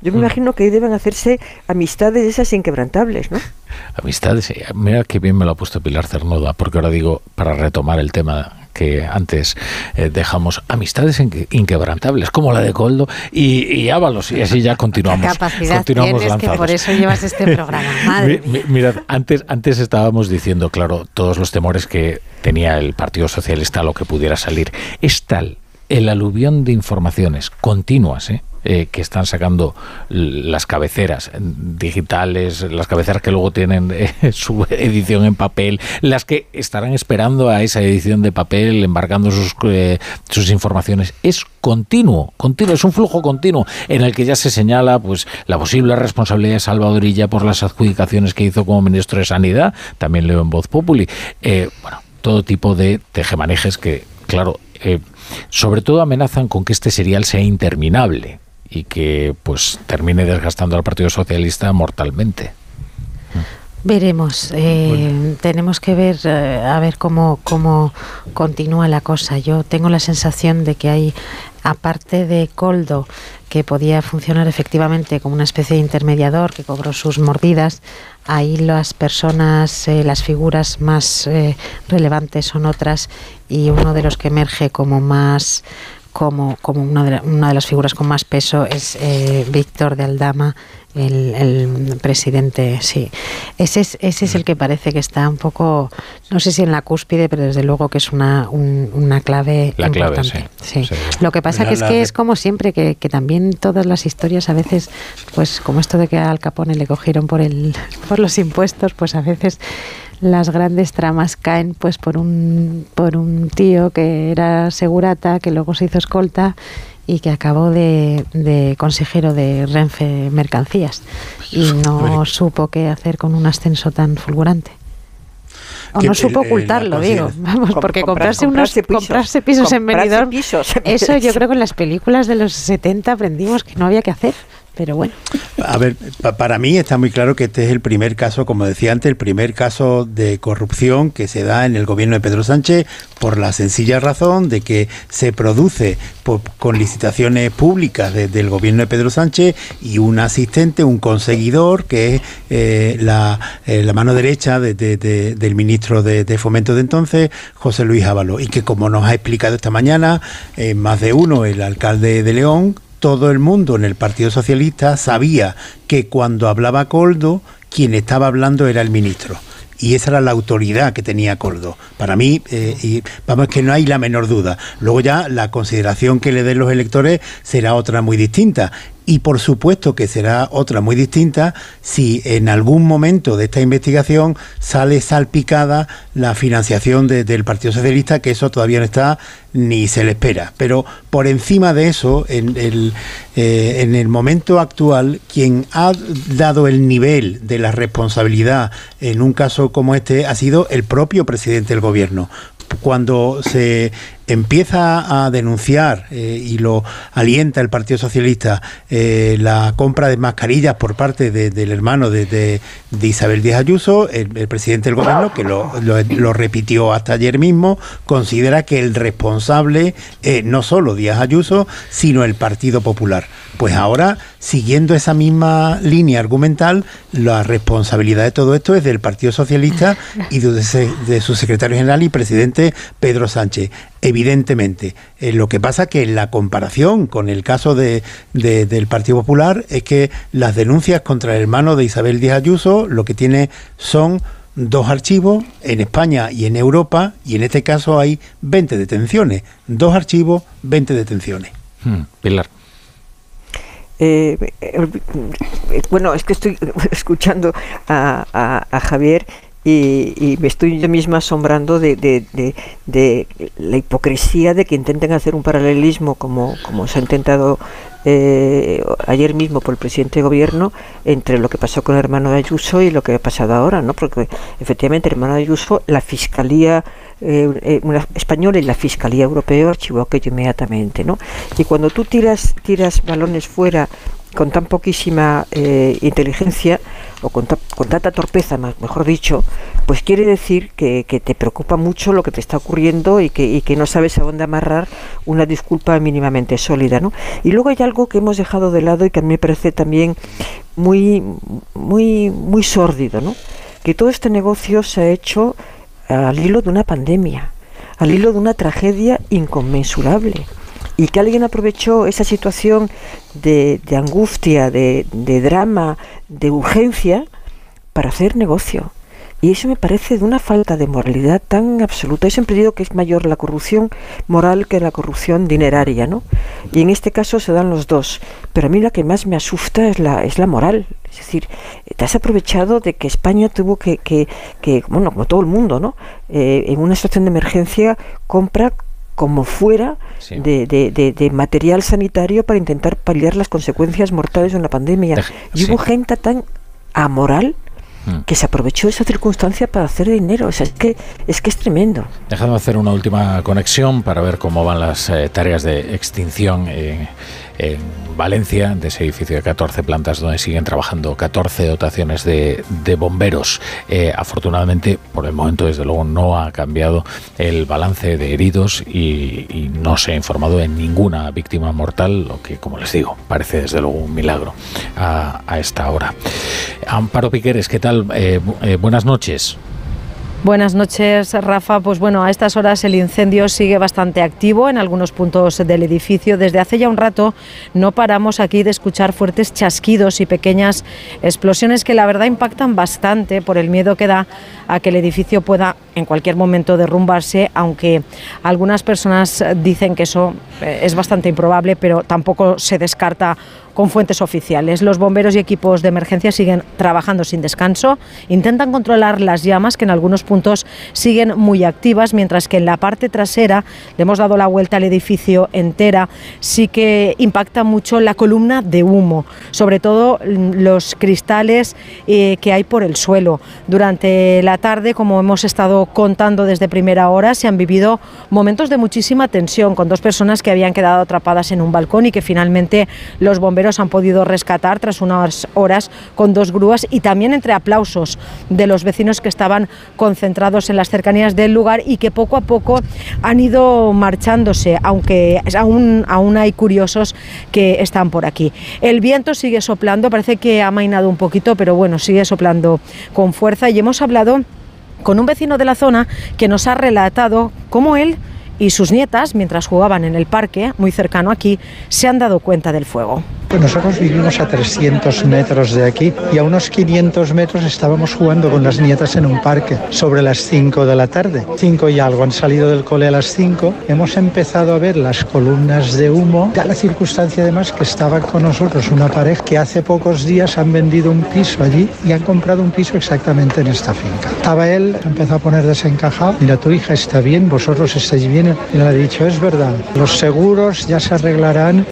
Yo me mm. imagino que deben hacerse amistades esas inquebrantables, ¿no? Amistades, mira qué bien me lo ha puesto Pilar Cernuda, porque ahora digo, para retomar el tema que antes eh, dejamos amistades inquebrantables, como la de Coldo y, y Ábalos, y así ya continuamos. capacidad continuamos tienes que por eso llevas este programa. Madre Mirad, antes, antes estábamos diciendo, claro, todos los temores que tenía el Partido Socialista a lo que pudiera salir. Es tal el aluvión de informaciones continuas, ¿eh? Eh, que están sacando las cabeceras digitales, las cabeceras que luego tienen eh, su edición en papel, las que estarán esperando a esa edición de papel, embarcando sus, eh, sus informaciones. Es continuo, continuo, es un flujo continuo en el que ya se señala pues la posible responsabilidad de Salvadorilla por las adjudicaciones que hizo como ministro de Sanidad, también leo en Voz Populi. bueno, todo tipo de tejemanejes que, claro, sobre todo amenazan con que este serial sea interminable y que pues termine desgastando al Partido Socialista mortalmente. Veremos, eh, tenemos que ver eh, a ver cómo, cómo continúa la cosa. Yo tengo la sensación de que hay, aparte de Coldo, que podía funcionar efectivamente como una especie de intermediador que cobró sus mordidas, ahí las personas, eh, las figuras más relevantes son otras y uno de los que emerge como más como, como una, de una de las figuras con más peso es eh, Víctor de Aldama, el, presidente, sí. Ese es, ese es el que parece que está un poco, no sé si en la cúspide, pero desde luego que es una, una clave la importante. Clave, sí, Lo que pasa que es que es como siempre, que, que, también todas las historias a veces, pues como esto de que Al Capone le cogieron por, el, por los impuestos, pues a veces las grandes tramas caen pues por un por un tío que era segurata que luego se hizo escolta y que acabó de, de consejero de Renfe Mercancías. Y no supo qué hacer con un ascenso tan fulgurante. O no supo ocultarlo, digo. Vamos, porque comprarse, unos pisos, comprarse pisos en Benidorm, eso yo creo que en las películas de los 70 aprendimos que no había que hacer pero bueno. A ver, para mí está muy claro que este es el primer caso, como decía antes, el primer caso de corrupción que se da en el gobierno de Pedro Sánchez por la sencilla razón de que se produce con licitaciones públicas del gobierno de Pedro Sánchez y un asistente, un conseguidor, que es eh, la, eh, la, mano derecha del ministro de, Fomento de entonces, José Luis Ábalo, y que como nos ha explicado esta mañana, eh, más de uno, el alcalde de León, todo el mundo en el Partido Socialista sabía que cuando hablaba Coldo, quien estaba hablando era el ministro. Y esa era la autoridad que tenía Coldo. Para mí, eh, y vamos, que no hay la menor duda. Luego ya la consideración que le den los electores será otra muy distinta y por supuesto que será otra muy distinta si en algún momento de esta investigación sale salpicada la financiación del Partido Socialista, que eso todavía no está ni se le espera. Pero por encima de eso, en el, eh, en el momento actual, quien ha dado el nivel de la responsabilidad en un caso como este ha sido el propio presidente del gobierno cuando se empieza a denunciar eh, y lo alienta el Partido Socialista eh, la compra de mascarillas por parte del hermano de, Isabel Díaz Ayuso, el, presidente del gobierno, que lo, repitió hasta ayer mismo, considera que el responsable es no solo Díaz Ayuso, sino el Partido Popular. Pues ahora, siguiendo esa misma línea argumental, la responsabilidad de todo esto es del Partido Socialista y de su secretario general y presidente Pedro Sánchez evidentemente. Eh, lo que pasa que en la comparación con el caso de, del Partido Popular es que las denuncias contra el hermano de Isabel Díaz Ayuso lo que tiene son dos archivos en España y en Europa y en este caso hay 20 detenciones. Dos archivos, 20 detenciones. Hmm, Pilar. Eh, eh, bueno, es que estoy escuchando a, a Javier y, me estoy yo misma asombrando de, de, la hipocresía de que intenten hacer un paralelismo como, como se ha intentado eh, ayer mismo por el presidente de gobierno entre lo que pasó con el hermano de Ayuso y lo que ha pasado ahora, ¿no? Porque efectivamente el hermano de Ayuso, la fiscalía eh, eh, española y la fiscalía europea archivó aquello inmediatamente, ¿no? Y cuando tú tiras tiras balones fuera con tan poquísima eh, inteligencia o con, tanta torpeza, mejor dicho, pues quiere decir que, te preocupa mucho lo que te está ocurriendo y que, no sabes a dónde amarrar una disculpa mínimamente sólida. ¿no? Y luego hay algo que hemos dejado de lado y que a mí me parece también muy, muy, muy sórdido, ¿no? que todo este negocio se ha hecho al hilo de una pandemia al hilo de una tragedia inconmensurable y que alguien aprovechó esa situación de, angustia, de, drama, de urgencia para hacer negocio. Y eso me parece de una falta de moralidad tan absoluta. Yo siempre digo que es mayor la corrupción moral que la corrupción dineraria, ¿no? Y en este caso se dan los dos. Pero a mí la que más me asusta es la, es la moral. Es decir, te has aprovechado de que España tuvo que, que, que bueno, como todo el mundo, ¿no? Eh, en una situación de emergencia compra como fuera de, de, material sanitario para intentar paliar las consecuencias mortales de una pandemia. y hubo gente tan amoral mm. que se aprovechó de esa circunstancia para hacer dinero. O sea, es que es que es tremendo. Déjame hacer una última conexión para ver cómo van las eh, tareas de extinción. Eh, en Valencia, de ese edificio de 14 plantas donde siguen trabajando 14 dotaciones de, bomberos. Eh, afortunadamente, por el momento, desde luego, no ha cambiado el balance de heridos y, no se ha informado en ninguna víctima mortal, lo que, como les digo, parece desde luego un milagro a, esta hora. Amparo Piqueres, ¿qué tal? Eh, eh, buenas noches. Buenas noches, Rafa. Pues bueno, a estas horas el incendio sigue bastante activo en algunos puntos del edificio. Desde hace ya un rato no paramos aquí de escuchar fuertes chasquidos y pequeñas explosiones que la verdad impactan bastante por el miedo que da a que el edificio pueda en cualquier momento derrumbarse, aunque algunas personas dicen que eso eh, es bastante improbable, pero tampoco se descarta con fuentes oficiales. Los bomberos y equipos de emergencia siguen trabajando sin descanso, intentan controlar las llamas que en algunos puntos siguen muy activas, mientras que en la parte trasera le hemos dado la vuelta al edificio entera, sí que impacta mucho la columna de humo, sobre todo los cristales eh, que hay por el suelo. Durante la tarde, como hemos estado contando desde primera hora, se han vivido momentos de muchísima tensión con dos personas que habían quedado atrapadas en un balcón y que finalmente los bomberos han podido rescatar tras unas horas con dos grúas y también entre aplausos de los vecinos que estaban concentrados en las cercanías del lugar y que poco a poco han ido marchándose, aunque aún, aún hay curiosos que están por aquí. El viento sigue soplando, parece que ha mainado un poquito, pero bueno, sigue soplando con fuerza y hemos hablado con un vecino de la zona que nos ha relatado cómo él y sus nietas, mientras jugaban en el parque, muy cercano aquí, se han dado cuenta del fuego. Nosotros vivimos a 300 metros de aquí y a unos 500 metros estábamos jugando con las nietas en un parque sobre las 5 de la tarde. 5 y algo, han salido del cole a las 5. Hemos empezado a ver las columnas de humo. Da la circunstancia además que estaba con nosotros una pareja que hace pocos días han vendido un piso allí y han comprado un piso exactamente en esta finca. Estaba él, empezó a poner desencajado. Mira, tu hija está bien, vosotros estáis bien. Y le ha dicho, es verdad, los seguros ya se arreglarán.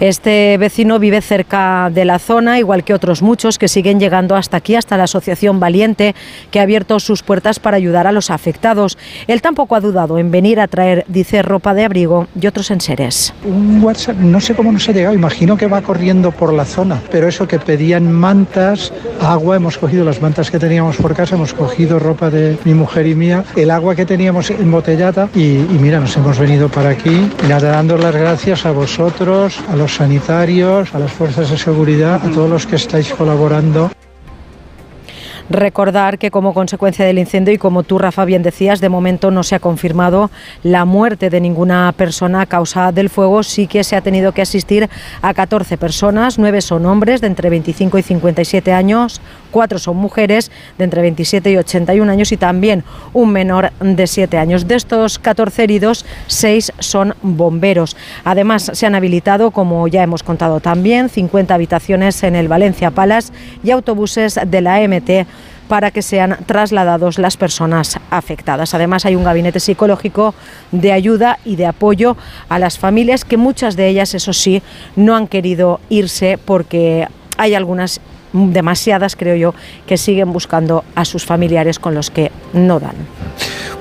Este vecino vive cerca de la zona, igual que otros muchos que siguen llegando hasta aquí, hasta la Asociación Valiente, que ha abierto sus puertas para ayudar a los afectados. Él tampoco ha dudado en venir a traer, dice, ropa de abrigo y otros enseres. Un WhatsApp, no sé cómo nos ha llegado, imagino que va corriendo por la zona, pero eso que pedían mantas, agua, hemos cogido las mantas que teníamos por casa, hemos cogido ropa de mi mujer y mía, el agua que teníamos embotellada y, mira, nos hemos venido para aquí, dando las gracias a vosotros, a los sanitarios, a las fuerzas de seguridad, a todos los que estáis colaborando. Recordar que como consecuencia del incendio y como tú, Rafa, bien decías, de momento no se ha confirmado la muerte de ninguna persona a causa del fuego. Sí que se ha tenido que asistir a 14 personas, nueve son hombres de entre 25 y 57 años, cuatro son mujeres de entre 27 y 81 años y también un menor de 7 años. De estos 14 heridos, 6 son bomberos. Además, se han habilitado, como ya hemos contado también, 50 habitaciones en el Valencia Palace y autobuses de la MT para que sean trasladados las personas afectadas. Además, hay un gabinete psicológico de ayuda y de apoyo a las familias que muchas de ellas, eso sí, no han querido irse porque hay algunas demasiadas, creo yo, que siguen buscando a sus familiares con los que no dan.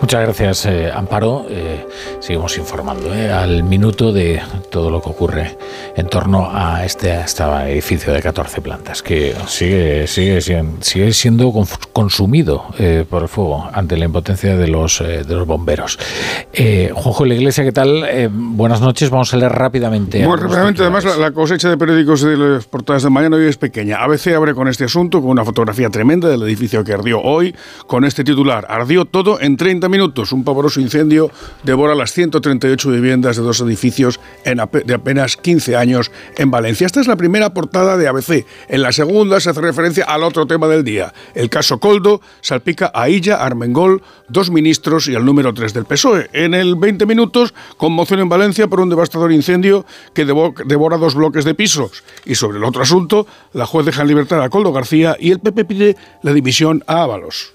Muchas gracias, eh, Amparo. Eh, seguimos informando eh, al minuto de todo lo que ocurre en torno a este, este edificio de 14 plantas, que sigue, sigue, sigue siendo consumido por el fuego ante la impotencia de los, de los bomberos. Juanjo de la Iglesia, ¿qué tal? buenas noches. Vamos a leer rápidamente. Muy rápidamente, además, la, cosecha de periódicos de las portadas de mañana hoy es pequeña. ABC abre con este asunto, con una fotografía tremenda del edificio que ardió hoy, con este titular. Ardió todo en 30 minutos. Un pavoroso incendio devora las 138 viviendas de dos edificios en de apenas 15 años en Valencia. Esta es la primera portada de ABC. En la segunda se hace referencia al otro tema del día. El caso Coldo salpica a Illa, Armengol, dos ministros y al número 3 del PSOE. En el 20 minutos, conmoción en Valencia por un devastador incendio que devora dos bloques de pisos. Y sobre el otro asunto, la juez deja en libertad a Coldo García y el PP pide la dimisión a Ábalos.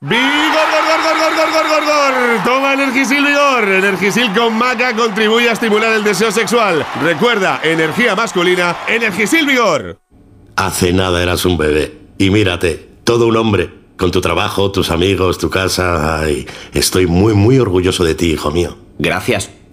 ¡Vigor, gor, gor, gor, gor, gor, gor, gor! Toma Energisil Vigor. Energisil con maca contribuye a estimular el deseo sexual. Recuerda, energía masculina, Energisil Vigor. Hace nada eras un bebé. Y mírate, todo un hombre. Con tu trabajo, tus amigos, tu casa. Ay, estoy muy, muy orgulloso de ti, hijo mío. Gracias.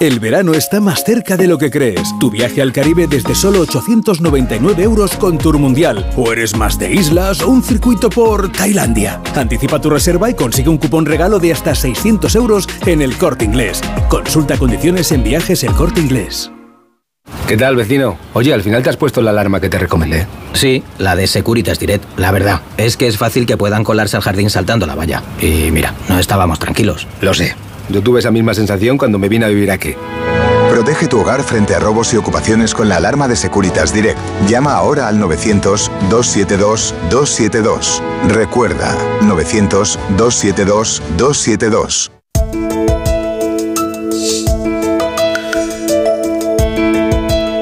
El verano está más cerca de lo que crees. Tu viaje al Caribe desde solo 899 euros con Tour Mundial. O eres más de islas o un circuito por Tailandia. Anticipa tu reserva y consigue un cupón regalo de hasta 600 euros en el corte inglés. Consulta condiciones en viajes el corte inglés. ¿Qué tal, vecino? Oye, al final te has puesto la alarma que te recomendé. Sí, la de Securitas Direct. La verdad, es que es fácil que puedan colarse al jardín saltando la valla. Y mira, no estábamos tranquilos. Lo sé. Yo tuve esa misma sensación cuando me vine a vivir aquí. Protege tu hogar frente a robos y ocupaciones con la alarma de Securitas Direct. Llama ahora al 900-272-272. Recuerda, 900-272-272.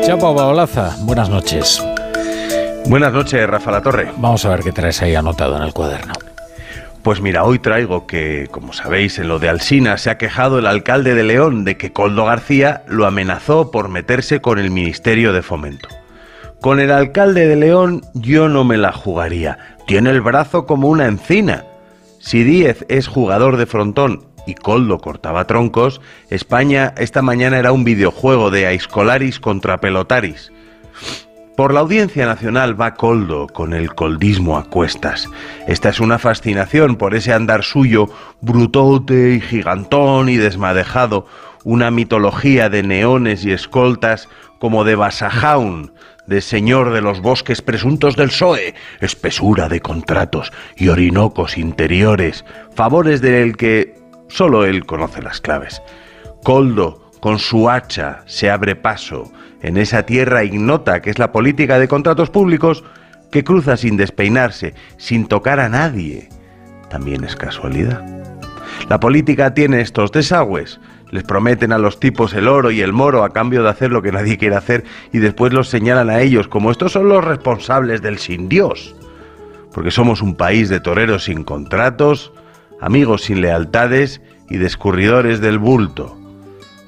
Chapa Baolaza, buenas noches. Buenas noches, Rafa La Torre. Vamos a ver qué traes ahí anotado en el cuaderno. Pues mira, hoy traigo que, como sabéis, en lo de Alsina se ha quejado el alcalde de León de que Coldo García lo amenazó por meterse con el Ministerio de Fomento. Con el alcalde de León yo no me la jugaría. Tiene el brazo como una encina. Si Díez es jugador de frontón y Coldo cortaba troncos, España esta mañana era un videojuego de Aiscolaris contra Pelotaris. Por la Audiencia Nacional va Coldo con el coldismo a cuestas. Esta es una fascinación por ese andar suyo, brutote y gigantón y desmadejado, una mitología de neones y escoltas como de Basajaun, de señor de los bosques presuntos del PSOE, espesura de contratos y orinocos interiores, favores del que solo él conoce las claves. Coldo, con su hacha, se abre paso, en esa tierra ignota que es la política de contratos públicos, que cruza sin despeinarse, sin tocar a nadie. También es casualidad. La política tiene estos desagües. Les prometen a los tipos el oro y el moro a cambio de hacer lo que nadie quiere hacer y después los señalan a ellos como estos son los responsables del sin Dios. Porque somos un país de toreros sin contratos, amigos sin lealtades y descurridores del bulto.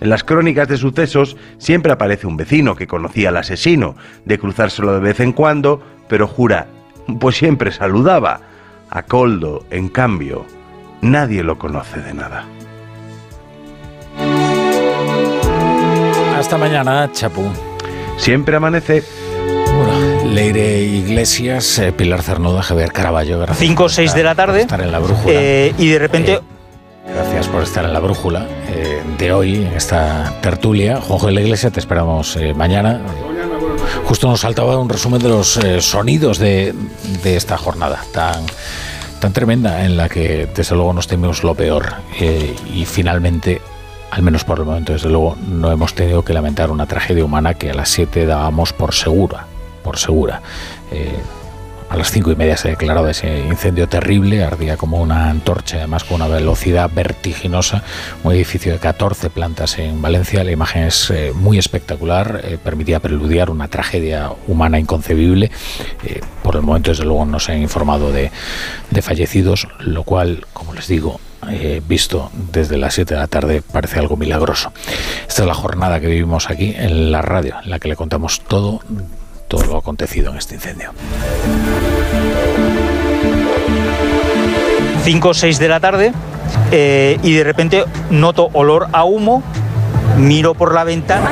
En las crónicas de sucesos siempre aparece un vecino que conocía al asesino, de cruzárselo de vez en cuando, pero jura, pues siempre saludaba. A Coldo, en cambio, nadie lo conoce de nada. Hasta mañana, Chapú. Siempre amanece. Bueno, Leire Iglesias, eh, Pilar Cernuda, Javier Caraballo. Gracias 5 o 6 de la tarde. Estar en la brújula. Eh, y de repente. Eh, gracias por estar en la brújula de hoy, en esta tertulia. Juanjo de la Iglesia, te esperamos mañana. Justo nos saltaba un resumen de los eh, sonidos de, de, esta jornada tan, tan tremenda en la que desde luego nos tememos lo peor eh, y finalmente al menos por el momento, desde luego, no hemos tenido que lamentar una tragedia humana que a las 7 dábamos por segura, por segura. A las cinco y media se ha declarado ese incendio terrible, ardía como una antorcha, además con una velocidad vertiginosa, un edificio de 14 plantas en Valencia. La imagen es eh, muy espectacular, eh, permitía preludiar una tragedia humana inconcebible. Eh, por el momento, desde luego, no se han informado de, de fallecidos, lo cual, como les digo, visto desde las 7 de la tarde parece algo milagroso. Esta es la jornada que vivimos aquí en la radio, en la que le contamos todo, todo lo acontecido en este incendio. 5 o 6 de la tarde eh, y de repente noto olor a humo, miro por la ventana.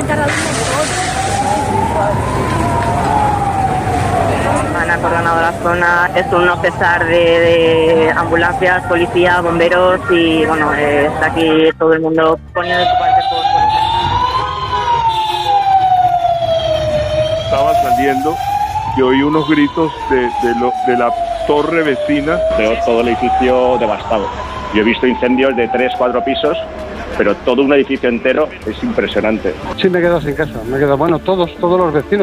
Han acordonado la zona, es un no cesar de, de ambulancias, policía, bomberos y bueno, eh, está aquí todo el mundo poniendo su parte por, por Estaba saliendo y oí unos gritos de, de, lo, de la torre vecina. Veo todo el edificio devastado. Yo he visto incendios de 3, 4 pisos, pero todo un edificio entero es impresionante. Sí, me he quedado sin casa. Me he quedado, bueno, todos, todos los vecinos.